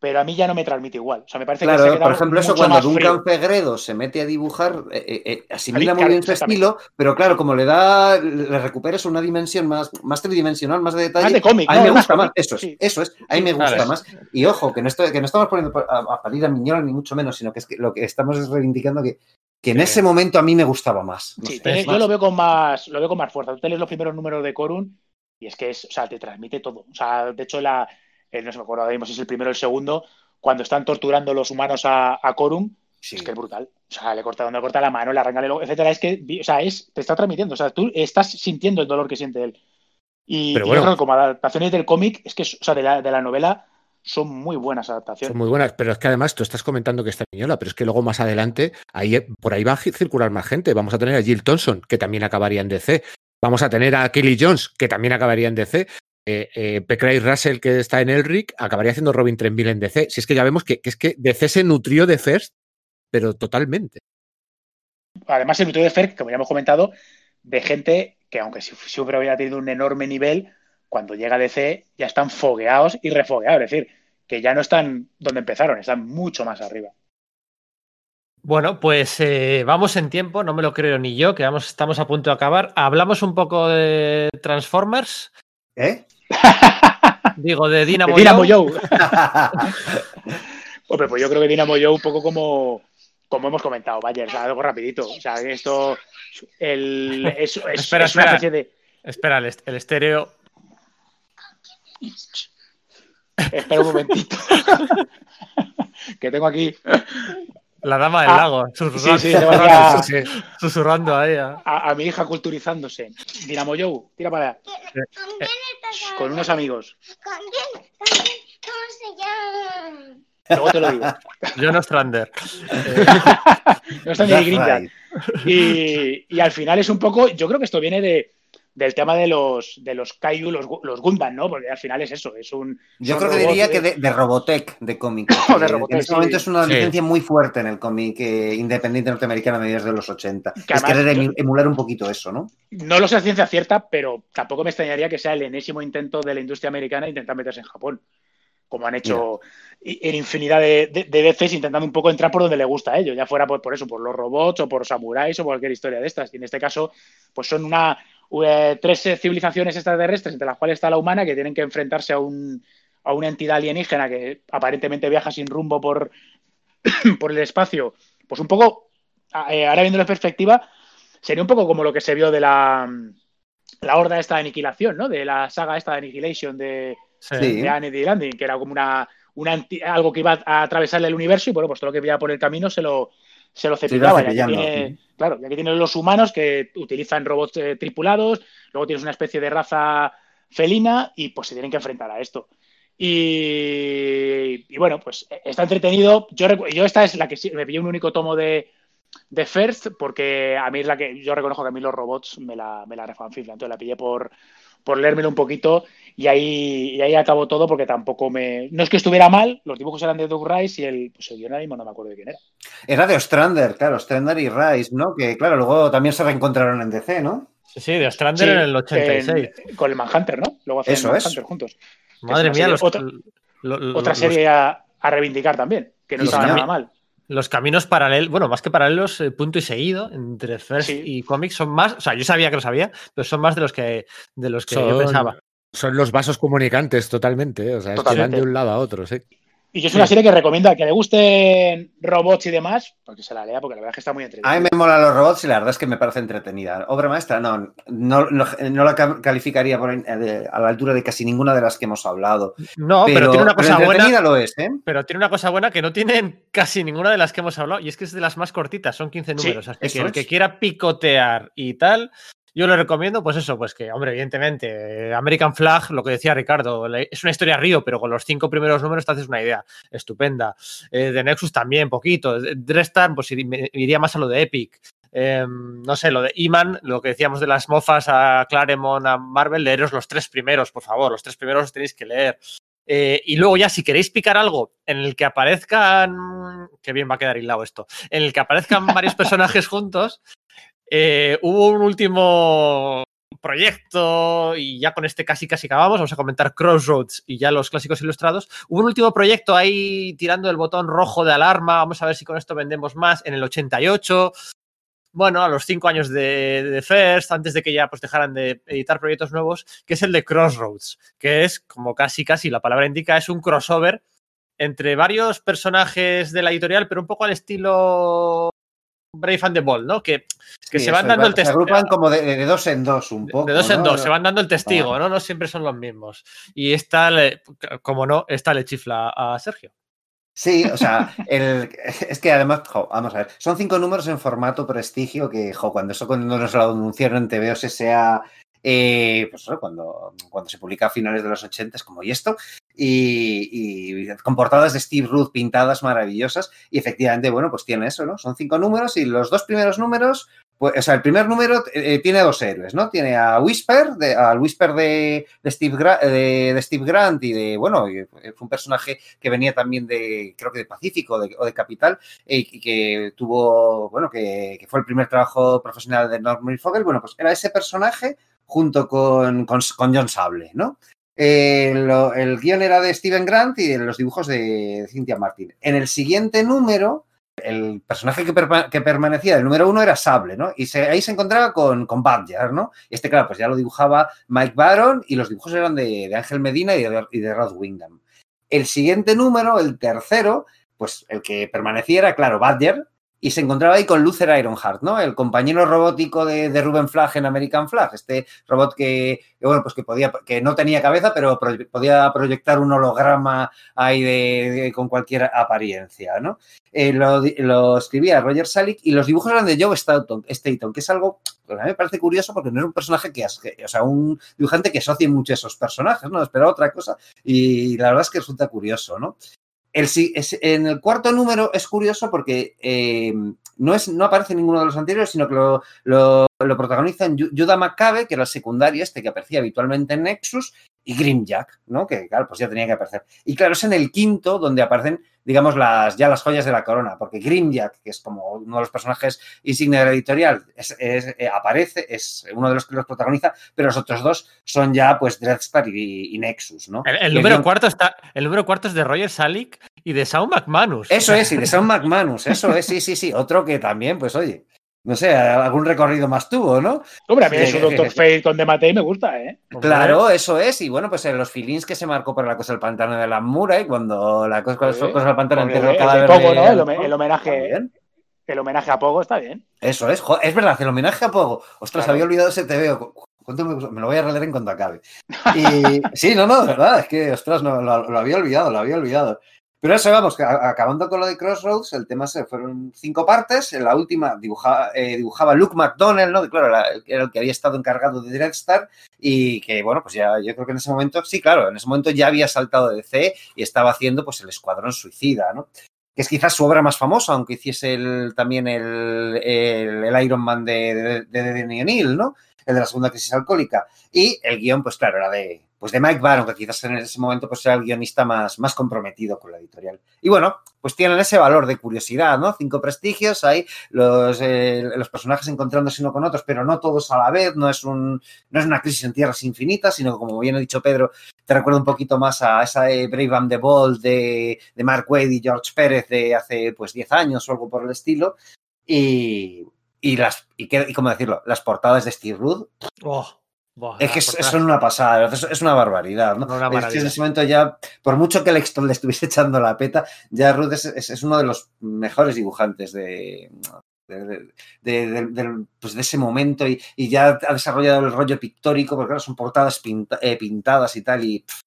Speaker 3: pero a mí ya no me transmite igual. O sea, me parece que se
Speaker 2: Claro, por ejemplo, eso cuando Duncan
Speaker 3: frío.
Speaker 2: Fegredo se mete a dibujar, eh, eh, eh, asimila muy
Speaker 3: claro,
Speaker 2: bien su estilo, pero claro, como le da, le recuperas una dimensión más, más tridimensional, más de detalle,
Speaker 3: Más de cómic,
Speaker 2: a mí
Speaker 3: ¿no?
Speaker 2: me gusta más, eso es,
Speaker 3: sí.
Speaker 2: eso es, a mí
Speaker 3: Sí,
Speaker 2: me gusta
Speaker 1: claro.
Speaker 2: más. Y ojo, que no, estoy, que no estamos poniendo a, a parir a Miñola ni mucho menos, sino que es que lo que estamos es reivindicando que, que en
Speaker 1: Sí.
Speaker 2: ese momento a mí me gustaba más. No
Speaker 3: Sí, tiene- yo
Speaker 2: más-
Speaker 3: lo veo con más, lo veo con más fuerza. Tú te lees los primeros números de Corun y es que es, o sea, te transmite todo. O sea, de hecho, la, el- no se me acuerdo ahora mismo si es el primero o el segundo, cuando están torturando los humanos a, a Corun,
Speaker 2: sí.
Speaker 3: es que es brutal. O sea, le corta donde le corta la mano, le arranca el etcétera. Es que, o sea, es, te está transmitiendo. O sea, tú estás sintiendo el dolor que siente él. Y,
Speaker 4: Pero
Speaker 3: y
Speaker 4: bueno.
Speaker 3: yo creo que como adaptaciones del cómic, es que, o sea, de la, de la novela, son muy buenas adaptaciones.
Speaker 4: Son muy buenas, pero es que además tú estás comentando que está Miñola, pero es que luego más adelante, ahí, eh, por ahí va a circular más gente. Vamos a tener a Jill Thompson, que también acabaría en DC. Vamos a tener a Kelly Jones, que también acabaría en DC. Eh, eh, Russell, que está en Elric, acabaría haciendo Robin 3000 en DC. Si es que ya vemos que, que es que DC se nutrió de First, pero totalmente.
Speaker 3: Además, se nutrió de Fer, como ya hemos comentado, de gente que, aunque si- siempre hubiera tenido un enorme nivel, cuando llega a DC ya están fogueados y refogueados. Es decir, que ya no están donde empezaron, están mucho más arriba.
Speaker 1: Bueno, pues eh, vamos en tiempo, no me lo creo ni yo, que vamos, estamos a punto de acabar. Hablamos un poco de Transformers,
Speaker 2: ¿Eh?
Speaker 1: digo, de Dynamo,
Speaker 3: De Dynamo
Speaker 1: Joe.
Speaker 3: Joe. Hombre, pues yo creo que Dynamo Joe un poco como, como hemos comentado, vaya, o sea, algo rapidito. O sea, esto el, es, es-
Speaker 1: Espera,
Speaker 3: es una
Speaker 1: espera.
Speaker 3: especie de...
Speaker 1: Espera, el, el estéreo.
Speaker 3: Espera un momentito. que tengo aquí
Speaker 1: La dama del
Speaker 3: Ah,
Speaker 1: lago, susurrando,
Speaker 3: sí,
Speaker 4: Sí, sí.
Speaker 1: susurrando ahí. a-
Speaker 3: a, a mi hija culturizándose. Dynamo Joe, tira para allá.
Speaker 6: ¿Con quién estás
Speaker 3: Con unos amigos.
Speaker 6: ¿Con quién? ¿Cómo se llama?
Speaker 3: Luego te lo digo.
Speaker 1: John Ostrander.
Speaker 3: No está ni
Speaker 2: That's
Speaker 3: Grinja.
Speaker 2: right.
Speaker 3: Y, y al final es un poco, yo creo que esto viene de, del tema de los de los Kaiju, los, los Gundam, ¿no? Porque al final es eso, es un.
Speaker 2: Yo creo que diría
Speaker 3: eh,
Speaker 2: que de, de Robotech de cómic.
Speaker 3: De
Speaker 2: que
Speaker 3: Robotech,
Speaker 2: en este
Speaker 3: sí.
Speaker 2: momento es una
Speaker 4: Sí.
Speaker 2: licencia muy fuerte en el cómic eh, independiente norteamericano a mediados de los 80.
Speaker 3: Que
Speaker 2: es
Speaker 3: además
Speaker 2: querer emular un poquito eso, ¿no?
Speaker 3: No lo sé a ciencia cierta, pero tampoco me extrañaría que sea el enésimo intento de la industria americana intentar meterse en Japón. Como han hecho en infinidad de, de, de veces intentando un poco entrar por donde le gusta a ellos, ya fuera por, por eso, por los robots o por samuráis o cualquier historia de estas. Y en este caso, pues son una eh, tres civilizaciones extraterrestres, entre las cuales está la humana, que tienen que enfrentarse a, un, a una entidad alienígena que aparentemente viaja sin rumbo por, por el espacio. Pues un poco, eh, ahora viendo en perspectiva, sería un poco como lo que se vio de la, la horda esta de aniquilación, ¿no? De la saga esta de Annihilation de,
Speaker 1: Sí.
Speaker 3: De Andy Landing, que era como una, una anti- algo que iba a atravesarle el universo y bueno, pues todo lo que veía por el camino se lo, se lo cepillaba. ya que tiene, claro, ya que tiene los humanos que utilizan robots eh, tripulados, luego tienes una especie de raza felina y pues se tienen que enfrentar a esto. Y, y bueno, pues está entretenido. Yo, yo esta es la que sí, me pillé un único tomo de, de First, porque a mí es la que yo reconozco que a mí los robots me la, me la refanfiflan. Entonces la pillé por, por leérmelo un poquito y ahí, y ahí acabó todo porque tampoco me. No es que estuviera mal, los dibujos eran de Doug Rice y el, pues el guion ahora mismo no me acuerdo de quién era.
Speaker 2: Era de Ostrander, claro, Ostrander y Rice, ¿no? Que claro, luego también se reencontraron en DC, ¿no?
Speaker 1: Sí, sí, de Ostrander
Speaker 3: Sí,
Speaker 1: en el 86.
Speaker 3: en- con el Manhunter, ¿no? Luego hacen
Speaker 2: Eso es.
Speaker 3: Manhunter juntos.
Speaker 1: Madre
Speaker 3: es
Speaker 1: mía, los,
Speaker 3: serie-
Speaker 1: lo- lo-
Speaker 3: Otra
Speaker 1: los-
Speaker 3: serie a, a reivindicar también, que no estaba nada mal.
Speaker 1: los caminos paralelos, bueno, más que paralelos, eh, punto y seguido entre First
Speaker 3: Sí.
Speaker 1: y cómics son más, o sea, yo sabía que lo sabía, pero son más de los que de los que yo pensaba.
Speaker 4: Son los vasos comunicantes totalmente, ¿eh? o sea, es que van de un lado a otro, sí.
Speaker 3: Y yo es una
Speaker 1: Sí.
Speaker 3: serie que recomiendo a que le gusten robots y demás, porque se la lea, porque la verdad es que está muy entretenida.
Speaker 2: A mí me molan los robots y la verdad es que me parece entretenida. Obra maestra, no, no, no, no la ca- calificaría por, eh, a la altura de casi ninguna de las que hemos hablado.
Speaker 1: No, pero, tiene una
Speaker 2: pero
Speaker 1: cosa buena.
Speaker 2: entretenida lo es, ¿eh?
Speaker 1: Pero tiene una cosa buena que no tienen casi ninguna de las que hemos hablado, y es que es de las más cortitas, son 15
Speaker 3: Sí,
Speaker 1: números. así
Speaker 2: eso
Speaker 1: que el
Speaker 2: es.
Speaker 1: que quiera picotear y tal, yo le recomiendo, pues eso, pues que, hombre, evidentemente, American Flag, lo que decía Ricardo, es una historia río, pero con los cinco primeros números te haces una idea estupenda. Eh, de Nexus también, poquito. De Drestar, pues iría más a lo de Epic. Eh, no sé, lo de Iman, lo que decíamos de las mofas a Claremont, a Marvel, leeros los tres primeros, por favor, los tres primeros los tenéis que leer. Eh, y luego ya, si queréis picar algo en el que aparezcan, qué bien va a quedar hilado esto, en el que aparezcan varios personajes juntos, eh, hubo un último proyecto y ya con este casi casi acabamos, vamos a comentar Crossroads y ya los clásicos ilustrados. Hubo un último proyecto ahí tirando el botón rojo de alarma, vamos a ver si con esto vendemos más, en el 88. Bueno, a los cinco años de, de First, antes de que ya pues dejaran de editar proyectos nuevos, que es el de Crossroads, que es, como casi casi la palabra indica, es un crossover entre varios personajes de la editorial, pero un poco al estilo Brave and the Bold, ¿no? Que, que
Speaker 2: Sí,
Speaker 1: se van dando el
Speaker 2: Se
Speaker 1: testigo.
Speaker 2: agrupan como de, de dos en dos un poco.
Speaker 1: De dos en dos, se van dando el testigo, ¿no? No siempre son los mismos. Y esta, le- como no, esta le chifla a Sergio.
Speaker 2: Sí, o sea, el- es que además, jo, vamos a ver, son cinco números en formato prestigio que, jo, cuando eso cuando nos lo anunciaron en TVO sea eh, pues eso, cuando, cuando se publica a finales de los 80 es como y esto, y, y con portadas de Steve Ruth pintadas maravillosas, y efectivamente, bueno, pues tiene eso, ¿no? Son cinco números y los dos primeros números, Pues, o sea, el primer número eh, tiene dos héroes, ¿no? Tiene a Whisper, de, al Whisper de, de Steve Gra- de, de Steve Grant y de, bueno, y fue un personaje que venía también de, creo que de Pacífico o de Capital, eh, y que tuvo, bueno, que, que fue el primer trabajo profesional de Norman Fogel. Bueno, pues era ese personaje junto con, con, John Sable, ¿no? Eh, el guion era de Steven Grant y los dibujos de Cynthia Martin. En el siguiente número, el personaje que, que permanecía del número uno era Sable, ¿no? Y se- ahí se encontraba con, con Badger, ¿no? Este, claro, pues ya lo dibujaba Mike Baron y los dibujos eran de, de Ángel Medina y de, y de Rod Windham. El siguiente número, el tercero, pues el que permanecía era, claro, Badger, y se encontraba ahí con Luther Ironheart, ¿no? El compañero robótico de, de Ruben Flag en American Flag, este robot que, bueno, pues que podía, que no tenía cabeza, pero podía proyectar un holograma ahí de, con cualquier apariencia, ¿no? Eh, lo, lo escribía Roger Salick y los dibujos eran de Joe Staton, Staton, que es algo que a mí me parece curioso porque no es un personaje que- o sea, un dibujante que asocie mucho a esos personajes, ¿no? Esperaba otra cosa y la verdad es que resulta curioso, ¿no? El, es- en el cuarto número es curioso porque eh, no, es, no aparece ninguno de los anteriores, sino que lo, lo, lo protagonizan Yu- Yuda Macabe, que era el secundario este que aparecía habitualmente en Nexus, y Grimjack, ¿no? Que claro, pues ya tenía que aparecer. Y claro, es en el quinto donde aparecen, digamos, las, ya las joyas de la corona, porque Grimjack, que es como uno de los personajes insignia de la editorial, es- es, eh, aparece, es uno de los que los protagoniza, pero los otros dos son ya, pues, Dreadstar y, y Nexus, ¿no?
Speaker 1: El, número cuarto está, el número cuarto es de Roger Salick y de Saul McManus.
Speaker 2: Eso es, y de Sam McManus, eso es, sí, sí, sí. Otro que también, pues oye, no sé, algún recorrido más tuvo, ¿no?
Speaker 3: Hombre, a mí su
Speaker 2: sí,
Speaker 3: Doctor. Fate con Dematei me gusta, ¿eh?
Speaker 2: Claro, eso es. Y bueno, pues en los feelings que se marcó para la cosa del pantano de la Mura, y cuando la cosa,
Speaker 3: Sí.
Speaker 2: cosa del pantano enterró
Speaker 3: de-
Speaker 2: el cadáver
Speaker 3: Pogo, ¿no? El home- el homenaje. El homenaje a Pogo está bien.
Speaker 2: Eso es, es verdad, el homenaje a Pogo. Ostras,
Speaker 3: Claro.
Speaker 2: había olvidado ese TVO. ¿Cuánto me, lo voy a releer en cuanto acabe. Y sí, no, no, de verdad, es que, ostras, no, lo, lo había olvidado, lo había olvidado. Pero eso, vamos, que acabando con lo de Crossroads, el tema se fueron cinco partes. En la última dibujaba, eh, dibujaba Luke McDonnell, ¿no? Claro, era, era el que había estado encargado de Dreadstar y que, bueno, pues ya yo creo que en ese momento, sí, claro, en ese momento ya había saltado de DC y estaba haciendo, pues, el Escuadrón Suicida, ¿no? que es quizás su obra más famosa, aunque hiciese el- también el, el, Iron Man de, de, de O'Neill, ¿no? El de la segunda crisis alcohólica. Y el guion, pues claro, era de, pues de Mike Baron, que quizás en ese momento pues, era el guionista más, más comprometido con la editorial. Y bueno, pues tienen ese valor de curiosidad, ¿no? Cinco prestigios, hay los, eh, los personajes encontrándose uno con otros, pero no todos a la vez, no es, un, no es una crisis en tierras infinitas, sino como bien ha dicho Pedro, te recuerda un poquito más a esa Brave and the Bold de, de Mark Wade y George Pérez de hace pues 10 años o algo por el estilo. Y, y las, y cómo decirlo, las portadas de Steve Rudd,
Speaker 1: Oh,
Speaker 2: es que es- son una pasada, es, es una barbaridad, ¿no?
Speaker 1: Una
Speaker 2: Es que en ese momento ya, por mucho que Lexton le estuviese echando la peta, ya Rudd es, uno de los mejores dibujantes de, de, de- pues de ese momento y, y ya ha desarrollado el rollo pictórico, porque claro, son portadas pinta- eh, pintadas y tal, y pff,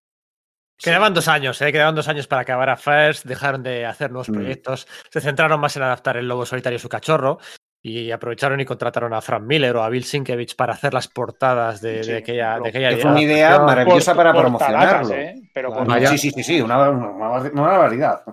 Speaker 1: Quedaban dos años, ¿eh? Quedaban dos años para acabar a First, dejaron de hacer nuevos
Speaker 2: Mm.
Speaker 1: proyectos, se centraron más en adaptar el lobo solitario y su cachorro y aprovecharon y contrataron a Frank Miller o a Bill Sienkiewicz para hacer las portadas de, de
Speaker 3: Sí,
Speaker 1: aquella,
Speaker 3: lo-
Speaker 1: de aquella
Speaker 2: que fue una idea maravillosa para
Speaker 3: Por-
Speaker 2: promocionarlo.
Speaker 3: ¿eh? Pero
Speaker 1: Claro.
Speaker 3: con-
Speaker 4: Vaya.
Speaker 2: Sí, sí, sí, sí, una, una, una barbaridad.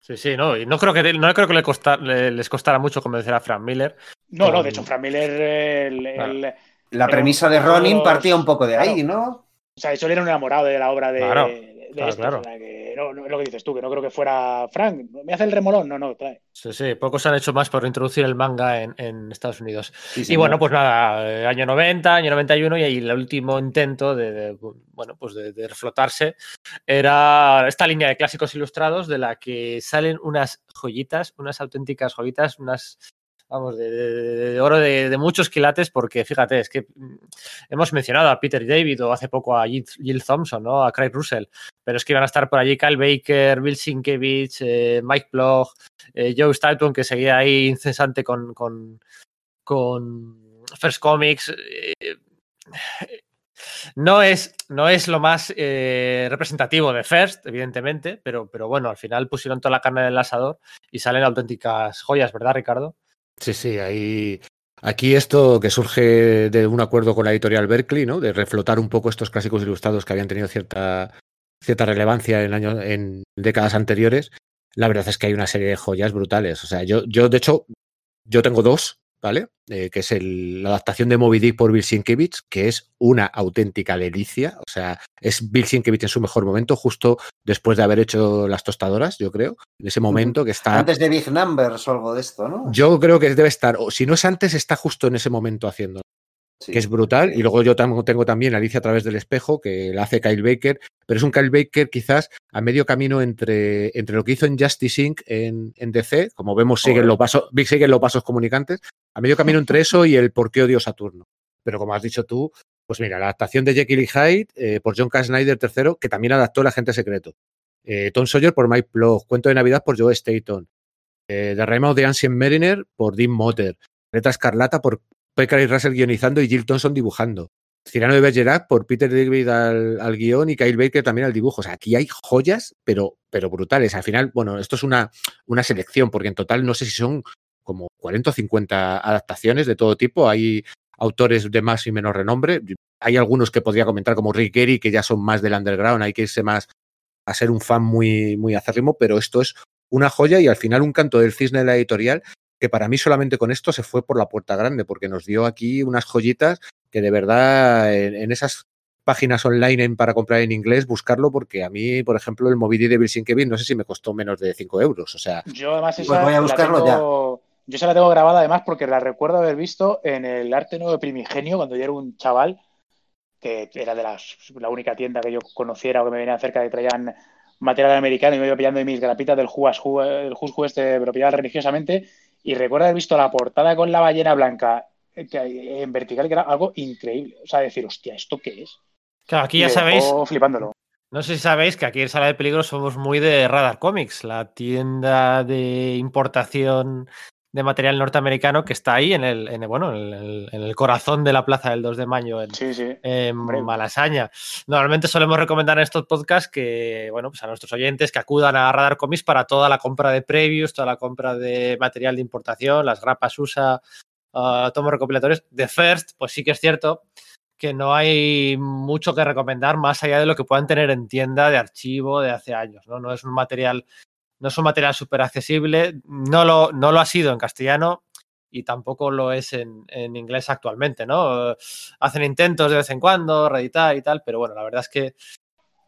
Speaker 1: Sí, sí, no, y no creo que, no creo que le costa- le- les costara mucho convencer a Frank Miller.
Speaker 3: No, no, de hecho, Frank Miller, el- el-
Speaker 1: Claro.
Speaker 2: La premisa de Ronin partía un poco de ahí,
Speaker 3: claro.
Speaker 2: ¿no?
Speaker 3: o sea, eso era un enamorado de la obra de,
Speaker 1: Claro,
Speaker 3: de
Speaker 1: claro, claro.
Speaker 3: o sea, que no, no es lo que dices tú, que no creo que fuera Frank, ¿me hace el remolón? No, no, trae.
Speaker 1: Sí, sí, pocos han hecho más por introducir el manga en, en Estados Unidos.
Speaker 2: Sí,
Speaker 1: Y bueno, pues nada, eh, año 90, año 91 y ahí el último intento de, de, bueno, pues de, de reflotarse era esta línea de clásicos ilustrados de la que salen unas joyitas, unas auténticas joyitas, unas vamos, de, de- de oro de, muchos quilates, porque fíjate, es que mm, hemos mencionado a Peter David o hace poco a Jill, Thompson, ¿no? A Craig Russell, pero es que iban a estar por allí Kyle Baker, Bill Sienkiewicz, eh, Mike Bloch, eh, Joe Staton, que seguía ahí incesante con, con, con First Comics. eh, no es, no es lo más eh, representativo de First, evidentemente, pero, pero bueno, al final pusieron toda la carne del asador y salen auténticas joyas, ¿verdad, Ricardo?
Speaker 4: Sí, sí, ahí. Aquí esto que surge de un acuerdo con la editorial Berkeley, ¿no? De reflotar un poco estos clásicos ilustrados que habían tenido cierta, cierta relevancia en años, en décadas anteriores. La verdad es que hay una serie de joyas brutales. O sea, yo, yo de hecho, yo tengo dos ¿vale? Eh, que es el- la adaptación de Moby Dick por Bill Sienkiewicz, que es una auténtica delicia. O sea, es Bill Sienkiewicz en su mejor momento, justo después de haber hecho las tostadoras, yo creo. En ese momento que está.
Speaker 2: Antes de Big Numbers o algo de esto, ¿no?
Speaker 4: Yo creo que debe estar, o si no es antes, está justo en ese momento haciendo
Speaker 2: Sí.
Speaker 4: que es brutal. Y luego yo tengo también Alicia a través del espejo, que la hace Kyle Baker, pero es un Kyle Baker quizás a medio camino entre, entre lo que hizo en Justice Inc. en, en DC, como vemos siguen los, vasos, siguen los vasos comunicantes, a medio camino entre eso y el por qué odio Saturno. Pero como has dicho tú, pues mira, la adaptación de Jekyll y Hyde eh, por John K. Snyder III, que también adaptó El Agente Secreto. Eh, Tom Sawyer por Mike Plough, Cuento de Navidad por Joe Staton. Eh, The Rime of the Ancient Mariner por Dean Motter. Letra Escarlata por Pekar y Russell guionizando y Jill Thompson dibujando. Cirano de Bergerac por Peter David al, al guion y Kyle Baker también al dibujo. O sea, aquí hay joyas, pero, pero brutales. Al final, bueno, esto es una, una selección, porque en total no sé si son como 40 o 50 adaptaciones de todo tipo. Hay autores de más y menos renombre. Hay algunos que podría comentar como Rick Gary, que ya son más del underground, hay que irse más a ser un fan muy, muy acérrimo, pero esto es una joya y al final un canto del cisne de la editorial que para mí solamente con esto se fue por la puerta grande, porque nos dio aquí unas joyitas que de verdad en, en esas páginas online en- para comprar en inglés, buscarlo, porque a mí, por ejemplo, el Moby Dick de Bill Sienkiewicz no sé si me costó menos de 5 euros. O sea,
Speaker 3: Yo además esa
Speaker 2: Pues voy a
Speaker 3: la
Speaker 2: buscarlo
Speaker 3: tengo- Yo esa la tengo grabada además porque la recuerdo haber visto en el Arte Nuevo Primigenio cuando yo era un chaval que era de las, la única tienda que yo conociera o que me venía cerca de traían material americano y me iba pillando de mis grapitas del Juas del Jusju este, pero pillaba religiosamente. Y recuerdo haber visto la portada con la ballena blanca eh, que- en vertical, que era algo increíble. O sea, decir, hostia, ¿esto qué es?
Speaker 1: Claro, aquí ya sabéis,
Speaker 3: flipándolo.
Speaker 1: no sé si sabéis que aquí en Sala de Peligro somos muy de Radar Comics, la tienda de importación de material norteamericano que está ahí en el, en el- bueno, en el, en el corazón de la plaza del 2 de mayo en,
Speaker 3: Sí, sí.
Speaker 1: en
Speaker 3: Hombre.
Speaker 1: Malasaña. Normalmente solemos recomendar en estos podcasts que, bueno, pues a nuestros oyentes que acudan a Radar Comics para toda la compra de previews, toda la compra de material de importación, las grapas USA, ah, tomos recopilatorios. De First, pues sí que es cierto que no hay mucho que recomendar más allá de lo que puedan tener en tienda de archivo de hace años, ¿no? No es un material, no es un material súper accesible, no lo, no lo ha sido en castellano y tampoco lo es en, en inglés actualmente, ¿no? Hacen intentos de vez en cuando, reeditar y tal, pero bueno, la verdad es que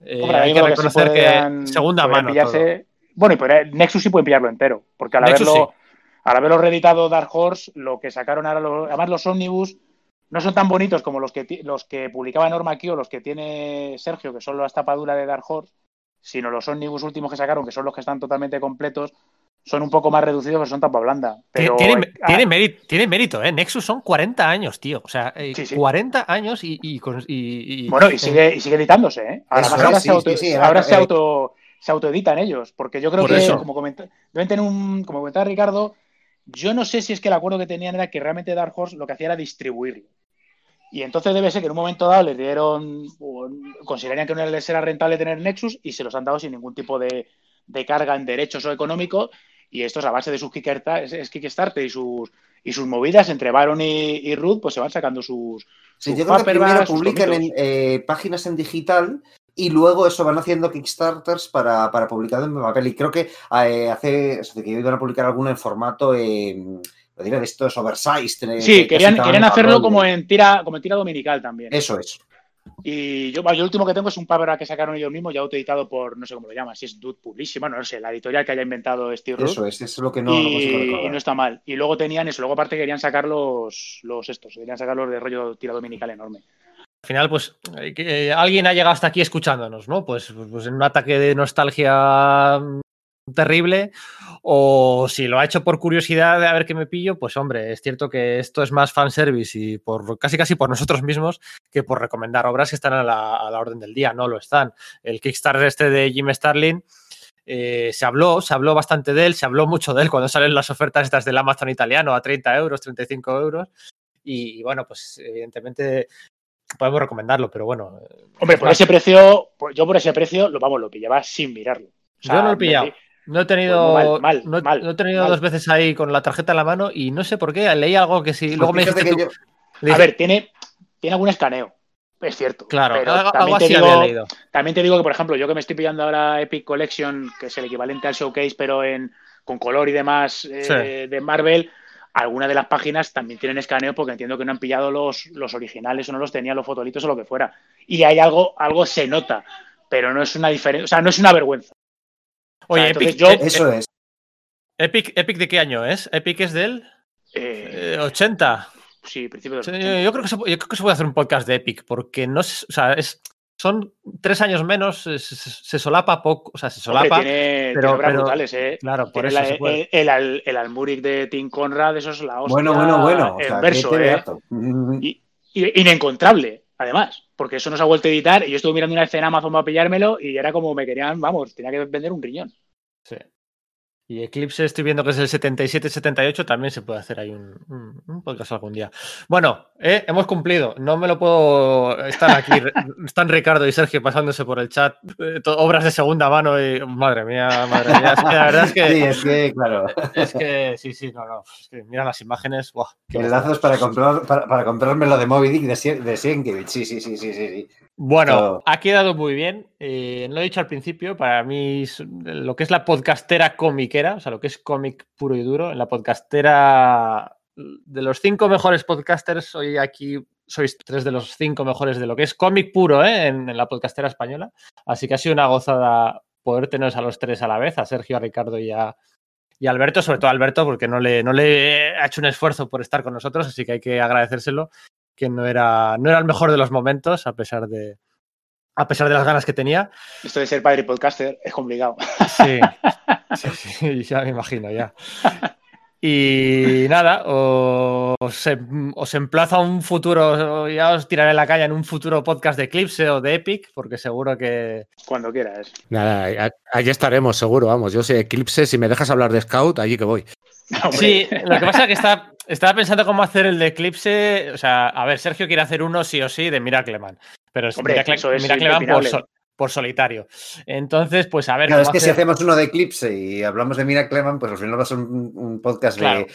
Speaker 1: eh,
Speaker 3: Hombre,
Speaker 1: hay que
Speaker 3: sí
Speaker 1: reconocer que, segunda mano.
Speaker 3: pillarse- Bueno, y podría- Nexus sí pueden pillarlo entero, porque al
Speaker 1: Nexus
Speaker 3: haberlo, al haberlo reeditado Dark Horse, lo que sacaron ahora, los, además los Omnibus no son tan bonitos como los que, los que publicaba Norma aquí o los que tiene Sergio, que son las tapaduras de Dark Horse, sino los Omnibus últimos que sacaron, que son los que están totalmente completos, son un poco más reducidos, pero son tapa blanda. Pero,
Speaker 1: tiene,
Speaker 3: ah,
Speaker 1: tiene, mérito, tiene mérito, ¿eh? Nexus son 40 años, tío. O sea, eh,
Speaker 3: Sí, sí.
Speaker 1: 40 años y. y, y- y-
Speaker 3: Bueno, y sigue, y sigue editándose, ¿eh? Ahora,
Speaker 2: sí,
Speaker 3: se, auto, ahora se auto se autoeditan ellos, porque yo creo
Speaker 1: Por
Speaker 3: que,
Speaker 1: eso.
Speaker 3: como, comenta- deben tener un, como comentaba Ricardo, yo no sé si es que el acuerdo que tenían era que realmente Dark Horse lo que hacía era distribuirlo. Y entonces debe ser que en un momento dado les dieron, o considerarían que no les era rentable tener Nexus y se los han dado sin ningún tipo de, de carga en derechos o económico. Y esto es a base de sus Kickstarter, y sus, y sus movidas entre Baron y, y Ruth, pues se van sacando sus,
Speaker 2: Sí,
Speaker 3: sus
Speaker 2: yo creo que primero publican en eh, páginas en digital y luego eso van haciendo Kickstarters para, para publicar en papel. Y creo que eh, hace, o sea, que iban a publicar alguno en formato, eh, lo diré, de estos oversized. eh,
Speaker 3: Sí,
Speaker 2: que
Speaker 3: querían, querían hacerlo como en tira, como en tira dominical también.
Speaker 2: Eso es.
Speaker 3: Y yo, bueno, yo el último que tengo es un paperback que sacaron ellos mismos, ya autoeditado por, no sé cómo lo llaman, si es Dude Publishing, bueno, no sé, la editorial que haya inventado Steve Root.
Speaker 2: Eso es, eso es lo que no, no consigo
Speaker 3: y,
Speaker 2: recordar.
Speaker 3: y no está mal. Y luego tenían eso, luego aparte querían sacar los, los estos, querían sacar los de rollo tira dominical enorme.
Speaker 1: Al final, pues eh, que, eh, alguien ha llegado hasta aquí escuchándonos, ¿no? Pues, pues en un ataque de nostalgia terrible. O si lo ha hecho por curiosidad de a ver qué me pillo, pues hombre, es cierto que esto es más fanservice y por casi casi por nosotros mismos que por recomendar obras que están a la, a la orden del día. No lo están. El Kickstarter este de Jim Starlin. eh, se habló, se habló bastante de él, se habló mucho de él cuando salen las ofertas estas del Amazon italiano a 30 euros, 35 euros. Y, y bueno, pues evidentemente podemos recomendarlo, pero bueno. eh,
Speaker 3: Hombre, por
Speaker 1: más.
Speaker 3: ese precio, yo por ese precio, lo vamos, lo pillaba sin mirarlo. O sea,
Speaker 1: Yo no lo he pillado.
Speaker 3: me-
Speaker 1: No he tenido,
Speaker 3: Pues mal, mal,
Speaker 1: no, he-
Speaker 3: mal,
Speaker 1: no he tenido
Speaker 3: mal.
Speaker 1: dos veces ahí con la tarjeta en la mano y no sé por qué. Leí algo que sí.
Speaker 2: Pues
Speaker 1: luego me
Speaker 2: fíjate
Speaker 1: dijiste
Speaker 2: que
Speaker 1: tú-
Speaker 2: yo-
Speaker 1: le
Speaker 3: A ver, tiene, tiene algún escaneo, es cierto.
Speaker 1: claro,
Speaker 3: pero
Speaker 1: algo,
Speaker 3: también
Speaker 1: algo
Speaker 3: te
Speaker 1: así
Speaker 3: digo-
Speaker 1: leído.
Speaker 3: También te digo que, por ejemplo, yo que me estoy pillando ahora Epic Collection, que es el equivalente al Showcase, pero en, con color y demás eh,
Speaker 1: Sí.
Speaker 3: de Marvel, algunas de las páginas también tienen escaneo porque entiendo que no han pillado los, los originales o no los tenían los fotolitos o lo que fuera. Y hay algo, algo se nota, pero no es una diferencia, o sea, no es una vergüenza.
Speaker 1: Oye, Epic,
Speaker 3: yo-
Speaker 1: eh,
Speaker 2: Eso es.
Speaker 1: Epic, Epic de qué año es? Epic es del
Speaker 3: Eh,
Speaker 1: eh, 80.
Speaker 3: sí, principio del
Speaker 1: yo, yo creo que se, pu- yo creo que se puede hacer un podcast de Epic, porque no es, o sea, es, son tres años menos, se, solapa poco, o sea, se
Speaker 3: Hombre,
Speaker 1: solapa.
Speaker 3: tiene,
Speaker 1: pero-
Speaker 3: tiene obras
Speaker 1: pero-
Speaker 3: brutales, ¿eh?
Speaker 1: Claro, por
Speaker 3: Tiene
Speaker 1: eso
Speaker 3: la-
Speaker 1: se puede.
Speaker 3: el, el, el Almuric de Tim Conrad, eso es la hostia
Speaker 2: Bueno, bueno, bueno. O
Speaker 3: en
Speaker 2: sea,
Speaker 3: verso, ¿eh?
Speaker 2: teatro. Mm,
Speaker 3: Y- y- inencontrable, además, porque eso no se ha vuelto a editar. Y yo estuve mirando una escena en Amazon para pillármelo y era como me querían, vamos, tenía que vender un riñón.
Speaker 1: Sí. Y Eclipse estoy viendo que es el 77-78, también se puede hacer ahí un, un- un podcast algún día. Bueno, eh, hemos cumplido, no me lo puedo... Están aquí, están Ricardo y Sergio pasándose por el chat, eh, obras de segunda mano y... Madre mía, madre mía, es que la verdad es que...
Speaker 2: Sí, es que, claro.
Speaker 1: Es que sí, sí, no, no. Es que mira las imágenes. Buah,
Speaker 2: Enlazos para, comprar, para, para comprarme lo de Moby Dick de, Sie- de Sienkiewicz. Sí, sí, sí, sí, sí. sí.
Speaker 1: Bueno, ha quedado muy bien. Eh, lo he dicho al principio, para mí lo que es la podcastera comiquera, o sea, lo que es cómic puro y duro, en la podcastera de los cinco mejores podcasters, hoy aquí sois tres de los cinco mejores de lo que es cómic puro ¿eh? en, en la podcastera española. Así que ha sido una gozada poder teneros a los tres a la vez, a Sergio, a Ricardo y a, y a Alberto, sobre todo a Alberto, porque no le, no le ha hecho un esfuerzo por estar con nosotros, así que hay que agradecérselo que no era, no era el mejor de los momentos, a pesar de, a pesar de las ganas que tenía.
Speaker 3: Esto de ser padre y podcaster es complicado.
Speaker 1: Sí, sí, sí, ya me imagino, ya. Y nada, os, em- os emplazo a un futuro, ya os tiraré la caña en un futuro podcast de Eclipse o de Epic, porque seguro que...
Speaker 3: Cuando quieras.
Speaker 4: Nada, allí estaremos, seguro, vamos. Yo sé Eclipse, si me dejas hablar de Scout, allí que voy.
Speaker 3: Hombre,
Speaker 1: Sí, lo que pasa es que está, estaba pensando cómo hacer el de Eclipse, o sea, a ver, Sergio quiere hacer uno sí o sí de Miracleman, pero es
Speaker 3: Hombre,
Speaker 1: Miracle-
Speaker 3: eso es
Speaker 1: Miracleman por,
Speaker 3: impepinable.
Speaker 1: sol- por solitario. Entonces, pues a ver
Speaker 2: Claro, es que si hacemos uno de Eclipse y hablamos de Mira Cleman, pues al final va a ser un, un podcast
Speaker 1: Claro.
Speaker 2: de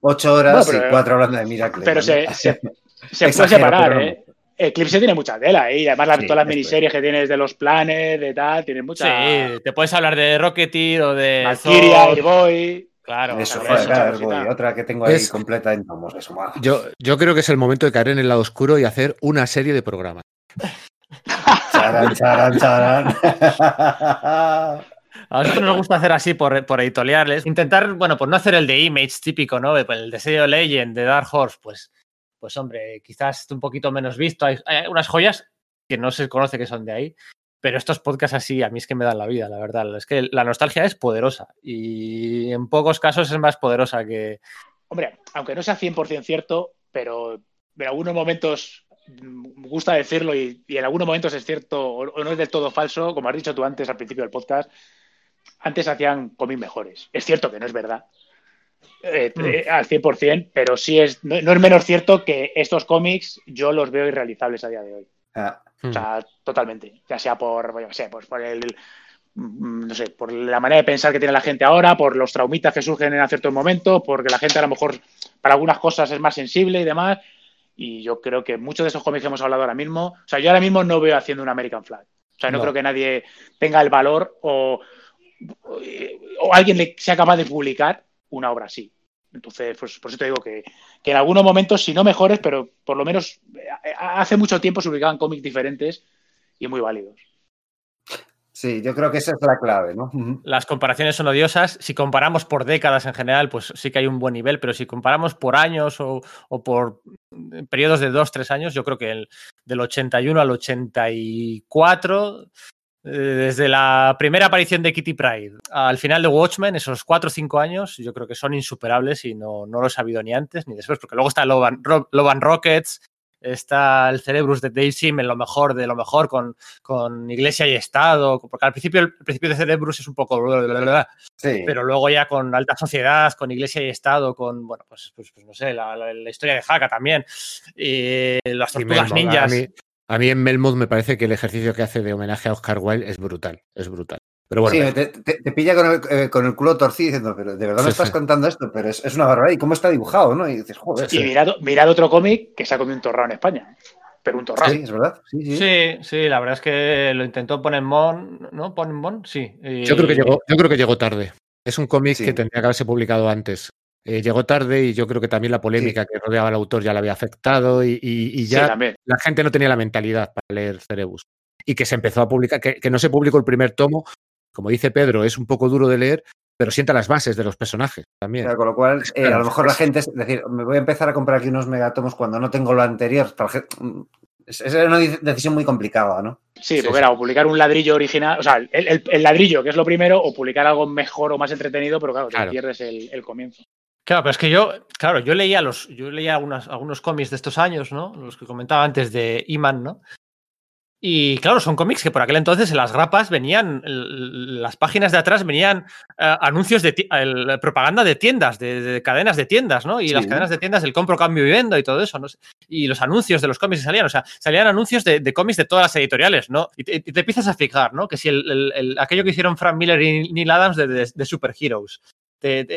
Speaker 2: ocho horas
Speaker 3: Bueno, pero-
Speaker 2: y cuatro hablando de Mira Cleman.
Speaker 3: pero se, se, se puede separar. ¿eh? Eclipse tiene mucha tela, ¿eh? Y además las,
Speaker 2: Sí,
Speaker 3: todas las miniseries que tienes de los planes, de tal, tienen mucha.
Speaker 1: Sí, te puedes hablar de Rocketeer o de
Speaker 3: Valkyria, Airboy.
Speaker 1: Claro,
Speaker 2: Eso,
Speaker 1: claro,
Speaker 2: voy, otra que tengo ahí
Speaker 4: Es-
Speaker 2: completa en tomos. Eso.
Speaker 4: Yo, yo creo que es el momento de caer en el lado oscuro y hacer una serie de programas.
Speaker 2: Charan, charan, charan.
Speaker 1: A nosotros nos gusta hacer así por, por editoriales. Intentar, bueno, pues no hacer el de Image típico, ¿no? Pues El de Sello Legend, de Dark Horse, pues, pues hombre, quizás un poquito menos visto. Hay, hay unas joyas que no se conoce que son de ahí. Pero estos podcasts así, a mí es que me dan la vida, la verdad. Es que la nostalgia es poderosa y en pocos casos es más poderosa que...
Speaker 3: Hombre, aunque no sea 100% cierto, pero en algunos momentos mm, me gusta decirlo y, y en algunos momentos es cierto o, no es del todo falso, como has dicho tú antes al principio del podcast, antes hacían cómics mejores. Es cierto que no es verdad eh,
Speaker 1: Mm.
Speaker 3: eh, al 100%, pero sí es, no, no es menos cierto que estos cómics yo los veo irrealizables a día de hoy.
Speaker 2: Ah,
Speaker 3: O sea, totalmente. Ya sea por, yo qué sé, pues por el, mm, no sé, por la manera de pensar que tiene la gente ahora, por los traumitas que surgen en ciertos momentos, porque la gente a lo mejor para algunas cosas es más sensible y demás. Y yo creo que muchos de esos cómics que hemos hablado ahora mismo, o sea, yo ahora mismo no veo haciendo un American Flag. O sea, no,
Speaker 1: No.
Speaker 3: creo que nadie tenga el valor o, o alguien le sea capaz de publicar una obra así. Entonces, pues, por eso te digo que, que en algunos momentos, si no mejores, pero por lo menos eh, hace mucho tiempo se publicaban cómics diferentes y muy válidos.
Speaker 2: sí, yo creo que esa es la clave, ¿no?
Speaker 1: Las comparaciones son odiosas. Si comparamos por décadas en general, pues sí que hay un buen nivel, pero si comparamos por años o, o por mm, periodos de dos, tres años, yo creo que el, del 81 al 84, eh, desde la primera aparición de Kitty Pride al final de Watchmen, esos cuatro o cinco años, yo creo que son insuperables y no, no los ha habido ni antes ni después, porque luego está Love and Rockets, está el Cerebrus de Dave Sim en lo mejor de lo mejor con, con Iglesia y Estado, porque al principio el, principio de Cerebrus es un poco
Speaker 2: Sí.
Speaker 1: pero luego ya con alta sociedad, con Iglesia y Estado, con, bueno, pues, pues, pues no sé, la, la- la historia de Haka también, y las
Speaker 4: Y
Speaker 1: tortugas
Speaker 4: Melmoth,
Speaker 1: ninjas.
Speaker 4: A mí, en Melmoth me parece que el ejercicio que hace de homenaje a Oscar Wilde es brutal. Es brutal. Pero bueno,
Speaker 2: Sí, te, te- te pilla con el, eh, con el culo torcido diciendo, pero de verdad me
Speaker 4: Sí,
Speaker 2: estás
Speaker 4: sí.
Speaker 2: contando esto, pero es, es una barbaridad. ¿Y cómo está dibujado, no? Y dices, joder.
Speaker 3: Y mirad, mirad otro cómic que se ha comido un torrao en España. Pero un torrao.
Speaker 2: Sí, es verdad. Sí, sí.
Speaker 1: Sí, sí, la verdad es que lo intentó poner Mon, ¿no? Ponen Mon, sí. y-
Speaker 4: yo creo que llegó, yo creo que llegó tarde. Es un cómic
Speaker 2: Sí.
Speaker 4: que tendría que haberse publicado antes. Eh, llegó tarde y yo creo que también la polémica que rodeaba al autor ya le había afectado y, y- y
Speaker 3: Sí,
Speaker 4: ya la gente no tenía la mentalidad para leer Cerebus. Y que se empezó a publicar, que, que no se publicó el primer tomo, como dice Pedro, es un poco duro de leer, pero sienta las bases de los personajes también.
Speaker 2: Claro, con lo cual, eh,
Speaker 4: Claro.
Speaker 2: a lo mejor la gente, es decir, me voy a empezar a comprar aquí unos megatomos cuando no tengo lo anterior. para gen- Es, es una de- decisión muy complicada, ¿no?
Speaker 3: Sí,
Speaker 4: Sí,
Speaker 3: porque
Speaker 4: sí.
Speaker 3: era o publicar un ladrillo original, o sea, el, el- el ladrillo, que es lo primero, o publicar algo mejor o más entretenido, pero claro, te
Speaker 4: Claro.
Speaker 3: pierdes el, el comienzo.
Speaker 1: Claro, pero es que yo, claro, yo leía los, yo leía algunas, algunos cómics de estos años, ¿no? Los que comentaba antes de Iman, ¿no? Y claro, son cómics que por aquel entonces en las grapas venían, las páginas de atrás venían eh, anuncios de el- propaganda de tiendas, de, de cadenas de tiendas, ¿no? Y
Speaker 2: Sí.
Speaker 1: las cadenas de tiendas, el compro, cambio y vendo y todo eso, ¿no? Y los anuncios de los cómics que salían, o sea, salían anuncios de, de cómics de todas las editoriales, ¿no? Y te, empiezas a fijar, ¿no? Que si el, el- el- aquello que hicieron Frank Miller y Neil Adams de, de, de Superheroes, te- te-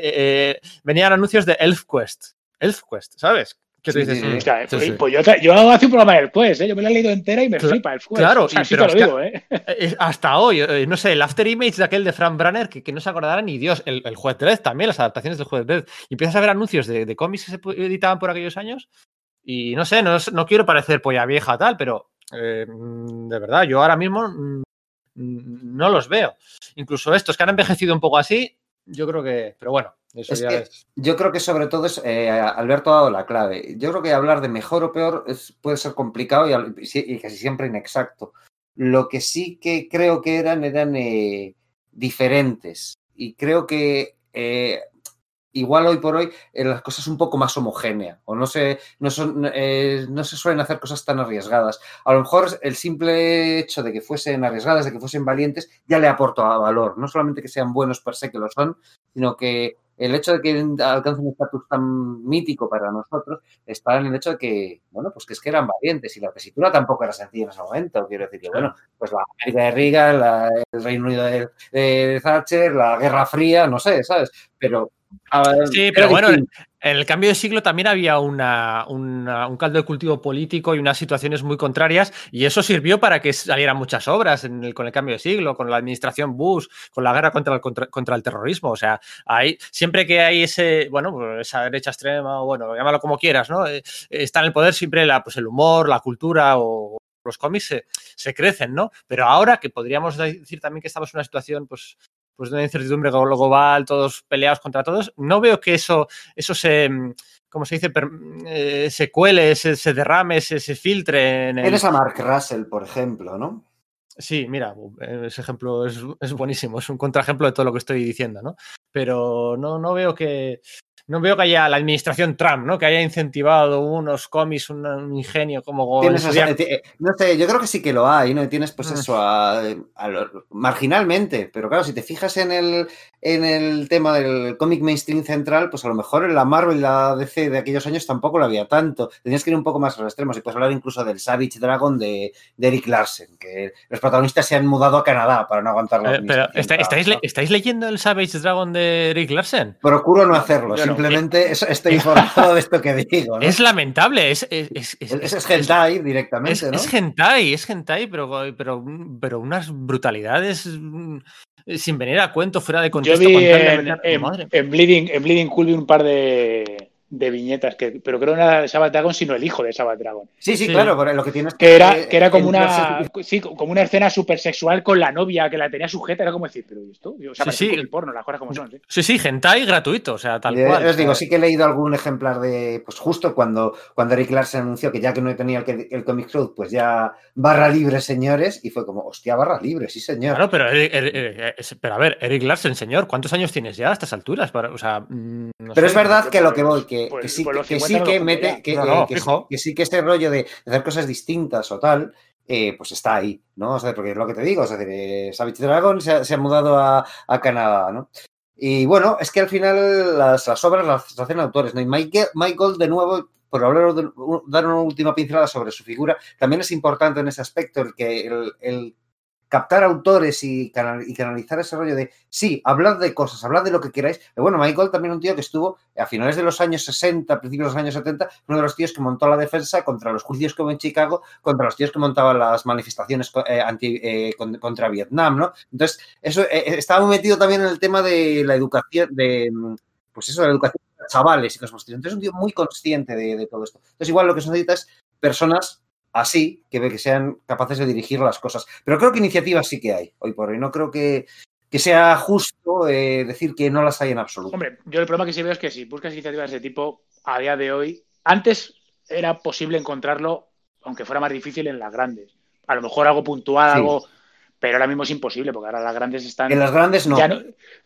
Speaker 1: eh, venían anuncios de ElfQuest, ElfQuest, ¿sabes? Que tú dices,
Speaker 2: sí,
Speaker 1: "Mm,
Speaker 2: sí.
Speaker 3: Pues,
Speaker 4: sí.
Speaker 3: pues yo, yo hago un programa del Quest, ¿eh? yo me lo he leído entera y me
Speaker 1: Cla-
Speaker 3: flipa el Quest.
Speaker 1: claro,
Speaker 3: o sea,
Speaker 1: y-
Speaker 3: sí
Speaker 1: pero
Speaker 3: te lo
Speaker 1: es que-
Speaker 3: digo,
Speaker 1: Hasta hoy, eh, no sé, el After Image de aquel de Frank Branner, que, que no se acordará ni Dios, el, el Juez Dredd también, las adaptaciones del Juez Dredd. Y empiezas a ver anuncios de, de cómics que se editaban por aquellos años. Y no sé, no, quiero parecer polla vieja tal, pero eh, mm, de verdad, yo ahora mismo mm, no los veo. Incluso estos que han envejecido un poco así, yo creo que. Pero bueno, eso
Speaker 2: Es
Speaker 1: ya
Speaker 2: que
Speaker 1: es.
Speaker 2: Yo creo que sobre todo es, eh, Alberto ha dado la clave. Yo creo que hablar de mejor o peor es- puede ser complicado y casi siempre inexacto. Lo que sí que creo que eran, eran eh, diferentes. Y creo que eh, igual hoy por hoy eh, las cosas un poco más homogéneas. O no se, no, son, eh, no se suelen hacer cosas tan arriesgadas. A lo mejor el simple hecho de que fuesen arriesgadas, de que fuesen valientes, ya le aporta valor. No solamente que sean buenos per se, que lo son, sino que el hecho de que alcancen un estatus tan mítico para nosotros está en el hecho de que, bueno, pues que es que eran valientes y la tesitura tampoco era sencilla en ese momento. Quiero decir que, bueno, pues la América de Reagan, la- el Reino Unido de, de Thatcher, la Guerra Fría, no sé, ¿sabes? Pero. a
Speaker 1: Sí, pero bueno,
Speaker 2: distinto.
Speaker 1: En el cambio de siglo también había un caldo de cultivo político y unas situaciones muy contrarias y eso sirvió para que salieran muchas obras con el cambio de siglo, con la administración Bush, con la guerra contra el, terrorismo. O sea, siempre que hay ese, bueno, pues esa derecha extrema o bueno, llámalo como quieras, ¿no? Eh, está en el poder siempre pues el humor, la cultura o los cómics se, se crecen, ¿no? Pero ahora que podríamos decir también que estamos en una situación, pues pues de una incertidumbre global, todos peleados contra todos, no veo que eso, eso se, ¿cómo se dice? Per- eh, se cuele, se, se derrame, se, se filtre en el...
Speaker 2: Tienes a Mark Russell, por ejemplo, ¿no?
Speaker 1: Sí, mira, ese ejemplo es, es buenísimo, es un contraejemplo de todo lo que estoy diciendo, ¿no? Pero no, no veo que no veo que haya la administración Trump, ¿no? Que haya incentivado unos cómics, un, un ingenio como
Speaker 2: Tienes
Speaker 1: estudiar-
Speaker 2: eh, no sé, yo creo que sí que lo hay, ¿no? Y tienes pues
Speaker 1: Mm.
Speaker 2: eso a, a lo- marginalmente, pero claro, si te fijas en el, en el tema del cómic mainstream central, pues a lo mejor en la Marvel y la DC de aquellos años tampoco lo había tanto. Tenías que ir un poco más a los extremos y puedes hablar incluso del Savage Dragon de, de Eric Larsen, que los protagonistas se han mudado a Canadá para no aguantar la
Speaker 1: Eh, pero
Speaker 2: administración
Speaker 1: ¿está-
Speaker 2: Trump,
Speaker 1: ¿estáis, le-
Speaker 2: ¿no?
Speaker 1: ¿estáis leyendo el Savage Dragon de Rick Larsen?
Speaker 2: Procuro no hacerlo,
Speaker 3: Yo no.
Speaker 2: Simplemente es- estoy informado de esto que digo, ¿no?
Speaker 1: Es lamentable, es, es, es, es-
Speaker 2: Es, es
Speaker 1: es-
Speaker 2: hentai directamente,
Speaker 1: Es,
Speaker 2: ¿no?
Speaker 1: es hentai, es hentai, pero, pero, pero unas brutalidades mm, sin venir a cuento, fuera de
Speaker 3: Yo
Speaker 1: contexto.
Speaker 3: vi
Speaker 1: con tal de
Speaker 3: en, en-
Speaker 1: madre.
Speaker 3: en Bleeding, en Bleeding Cool vi un par de, de viñetas, que, pero creo que no era de Sabbath Dragon, sino el hijo de Sabbath Dragon.
Speaker 2: Sí, sí,
Speaker 1: Sí.
Speaker 2: claro, pero lo que tienes
Speaker 3: Que era, que era como una, sí, como una escena súper sexual con la novia que la tenía sujeta. Era como decir, pero ¿y esto? O sea,
Speaker 1: Sí, sí.
Speaker 3: cómic porno, las cosas como son. ¿sí?
Speaker 1: Sí, sí, hentai gratuito, o sea, tal
Speaker 2: Eh,
Speaker 1: cual.
Speaker 2: Os digo, sí que he leído algún ejemplar de, pues justo cuando, cuando Eric Larsen anunció que ya que no tenía el, que- el Comic Cloud, pues ya barra libre, señores, y fue como, hostia, barra libre, sí, señor.
Speaker 1: Claro, pero, Eric- Eric- Eric- es- pero a ver, Eric Larsen, señor, ¿cuántos años tienes ya a estas alturas? Para, o sea, mm, no
Speaker 2: Pero
Speaker 1: sé.
Speaker 2: es verdad que lo que voy, que,
Speaker 3: pues,
Speaker 2: que sí,
Speaker 3: pues
Speaker 2: que,
Speaker 3: 50
Speaker 2: sí que mete, que,
Speaker 1: No,
Speaker 2: eh,
Speaker 1: no,
Speaker 2: que, que sí que ese rollo de hacer cosas distintas o tal, eh, pues está ahí, ¿no? O sea, porque es lo que te digo, o sea, de Savage Dragon se ha, se ha mudado a, a Canadá, ¿no? Y bueno, es que al final las, las obras las hacen autores, ¿no? Y Mike, Gold, de nuevo, por hablar de- dar una última pincelada sobre su figura, también es importante en ese aspecto el que el, el captar autores y, canal- y canalizar ese rollo de, sí, hablad de cosas, hablad de lo que queráis. Pero bueno, Michael también un tío que estuvo a finales de los años 60, principios de los años 70, uno de los tíos que montó la defensa contra los juicios hubo en Chicago, contra los tíos que montaban las manifestaciones eh, anti, eh, con- contra Vietnam, ¿no? Entonces, eso eh, estaba muy metido también en el tema de la educación, de, pues eso, la educación chavales y cosas. Entonces es un tío muy consciente de, de todo esto. Entonces igual lo que se necesita es personas así, que, que sean capaces de dirigir las cosas. Pero creo que iniciativas sí que hay hoy por hoy. No creo que, que sea justo eh, decir que no las hay en absoluto.
Speaker 3: Hombre, yo el problema que sí veo es que si buscas iniciativas de ese tipo, a día de hoy, antes era posible encontrarlo, aunque fuera más difícil en las grandes. A lo mejor algo puntual,
Speaker 2: Sí.
Speaker 3: algo. Pero ahora mismo es imposible, porque ahora las grandes están.
Speaker 2: En las grandes no.
Speaker 3: ya no-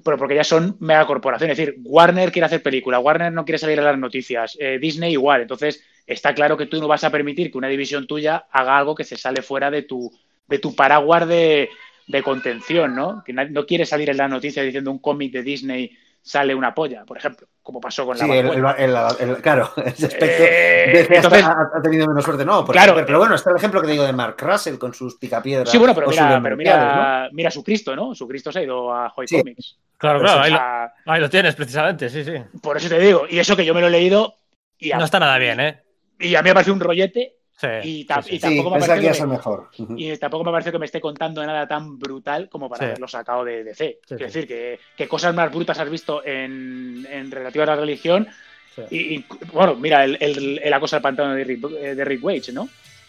Speaker 3: pero porque ya son megacorporaciones. Es decir, Warner quiere hacer película, Warner no quiere salir en las noticias, eh, Disney igual. Entonces, está claro que tú no vas a permitir que una división tuya haga algo que se sale fuera de tu, de tu paraguas de, de contención, ¿no? Que no quiere salir en las noticias diciendo un cómic de Disney sale una polla, por ejemplo, como pasó con la
Speaker 2: Sí, el, el- el- el- claro, ese aspecto
Speaker 3: Eh, entonces-
Speaker 2: ha, ha tenido menos suerte, no,
Speaker 3: Claro.
Speaker 2: pero, pero bueno, está el ejemplo que te digo de Mark Russell con sus picapiedras.
Speaker 3: Sí, bueno, pero mira, mira, su Cristo, ¿no? Su Cristo se ha ido a Hoy
Speaker 2: Sí.
Speaker 3: Comics.
Speaker 1: Claro,
Speaker 3: Pues,
Speaker 1: claro, ahí lo,
Speaker 3: sea,
Speaker 1: ahí lo tienes precisamente, sí, sí.
Speaker 3: por eso te digo, y eso que yo me lo he leído y a,
Speaker 1: No está nada bien, ¿eh?
Speaker 3: Y a mí me parece un rollete
Speaker 1: Sí,
Speaker 3: Y ta-
Speaker 1: sí, sí.
Speaker 3: y
Speaker 2: Sí,
Speaker 3: tampoco me parece
Speaker 2: mejor. Ujú.
Speaker 3: Y tampoco me parece que me esté contando nada tan brutal como para
Speaker 1: Sí.
Speaker 3: haberlo sacado de DC.
Speaker 1: Sí.
Speaker 3: decir, que, que cosas más brutas has visto en, en relativa a la religión.
Speaker 1: Sí.
Speaker 3: Y, y, bueno, mira, el, el, el acoso al pantano de Rick, eh, de Rick Wage, ¿no?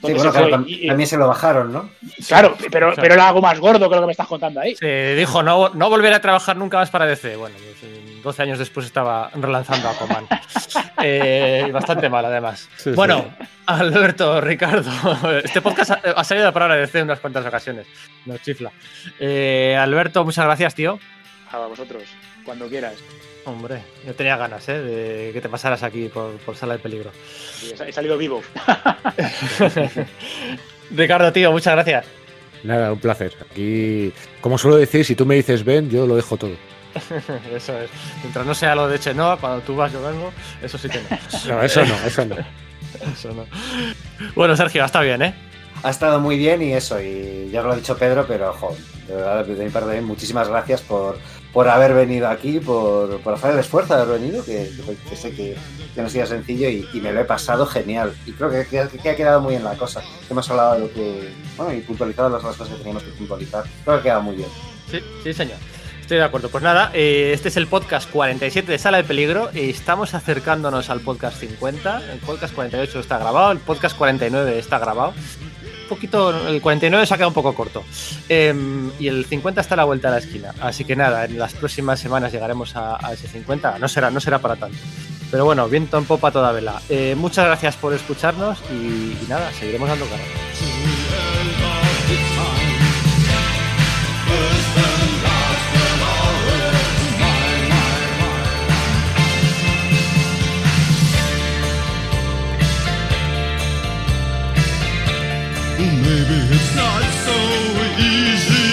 Speaker 2: Sí, bueno,
Speaker 3: se
Speaker 2: claro, también se lo bajaron, ¿no?
Speaker 3: claro, pero,
Speaker 1: Claro.
Speaker 3: pero era algo más gordo que lo que me estás contando ahí.
Speaker 1: Sí, dijo no, no volver a trabajar nunca más para DC. Bueno, pues, eh, 12 años después estaba relanzando a Coman. Eh, y bastante mal, además.
Speaker 4: Sí, sí.
Speaker 1: bueno, Alberto, Ricardo, este podcast ha, ha salido a palabra de DC en unas cuantas ocasiones. Nos chifla. Eh, Alberto, muchas gracias, tío.
Speaker 3: A vosotros, cuando quieras.
Speaker 1: Hombre, yo tenía ganas ¿eh? de que te pasaras aquí por, por sala de peligro.
Speaker 3: Sí, He salido vivo.
Speaker 1: Ricardo, tío, muchas gracias.
Speaker 4: Nada, un placer. Aquí, como suelo decir, si tú me dices ven, yo lo dejo todo.
Speaker 1: Eso es. Mientras no sea lo de Chenoa, cuando tú vas yo vengo, eso sí que no.
Speaker 4: No, eso no, eso no.
Speaker 1: Eso no. Bueno, Sergio, está bien, ¿eh?
Speaker 2: Ha estado muy bien y eso, y ya lo ha dicho Pedro, pero jo, de verdad, de mi parte, muchísimas gracias por, por haber venido aquí, por, por hacer el esfuerzo de haber venido, que, sé que, no sea sencillo y, me lo he pasado genial. Y creo que, ha quedado muy bien la cosa. Hemos hablado de lo que, bueno, y puntualizado las, cosas que teníamos que puntualizar. Creo que ha quedado muy bien.
Speaker 1: Sí, sí, señor. Estoy de acuerdo. Pues nada, eh, este es el podcast 47 de Sala de Peligro. y estamos acercándonos al podcast 50. El podcast 48 está grabado, el podcast 49 está grabado. Poquito, el 49 se ha quedado un poco corto. Em, y el 50 está a la vuelta de la esquina. Así que nada, en las próximas semanas llegaremos a, ese 50. No será, no será para tanto. Pero bueno, viento en popa toda vela. Eh, muchas gracias por escucharnos y, nada, seguiremos dando cara.
Speaker 7: Maybe it's not so easy.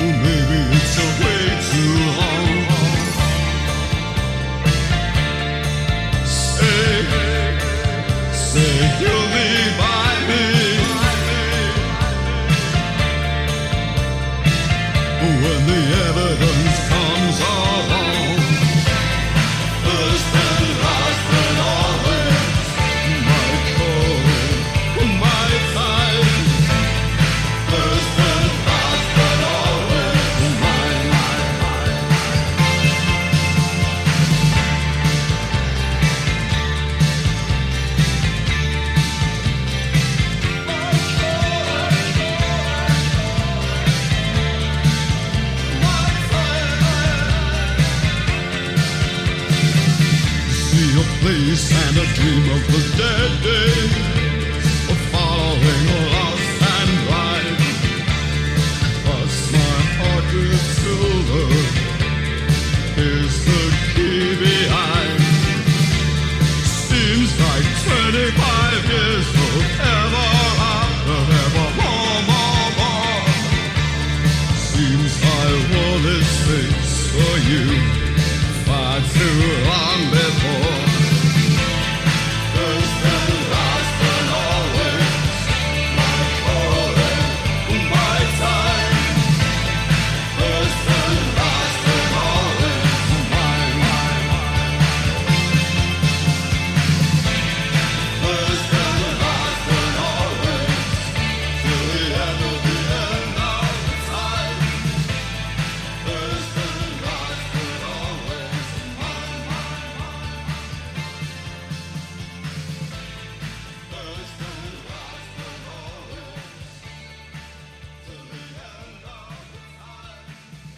Speaker 7: Maybe it's a way too long. Say, say you'll be by me. When the evidence and a dream of the dead days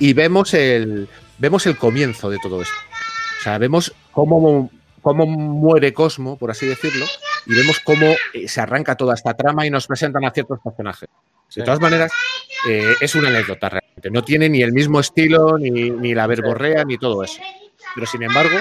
Speaker 4: y vemos el, vemos el comienzo de todo esto. O sea, vemos cómo, cómo muere Cosmo, por así decirlo, y vemos cómo eh, se arranca toda esta trama y nos presentan a ciertos personajes. De todas maneras, eh, es una anécdota realmente. No tiene ni el mismo estilo, ni, ni la verborrea, ni todo eso. Pero sin embargo,